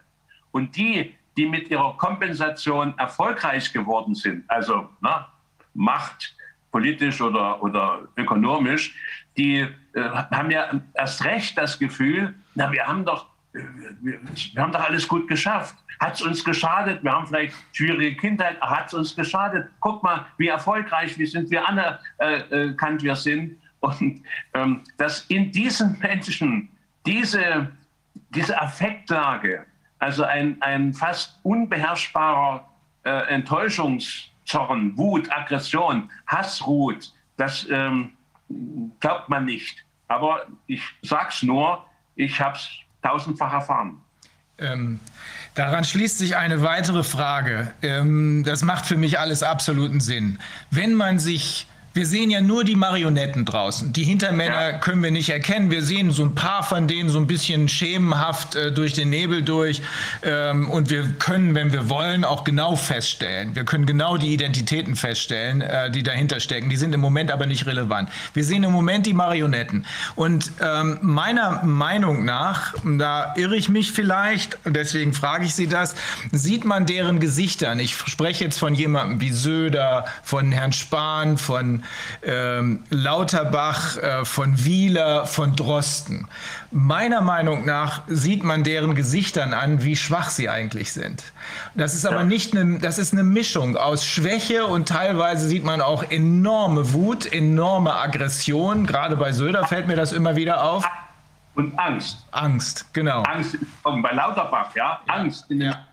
Und die, die mit ihrer Kompensation erfolgreich geworden sind, also na, Macht, politisch oder, oder ökonomisch, die äh, haben ja erst recht das Gefühl, na, wir haben doch, wir, wir haben doch alles gut geschafft. Hat es uns geschadet? Wir haben vielleicht schwierige Kindheit, hat es uns geschadet? Guck mal, wie erfolgreich, wie sind wir anerkannt wir sind. Und ähm, dass in diesen Menschen diese, diese Affektlage, also ein, ein fast unbeherrschbarer äh, Enttäuschungszorn, Wut, Aggression, Hass ruht, das ähm, glaubt man nicht. Aber ich sage es nur, ich habe es tausendfach erfahren. Ähm, daran schließt sich eine weitere Frage. Ähm, das macht für mich alles absoluten Sinn. Wenn man sich wir sehen ja nur die Marionetten draußen. Die Hintermänner ja. können wir nicht erkennen. Wir sehen so ein paar von denen so ein bisschen schemenhaft äh, durch den Nebel durch. Ähm, und wir können, wenn wir wollen, auch genau feststellen. Wir können genau die Identitäten feststellen, äh, die dahinter stecken. Die sind im Moment aber nicht relevant. Wir sehen im Moment die Marionetten. Und ähm, meiner Meinung nach, da irre ich mich vielleicht, deswegen frage ich Sie das, sieht man deren Gesichtern. Ich spreche jetzt von jemandem wie Söder, von Herrn Spahn, von ähm, Lauterbach, äh, von Wieler, von Drosten. Meiner Meinung nach sieht man deren Gesichtern an, wie schwach sie eigentlich sind. Das ist aber nicht eine, das ist eine Mischung aus Schwäche und teilweise sieht man auch enorme Wut, enorme Aggression. Gerade bei Söder fällt mir das immer wieder auf. Und Angst. Angst, genau. Angst bei Lauterbach, ja. Angst. Ja.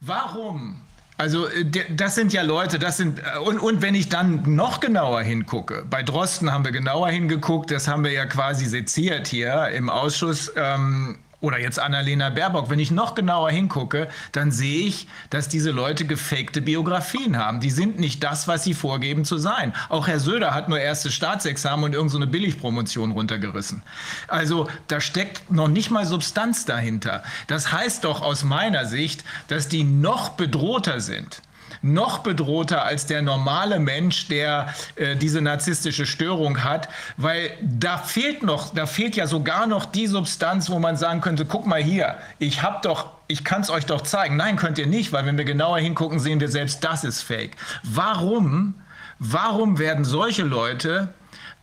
Warum also äh, das sind ja Leute, das sind äh, und, und wenn ich dann noch genauer hingucke, bei Drosten haben wir genauer hingeguckt, das haben wir ja quasi seziert hier im Ausschuss. Ähm, oder jetzt Annalena Baerbock, wenn ich noch genauer hingucke, dann sehe ich, dass diese Leute gefakte Biografien haben. Die sind nicht das, was sie vorgeben zu sein. Auch Herr Söder hat nur erste Staatsexamen und irgendeine so Billigpromotion runtergerissen. Also da steckt noch nicht mal Substanz dahinter. Das heißt doch aus meiner Sicht, dass die noch bedrohter sind noch bedrohter als der normale Mensch, der äh, diese narzisstische Störung hat, weil da fehlt noch, da fehlt ja sogar noch die Substanz, wo man sagen könnte, guck mal hier, ich habe doch ich kann es euch doch zeigen. Nein, könnt ihr nicht, weil wenn wir genauer hingucken, sehen wir selbst, das ist fake. Warum, warum werden solche Leute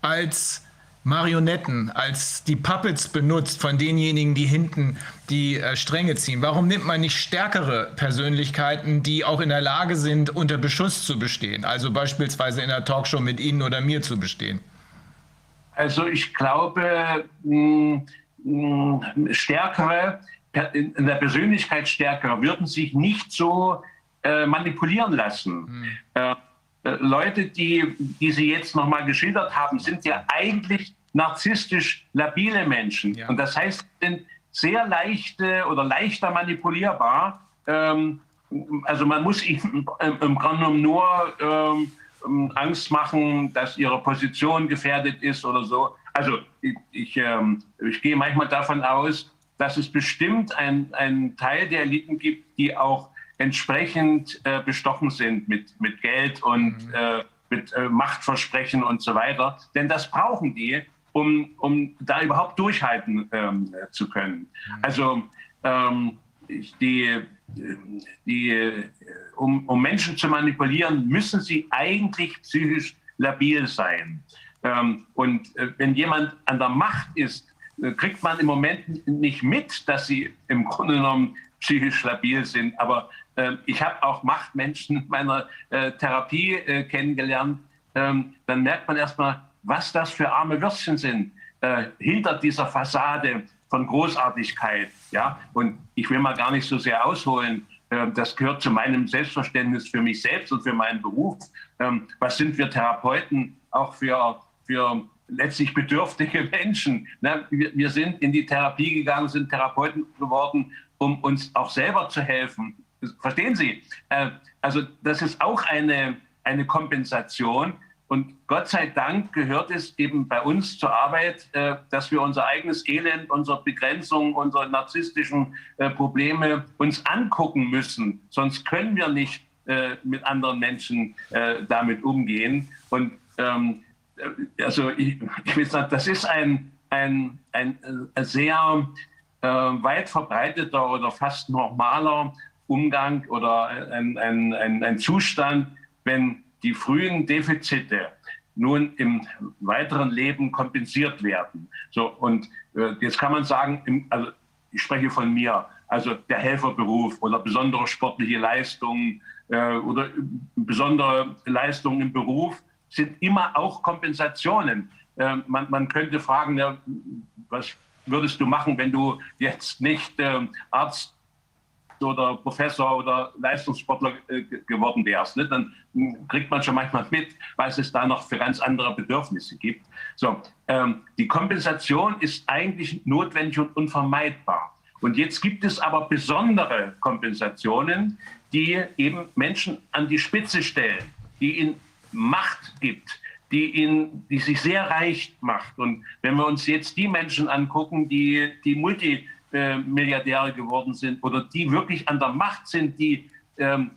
als Marionetten, als die Puppets benutzt von denjenigen, die hinten die äh, Stränge ziehen? Warum nimmt man nicht stärkere Persönlichkeiten, die auch in der Lage sind, unter Beschuss zu bestehen? Also beispielsweise in einer Talkshow mit Ihnen oder mir zu bestehen? Also ich glaube, mh, mh, stärkere, in der Persönlichkeit stärkere würden sich nicht so äh, manipulieren lassen. Hm. Äh, äh, Leute, die, die Sie jetzt nochmal geschildert haben, sind ja eigentlich narzisstisch labile Menschen. Ja. Und das heißt, sind sehr leichte oder leichter manipulierbar. Ähm, also man muss ihnen im Grunde genommen nur ähm, Angst machen, dass ihre Position gefährdet ist oder so. Also ich, ich, ähm, ich gehe manchmal davon aus, dass es bestimmt einen Teil der Eliten gibt, die auch entsprechend äh, bestochen sind mit, mit Geld und mhm. äh, mit äh, Machtversprechen und so weiter. Denn das brauchen die, um, um da überhaupt durchhalten ähm, zu können. Mhm. Also ähm, die, die, um, um, Menschen zu manipulieren, müssen sie eigentlich psychisch labil sein. Ähm, und äh, wenn jemand an der Macht ist, äh, kriegt man im Moment nicht mit, dass sie im Grunde genommen psychisch labil sind. Aber äh, ich habe auch Machtmenschen meiner äh, Therapie äh, kennengelernt. Ähm, dann merkt man erstmal, was das für arme Würstchen sind äh, hinter dieser Fassade von Großartigkeit. Ja? Und ich will mal gar nicht so sehr ausholen. Ähm, das gehört zu meinem Selbstverständnis für mich selbst und für meinen Beruf. Ähm, was sind wir Therapeuten auch für, für letztlich bedürftige (laughs) Menschen? Wir sind in die Therapie gegangen, sind Therapeuten geworden, um uns auch selber zu helfen. Verstehen Sie? Äh, also das ist auch eine, eine Kompensation. Und Gott sei Dank gehört es eben bei uns zur Arbeit, äh, dass wir unser eigenes Elend, unsere Begrenzung, unsere narzisstischen äh, Probleme uns angucken müssen. Sonst können wir nicht äh, mit anderen Menschen damit umgehen. Und ähm, also ich, will sagen, das ist ein, ein, ein, sehr weit verbreiteter oder fast normaler Umgang oder ein, ein, ein Zustand, wenn die frühen Defizite nun im weiteren Leben kompensiert werden. So, und äh, jetzt kann man sagen, im, also ich spreche von mir, also der Helferberuf oder besondere sportliche Leistungen äh, oder besondere Leistungen im Beruf sind immer auch Kompensationen. Äh, man, man, könnte fragen, ja, was würdest du machen, wenn du jetzt nicht äh, Arzt oder Professor oder Leistungssportler äh, geworden wärst. Ne? Dann kriegt man schon manchmal mit, was es da noch für ganz andere Bedürfnisse gibt. So, ähm, die Kompensation ist eigentlich notwendig und unvermeidbar. Und jetzt gibt es aber besondere Kompensationen, die eben Menschen an die Spitze stellen, die ihnen Macht gibt, die, ihn, die sich sehr reich macht. Und wenn wir uns jetzt die Menschen angucken, die, die Multi äh, Milliardäre geworden sind oder die wirklich an der Macht sind, die ähm,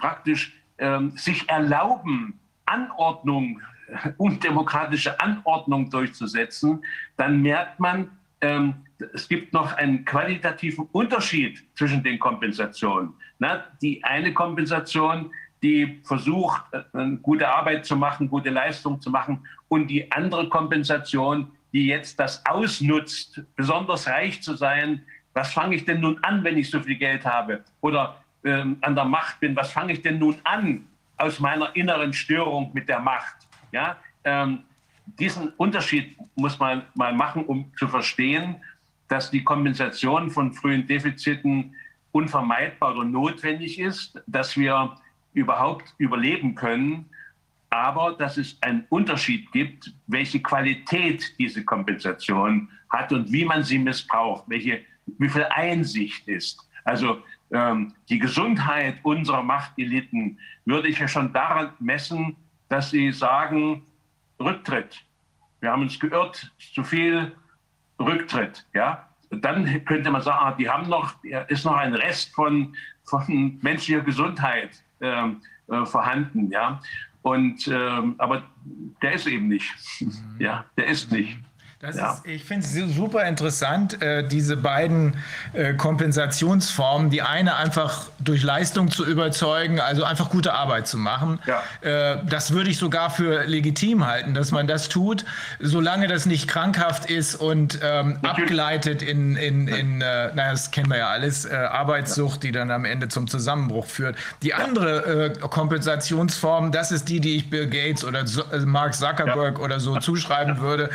praktisch ähm, sich erlauben, Anordnung, (laughs) undemokratische Anordnung durchzusetzen, dann merkt man, ähm, es gibt noch einen qualitativen Unterschied zwischen den Kompensationen. Na, die eine Kompensation, die versucht, äh, gute Arbeit zu machen, gute Leistung zu machen, und die andere Kompensation, die jetzt das ausnutzt, besonders reich zu sein. Was fange ich denn nun an, wenn ich so viel Geld habe? Oder ähm, an der Macht bin, was fange ich denn nun an aus meiner inneren Störung mit der Macht? Ja, ähm, diesen Unterschied muss man mal machen, um zu verstehen, dass die Kompensation von frühen Defiziten unvermeidbar oder notwendig ist, dass wir überhaupt überleben können aber dass es einen Unterschied gibt, welche Qualität diese Kompensation hat und wie man sie missbraucht, welche, wie viel Einsicht ist. Also ähm, die Gesundheit unserer Machteliten würde ich ja schon daran messen, dass sie sagen, Rücktritt. Wir haben uns geirrt, zu viel Rücktritt. Ja? dann könnte man sagen, ah, die haben noch, ist noch ein Rest von, von menschlicher Gesundheit ähm, äh, vorhanden. Ja? Und ähm, aber der ist eben nicht. Mhm. Ja, der ist nicht. Ja. ist, ich finde es super interessant, äh, diese beiden äh, Kompensationsformen. Die eine einfach durch Leistung zu überzeugen, also einfach gute Arbeit zu machen. Ja. Äh, das würde ich sogar für legitim halten, dass man das tut, solange das nicht krankhaft ist und ähm, abgleitet in, in, in äh, naja, das kennen wir ja alles, äh, Arbeitssucht, die dann am Ende zum Zusammenbruch führt. Die andere äh, Kompensationsform, das ist die, die ich Bill Gates oder Mark Zuckerberg ja. oder so (laughs) zuschreiben würde.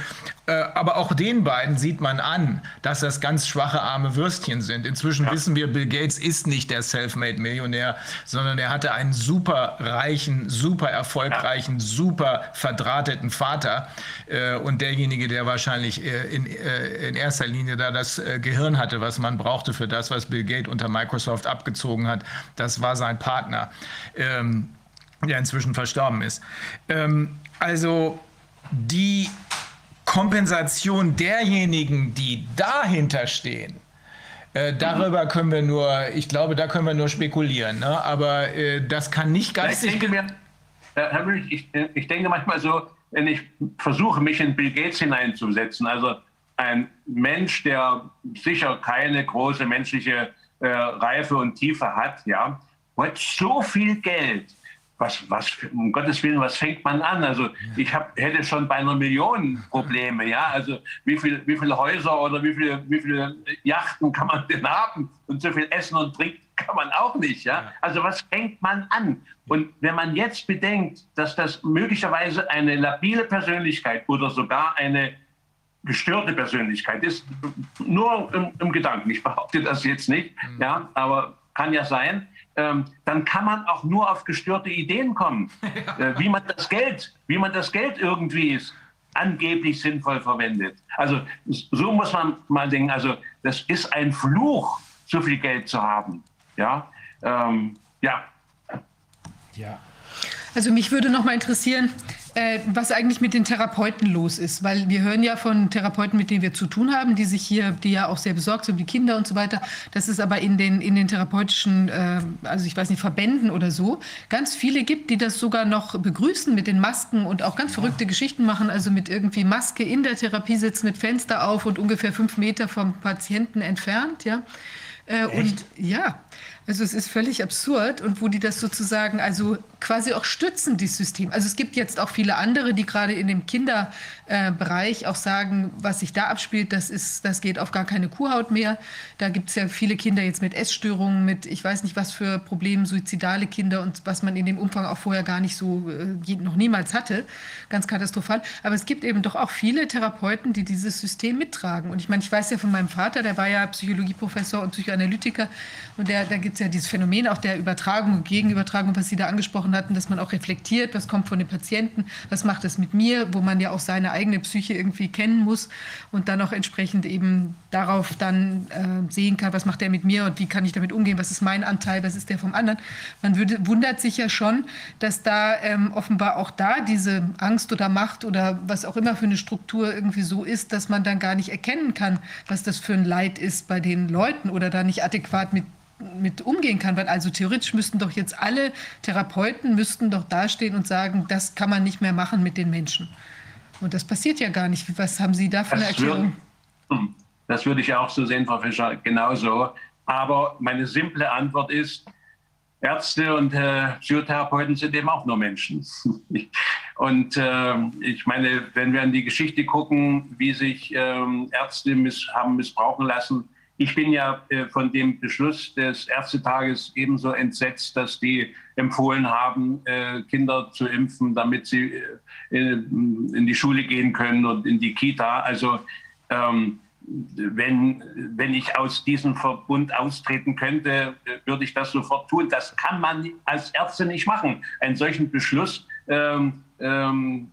Äh, aber auch den beiden sieht man an, dass das ganz schwache arme Würstchen sind. Inzwischen ja. wissen wir, Bill Gates ist nicht der Selfmade-Millionär, sondern er hatte einen super reichen, super erfolgreichen, ja. super verdrahteten Vater. Äh, und derjenige, der wahrscheinlich äh, in, in erster Linie da das Gehirn hatte, was man brauchte für das, was Bill Gates unter Microsoft abgezogen hat, das war sein Partner, ähm, der inzwischen verstorben ist. Ähm, also die Kompensation derjenigen, die dahinter stehen, äh, darüber können wir nur, ich glaube, da können wir nur spekulieren. Ne? Aber äh, das kann nicht geistig. Ich denke, Herr Müller, ich, ich denke manchmal so, wenn ich versuche, mich in Bill Gates hineinzusetzen, also ein Mensch, der sicher keine große menschliche äh, Reife und Tiefe hat, ja, hat so viel Geld was, was, um Gottes Willen, was fängt man an? Also ich hab, hätte schon bei einer Million Probleme, ja. Also wie viel, wie viele Häuser oder wie viele, wie viele Yachten kann man denn haben? Und so viel Essen und Trinken kann man auch nicht, ja. Also was fängt man an? Und wenn man jetzt bedenkt, dass das möglicherweise eine labile Persönlichkeit oder sogar eine gestörte Persönlichkeit ist, nur im, im Gedanken, ich behaupte das jetzt nicht, mhm. ja, aber kann ja sein, ähm, dann kann man auch nur auf gestörte Ideen kommen, (laughs) äh, wie man das Geld, wie man das Geld irgendwie angeblich sinnvoll verwendet. Also so muss man mal denken. Also das ist ein Fluch, so viel Geld zu haben. Ja, ähm, ja. Ja. Also mich würde noch mal interessieren, äh, was eigentlich mit den Therapeuten los ist, weil wir hören ja von Therapeuten, mit denen wir zu tun haben, die sich hier, die ja auch sehr besorgt sind, die Kinder und so weiter. Das ist aber in den in den therapeutischen, äh, also ich weiß nicht Verbänden oder so, ganz viele gibt, die das sogar noch begrüßen mit den Masken und auch ganz verrückte Geschichten machen, also mit irgendwie Maske in der Therapie sitzen, mit Fenster auf und ungefähr fünf Meter vom Patienten entfernt, ja. Äh, und ja, also es ist völlig absurd und wo die das sozusagen also quasi auch stützen, dieses System. Also es gibt jetzt auch viele andere, die gerade in dem Kinderbereich auch sagen, was sich da abspielt, das, ist, das geht auf gar keine Kuhhaut mehr. Da gibt es ja viele Kinder jetzt mit Essstörungen, mit ich weiß nicht was für Problemen, suizidale Kinder und was man in dem Umfang auch vorher gar nicht so, äh, noch niemals hatte. Ganz katastrophal. Aber es gibt eben doch auch viele Therapeuten, die dieses System mittragen. Und ich meine, ich weiß ja von meinem Vater, der war ja Psychologieprofessor und Psychoanalytiker und der, da gibt es ja dieses Phänomen auch der Übertragung und Gegenübertragung, was Sie da angesprochen hatten, dass man auch reflektiert, was kommt von den Patienten, was macht es mit mir, wo man ja auch seine eigene Psyche irgendwie kennen muss und dann auch entsprechend eben darauf dann äh, sehen kann, was macht er mit mir und wie kann ich damit umgehen, was ist mein Anteil, was ist der vom anderen. Man würde, wundert sich ja schon, dass da ähm, offenbar auch da diese Angst oder Macht oder was auch immer für eine Struktur irgendwie so ist, dass man dann gar nicht erkennen kann, was das für ein Leid ist bei den Leuten oder da nicht adäquat mit mit umgehen kann. Weil also theoretisch müssten doch jetzt alle Therapeuten müssten doch dastehen und sagen, das kann man nicht mehr machen mit den Menschen. Und das passiert ja gar nicht. Was haben Sie da für eine Erklärung? Würde, das würde ich auch so sehen, Frau Fischer, genauso. Aber meine simple Antwort ist, Ärzte und äh, Psychotherapeuten sind eben auch nur Menschen. (laughs) und äh, ich meine, wenn wir an die Geschichte gucken, wie sich äh, Ärzte miss haben missbrauchen lassen, ich bin ja äh, von dem Beschluss des Ärztetages ebenso entsetzt, dass die empfohlen haben, äh, Kinder zu impfen, damit sie äh, in die Schule gehen können und in die Kita. Also ähm, wenn, wenn ich aus diesem Verbund austreten könnte, würde ich das sofort tun. Das kann man als Ärzte nicht machen. Einen solchen Beschluss ähm, ähm,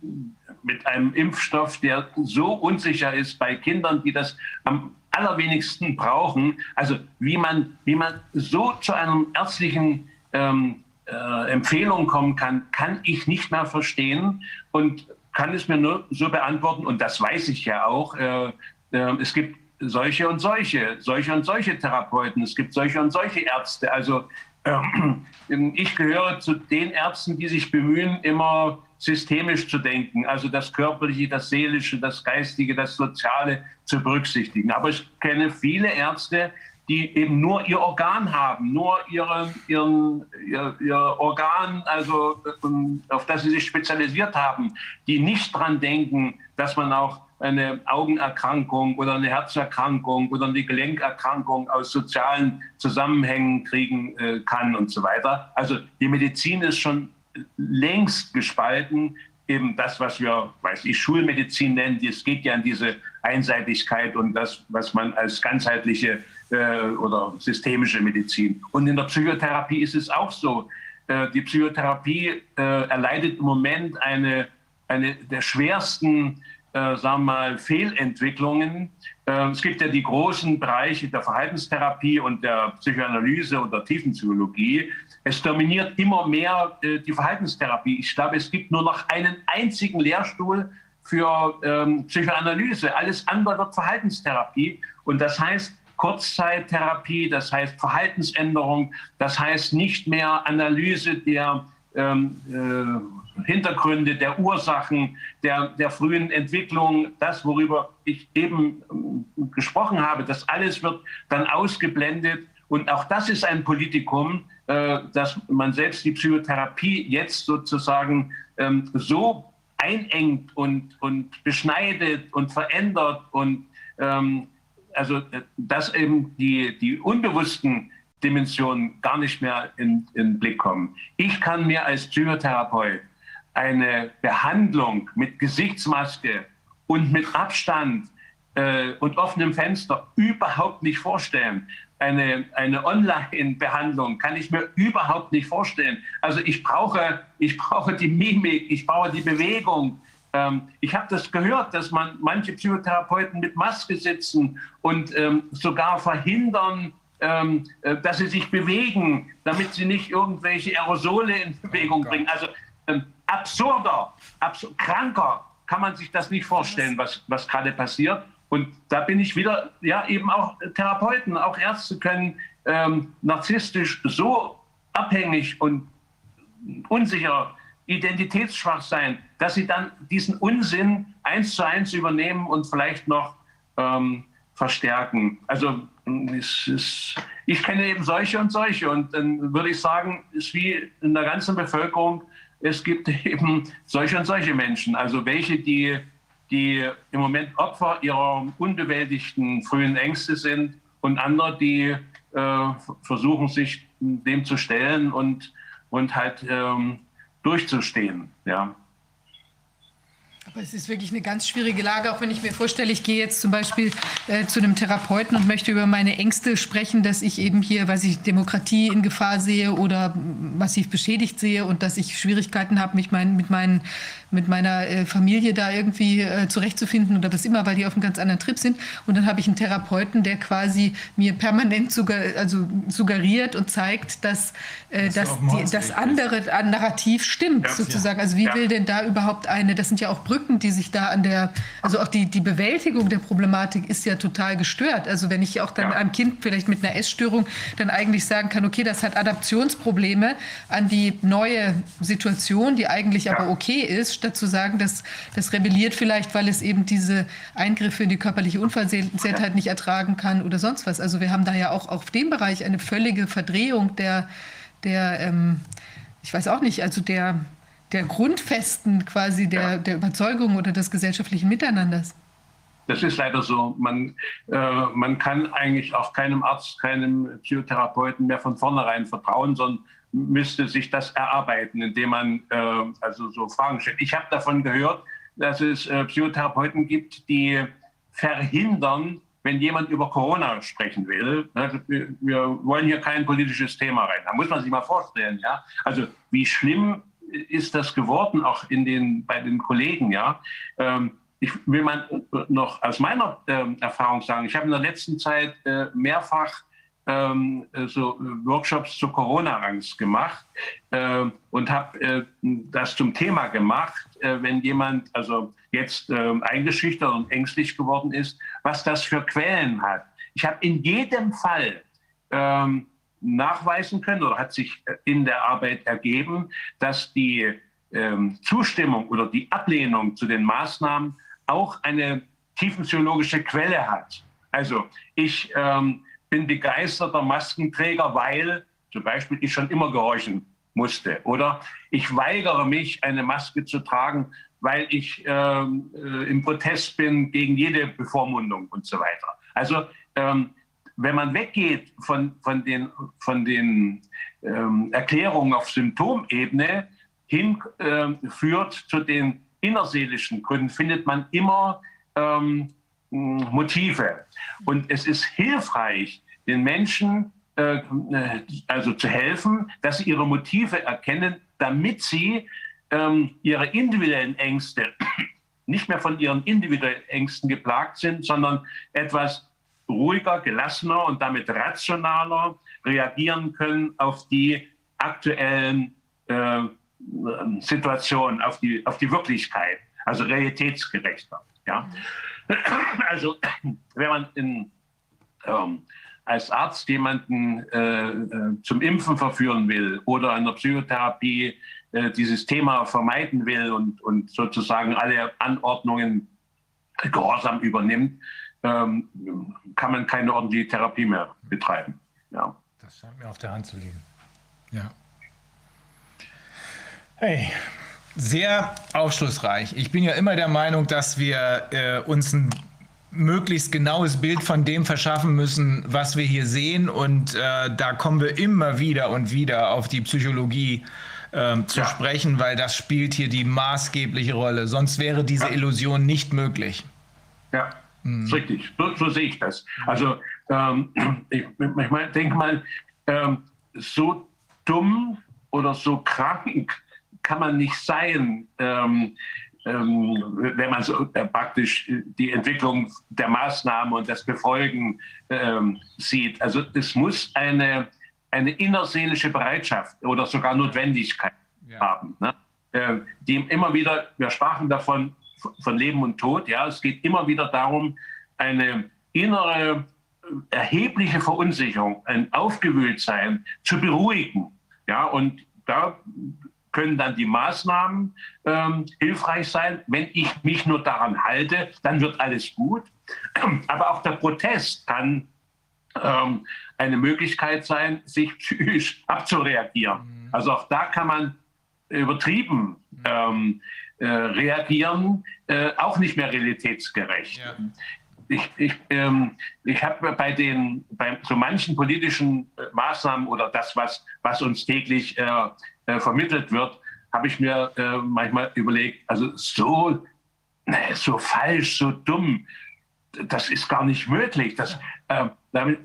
mit einem Impfstoff, der so unsicher ist bei Kindern, die das am allerwenigsten brauchen. Also wie man, wie man so zu einem ärztlichen ähm, äh, Empfehlung kommen kann, kann ich nicht mehr verstehen und kann es mir nur so beantworten. Und das weiß ich ja auch. Äh, äh, es gibt solche und solche, solche und solche Therapeuten, es gibt solche und solche Ärzte. Also ich gehöre zu den Ärzten, die sich bemühen, immer systemisch zu denken, also das Körperliche, das Seelische, das Geistige, das Soziale zu berücksichtigen. Aber ich kenne viele Ärzte, die eben nur ihr Organ haben, nur ihren, ihren, ihr, ihr Organ, also ähm, auf das sie sich spezialisiert haben, die nicht dran denken, dass man auch eine Augenerkrankung oder eine Herzerkrankung oder eine Gelenkerkrankung aus sozialen Zusammenhängen kriegen äh, kann und so weiter. Also die Medizin ist schon längst gespalten. Eben das, was wir, weiß ich, Schulmedizin nennen, es geht ja an diese Einseitigkeit und das, was man als ganzheitliche äh, oder systemische Medizin. Und in der Psychotherapie ist es auch so. Äh, die Psychotherapie äh, erleidet im Moment eine, eine der schwersten äh, sagen wir mal, Fehlentwicklungen. Äh, es gibt ja die großen Bereiche der Verhaltenstherapie und der Psychoanalyse und der Tiefenpsychologie. Es dominiert immer mehr äh, die Verhaltenstherapie. Ich glaube, es gibt nur noch einen einzigen Lehrstuhl für ähm, Psychoanalyse. Alles andere wird Verhaltenstherapie. Und das heißt, Kurzzeittherapie, das heißt Verhaltensänderung, das heißt nicht mehr Analyse der ähm, äh, Hintergründe, der Ursachen, der, der frühen Entwicklung, das, worüber ich eben äh, gesprochen habe, das alles wird dann ausgeblendet. Und auch das ist ein Politikum, äh, dass man selbst die Psychotherapie jetzt sozusagen ähm, so einengt und, und beschneidet und verändert und ähm, also äh, dass eben die, die unbewussten Dimensionen gar nicht mehr in, in den Blick kommen. Ich kann mir als Psychotherapeut eine Behandlung mit Gesichtsmaske und mit Abstand äh, und offenem Fenster überhaupt nicht vorstellen. Eine, eine Online-Behandlung kann ich mir überhaupt nicht vorstellen. Also ich brauche, ich brauche die Mimik, ich brauche die Bewegung. Ähm, ich habe das gehört, dass man manche Psychotherapeuten mit Maske sitzen und ähm, sogar verhindern, ähm, äh, dass sie sich bewegen, damit sie nicht irgendwelche Aerosole in Bewegung bringen. Also ähm, absurder, absur kranker kann man sich das nicht vorstellen, was, was gerade passiert. Und da bin ich wieder, ja, eben auch Therapeuten, auch Ärzte können ähm, narzisstisch so abhängig und unsicher, identitätsschwach sein, dass sie dann diesen Unsinn eins zu eins übernehmen und vielleicht noch ähm, verstärken. Also ist, ich kenne eben solche und solche und dann würde ich sagen, ist wie in der ganzen Bevölkerung, es gibt (laughs) eben solche und solche Menschen. Also welche, die die im Moment Opfer ihrer unbewältigten frühen Ängste sind und andere, die äh, versuchen, sich dem zu stellen und, und halt ähm, durchzustehen. Ja. Aber es ist wirklich eine ganz schwierige Lage, auch wenn ich mir vorstelle, ich gehe jetzt zum Beispiel äh, zu einem Therapeuten und möchte über meine Ängste sprechen, dass ich eben hier, weiß ich, Demokratie in Gefahr sehe oder massiv beschädigt sehe und dass ich Schwierigkeiten habe, mich mein, mit meinen mit meiner äh, Familie da irgendwie äh, zurechtzufinden oder was immer, weil die auf einem ganz anderen Trip sind. Und dann habe ich einen Therapeuten, der quasi mir permanent sugger also suggeriert und zeigt, dass, äh, das, die, das andere Narrativ stimmt, ja, sozusagen. Also wie ja. will denn da überhaupt eine, das sind ja auch Brücken, die sich da an der, also auch die, die Bewältigung der Problematik ist ja total gestört. Also wenn ich auch dann ja. einem Kind vielleicht mit einer Essstörung dann eigentlich sagen kann, okay, das hat Adaptionsprobleme an die neue Situation, die eigentlich aber okay ist, statt zu sagen, dass das rebelliert vielleicht, weil es eben diese Eingriffe in die körperliche Unversehrtheit nicht ertragen kann oder sonst was. Also wir haben da ja auch auf dem Bereich eine völlige Verdrehung der, der ähm, ich weiß auch nicht, also der, der Grundfesten quasi der, der Überzeugung oder des gesellschaftlichen Miteinanders. Das ist leider so. Man, äh, man kann eigentlich auch keinem Arzt, keinem Psychotherapeuten mehr von vornherein vertrauen, sondern müsste sich das erarbeiten, indem man äh, also so Fragen stellt. Ich habe davon gehört, dass es äh, Psychotherapeuten gibt, die verhindern, wenn jemand über Corona sprechen will. Ne, wir wollen hier kein politisches Thema rein. Da muss man sich mal vorstellen, ja. Also wie schlimm ist das geworden, auch in den, bei den Kollegen, ja. Ähm, ich will mal noch aus meiner ähm, Erfahrung sagen, ich habe in der letzten Zeit äh, mehrfach ähm, so Workshops zu Corona-Angst gemacht äh, und habe äh, das zum Thema gemacht, äh, wenn jemand also jetzt äh, eingeschüchtert und ängstlich geworden ist, was das für Quellen hat. Ich habe in jedem Fall ähm, nachweisen können oder hat sich in der Arbeit ergeben, dass die ähm, Zustimmung oder die Ablehnung zu den Maßnahmen auch eine tiefenpsychologische Quelle hat. Also ich ähm, bin begeisterter Maskenträger, weil zum Beispiel ich schon immer gehorchen musste. Oder ich weigere mich, eine Maske zu tragen, weil ich ähm, äh, im Protest bin gegen jede Bevormundung und so weiter. Also ähm, wenn man weggeht von, von den, von den ähm, Erklärungen auf Symptomebene hin äh, führt zu den innerseelischen Gründen, findet man immer ähm, Motive. Und es ist hilfreich, den Menschen äh, also zu helfen, dass sie ihre Motive erkennen, damit sie ähm, ihre individuellen Ängste (clears throat) nicht mehr von ihren individuellen Ängsten geplagt sind, sondern etwas ruhiger, gelassener und damit rationaler reagieren können auf die aktuellen äh, Situationen, auf die, auf die Wirklichkeit. also realitätsgerechter. Ja? (coughs) Also wenn man in, ähm, als Arzt jemanden äh, äh, zum Impfen verführen will oder in der Psychotherapie äh, dieses Thema vermeiden will und, und sozusagen alle Anordnungen gehorsam übernimmt, ähm, kann man keine ordentliche Therapie mehr betreiben. Ja. Das scheint mir auf der Hand zu liegen. Ja. Hey, sehr aufschlussreich. Ich bin ja immer der Meinung, dass wir äh, uns ein möglichst genaues Bild von dem verschaffen müssen, was wir hier sehen. Und äh, da kommen wir immer wieder und wieder auf die Psychologie äh, zu ja. sprechen, weil das spielt hier die maßgebliche Rolle. Sonst wäre diese ja. Illusion nicht möglich. Ja, hm. richtig. So, so, sehe ich das. Also ähm, (clears throat) ich, ich denke mal, ähm, so dumm oder so krank kann man nicht sein, ähm, ähm, wenn man so äh, praktisch die Entwicklung der Maßnahmen und das Befolgen ähm, sieht. Also es muss eine, eine innerseelische Bereitschaft oder sogar Notwendigkeit ja. haben, ne? äh, die immer wieder, wir sprachen davon, von Leben und Tod, ja, es geht immer wieder darum, eine innere äh, erhebliche Verunsicherung, ein Aufgewühltsein zu beruhigen. Ja, und da können dann die Maßnahmen ähm, hilfreich sein. Wenn ich mich nur daran halte, dann wird alles gut. (clears throat) Aber auch der Protest kann ähm, eine Möglichkeit sein, sich (laughs) psychisch abzureagieren. Mhm. Also auch da kann man übertrieben ähm, äh, reagieren, äh, auch nicht mehr realitätsgerecht. Ja. Ich, ich, ähm, ich habe bei den bei so manchen politischen äh, Maßnahmen oder das, was, was uns täglich äh, äh, vermittelt wird, habe ich mir äh, manchmal überlegt, also so, nee, so falsch, so dumm, das ist gar nicht möglich. Das, äh, damit,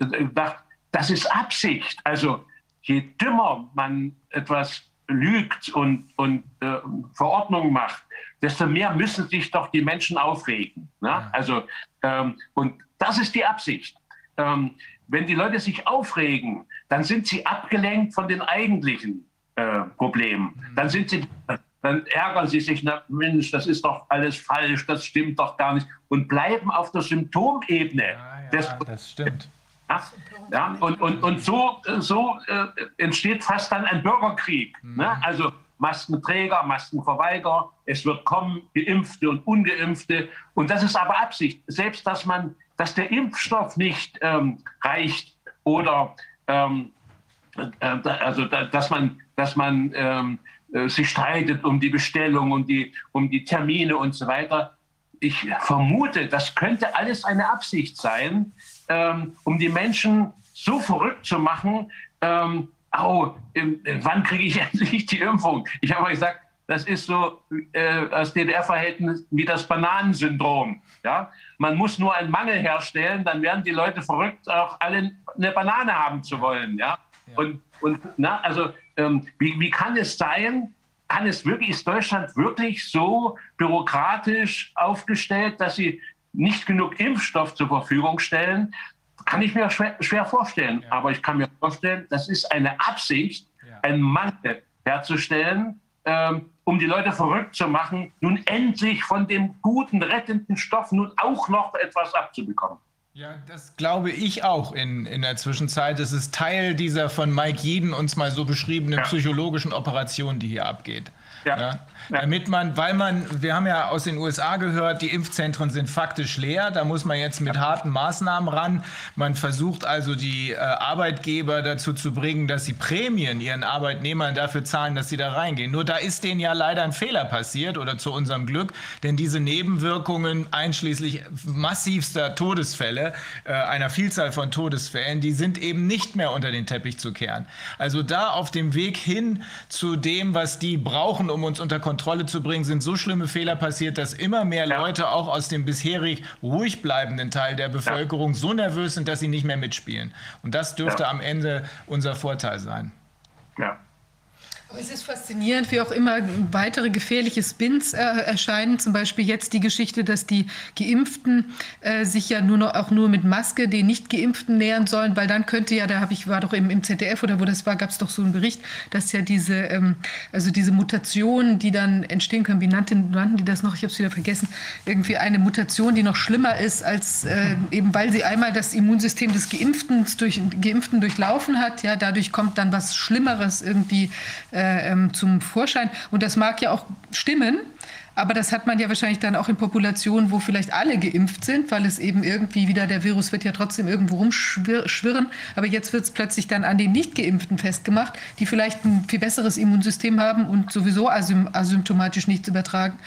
das ist Absicht. Also je dümmer man etwas lügt und, und äh, Verordnungen macht, desto mehr müssen sich doch die Menschen aufregen. Ne? Ja. Also, ähm, und das ist die Absicht. Ähm, wenn die Leute sich aufregen, dann sind sie abgelenkt von den eigentlichen äh, Problem. Mhm. Dann sind sie, dann ärgern sie sich, na, Mensch, das ist doch alles falsch, das stimmt doch gar nicht und bleiben auf der Symptomebene. Ja, ja, das stimmt. Ja, ja, und, und, und so, so äh, entsteht fast dann ein Bürgerkrieg. Mhm. Ne? Also Maskenträger, Maskenverweiger, es wird kommen, Geimpfte und Ungeimpfte. Und das ist aber Absicht. Selbst, dass man, dass der Impfstoff nicht ähm, reicht oder ähm, äh, also dass man dass man ähm, äh, sich streitet um die Bestellung, um die, um die Termine und so weiter. Ich vermute, das könnte alles eine Absicht sein, ähm, um die Menschen so verrückt zu machen, ähm, oh, wann kriege ich (laughs) endlich die Impfung? Ich habe gesagt, das ist so äh, das DDR-Verhältnis wie das Bananensyndrom. Ja? Man muss nur einen Mangel herstellen, dann werden die Leute verrückt, auch alle eine Banane haben zu wollen. Ja? ja. Und, und na, also ähm, wie, wie kann es sein, kann es wirklich, ist Deutschland wirklich so bürokratisch aufgestellt, dass sie nicht genug Impfstoff zur Verfügung stellen? Kann ich mir schwer, schwer vorstellen. Ja. Aber ich kann mir vorstellen, das ist eine Absicht, ja. einen Mangel herzustellen, ähm, um die Leute verrückt zu machen, nun endlich von dem guten, rettenden Stoff nun auch noch etwas abzubekommen. Ja, das glaube ich auch in, in der Zwischenzeit. Es ist Teil dieser von Mike Jeden uns mal so beschriebenen ja. psychologischen Operation, die hier abgeht. Ja. ja. Damit man, weil man, wir haben ja aus den USA gehört, die Impfzentren sind faktisch leer. Da muss man jetzt mit harten Maßnahmen ran. Man versucht also die äh, Arbeitgeber dazu zu bringen, dass sie Prämien ihren Arbeitnehmern dafür zahlen, dass sie da reingehen. Nur da ist denen ja leider ein Fehler passiert oder zu unserem Glück, denn diese Nebenwirkungen einschließlich massivster Todesfälle, äh, einer Vielzahl von Todesfällen, die sind eben nicht mehr unter den Teppich zu kehren. Also da auf dem Weg hin zu dem, was die brauchen, um uns unter Kontrolle Kontrolle zu bringen, sind so schlimme Fehler passiert, dass immer mehr ja. Leute auch aus dem bisherig ruhig bleibenden Teil der Bevölkerung ja. so nervös sind, dass sie nicht mehr mitspielen. Und das dürfte ja. am Ende unser Vorteil sein. Ja. Es ist faszinierend, wie auch immer weitere gefährliche Spins äh, erscheinen. Zum Beispiel jetzt die Geschichte, dass die Geimpften äh, sich ja nur noch auch nur mit Maske den Nicht-Geimpften nähern sollen, weil dann könnte ja, da habe ich war doch im, im ZDF oder wo das war, gab es doch so einen Bericht, dass ja diese ähm, also diese Mutationen, die dann entstehen können, wie nannten, nannten die das noch? Ich habe es wieder vergessen. Irgendwie eine Mutation, die noch schlimmer ist als äh, eben, weil sie einmal das Immunsystem des Geimpften durch Geimpften durchlaufen hat. Ja, dadurch kommt dann was Schlimmeres irgendwie äh, ähm, zum Vorschein. Und das mag ja auch stimmen. Aber das hat man ja wahrscheinlich dann auch in Populationen, wo vielleicht alle geimpft sind, weil es eben irgendwie wieder, der Virus wird ja trotzdem irgendwo rumschwirren. Aber jetzt wird es plötzlich dann an den Nicht-Geimpften festgemacht, die vielleicht ein viel besseres Immunsystem haben und sowieso asym asymptomatisch nichts übertragen.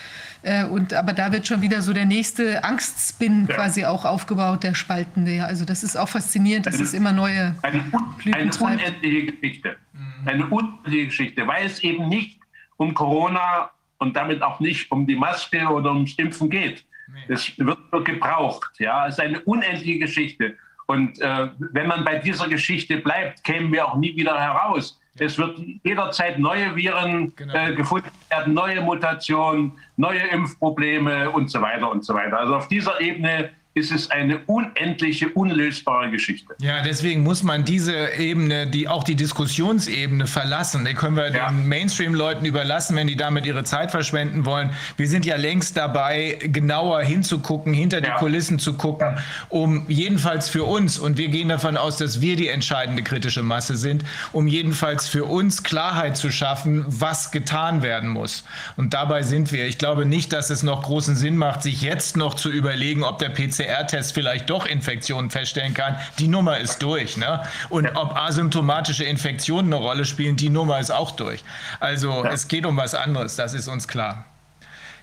Äh, und, aber da wird schon wieder so der nächste Angstspin ja. quasi auch aufgebaut, der Spaltende. Also das ist auch faszinierend, dass es immer neue eine, eine unendliche Geschichte. Eine unendliche Geschichte, weil es eben nicht um Corona und damit auch nicht um die Maske oder ums Impfen geht. Es wird nur gebraucht. Ja, es ist eine unendliche Geschichte. Und äh, wenn man bei dieser Geschichte bleibt, kämen wir auch nie wieder heraus. Es wird jederzeit neue Viren genau. äh, gefunden werden, neue Mutationen, neue Impfprobleme und so weiter und so weiter. Also auf dieser Ebene ist es eine unendliche, unlösbare Geschichte. Ja, deswegen muss man diese Ebene, die auch die Diskussionsebene verlassen. Die können wir ja. den Mainstream-Leuten überlassen, wenn die damit ihre Zeit verschwenden wollen. Wir sind ja längst dabei, genauer hinzugucken, hinter die ja. Kulissen zu gucken, um jedenfalls für uns, und wir gehen davon aus, dass wir die entscheidende kritische Masse sind, um jedenfalls für uns Klarheit zu schaffen, was getan werden muss. Und dabei sind wir. Ich glaube nicht, dass es noch großen Sinn macht, sich jetzt noch zu überlegen, ob der PC PCR-Test vielleicht doch Infektionen feststellen kann, die Nummer ist durch. Ne? Und ob asymptomatische Infektionen eine Rolle spielen, die Nummer ist auch durch. Also es geht um was anderes, das ist uns klar.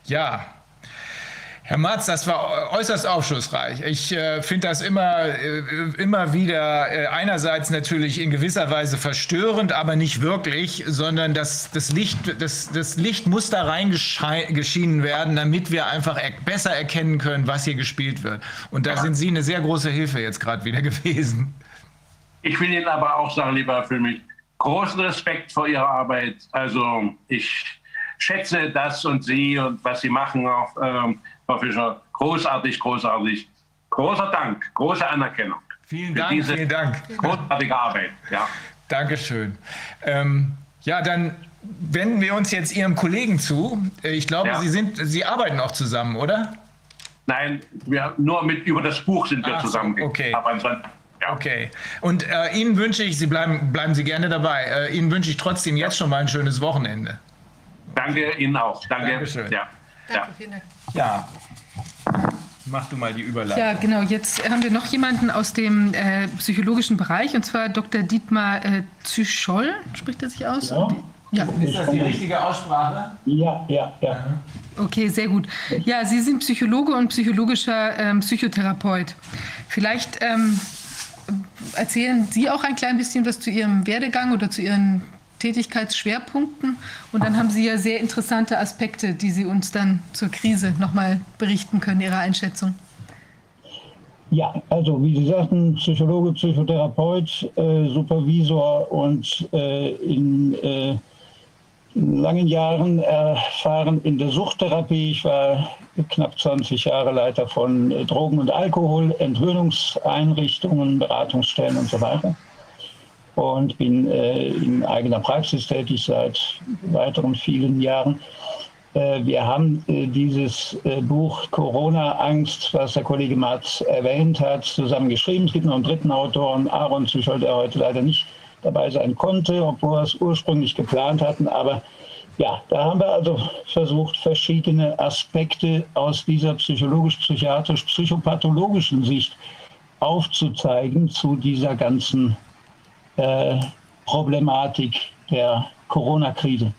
Ja, Herr Matz, das war äußerst aufschlussreich. Ich äh, finde das immer, äh, immer wieder äh, einerseits natürlich in gewisser Weise verstörend, aber nicht wirklich, sondern das, das, Licht, das, das Licht muss da reingeschienen werden, damit wir einfach er besser erkennen können, was hier gespielt wird. Und da sind Sie eine sehr große Hilfe jetzt gerade wieder (laughs) gewesen. Ich will Ihnen aber auch sagen, lieber Herr Füllmich, großen Respekt vor Ihrer Arbeit. Also ich schätze das und Sie und was Sie machen auch. Ähm, Frau Fischer, großartig, großartig. Großer Dank, große Anerkennung. Vielen Dank, diese vielen Dank. Großartige Arbeit. Ja. Dankeschön. Ähm, ja, dann wenden wir uns jetzt Ihrem Kollegen zu. Äh, ich glaube, ja. Sie, sind, Sie arbeiten auch zusammen, oder? Nein, wir, nur mit, über das Buch sind wir Ach, zusammen. Okay. Ja. Okay. Und äh, Ihnen wünsche ich, Sie bleiben, bleiben Sie gerne dabei. Äh, Ihnen wünsche ich trotzdem jetzt schon mal ein schönes Wochenende. Danke Ihnen auch. Danke. Dankeschön. Ja. Danke, vielen Dank. Ja. Mach du mal die Überleitung. Ja, genau. Jetzt haben wir noch jemanden aus dem äh, psychologischen Bereich, und zwar Dr. Dietmar äh, Zyschol. Spricht er sich aus? Ja. Ja. Ist das die richtige Aussprache? Ja, ja, ja. Okay, sehr gut. Ja, Sie sind Psychologe und psychologischer ähm, Psychotherapeut. Vielleicht ähm, erzählen Sie auch ein klein bisschen was zu Ihrem Werdegang oder zu Ihren Tätigkeitsschwerpunkten. Und dann haben Sie ja sehr interessante Aspekte, die Sie uns dann zur Krise nochmal berichten können, Ihre Einschätzung. Ja, also wie Sie sagten, Psychologe, Psychotherapeut, äh, Supervisor und äh, in, äh, in, langen Jahren erfahren in der Suchttherapie. Ich war knapp 20 Jahre Leiter von äh, Drogen- und Alkohol, Entwöhnungseinrichtungen, Beratungsstellen und so weiter und bin äh, in eigener Praxis tätig seit weiteren vielen Jahren. Äh, wir haben äh, dieses äh, Buch Corona-Angst, was der Kollege Marz erwähnt hat, zusammen geschrieben. Es gibt noch einen dritten Autoren, Aaron Züchel, der heute leider nicht dabei sein konnte, obwohl wir es ursprünglich geplant hatten. Aber ja, da haben wir also versucht, verschiedene Aspekte aus dieser psychologisch-psychiatrisch-psychopathologischen Sicht aufzuzeigen zu dieser ganzen äh, Problematik der Corona-Krise.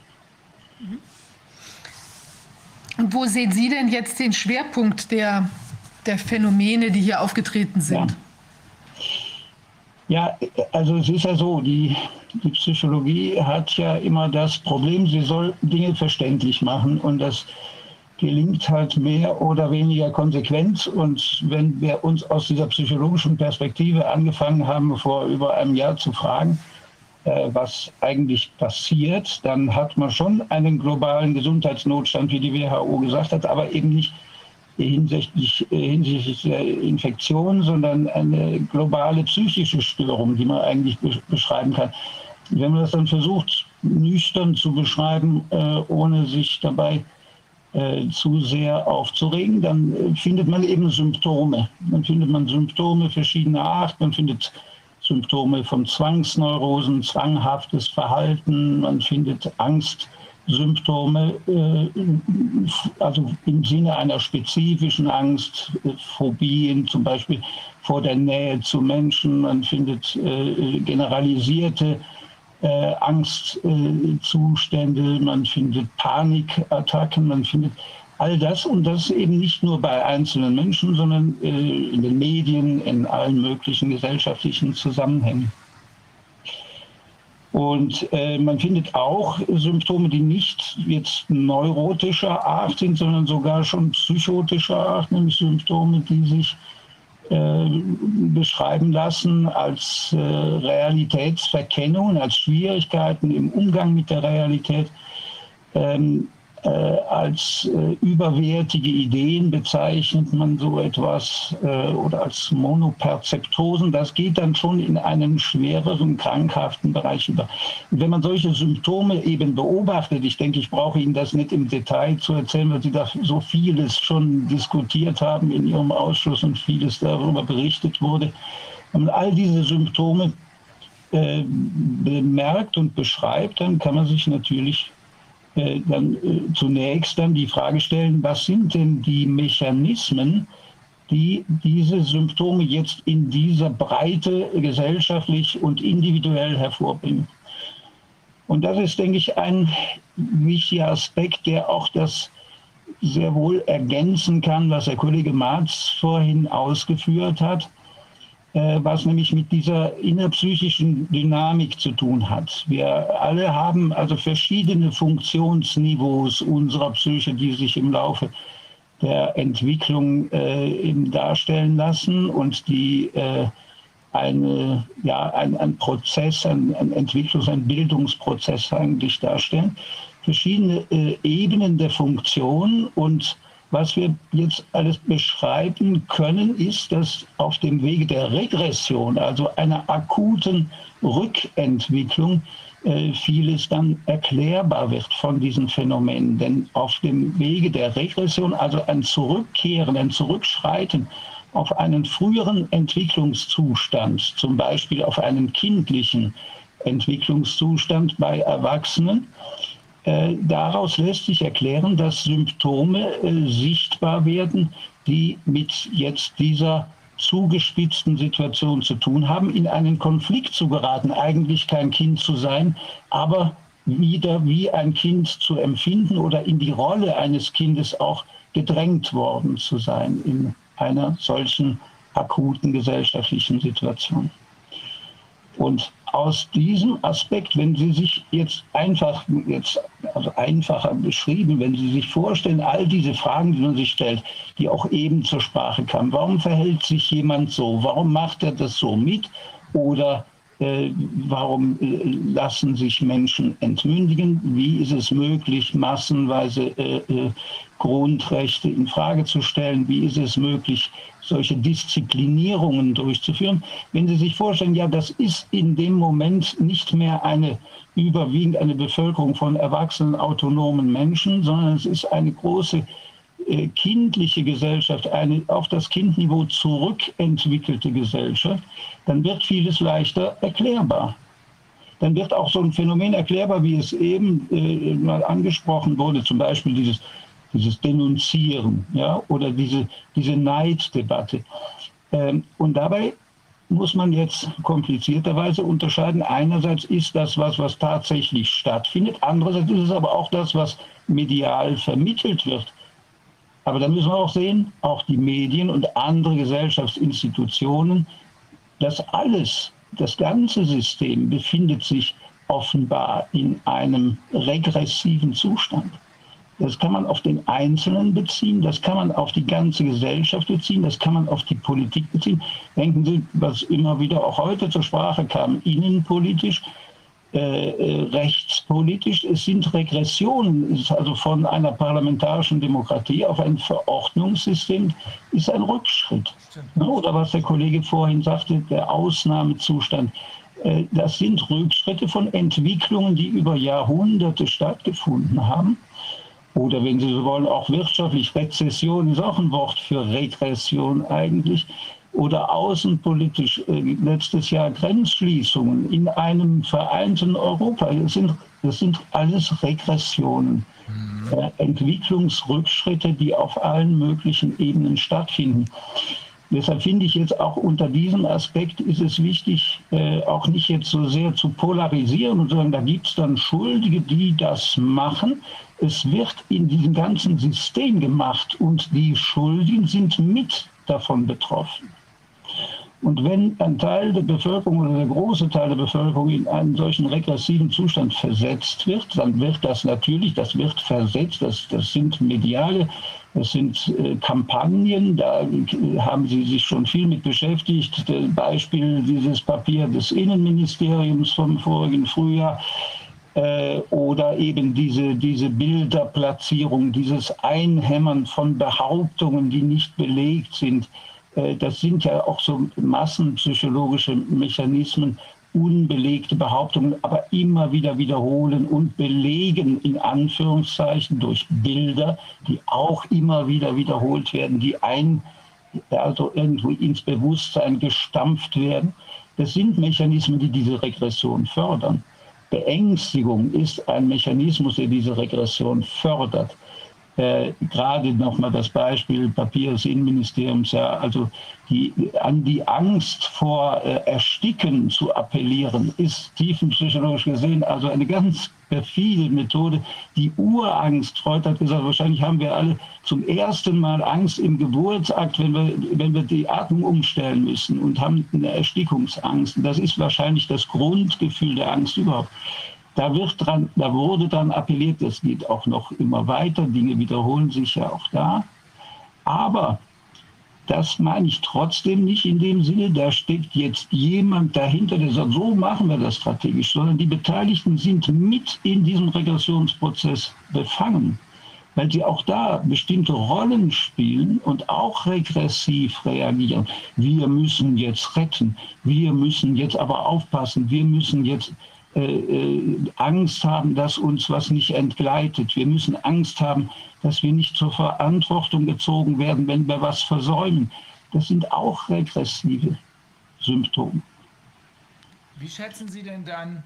Und wo sehen Sie denn jetzt den Schwerpunkt der, der Phänomene, die hier aufgetreten sind? Ja. ja also es ist ja so, die, die Psychologie hat ja immer das Problem, sie soll Dinge verständlich machen und das gelingt halt mehr oder weniger konsequent. Und wenn wir uns aus dieser psychologischen Perspektive angefangen haben, vor über einem Jahr zu fragen, äh, was eigentlich passiert, dann hat man schon einen globalen Gesundheitsnotstand, wie die WHO gesagt hat, aber eben nicht hinsichtlich, äh, hinsichtlich der Infektion, sondern eine globale psychische Störung, die man eigentlich beschreiben kann. Wenn man das dann versucht, nüchtern zu beschreiben, äh, ohne sich dabei zu sehr aufzuregen, dann findet man eben Symptome. Dann findet man Symptome verschiedener Art, man findet Symptome von Zwangsneurosen, zwanghaftes Verhalten, man findet Angstsymptome, äh, also im Sinne einer spezifischen Angst, äh, Phobien zum Beispiel vor der Nähe zu Menschen, man findet äh, generalisierte Angstzustände, man findet Panikattacken, man findet all das und das eben nicht nur bei einzelnen Menschen, sondern äh, in den Medien, in allen möglichen gesellschaftlichen Zusammenhängen. Und äh, man findet auch Symptome, die nicht jetzt neurotischer Art sind, sondern sogar schon psychotischer Art, nämlich Symptome, die sich äh, beschreiben lassen als äh, Realitätsverkennung, als Schwierigkeiten im Umgang mit der Realität. Ähm, äh, als äh, überwertige Ideen bezeichnet man so etwas äh, oder als Monoperzeptosen. Das geht dann schon in einen schwereren, krankhaften Bereich über. Wenn man solche Symptome eben beobachtet, ich denke, ich brauche Ihnen das nicht im Detail zu erzählen, weil Sie da so vieles schon diskutiert haben in Ihrem Ausschuss und vieles darüber berichtet wurde. Und all diese Symptome äh, bemerkt und beschreibt, dann kann man sich natürlich äh, dann äh, zunächst dann die Frage stellen, was sind denn die Mechanismen, die diese Symptome jetzt in dieser Breite gesellschaftlich und individuell hervorbringen. Und das ist, denke ich, ein wichtiger Aspekt, der auch das sehr wohl ergänzen kann, was der Kollege Marz vorhin ausgeführt hat. Äh, was nämlich mit dieser innerpsychischen Dynamik zu tun hat. Wir alle haben also verschiedene Funktionsniveaus unserer Psyche, die sich im Laufe der Entwicklung äh, darstellen lassen und die äh, eine, ja, ein, ein Prozess, ein, ein Entwicklungs-, ein Bildungsprozess eigentlich darstellen. Verschiedene äh, Ebenen der Funktion und was wir jetzt alles beschreiben können, ist, dass auf dem Wege der Regression, also einer akuten Rückentwicklung, äh, vieles dann erklärbar wird von diesen Phänomenen. Denn auf dem Wege der Regression, also ein Zurückkehren, ein Zurückschreiten auf einen früheren Entwicklungszustand, zum Beispiel auf einen kindlichen Entwicklungszustand bei Erwachsenen, daraus lässt sich erklären, dass Symptome äh, sichtbar werden, die mit jetzt dieser zugespitzten Situation zu tun haben, in einen Konflikt zu geraten, eigentlich kein Kind zu sein, aber wieder wie ein Kind zu empfinden oder in die Rolle eines Kindes auch gedrängt worden zu sein in einer solchen akuten gesellschaftlichen Situation. Und aus diesem Aspekt, wenn Sie sich jetzt einfach, jetzt also einfacher beschrieben, wenn Sie sich vorstellen, all diese Fragen, die man sich stellt, die auch eben zur Sprache kamen, warum verhält sich jemand so, warum macht er das so mit oder äh, warum äh, lassen sich Menschen entmündigen? Wie ist es möglich, massenweise äh, äh, Grundrechte in Frage zu stellen? Wie ist es möglich, solche Disziplinierungen durchzuführen? Wenn Sie sich vorstellen, ja, das ist in dem Moment nicht mehr eine überwiegend eine Bevölkerung von erwachsenen, autonomen Menschen, sondern es ist eine große äh, kindliche Gesellschaft, eine auf das Kindniveau zurückentwickelte Gesellschaft, dann wird vieles leichter erklärbar. Dann wird auch so ein Phänomen erklärbar, wie es eben äh, mal angesprochen wurde, zum Beispiel dieses, dieses Denunzieren ja, oder diese, diese Neiddebatte. Ähm, und dabei muss man jetzt komplizierterweise unterscheiden. Einerseits ist das was, was tatsächlich stattfindet, andererseits ist es aber auch das, was medial vermittelt wird. Aber da müssen wir auch sehen, auch die Medien und andere Gesellschaftsinstitutionen, das alles, das ganze System befindet sich offenbar in einem regressiven Zustand. Das kann man auf den Einzelnen beziehen, das kann man auf die ganze Gesellschaft beziehen, das kann man auf die Politik beziehen. Denken Sie, was immer wieder auch heute zur Sprache kam, innenpolitisch. äh, äh, rechtspolitisch. Es sind Regressionen. Es ist also von einer parlamentarischen Demokratie auf ein Verordnungssystem ist ein Rückschritt. Oder was der Kollege vorhin sagte, der Ausnahmezustand. Äh, das sind Rückschritte von Entwicklungen, die über Jahrhunderte stattgefunden haben. Oder wenn Sie so wollen, auch wirtschaftlich. Rezession ist auch ein Wort für Regression eigentlich oder außenpolitisch äh, letztes Jahr Grenzschließungen in einem vereinten Europa. Das sind, das sind alles Regressionen, mhm. Entwicklungsrückschritte, die auf allen möglichen Ebenen stattfinden. Deshalb finde ich jetzt auch unter diesem Aspekt ist es wichtig, äh, auch nicht jetzt so sehr zu polarisieren und sagen, da gibt es dann Schuldige, die das machen. Es wird in diesem ganzen System gemacht und die Schuldigen sind mit davon betroffen. Und wenn ein Teil der Bevölkerung oder der große Teil der Bevölkerung in einen solchen regressiven Zustand versetzt wird, dann wird das natürlich, das wird versetzt, das, das sind mediale, das sind äh, Kampagnen, da haben Sie sich schon viel mit beschäftigt. Beispiel dieses Papier des Innenministeriums vom vorigen Frühjahr äh, oder eben diese, diese Bilderplatzierung, dieses Einhämmern von Behauptungen, die nicht belegt sind äh, das sind ja auch so massenpsychologische Mechanismen, unbelegte Behauptungen, aber immer wieder wiederholen und belegen in Anführungszeichen durch Bilder, die auch immer wieder wiederholt werden, die ein, also irgendwo ins Bewusstsein gestampft werden. Das sind Mechanismen, die diese Regression fördern. Beängstigung ist ein Mechanismus, der diese Regression fördert. Äh, gerade nochmal das Beispiel Papier des Innenministeriums, ja, also die, an die Angst vor äh, Ersticken zu appellieren, ist tiefenpsychologisch gesehen also eine ganz perfide Methode. Die Urangst, Freud hat gesagt, wahrscheinlich haben wir alle zum ersten Mal Angst im Geburtsakt, wenn wir, wenn wir die Atmung umstellen müssen und haben eine Erstickungsangst. Das ist wahrscheinlich das Grundgefühl der Angst überhaupt. Da, wird dran, da wurde dann appelliert, es geht auch noch immer weiter, Dinge wiederholen sich ja auch da. Aber das meine ich trotzdem nicht in dem Sinne, da steckt jetzt jemand dahinter, der sagt, so machen wir das strategisch, sondern die Beteiligten sind mit in diesem Regressionsprozess befangen, weil sie auch da bestimmte Rollen spielen und auch regressiv reagieren. Wir müssen jetzt retten, wir müssen jetzt aber aufpassen, wir müssen jetzt Angst haben, dass uns was nicht entgleitet. Wir müssen Angst haben, dass wir nicht zur Verantwortung gezogen werden, wenn wir was versäumen. Das sind auch regressive Symptome. Wie schätzen Sie denn dann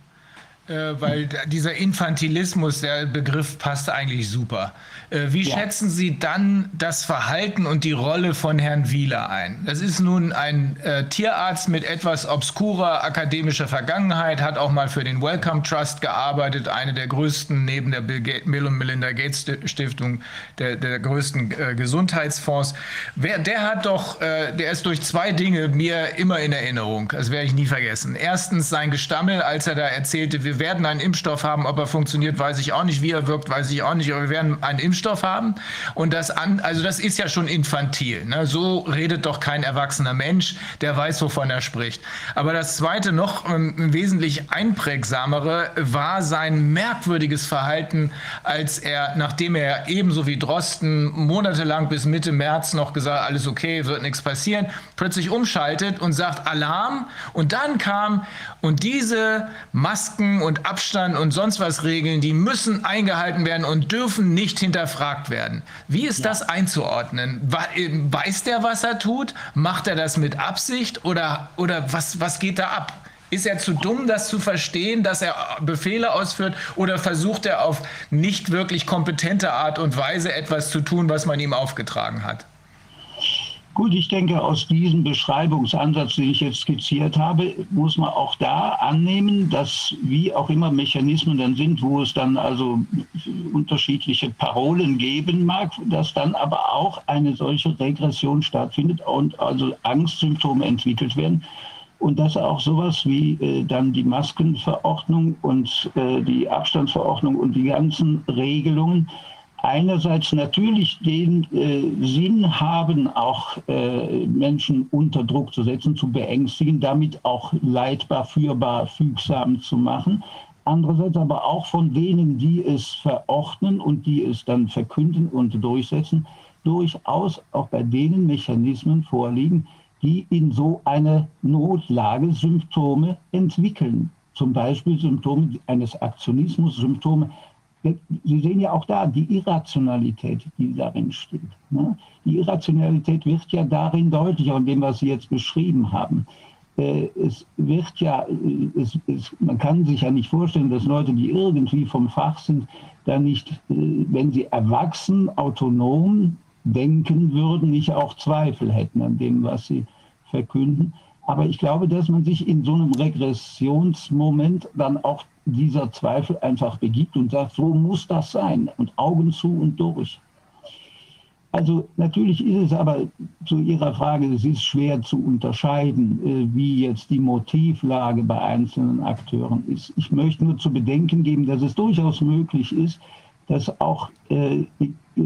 äh, weil dieser Infantilismus, der Begriff passt eigentlich super. Äh, wie ja. schätzen Sie dann das Verhalten und die Rolle von Herrn Wieler ein? Das ist nun ein äh, Tierarzt mit etwas obskurer akademischer Vergangenheit, hat auch mal für den Wellcome Trust gearbeitet, eine der größten neben der Bill, Bill und Melinda Gates Stiftung, der, der größten äh, Gesundheitsfonds. Wer, der hat doch, äh, der ist durch zwei Dinge mir immer in Erinnerung. Das werde ich nie vergessen. Erstens sein Gestammel, als er da erzählte, wir werden einen Impfstoff haben, ob er funktioniert, weiß ich auch nicht, wie er wirkt, weiß ich auch nicht, aber wir werden einen Impfstoff haben. Und das an, also das ist ja schon infantil. Ne? So redet doch kein erwachsener Mensch, der weiß, wovon er spricht. Aber das zweite, noch ähm, wesentlich einprägsamere, war sein merkwürdiges Verhalten, als er, nachdem er ebenso wie Drosten monatelang bis Mitte März noch gesagt, alles okay, wird nichts passieren, plötzlich umschaltet und sagt Alarm. Und dann kam, und diese Masken und Abstand und sonst was Regeln, die müssen eingehalten werden und dürfen nicht hinterfragt werden. Wie ist ja. das einzuordnen? Äh, weiß der, was er tut? Macht er das mit Absicht oder, oder was, was geht da ab? Ist er zu dumm, das zu verstehen, dass er Befehle ausführt oder versucht er auf nicht wirklich kompetente Art und Weise etwas zu tun, was man ihm aufgetragen hat? Gut, ich denke, aus diesem Beschreibungsansatz, den ich jetzt skizziert habe, muss man auch da annehmen, dass wie auch immer Mechanismen dann sind, wo es dann also unterschiedliche Parolen geben mag, dass dann aber auch eine solche Regression stattfindet und also Angstsymptome entwickelt werden. Und dass auch sowas wie äh, dann die Maskenverordnung und äh, die Abstandsverordnung und die ganzen Regelungen einerseits natürlich den äh, Sinn haben, auch äh, Menschen unter Druck zu setzen, zu beängstigen, damit auch leitbar, führbar, fügsam zu machen. andererseits aber auch von denen, die es verordnen und die es dann verkünden und durchsetzen, durchaus auch bei denen Mechanismen vorliegen, die in so einer Notlage Symptome entwickeln. Zum Beispiel Symptome eines Aktionismus, Symptome. Sie sehen ja auch da die Irrationalität, die darin steht. Ne? Die Irrationalität wird ja darin deutlicher, in dem, was Sie jetzt beschrieben haben. Äh, es wird ja, äh, es, es, man kann sich ja nicht vorstellen, dass Leute, die irgendwie vom Fach sind, da nicht, äh, wenn sie erwachsen, autonom denken würden, nicht auch Zweifel hätten an dem, was sie verkünden. Aber ich glaube, dass man sich in so einem Regressionsmoment dann auch dieser Zweifel einfach begibt und sagt, so muss das sein und Augen zu und durch. Also natürlich ist es aber zu Ihrer Frage, es ist schwer zu unterscheiden, äh, wie jetzt die Motivlage bei einzelnen Akteuren ist. Ich möchte nur zu bedenken geben, dass es durchaus möglich ist, dass auch, äh,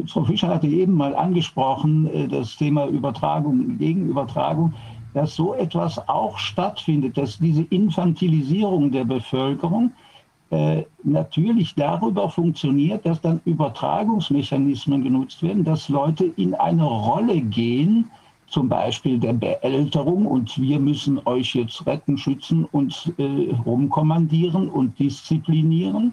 Frau Fischer hatte eben mal angesprochen, äh, das Thema Übertragung, Gegenübertragung, dass so etwas auch stattfindet, dass diese Infantilisierung der Bevölkerung natürlich darüber funktioniert, dass dann Übertragungsmechanismen genutzt werden, dass Leute in eine Rolle gehen, zum Beispiel der Beälterung und wir müssen euch jetzt retten, schützen und äh, rumkommandieren und disziplinieren,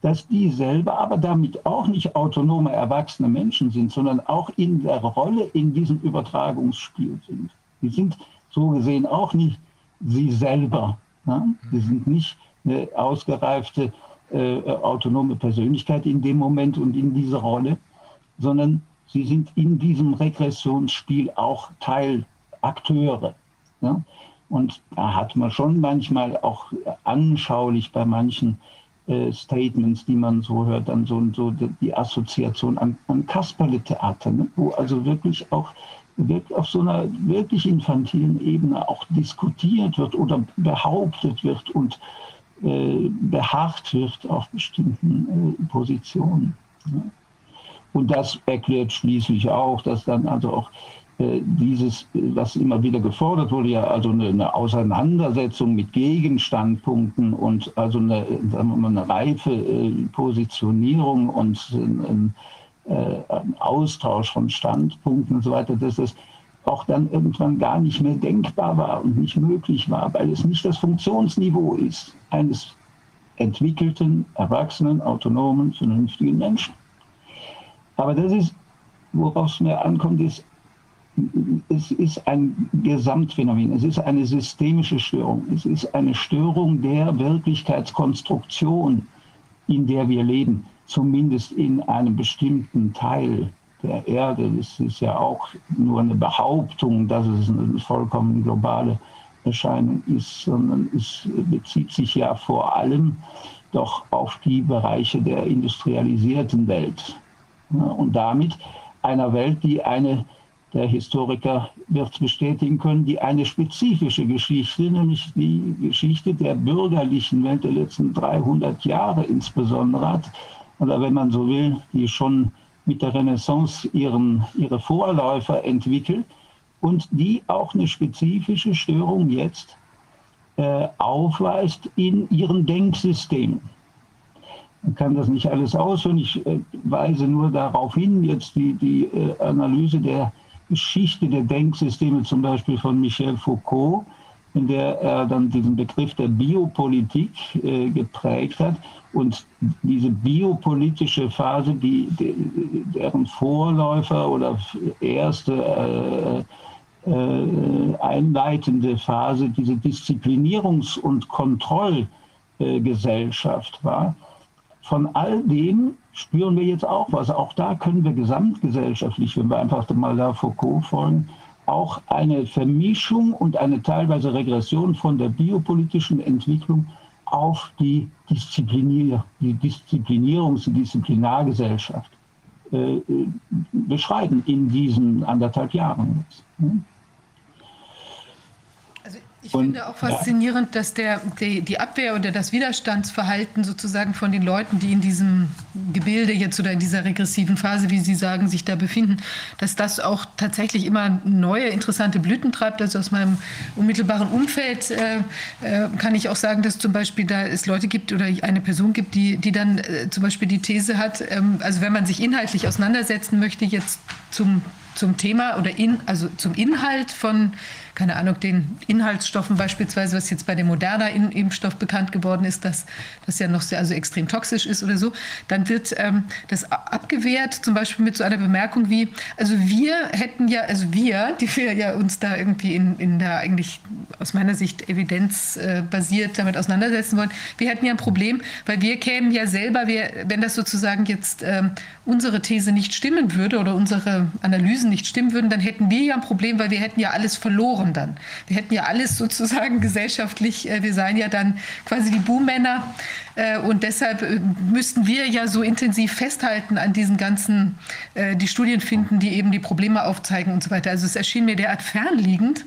dass die selber aber damit auch nicht autonome erwachsene Menschen sind, sondern auch in der Rolle in diesem Übertragungsspiel sind. Die sind so gesehen auch nicht sie selber. Ne? Die sind nicht eine ausgereifte äh, autonome Persönlichkeit in dem Moment und in dieser Rolle, sondern sie sind in diesem Regressionsspiel auch Teilakteure. Ja? Und da hat man schon manchmal auch anschaulich bei manchen äh, Statements, die man so hört, dann so, so die Assoziation an, an Kasperle-Theater, ne? wo also wirklich auch wirklich auf so einer wirklich infantilen Ebene auch diskutiert wird oder behauptet wird und beharrt wird auf bestimmten äh, Positionen. Und das erklärt schließlich auch, dass dann also auch äh, dieses, was immer wieder gefordert wurde, ja also eine, Auseinandersetzung mit Gegenstandpunkten und also eine, mal, eine reife Positionierung und ein, ein Austausch von Standpunkten und so weiter, dass das auch dann irgendwann gar nicht mehr denkbar war und nicht möglich war, weil es nicht das Funktionsniveau ist eines entwickelten, erwachsenen, autonomen, vernünftigen Menschen. Aber das ist, worauf es mir ankommt, ist, es ist ein Gesamtphänomen, es ist eine systemische Störung, es ist eine Störung der Wirklichkeitskonstruktion, in der wir leben, zumindest in einem bestimmten Teil der Erde. Das ist ja auch nur eine Behauptung, dass es eine vollkommen globale Erscheinung ist, sondern es bezieht sich ja vor allem doch auf die Bereiche der industrialisierten Welt. Und damit einer Welt, die eine, der Historiker wird es bestätigen können, die eine spezifische Geschichte, nämlich die Geschichte der bürgerlichen Welt der letzten 300 Jahre insbesondere hat, oder wenn man so will, die schon mit der Renaissance ihren, ihre Vorläufer entwickelt und die auch eine spezifische Störung jetzt äh, aufweist in ihren Denksystemen. Man kann das nicht alles ausführen. Ich äh, weise nur darauf hin, jetzt die, die äh, Analyse der Geschichte der Denksysteme, zum Beispiel von Michel Foucault, in der er dann diesen Begriff der Biopolitik äh, geprägt hat. Und diese biopolitische Phase, die, deren Vorläufer oder erste äh, äh, einleitende Phase diese Disziplinierungs- und Kontrollgesellschaft war, von all dem spüren wir jetzt auch was. Auch da können wir gesamtgesellschaftlich, wenn wir einfach mal da Foucault folgen, auch eine Vermischung und eine teilweise Regression von der biopolitischen Entwicklung auf die, Disziplinier, die Disziplinierungs- und Disziplinargesellschaft äh, äh, beschreiben in diesen anderthalb Jahren. Also ich und, finde auch faszinierend, dass der, die, die, Abwehr oder das Widerstandsverhalten sozusagen von den Leuten, die in diesem Gebilde jetzt oder in dieser regressiven Phase, wie Sie sagen, sich da befinden, dass das auch tatsächlich immer neue interessante Blüten treibt. Also aus meinem unmittelbaren Umfeld äh, äh, kann ich auch sagen, dass zum Beispiel da es Leute gibt oder eine Person gibt, die, die dann äh, zum Beispiel die These hat, ähm, also wenn man sich inhaltlich auseinandersetzen möchte, jetzt zum zum Thema oder in, also zum Inhalt von keine Ahnung, den Inhaltsstoffen beispielsweise, was jetzt bei dem Moderna-Impfstoff bekannt geworden ist, dass das ja noch sehr, also extrem toxisch ist oder so, dann wird ähm, das abgewehrt, zum Beispiel mit so einer Bemerkung wie, also wir hätten ja, also wir, (laughs) die wir ja uns da irgendwie in, in der eigentlich aus meiner Sicht evidenzbasiert damit auseinandersetzen wollen, wir hätten ja ein Problem, weil wir kämen ja selber, wir, wenn das sozusagen jetzt ähm, unsere These nicht stimmen würde oder unsere Analysen nicht stimmen würden, dann hätten wir ja ein Problem, weil wir hätten ja alles verloren brauchen dann. Wir hätten ja alles sozusagen gesellschaftlich, äh, wir seien ja dann quasi die Buhmänner äh, und deshalb äh, müssten wir ja so intensiv festhalten an diesen ganzen, die Studien finden, die eben die Probleme aufzeigen und so weiter. Also es erschien mir derart fernliegend.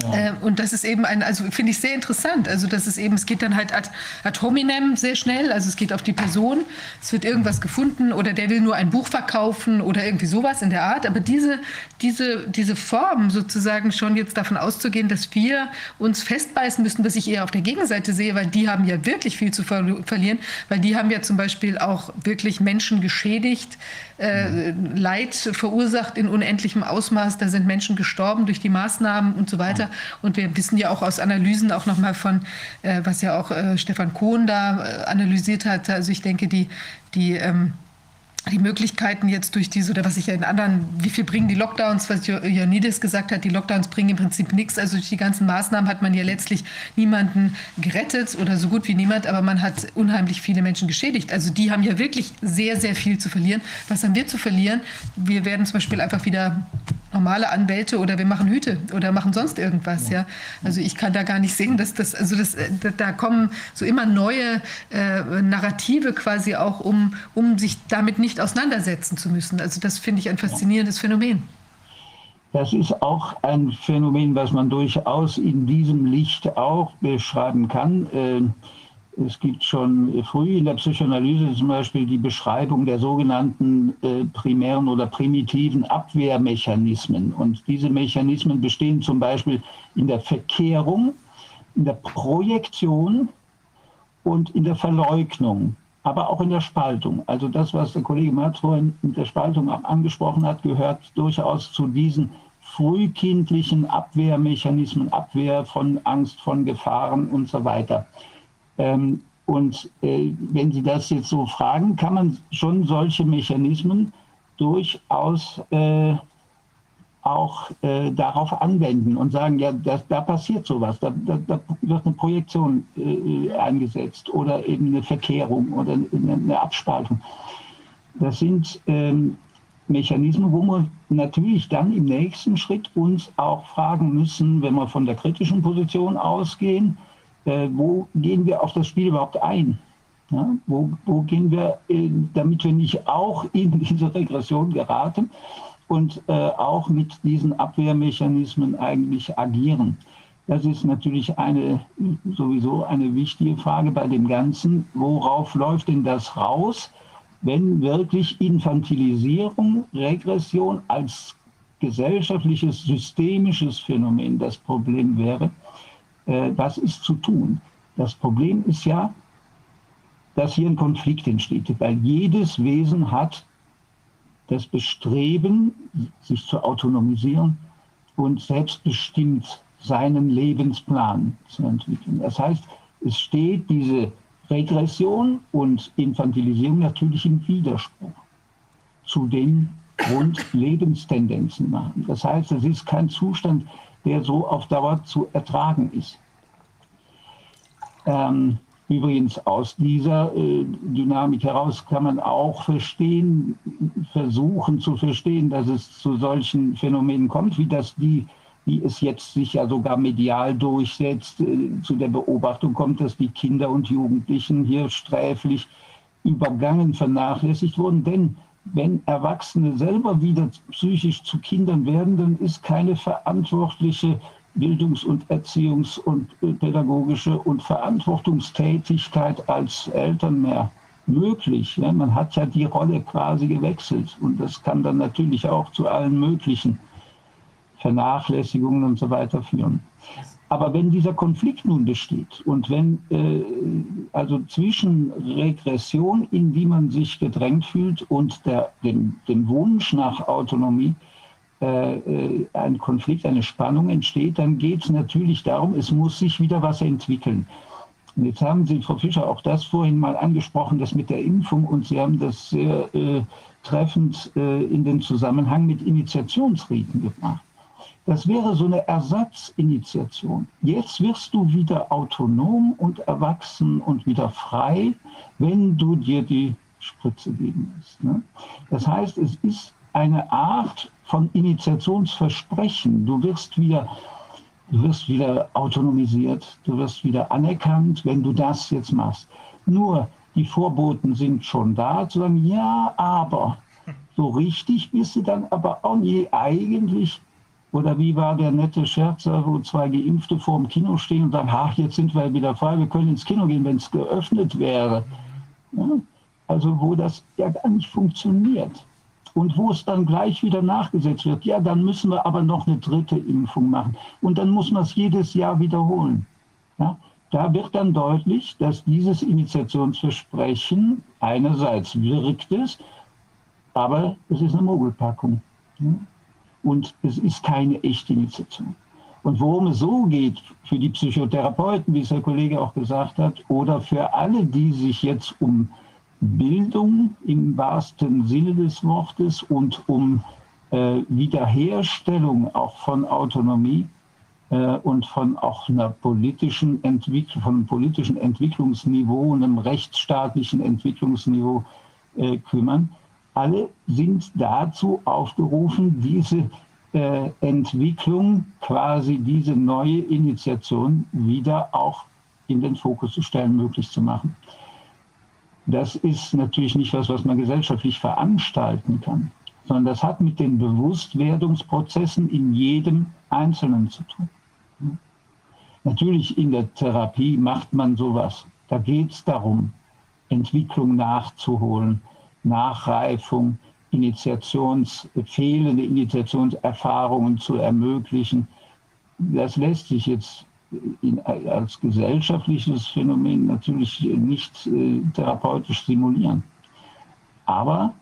Ja. Äh, und das ist eben ein, also finde ich sehr interessant. Also das ist eben, es geht dann halt ad, ad hominem sehr schnell. Also es geht auf die Person. Es wird irgendwas gefunden oder der will nur ein Buch verkaufen oder irgendwie sowas in der Art. Aber diese, diese, diese Form sozusagen schon jetzt davon auszugehen, dass wir uns festbeißen müssen, was ich eher auf der Gegenseite sehe, weil die haben ja wirklich viel zu ver verlieren, weil die haben ja zum Beispiel auch wirklich Menschen geschädigt, äh, Leid verursacht in unendlichem Ausmaß. Da sind Menschen gestorben durch die Maßnahmen und so weiter. Und wir wissen ja auch aus Analysen auch nochmal von, äh, was ja auch äh, Stefan Kohn da äh, analysiert hat. Also ich denke, die, die ähm, die Möglichkeiten jetzt durch diese, oder was ich ja in anderen, wie viel bringen die Lockdowns, was Ioannidis gesagt hat, die Lockdowns bringen im Prinzip nichts. Also durch die ganzen Maßnahmen hat man ja letztlich niemanden gerettet oder so gut wie niemand, aber man hat unheimlich viele Menschen geschädigt. Also die haben ja wirklich sehr, sehr viel zu verlieren. Was haben wir zu verlieren? Wir werden zum Beispiel einfach wieder normale Anwälte oder wir machen Hüte oder machen sonst irgendwas. Ja, also ich kann da gar nicht sehen, dass das, also das, äh, da kommen so immer neue äh, Narrative quasi auch, um, um sich damit nicht auseinandersetzen zu müssen. Also das finde ich ein faszinierendes Phänomen. Das ist auch ein Phänomen, was man durchaus in diesem Licht auch beschreiben kann. Äh, es gibt schon früh in der Psychoanalyse zum Beispiel die Beschreibung der sogenannten äh, primären oder primitiven Abwehrmechanismen. Und diese Mechanismen bestehen zum Beispiel in der Verkehrung, in der Projektion und in der Verleugnung, aber auch in der Spaltung. Also das, was der Kollege Merz vorhin mit der Spaltung auch angesprochen hat, gehört durchaus zu diesen frühkindlichen Abwehrmechanismen, Abwehr von Angst, von Gefahren und so weiter. Ähm, und äh, wenn Sie das jetzt so fragen, kann man schon solche Mechanismen durchaus äh, auch äh, darauf anwenden und sagen, ja, das, da passiert sowas, da, da, da wird eine Projektion äh, eingesetzt oder eben eine Verkehrung oder eine, eine Abspaltung. Das sind ähm, Mechanismen, wo wir natürlich dann im nächsten Schritt uns auch fragen müssen, wenn wir von der kritischen Position ausgehen, äh, wo gehen wir auf das Spiel überhaupt ein? Ja, wo, wo, gehen wir, in, damit wir nicht auch in diese Regression geraten und äh, auch mit diesen Abwehrmechanismen eigentlich agieren? Das ist natürlich eine, sowieso eine wichtige Frage bei dem Ganzen. Worauf läuft denn das raus, wenn wirklich Infantilisierung, Regression als gesellschaftliches, systemisches Phänomen das Problem wäre? äh, was ist zu tun. Das Problem ist ja, dass hier ein Konflikt entsteht, weil jedes Wesen hat das Bestreben, sich zu autonomisieren und selbstbestimmt seinen Lebensplan zu entwickeln. Das heißt, es steht diese Regression und Infantilisierung natürlich im Widerspruch zu den Grundlebenstendenzen machen. Das heißt, es ist kein Zustand, der so auf Dauer zu ertragen ist. Ähm, übrigens aus dieser äh, Dynamik heraus kann man auch verstehen, versuchen zu verstehen, dass es zu solchen Phänomenen kommt, wie das die wie es jetzt sich ja sogar medial durchsetzt, äh, zu der Beobachtung kommt, dass die Kinder und Jugendlichen hier sträflich übergangen, vernachlässigt wurden. Denn wenn Erwachsene selber wieder psychisch zu Kindern werden, dann ist keine verantwortliche Bildungs- und Erziehungs- und äh, pädagogische und Verantwortungstätigkeit als Eltern mehr möglich. Ja, man hat ja die Rolle quasi gewechselt und das kann dann natürlich auch zu allen möglichen Vernachlässigungen und so weiter führen. Aber wenn dieser Konflikt nun besteht und wenn äh, also zwischen Regression, in die man sich gedrängt fühlt, und der, dem, dem Wunsch nach Autonomie ein Konflikt, eine Spannung entsteht, dann geht es natürlich darum, es muss sich wieder was entwickeln. Und jetzt haben Sie, Frau Fischer, auch das vorhin mal angesprochen, das mit der Impfung, und Sie haben das sehr äh, treffend äh, in den Zusammenhang mit Initiationsriten gebracht. Das wäre so eine Ersatzinitiation. Jetzt wirst du wieder autonom und erwachsen und wieder frei, wenn du dir die Spritze geben lässt. Ne? Das heißt, es ist eine Art von Initiationsversprechen. Du wirst wieder, du wirst wieder autonomisiert, du wirst wieder anerkannt, wenn du das jetzt machst. Nur die Vorboten sind schon da, zu sagen, ja, aber so richtig bist du dann aber auch nie eigentlich oder wie war der nette Scherz, wo zwei Geimpfte vor dem Kino stehen und sagen, ach, jetzt sind wir wieder frei, wir können ins Kino gehen, wenn es geöffnet wäre. Ja? Also wo das ja gar nicht funktioniert. Und wo es dann gleich wieder nachgesetzt wird, ja, dann müssen wir aber noch eine dritte Impfung machen. Und dann muss man es jedes Jahr wiederholen. Ja? Da wird dann deutlich, dass dieses Initiationsversprechen einerseits wirkt es, aber es ist eine Mogelpackung. Ja? und es ist keine echte Initiation. Und worum es so geht für die Psychotherapeuten, wie es der Kollege auch gesagt hat, oder für alle, die sich jetzt um Bildung im wahrsten Sinne des Wortes und um äh, Wiederherstellung auch von Autonomie äh, und von auch einer politischen Entwicklung, von einem politischen Entwicklungsniveau, einem rechtsstaatlichen Entwicklungsniveau äh, kümmern, alle sind dazu aufgerufen, diese äh, Entwicklung, quasi diese neue Initiation wieder auch in den Fokus zu stellen, möglich zu machen. Das ist natürlich nicht was, was man gesellschaftlich veranstalten kann, sondern das hat mit den Bewusstwerdungsprozessen in jedem Einzelnen zu tun. Natürlich in der Therapie macht man sowas. Da geht es darum, Entwicklung nachzuholen, Nachreifung, Initiations, fehlende Initiationserfahrungen zu ermöglichen. Das lässt sich jetzt als gesellschaftliches Phänomen natürlich nicht äh, therapeutisch simulieren. Aber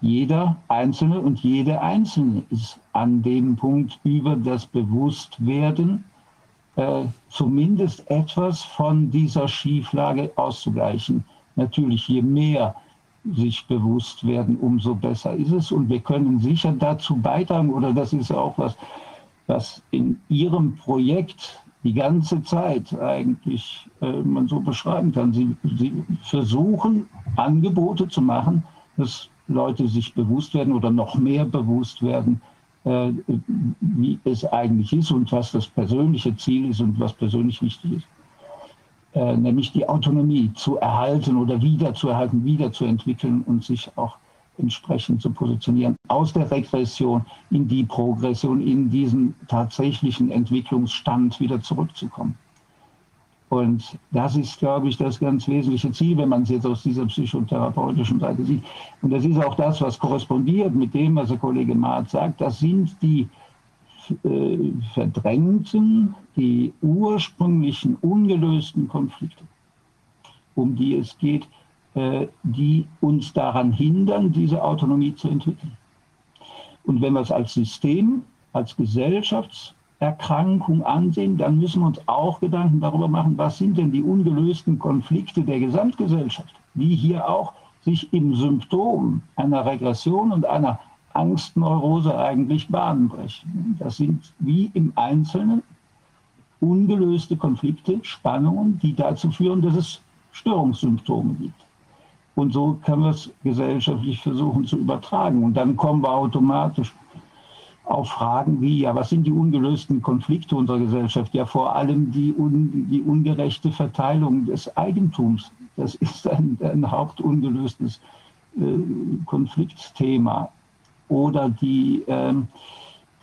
jeder Einzelne und jede Einzelne ist an dem Punkt über das Bewusstwerden äh, zumindest etwas von dieser Schieflage auszugleichen. Natürlich, je mehr sich bewusst werden, umso besser ist es. Und wir können sicher dazu beitragen, oder das ist auch was, was in Ihrem Projekt die ganze Zeit eigentlich äh, man so beschreiben kann. Sie, Sie versuchen Angebote zu machen, dass Leute sich bewusst werden oder noch mehr bewusst werden, äh, wie es eigentlich ist und was das persönliche Ziel ist und was persönlich wichtig ist. Äh, nämlich die Autonomie zu erhalten oder wiederzuerhalten, wiederzuentwickeln und sich auch entsprechend zu positionieren, aus der Regression in die Progression, in diesen tatsächlichen Entwicklungsstand wieder zurückzukommen. Und das ist, glaube ich, das ganz wesentliche Ziel, wenn man es jetzt aus dieser psychotherapeutischen Seite sieht. Und das ist auch das, was korrespondiert mit dem, was der Kollege Maat sagt. Das sind die äh, verdrängten, die ursprünglichen ungelösten Konflikte, um die es geht, die uns daran hindern, diese Autonomie zu entwickeln. Und wenn wir es als System, als Gesellschaftserkrankung ansehen, dann müssen wir uns auch Gedanken darüber machen, was sind denn die ungelösten Konflikte der Gesamtgesellschaft, die hier auch sich im Symptom einer Regression und einer Angstneurose eigentlich Bahnen brechen. Das sind wie im Einzelnen ungelöste Konflikte, Spannungen, die dazu führen, dass es Störungssymptome gibt. Und so können wir es gesellschaftlich versuchen zu übertragen. Und dann kommen wir automatisch auf Fragen wie, ja, was sind die ungelösten Konflikte unserer Gesellschaft? Ja, vor allem die, un, die ungerechte Verteilung des Eigentums. Das ist ein, ein hauptungelöstes äh, Konfliktthema oder die, ähm,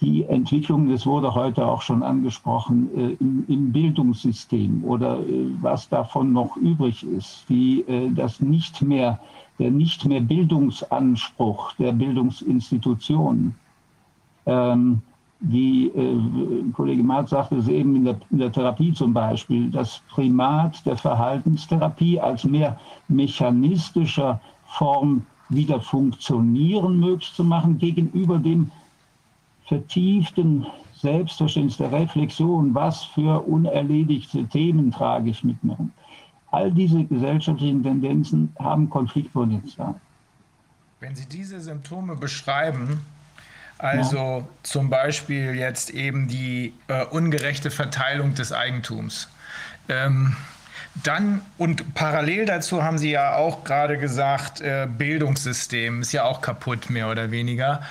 die Entwicklung, das wurde heute auch schon angesprochen, äh, im, im, Bildungssystem oder äh, was davon noch übrig ist, wie äh, das nicht mehr, der nicht mehr Bildungsanspruch der Bildungsinstitutionen, ähm, wie äh, Kollege Marz sagte es eben in der, in der Therapie zum Beispiel, das Primat der Verhaltenstherapie als mehr mechanistischer Form wieder funktionieren möglich zu machen gegenüber dem vertieften Selbstverständnis der Reflexion, was für unerledigte Themen trage ich mit mir. All diese gesellschaftlichen Tendenzen haben Konfliktpotenzial. Wenn Sie diese Symptome beschreiben, also ja. zum Beispiel jetzt eben die äh, ungerechte Verteilung des Eigentums, ähm, dann und parallel dazu haben Sie ja auch gerade gesagt, äh, Bildungssystem ist ja auch kaputt, mehr oder weniger.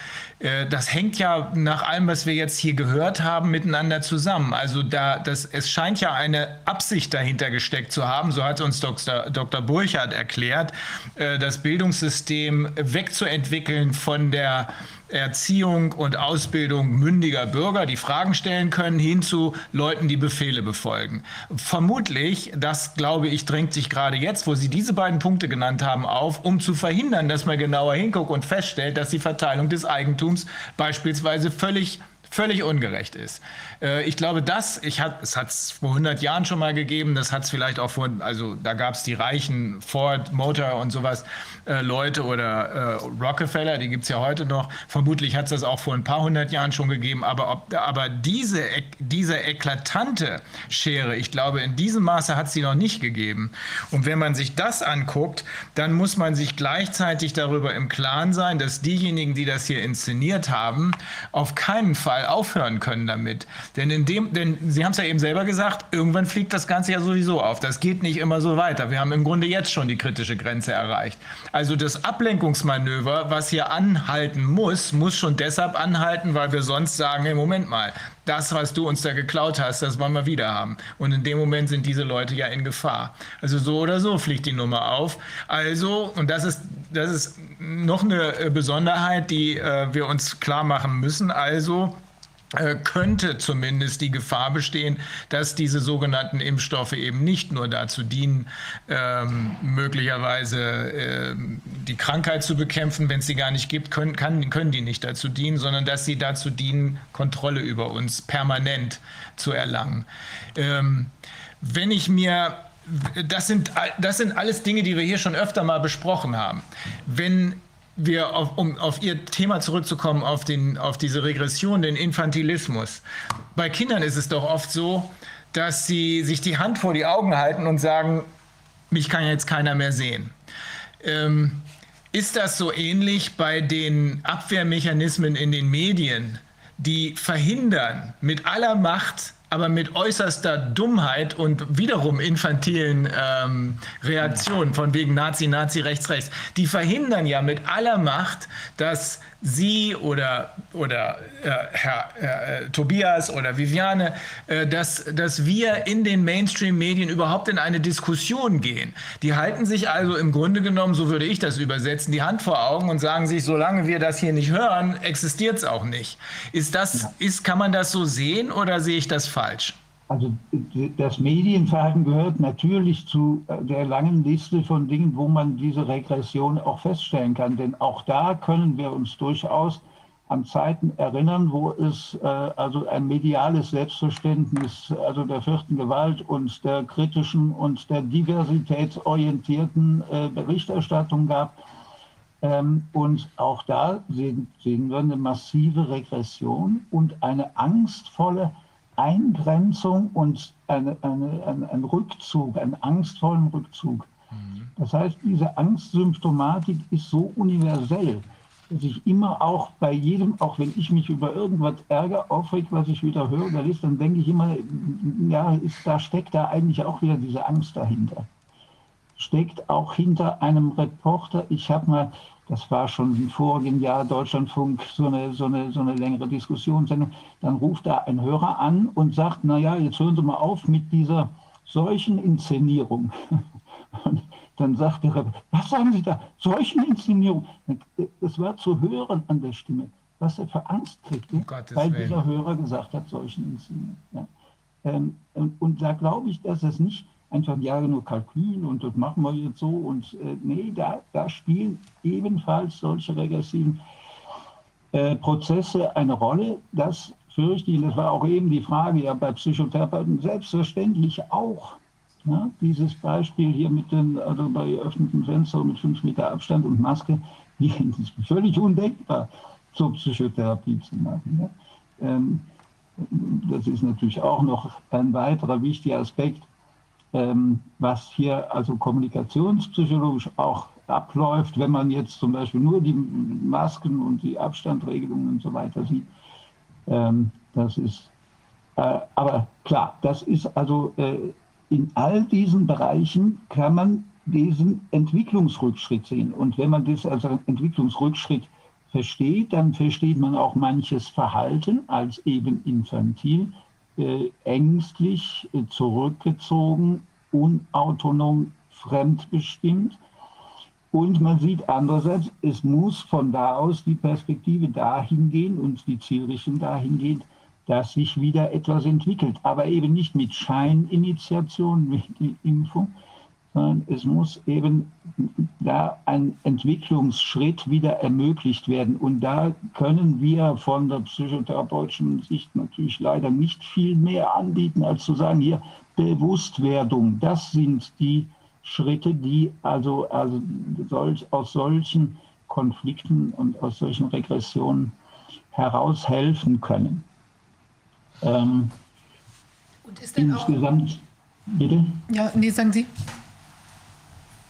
Äh, das hängt ja nach allem, was wir jetzt hier gehört haben, miteinander zusammen. Also da, das, es scheint ja eine Absicht dahinter gesteckt zu haben, so hat uns Dr. Dr. Burchardt erklärt, äh, das Bildungssystem wegzuentwickeln von der Erziehung und Ausbildung mündiger Bürger, die Fragen stellen können, hin zu Leuten, die Befehle befolgen. Vermutlich, das glaube ich, drängt sich gerade jetzt, wo Sie diese beiden Punkte genannt haben, auf, um zu verhindern, dass man genauer hinguckt und feststellt, dass die Verteilung des Eigentums beispielsweise völlig völlig ungerecht ist. Äh, ich glaube, das, ich hat, es hat es vor 100 Jahren schon mal gegeben, das hat es vielleicht auch vor, also da gab es die reichen Ford, Motor und sowas äh, Leute oder äh, Rockefeller, die gibt es ja heute noch. Vermutlich hat es das auch vor ein paar hundert Jahren schon gegeben, aber, ob, aber diese, diese eklatante Schere, ich glaube, in diesem Maße hat es sie noch nicht gegeben. Und wenn man sich das anguckt, dann muss man sich gleichzeitig darüber im Klaren sein, dass diejenigen, die das hier inszeniert haben, auf keinen Fall aufhören können damit. Denn in dem, denn Sie haben es ja eben selber gesagt, irgendwann fliegt das Ganze ja sowieso auf. Das geht nicht immer so weiter. Wir haben im Grunde jetzt schon die kritische Grenze erreicht. Also das Ablenkungsmanöver, was hier anhalten muss, muss schon deshalb anhalten, weil wir sonst sagen, hey, Moment mal, das, was du uns da geklaut hast, das wollen wir wieder haben. Und in dem Moment sind diese Leute ja in Gefahr. Also so oder so fliegt die Nummer auf. Also, und das ist, das ist noch eine Besonderheit, die äh, wir uns klar machen müssen. Also, könnte zumindest die Gefahr bestehen, dass diese sogenannten Impfstoffe eben nicht nur dazu dienen, ähm, möglicherweise äh, die Krankheit zu bekämpfen, wenn es sie gar nicht gibt, können, kann, können die nicht dazu dienen, sondern dass sie dazu dienen, Kontrolle über uns permanent zu erlangen. Ähm, wenn ich mir das sind, das sind alles Dinge, die wir hier schon öfter mal besprochen haben. Wenn wir, auf, um auf Ihr Thema zurückzukommen, auf, den, auf diese Regression, den Infantilismus. Bei Kindern ist es doch oft so, dass sie sich die Hand vor die Augen halten und sagen, mich kann jetzt keiner mehr sehen. Ähm, ist das so ähnlich bei den Abwehrmechanismen in den Medien, die verhindern mit aller Macht aber mit äußerster Dummheit und wiederum infantilen ähm, Reaktionen von wegen Nazi, Nazi, rechts, rechts, die verhindern ja mit aller Macht, dass Sie oder, oder äh, Herr äh, Tobias oder Viviane, äh, dass, dass wir in den Mainstream-Medien überhaupt in eine Diskussion gehen. Die halten sich also im Grunde genommen, so würde ich das übersetzen, die Hand vor Augen und sagen sich, solange wir das hier nicht hören, existiert es auch nicht. Ist das, ist, kann man das so sehen oder sehe ich das falsch? Also das Medienverhalten gehört natürlich zu äh, der langen Liste von Dingen, wo man diese Regression auch feststellen kann. Denn auch da können wir uns durchaus an Zeiten erinnern, wo es äh, also ein mediales Selbstverständnis, also der vierten Gewalt und der kritischen und der diversitätsorientierten äh, Berichterstattung gab. Ähm, und auch da sehen, sehen wir eine massive Regression und eine angstvolle Eingrenzung und eine, eine, eine, ein Rückzug, einen angstvollen Rückzug. Mhm. Das heißt, diese Angstsymptomatik ist so universell, dass ich immer auch bei jedem, auch wenn ich mich über irgendwas ärgere, aufregt, was ich wieder höre oder lese, dann denke ich immer, ja, ist, da steckt da eigentlich auch wieder diese Angst dahinter. Steckt auch hinter einem Reporter. Ich habe mal das war schon im vorigen Jahr Deutschlandfunk so eine, so eine, so eine längere Diskussionssendung, dann ruft da ein Hörer an und sagt, naja, jetzt hören Sie mal auf mit dieser solchen Inszenierung. (laughs) Und dann sagt der Rebbe, was sagen Sie da? Solchen Inszenierung. Es war zu hören an der Stimme. was er für Angst kriegte, weil Willen. dieser Hörer gesagt hat, solchen Inziehen. Ja. Ähm, und, da glaube ich, dass es nicht einfach, ja, nur Kalkül und das machen wir jetzt so. Und äh, nee, da, da spielen ebenfalls solche regressiven äh, Prozesse eine Rolle. Das fürchte ich, das war auch eben die Frage ja bei Psychotherapeuten, selbstverständlich auch. Ja, dieses Beispiel hier mit den, also bei geöffneten Fenstern mit fünf Meter Abstand und Maske, (laughs) die ist völlig undenkbar zur Psychotherapie zu machen. Ja. Ähm, das ist natürlich auch noch ein weiterer wichtiger Aspekt, was hier also kommunikationspsychologisch auch abläuft, wenn man jetzt zum Beispiel nur die Masken und die Abstandregelungen und so weiter sieht. Ähm, das ist, äh, aber klar, das ist also äh, in all diesen Bereichen kann man diesen Entwicklungsrückschritt sehen. Und wenn man das als Entwicklungsrückschritt versteht, dann versteht man auch manches Verhalten als eben infantil, äh, ängstlich, äh, zurückgezogen, unautonom, fremdbestimmt. Und man sieht andererseits, es muss von da aus die Perspektive dahin gehen und die Zielrichtung dahin gehen, dass sich wieder etwas entwickelt. Aber eben nicht mit Scheininitiation, (laughs) mit Impfung, sondern es muss eben da ein Entwicklungsschritt wieder ermöglicht werden. Und da können wir von der psychotherapeutischen Sicht natürlich leider nicht viel mehr anbieten, als zu sagen, hier Bewusstwerdung, das sind die Schritte, die also, also solch, aus solchen Konflikten und aus solchen Regressionen heraushelfen können. Ähm, insgesamt, bitte? Ja, nee, sagen Sie.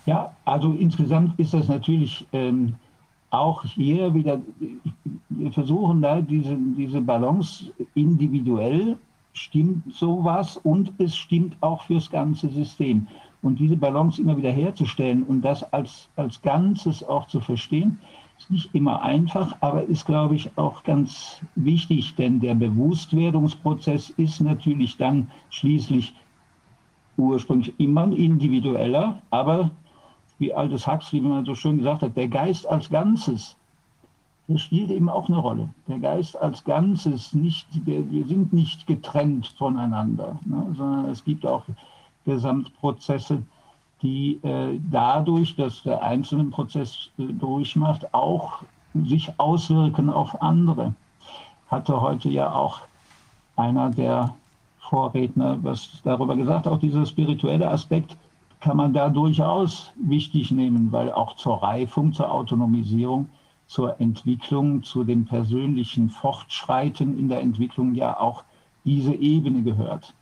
Ja, also insgesamt ist das natürlich ähm, auch hier wieder, wir versuchen da diese, diese Balance individuell, stimmt sowas und es stimmt auch fürs ganze System. Und diese Balance immer wieder herzustellen und das als, als Ganzes auch zu verstehen, ist nicht immer einfach, aber ist, glaube ich, auch ganz wichtig, denn der Bewusstwerdungsprozess ist natürlich dann schließlich ursprünglich immer individueller, aber wie Aldous Huxley, wie man so schön gesagt hat, der Geist als Ganzes, der spielt eben auch eine Rolle. Der Geist als Ganzes, nicht, der, wir sind nicht getrennt voneinander, ne, sondern es gibt auch Gesamtprozesse, die äh, dadurch, dass der einzelne Prozess äh, durchmacht, auch sich auswirken auf andere. Hatte heute ja auch einer der Vorredner was darüber gesagt, auch dieser spirituelle Aspekt, kann man da durchaus wichtig nehmen, weil auch zur Reifung, zur Autonomisierung, zur Entwicklung, zu dem persönlichen Fortschreiten in der Entwicklung ja auch diese Ebene gehört,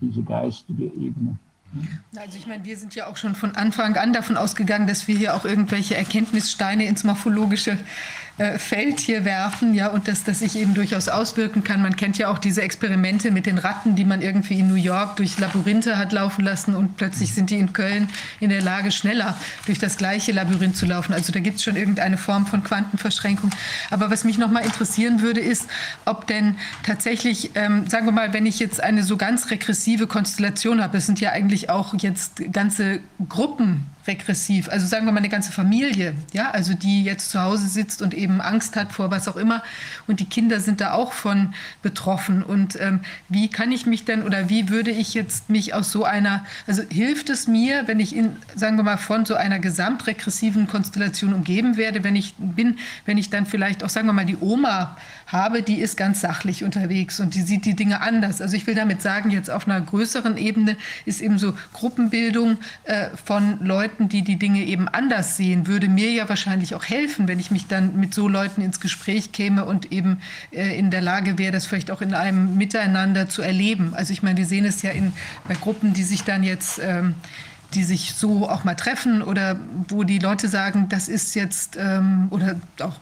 diese geistige Ebene. Also ich meine, wir sind ja auch schon von Anfang an davon ausgegangen, dass wir hier auch irgendwelche Erkenntnissteine ins morphologische äh, Feld hier werfen, ja, und dass das sich eben durchaus auswirken kann. Man kennt ja auch diese Experimente mit den Ratten, die man irgendwie in New York durch Labyrinthe hat laufen lassen und plötzlich sind die in Köln in der Lage, schneller durch das gleiche Labyrinth zu laufen. Also da gibt es schon irgendeine Form von Quantenverschränkung. Aber was mich noch mal interessieren würde, ist, ob denn tatsächlich, ähm, sagen wir mal, wenn ich jetzt eine so ganz regressive Konstellation habe, das sind ja eigentlich auch jetzt ganze Gruppen regressiv. Also sagen wir mal eine ganze Familie, ja, also die jetzt zu Hause sitzt und eben Angst hat vor was auch immer und die Kinder sind da auch von betroffen. Und ähm, wie kann ich mich denn oder wie würde ich jetzt mich aus so einer, also hilft es mir, wenn ich in, sagen wir mal, von so einer gesamtregressiven Konstellation umgeben werde, wenn ich bin, wenn ich dann vielleicht auch, sagen wir mal, die Oma habe, die ist ganz sachlich unterwegs und die sieht die Dinge anders. Also ich will damit sagen, jetzt auf einer größeren Ebene ist eben so Gruppenbildung äh, von Leuten, die die Dinge eben anders sehen, würde mir ja wahrscheinlich auch helfen, wenn ich mich dann mit so Leuten ins Gespräch käme und eben äh, in der Lage wäre, das vielleicht auch in einem Miteinander zu erleben. Also ich meine, wir sehen es ja in, bei Gruppen, die sich dann jetzt ähm, die sich so auch mal treffen oder wo die Leute sagen, das ist jetzt, ähm, oder auch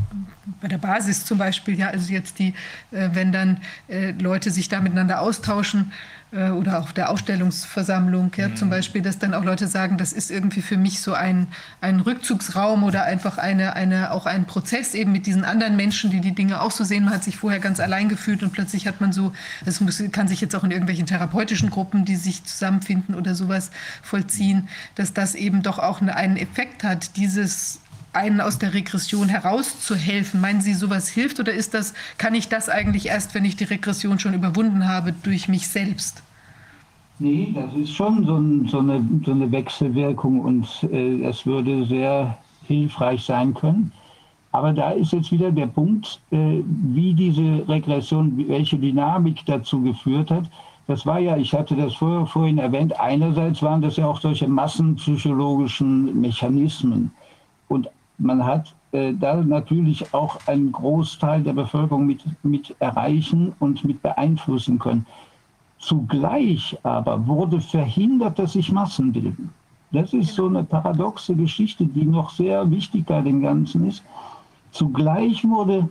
bei der Basis zum Beispiel, ja, also jetzt die, äh, wenn dann äh, Leute sich da miteinander austauschen, oder auch der Ausstellungsversammlung, ja, mhm. zum Beispiel, dass dann auch Leute sagen, das ist irgendwie für mich so ein, ein Rückzugsraum oder einfach eine, eine, auch ein Prozess eben mit diesen anderen Menschen, die die Dinge auch so sehen. Man hat sich vorher ganz allein gefühlt und plötzlich hat man so, das muss, kann sich jetzt auch in irgendwelchen therapeutischen Gruppen, die sich zusammenfinden oder sowas vollziehen, dass das eben doch auch einen Effekt hat, dieses einen aus der Regression herauszuhelfen. Meinen Sie, sowas hilft oder ist das, kann ich das eigentlich erst, wenn ich die Regression schon überwunden habe, durch mich selbst? Nee, das ist schon so, ein, so, eine, so eine, Wechselwirkung und äh, würde sehr hilfreich sein können. Aber da ist jetzt wieder der Punkt, äh, wie diese Regression, welche Dynamik dazu geführt hat. Das war ja, ich hatte das vor, vorhin erwähnt, einerseits waren das ja auch solche massenpsychologischen Mechanismen. Und man hat äh, da natürlich auch einen Großteil der Bevölkerung mit, mit erreichen und mit beeinflussen können. Zugleich aber wurde verhindert, dass sich Massen bilden. Das ist so eine paradoxe Geschichte, die noch sehr wichtig bei dem Ganzen ist. Zugleich wurde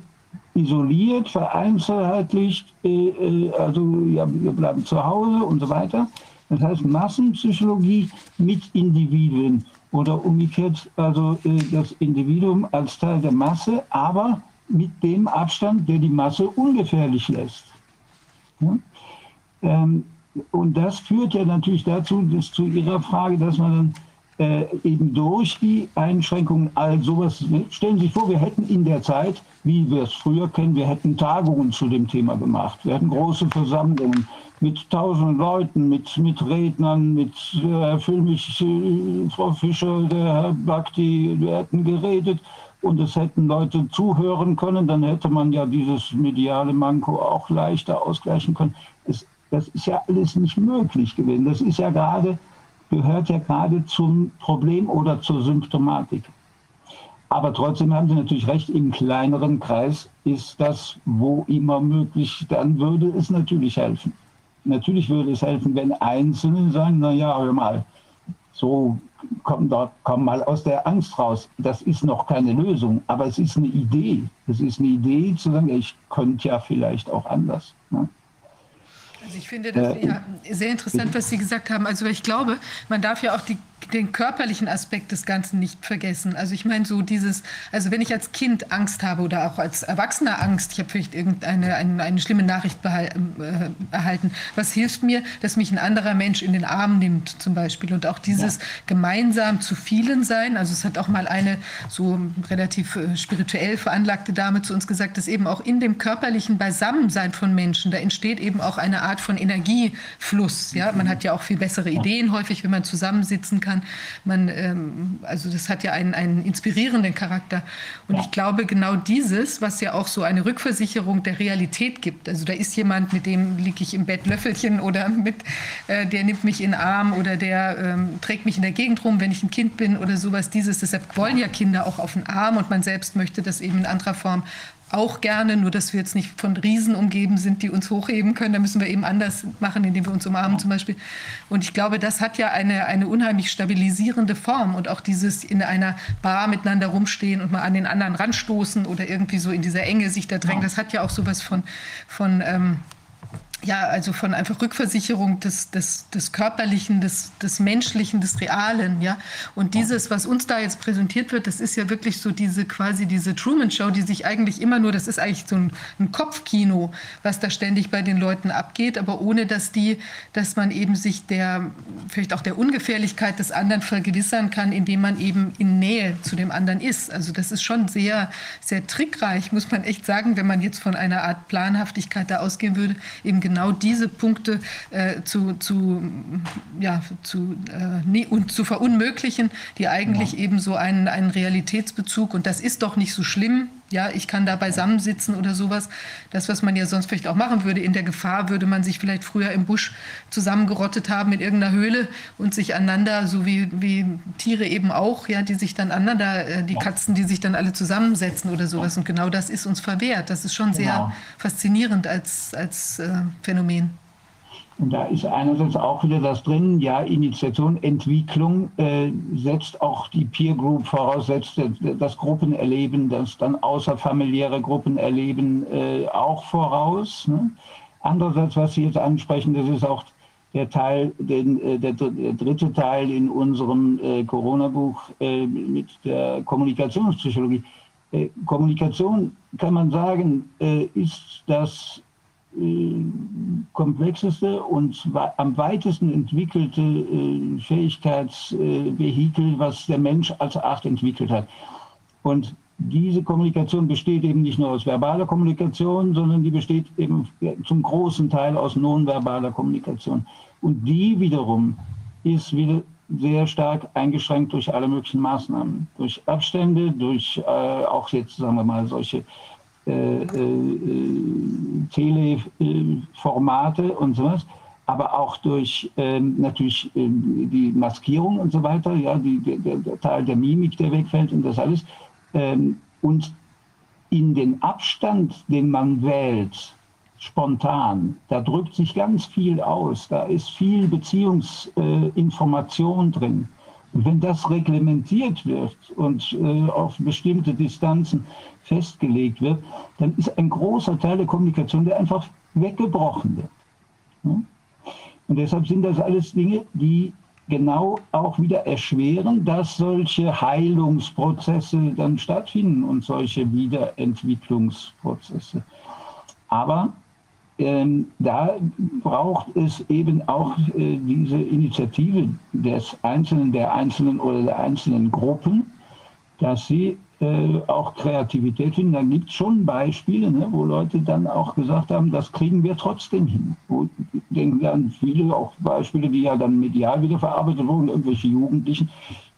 isoliert, vereinzelheitlicht, äh, äh, also ja, wir bleiben zu Hause und so weiter. Das heißt Massenpsychologie mit Individuen oder umgekehrt, also äh, das Individuum als Teil der Masse, aber mit dem Abstand, der die Masse ungefährlich lässt. Ähm, und das führt ja natürlich dazu, dass zu Ihrer Frage, dass man dann äh, eben durch die Einschränkungen all sowas, stellen Sie sich vor, wir hätten in der Zeit, wie wir es früher kennen, wir hätten Tagungen zu dem Thema gemacht. Wir hätten große Versammlungen mit tausenden Leuten, mit, mit Rednern, mit äh, Herr Füllmich, äh, Frau Fischer, der Herr Bakti, wir hätten geredet und es hätten Leute zuhören können, dann hätte man ja dieses mediale Manko auch leichter ausgleichen können. Es das ist ja alles nicht möglich gewesen. Das ist ja gerade, gehört ja gerade zum Problem oder zur Symptomatik. Aber trotzdem haben Sie natürlich recht, im kleineren Kreis ist das wo immer möglich, dann würde es natürlich helfen. Natürlich würde es helfen, wenn Einzelne sagen, naja, hör mal, so komm, dort, komm mal aus der Angst raus. Das ist noch keine Lösung, aber es ist eine Idee. Es ist eine Idee zu sagen, ich könnte ja vielleicht auch anders. Ne? Also ich finde das ja sehr interessant, was Sie gesagt haben. Also ich glaube, man darf ja auch die den körperlichen Aspekt des Ganzen nicht vergessen. Also ich meine so dieses, also wenn ich als Kind Angst habe oder auch als Erwachsener Angst, ich habe vielleicht irgendeine eine, eine schlimme Nachricht äh, erhalten, was hilft mir, dass mich ein anderer Mensch in den Arm nimmt zum Beispiel und auch dieses ja. gemeinsam zu vielen sein. Also es hat auch mal eine so relativ äh, spirituell veranlagte Dame zu uns gesagt, dass eben auch in dem körperlichen Beisammensein von Menschen, da entsteht eben auch eine Art von Energiefluss. Ja, man hat ja auch viel bessere Ideen häufig, wenn man zusammensitzen kann kann. Man, ähm, also das hat ja einen, einen inspirierenden Charakter. Und ja. ich glaube, genau dieses, was ja auch so eine Rückversicherung der Realität gibt. Also da ist jemand, mit dem liege ich im Bett Löffelchen oder mit, äh, der nimmt mich in den Arm oder der ähm, trägt mich in der Gegend rum, wenn ich ein Kind bin oder sowas. Dieses, deshalb wollen ja Kinder auch auf den Arm und man selbst möchte das eben in anderer Form auch gerne, nur dass wir jetzt nicht von Riesen umgeben sind, die uns hochheben können. Da müssen wir eben anders machen, indem wir uns umarmen zum Beispiel. Und ich glaube, das hat ja eine, eine unheimlich stabilisierende Form. Und auch dieses in einer Bar miteinander rumstehen und mal an den anderen ranstoßen oder irgendwie so in dieser Enge sich da drängen, das hat ja auch sowas von, von ähm, ja, also von einfach Rückversicherung des, des, des Körperlichen, des, des Menschlichen, des Realen, ja. Und dieses, was uns da jetzt präsentiert wird, das ist ja wirklich so diese quasi diese Truman-Show, die sich eigentlich immer nur, das ist eigentlich so ein, ein, Kopfkino, was da ständig bei den Leuten abgeht, aber ohne dass die, dass man eben sich der, vielleicht auch der Ungefährlichkeit des anderen vergewissern kann, indem man eben in Nähe zu dem anderen ist. Also das ist schon sehr, sehr trickreich, muss man echt sagen, wenn man jetzt von einer Art Planhaftigkeit da ausgehen würde, eben genau diese Punkte äh, zu, zu, ja, zu, äh, nee, und zu verunmöglichen, die eigentlich ja. eben so einen, einen Realitätsbezug, und das ist doch nicht so schlimm, ja, ich kann da beisammensitzen oder sowas. Das, was man ja sonst vielleicht auch machen würde, in der Gefahr würde man sich vielleicht früher im Busch zusammengerottet haben in irgendeiner Höhle und sich aneinander, so wie, wie Tiere eben auch, ja, die sich dann aneinander, äh, die Katzen, die sich dann alle zusammensetzen oder sowas. Und genau das ist uns verwehrt. Das ist schon sehr genau. faszinierend als, als äh, Phänomen. Und da ist einerseits auch wieder das drin, ja, Initiation, Entwicklung äh, setzt auch die Peer Group voraus, setzt das Gruppenerleben, das dann außerfamiliäre Gruppenerleben äh, auch voraus. Ne? Andererseits, was Sie jetzt ansprechen, das ist auch der Teil, den, äh, der, dritte Teil in unserem äh, Corona-Buch äh, mit der Kommunikationspsychologie. Äh, Kommunikation, kann man sagen, ist das äh, komplexeste und am weitesten entwickelte äh, Fähigkeitsvehikel, was der Mensch als Art entwickelt hat. Und diese Kommunikation besteht eben nicht nur aus verbaler Kommunikation, sondern die besteht eben zum großen Teil aus nonverbaler Kommunikation. Und die wiederum ist wieder sehr stark eingeschränkt durch alle möglichen Maßnahmen, durch Abstände, durch äh, auch jetzt, sagen wir mal, solche äh, äh, Teleformate und sowas, aber auch durch ähm, natürlich ähm, die Maskierung und so weiter, ja, die, der, der, Teil der Mimik, der wegfällt und das alles. Ähm, und in den Abstand, den man wählt, spontan, da drückt sich ganz viel aus, da ist viel Beziehungsinformation äh, drin. Und wenn das reglementiert wird und äh, auf bestimmte Distanzen festgelegt wird, dann ist ein großer Teil der Kommunikation, der einfach weggebrochen wird. Und deshalb sind das alles Dinge, die genau auch wieder erschweren, dass solche Heilungsprozesse dann stattfinden und solche Wiederentwicklungsprozesse. Aber ähm, da braucht es eben auch äh, diese Initiative des Einzelnen, der Einzelnen oder der einzelnen Gruppen, dass sie äh, auch Kreativität finden. Da gibt es schon Beispiele, ne, wo Leute dann auch gesagt haben, das kriegen wir trotzdem hin. Wo, denken an viele auch Beispiele, die ja dann medial wieder verarbeitet wurden, irgendwelche Jugendlichen,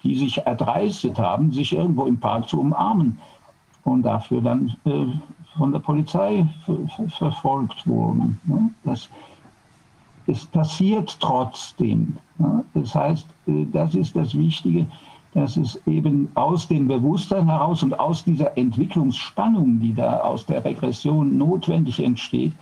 die sich erdreistet haben, sich irgendwo im Park zu umarmen und dafür dann äh, von der Polizei verfolgt wurden. Ne? Das, es passiert trotzdem. Ne? Das heißt, äh, das ist das Wichtige, dass es eben aus dem Bewusstsein heraus und aus dieser Entwicklungsspannung, die da aus der Regression notwendig entsteht,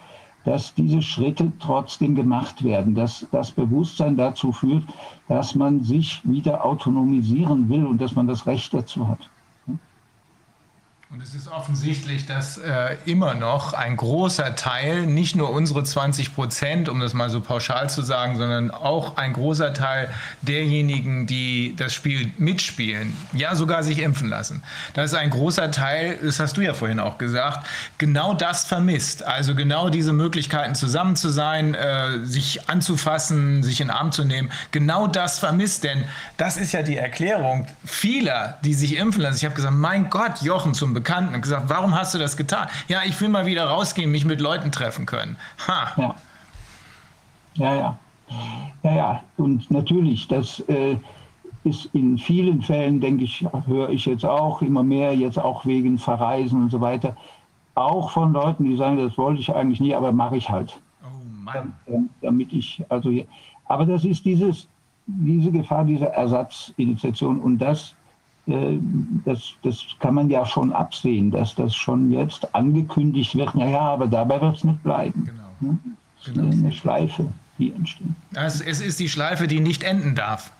dass diese Schritte trotzdem gemacht werden, dass das Bewusstsein dazu führt, dass man sich wieder autonomisieren will und dass man das Recht dazu hat. Und es ist offensichtlich, dass äh, immer noch ein großer Teil, nicht nur unsere 20 Prozent, um das mal so pauschal zu sagen, sondern auch ein großer Teil derjenigen, die das Spiel mitspielen, ja sogar sich impfen lassen. Das ist ein großer Teil, das hast du ja vorhin auch gesagt, genau das vermisst. Also genau diese Möglichkeiten zusammen zu sein, äh, sich anzufassen, sich in den Arm zu nehmen, genau das vermisst. Denn das ist ja die Erklärung vieler, die sich impfen lassen. Ich habe gesagt, mein Gott, Jochen zum Bekannten und gesagt, warum hast du das getan? Ja, ich will mal wieder rausgehen, mich mit Leuten treffen können. Ha. Ja. Ja, ja. Ja, ja. Und natürlich, das äh, ist in vielen Fällen, denke ich, höre ich jetzt auch immer mehr, jetzt auch wegen Verreisen und so weiter, auch von Leuten, die sagen, das wollte ich eigentlich nie, aber mache ich halt. Oh Mann. Damit ich, also, aber das ist dieses, diese Gefahr dieser Ersatzinitiation und das das, das kann man ja schon absehen, dass das schon jetzt angekündigt wird, naja, aber dabei wird es nicht bleiben. Genau. Genau. Eine Schleife, die entsteht. Also es ist die Schleife, die nicht enden darf.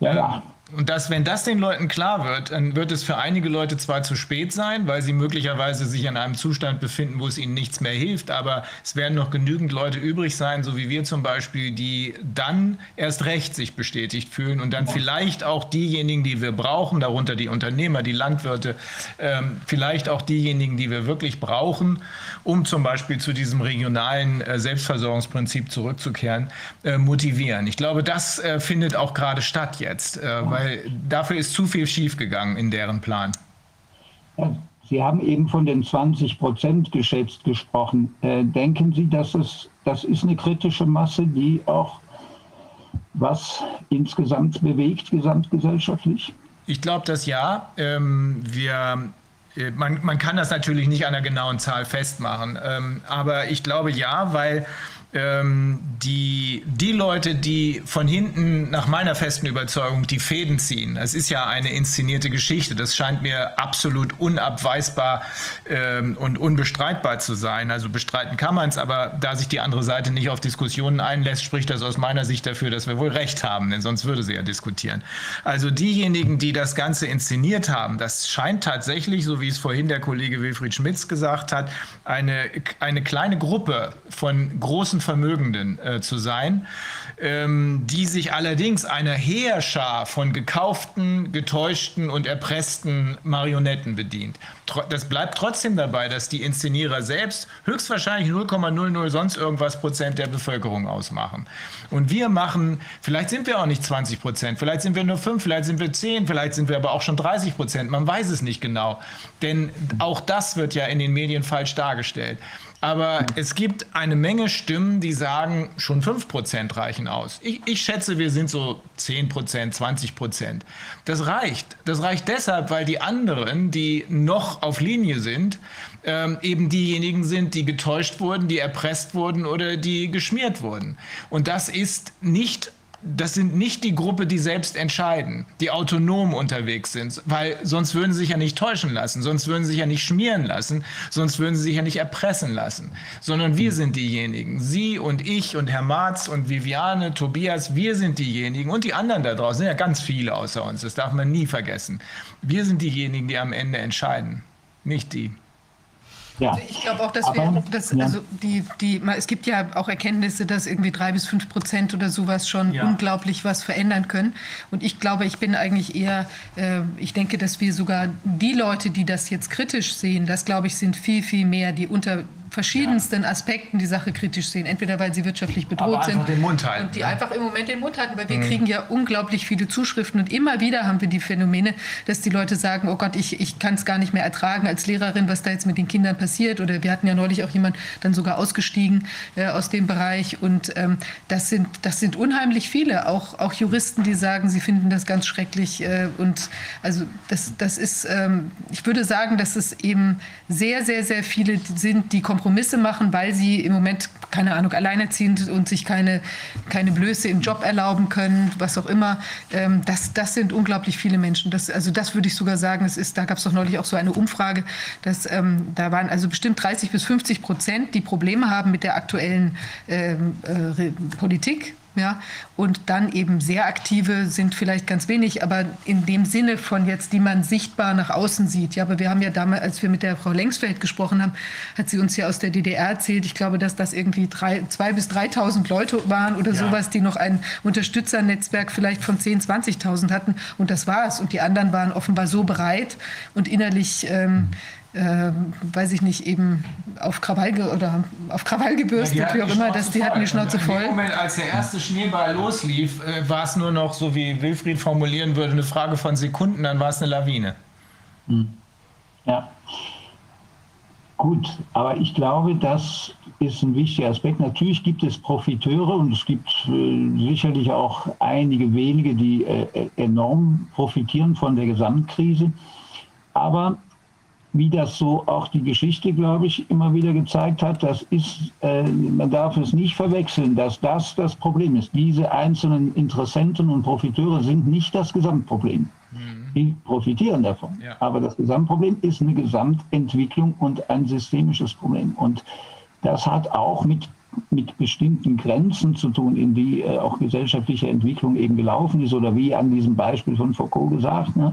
Ja, ja. Und dass, wenn das den Leuten klar wird, dann wird es für einige Leute zwar zu spät sein, weil sie möglicherweise sich in einem Zustand befinden, wo es ihnen nichts mehr hilft, aber es werden noch genügend Leute übrig sein, so wie wir zum Beispiel, die dann erst recht sich bestätigt fühlen und dann vielleicht auch diejenigen, die wir brauchen, darunter die Unternehmer, die Landwirte, ähm, vielleicht auch diejenigen, die wir wirklich brauchen, um zum Beispiel zu diesem regionalen äh, Selbstversorgungsprinzip zurückzukehren, äh, motivieren. Ich glaube, das äh, findet auch gerade statt jetzt, äh, weil weil dafür ist zu viel schiefgegangen in deren Plan. Sie haben eben von den 20 Prozent geschätzt gesprochen. Äh, denken Sie, dass es, das ist eine kritische Masse, die auch was insgesamt bewegt, gesamtgesellschaftlich? Ich glaube das ja. Ähm, wir äh, man, man, kann das natürlich nicht an einer genauen Zahl festmachen, ähm, aber ich glaube ja, weil ähm, die, die Leute, die von hinten nach meiner festen Überzeugung die Fäden ziehen, es ist ja eine inszenierte Geschichte, das scheint mir absolut unabweisbar ähm, und unbestreitbar zu sein. Also bestreiten kann man es, aber da sich die andere Seite nicht auf Diskussionen einlässt, spricht das aus meiner Sicht dafür, dass wir wohl recht haben, denn sonst würde sie ja diskutieren. Also diejenigen, die das Ganze inszeniert haben, das scheint tatsächlich, so wie es vorhin der Kollege Wilfried Schmitz gesagt hat, eine, eine kleine Gruppe von großen Vermögenden äh, zu sein, ähm, die sich allerdings einer Heerschar von gekauften, getäuschten und erpressten Marionetten bedient. Das bleibt trotzdem dabei, dass die Inszenierer selbst höchstwahrscheinlich 0,00 sonst irgendwas Prozent der Bevölkerung ausmachen. Und wir machen, vielleicht sind wir auch nicht 20 Prozent, vielleicht sind wir nur 5, vielleicht sind wir 10, vielleicht sind wir aber auch schon 30 Prozent. Man weiß es nicht genau. Denn auch das wird ja in den Medien falsch dargestellt. Aber es gibt eine Menge Stimmen, die sagen, schon 5 Prozent reichen aus. Ich, ich, schätze, wir sind so 10 Prozent, 20 Prozent. Das reicht. Das reicht deshalb, weil die anderen, die noch auf Linie sind, ähm, eben diejenigen sind, die getäuscht wurden, die erpresst wurden oder die geschmiert wurden. Und das ist nicht das sind nicht die Gruppe, die selbst entscheiden, die autonom unterwegs sind, weil sonst würden sie sich ja nicht täuschen lassen, sonst würden sie sich ja nicht schmieren lassen, sonst würden sie sich ja nicht erpressen lassen, sondern wir sind diejenigen, Sie und ich und Herr Marz und Viviane, Tobias, wir sind diejenigen und die anderen da draußen, sind ja ganz viele außer uns, das darf man nie vergessen. Wir sind diejenigen, die am Ende entscheiden, nicht die. Ja. Ich glaube auch, dass Aber, wir, dass, ja. also die, die, es gibt ja auch Erkenntnisse, dass irgendwie drei bis fünf Prozent oder sowas schon ja. unglaublich was verändern können. Und ich glaube, ich bin eigentlich eher, äh, ich denke, dass wir sogar die Leute, die das jetzt kritisch sehen, das glaube ich, sind viel, viel mehr, die unter verschiedensten Aspekten die Sache kritisch sehen. Entweder weil sie wirtschaftlich bedroht sind den Mund halten, und die ja. einfach im Moment den Mund halten, weil wir mhm. kriegen ja unglaublich viele Zuschriften und immer wieder haben wir die Phänomene, dass die Leute sagen, oh Gott, ich, ich kann es gar nicht mehr ertragen als Lehrerin, was da jetzt mit den Kindern passiert. Oder wir hatten ja neulich auch jemand dann sogar ausgestiegen äh, aus dem Bereich und ähm, das, sind, das sind unheimlich viele, auch, auch Juristen, die sagen, sie finden das ganz schrecklich äh, und also das, das ist, ähm, ich würde sagen, dass es eben sehr, sehr, sehr viele sind, die komplett Kompromisse machen, weil sie im Moment, keine Ahnung, alleinerziehend und sich keine, keine Blöße im Job erlauben können, was auch immer. Ähm, das, das sind unglaublich viele Menschen. Das, also das würde ich sogar sagen, es ist, da gab es doch neulich auch so eine Umfrage, dass ähm, da waren also bestimmt 30 bis 50 Prozent, die Probleme haben mit der aktuellen ähm, äh, Politik ja, und dann eben sehr aktive sind vielleicht ganz wenig, aber in dem Sinne von jetzt, die man sichtbar nach außen sieht. Ja, aber wir haben ja damals, als wir mit der Frau Lengsfeld gesprochen haben, hat sie uns ja aus der DDR erzählt. Ich glaube, dass das irgendwie drei, zwei bis 3.000 Leute waren oder ja. sowas, die noch ein Unterstützernetzwerk vielleicht von 10.000, 20.000 hatten. Und das war's. Und die anderen waren offenbar so bereit und innerlich ähm, äh, weiß ich nicht, eben auf Krawall oder auf Krawall gebürstet, ja, wie auch immer, dass die hatten die Schnauze voll. Im Moment, als der erste Schneeball loslief, äh, war es nur noch, so wie Wilfried formulieren würde, eine Frage von Sekunden, dann war es eine Lawine. Hm. Ja. Gut, aber ich glaube, das ist ein wichtiger Aspekt. Natürlich gibt es Profiteure und es gibt äh, sicherlich auch einige wenige, die äh, enorm profitieren von der Gesamtkrise. Aber wie das so auch die Geschichte, glaube ich, immer wieder gezeigt hat, das ist, äh, man darf es nicht verwechseln, dass das das Problem ist. Diese einzelnen Interessenten und Profiteure sind nicht das Gesamtproblem. Mhm. Die profitieren davon. Ja. Aber das Gesamtproblem ist eine Gesamtentwicklung und ein systemisches Problem. Und das hat auch mit mit bestimmten Grenzen zu tun, in die äh, auch gesellschaftliche Entwicklung eben gelaufen ist oder wie an diesem Beispiel von Foucault gesagt, ne,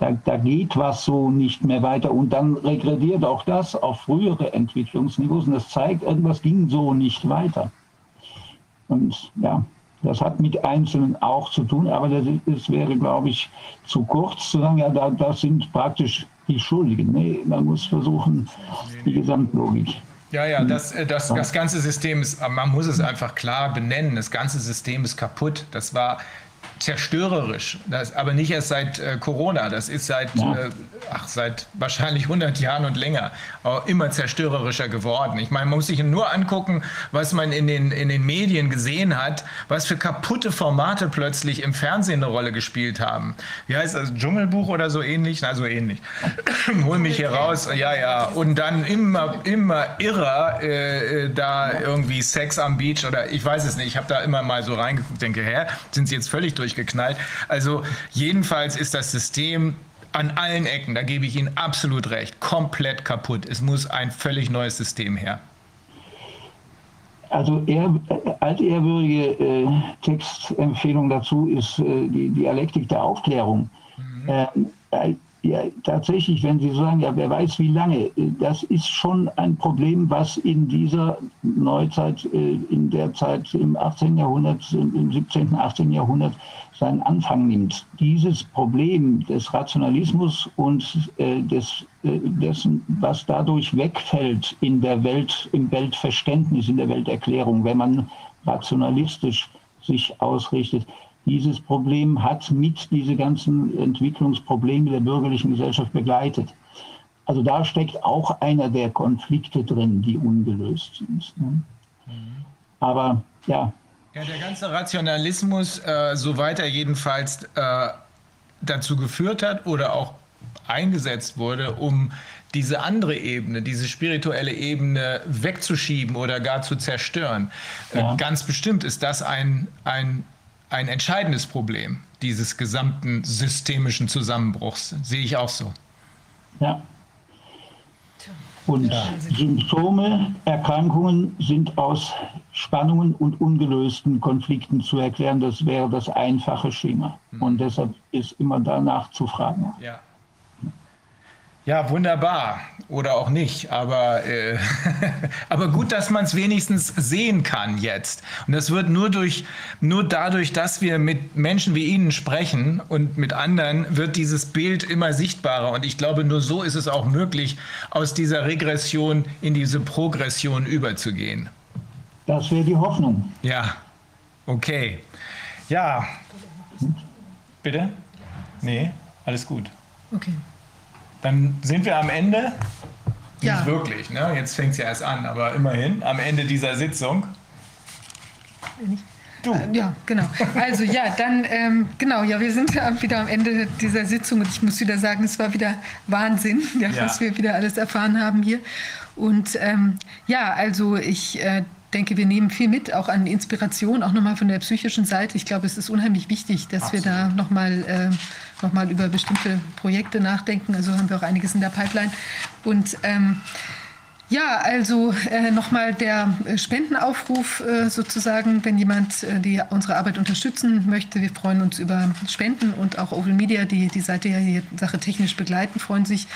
da, da geht was so nicht mehr weiter. Und dann regrediert auch das auf frühere Entwicklungsniveaus. Und das zeigt, irgendwas ging so nicht weiter. Und ja, das hat mit Einzelnen auch zu tun, aber das, das wäre, glaube ich, zu kurz zu sagen, ja, da, das sind praktisch die Schuldigen. Nee, man muss versuchen, die Gesamtlogik. Ja, ja, das, äh, das, das ganze System ist, man muss es einfach klar benennen, das ganze System ist kaputt. Das war zerstörerisch. Das, aber nicht erst seit äh, Corona. Das ist seit, ja. äh, ach, seit wahrscheinlich 100 Jahren und länger immer zerstörerischer geworden. Ich meine, man muss sich nur angucken, was man in den, in den Medien gesehen hat, was für kaputte Formate plötzlich im Fernsehen eine Rolle gespielt haben. Wie heißt das? Dschungelbuch oder so ähnlich? Na, so ähnlich. (laughs) Hol mich hier raus. Ja, ja. Und dann immer, immer irrer äh, äh, da irgendwie Sex am Beach oder ich weiß es nicht. Ich habe da immer mal so reingeguckt, denke, hä, sind sie jetzt völlig durchgeknallt? Also jedenfalls ist das System an allen Ecken, da gebe ich Ihnen absolut recht, komplett kaputt. Es muss ein völlig neues System her. Also ehr, altehrwürdige äh, Textempfehlung dazu ist äh, die Dialektik der Aufklärung. Mhm. Äh, ja, tatsächlich, wenn Sie sagen, ja, wer weiß wie lange, das ist schon ein Problem, was in dieser Neuzeit, äh, in der Zeit im 18. Jahrhundert, im 17., 18. Jahrhundert seinen Anfang nimmt. Dieses Problem des Rationalismus und äh, des, äh, dessen, was dadurch wegfällt in der Welt, im Weltverständnis, in der Welterklärung, wenn man rationalistisch sich ausrichtet, dieses Problem hat mit diese ganzen Entwicklungsprobleme der bürgerlichen Gesellschaft begleitet. Also da steckt auch einer der Konflikte drin, die ungelöst sind. Ne? Aber ja. Ja, der ganze Rationalismus, äh, soweit er jedenfalls äh, dazu geführt hat oder auch eingesetzt wurde, um diese andere Ebene, diese spirituelle Ebene wegzuschieben oder gar zu zerstören. Äh, ja. Ganz bestimmt ist das ein, ein ein entscheidendes Problem dieses gesamten systemischen Zusammenbruchs. Sehe ich auch so. Ja. Und ja. Symptome, Erkrankungen sind aus Spannungen und ungelösten Konflikten zu erklären. Das wäre das einfache Schema. Mhm. Und deshalb ist immer danach zu fragen. Ja. Ja, wunderbar. Oder auch nicht. Aber, äh, (laughs) aber gut, dass man es wenigstens sehen kann jetzt. Und das wird nur, durch, nur dadurch, dass wir mit Menschen wie Ihnen sprechen und mit anderen, wird dieses Bild immer sichtbarer. Und ich glaube, nur so ist es auch möglich, aus dieser Regression in diese Progression überzugehen. Das wäre die Hoffnung. Ja, okay. Ja. Bitte? Nee, alles gut. Okay. Dann sind wir am Ende. Ja. Nicht wirklich, ne? jetzt fängt es ja erst an, aber immerhin am Ende dieser Sitzung. Du. Äh, ja, genau. Also ja, dann ähm, genau, ja, wir sind ja wieder am Ende dieser Sitzung und ich muss wieder sagen, es war wieder Wahnsinn, ja, ja. was wir wieder alles erfahren haben hier. Und ähm, ja, also ich äh, denke, wir nehmen viel mit, auch an Inspiration, auch nochmal von der psychischen Seite. Ich glaube, es ist unheimlich wichtig, dass Absolut. wir da nochmal äh, noch über bestimmte Projekte nachdenken. Also haben wir auch einiges in der Pipeline. Und ähm, ja, also äh, nochmal der Spendenaufruf äh, sozusagen, wenn jemand äh, die, unsere Arbeit unterstützen möchte. Wir freuen uns über Spenden und auch Oval Media, die die Seite ja die Sache technisch begleiten, freuen sich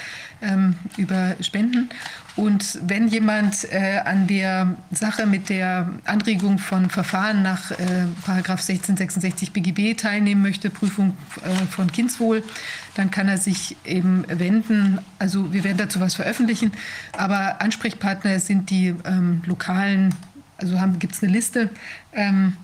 ähm, über Spenden. Und wenn jemand äh, an der Sache mit der Anregung von Verfahren nach äh, 1666 BGB teilnehmen möchte, Prüfung äh, von Kindswohl, dann kann er sich eben wenden. Also wir werden dazu was veröffentlichen, aber Ansprechpartner sind die ähm, lokalen, also gibt es eine Liste. Ähm,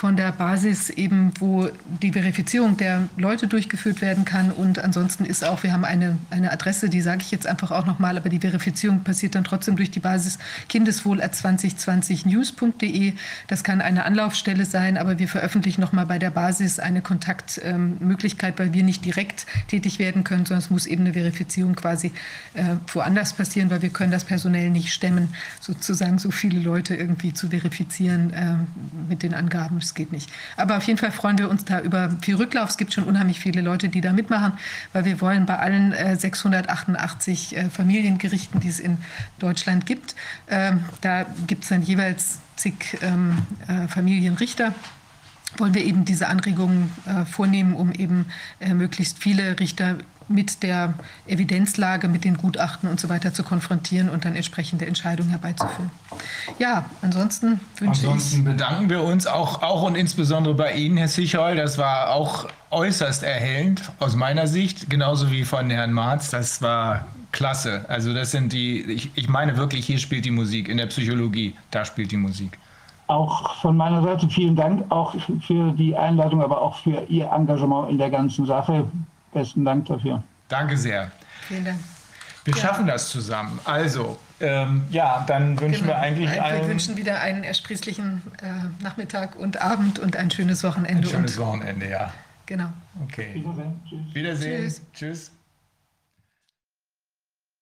von der Basis eben, wo die Verifizierung der Leute durchgeführt werden kann. Und ansonsten ist auch, wir haben eine, eine Adresse, die sage ich jetzt einfach auch nochmal, aber die Verifizierung passiert dann trotzdem durch die Basis kindeswohl2020news.de. Das kann eine Anlaufstelle sein, aber wir veröffentlichen nochmal bei der Basis eine Kontaktmöglichkeit, weil wir nicht direkt tätig werden können, sondern es muss eben eine Verifizierung quasi äh, woanders passieren, weil wir können das personell nicht stemmen, sozusagen so viele Leute irgendwie zu verifizieren äh, mit den Angaben es geht nicht. Aber auf jeden Fall freuen wir uns da über viel Rücklauf. Es gibt schon unheimlich viele Leute, die da mitmachen, weil wir wollen bei allen äh, 688 äh, Familiengerichten, die es in Deutschland gibt, äh, da gibt es dann jeweils zig ähm, äh, Familienrichter wollen wir eben diese Anregungen äh, vornehmen, um eben äh, möglichst viele Richter mit der Evidenzlage, mit den Gutachten und so weiter zu konfrontieren und dann entsprechende Entscheidungen herbeizuführen. Ja, ansonsten wünsche ansonsten ich. bedanken wir uns auch, auch und insbesondere bei Ihnen, Herr Sichol. Das war auch äußerst erhellend aus meiner Sicht, genauso wie von Herrn Marz. Das war klasse. Also das sind die, ich, ich meine wirklich, hier spielt die Musik, in der Psychologie, da spielt die Musik. Auch von meiner Seite vielen Dank, auch für die Einladung, aber auch für Ihr Engagement in der ganzen Sache. Besten Dank dafür. Danke sehr. Vielen Dank. Wir ja. schaffen das zusammen. Also, ähm, ja, dann wünschen genau. wir eigentlich wir allen. Wir wünschen wieder einen ersprießlichen äh, Nachmittag und Abend und ein schönes Wochenende. Ein schönes Wochenende, ja. Genau. Okay. Wiedersehen. Tschüss. Wiedersehen. Tschüss. Tschüss.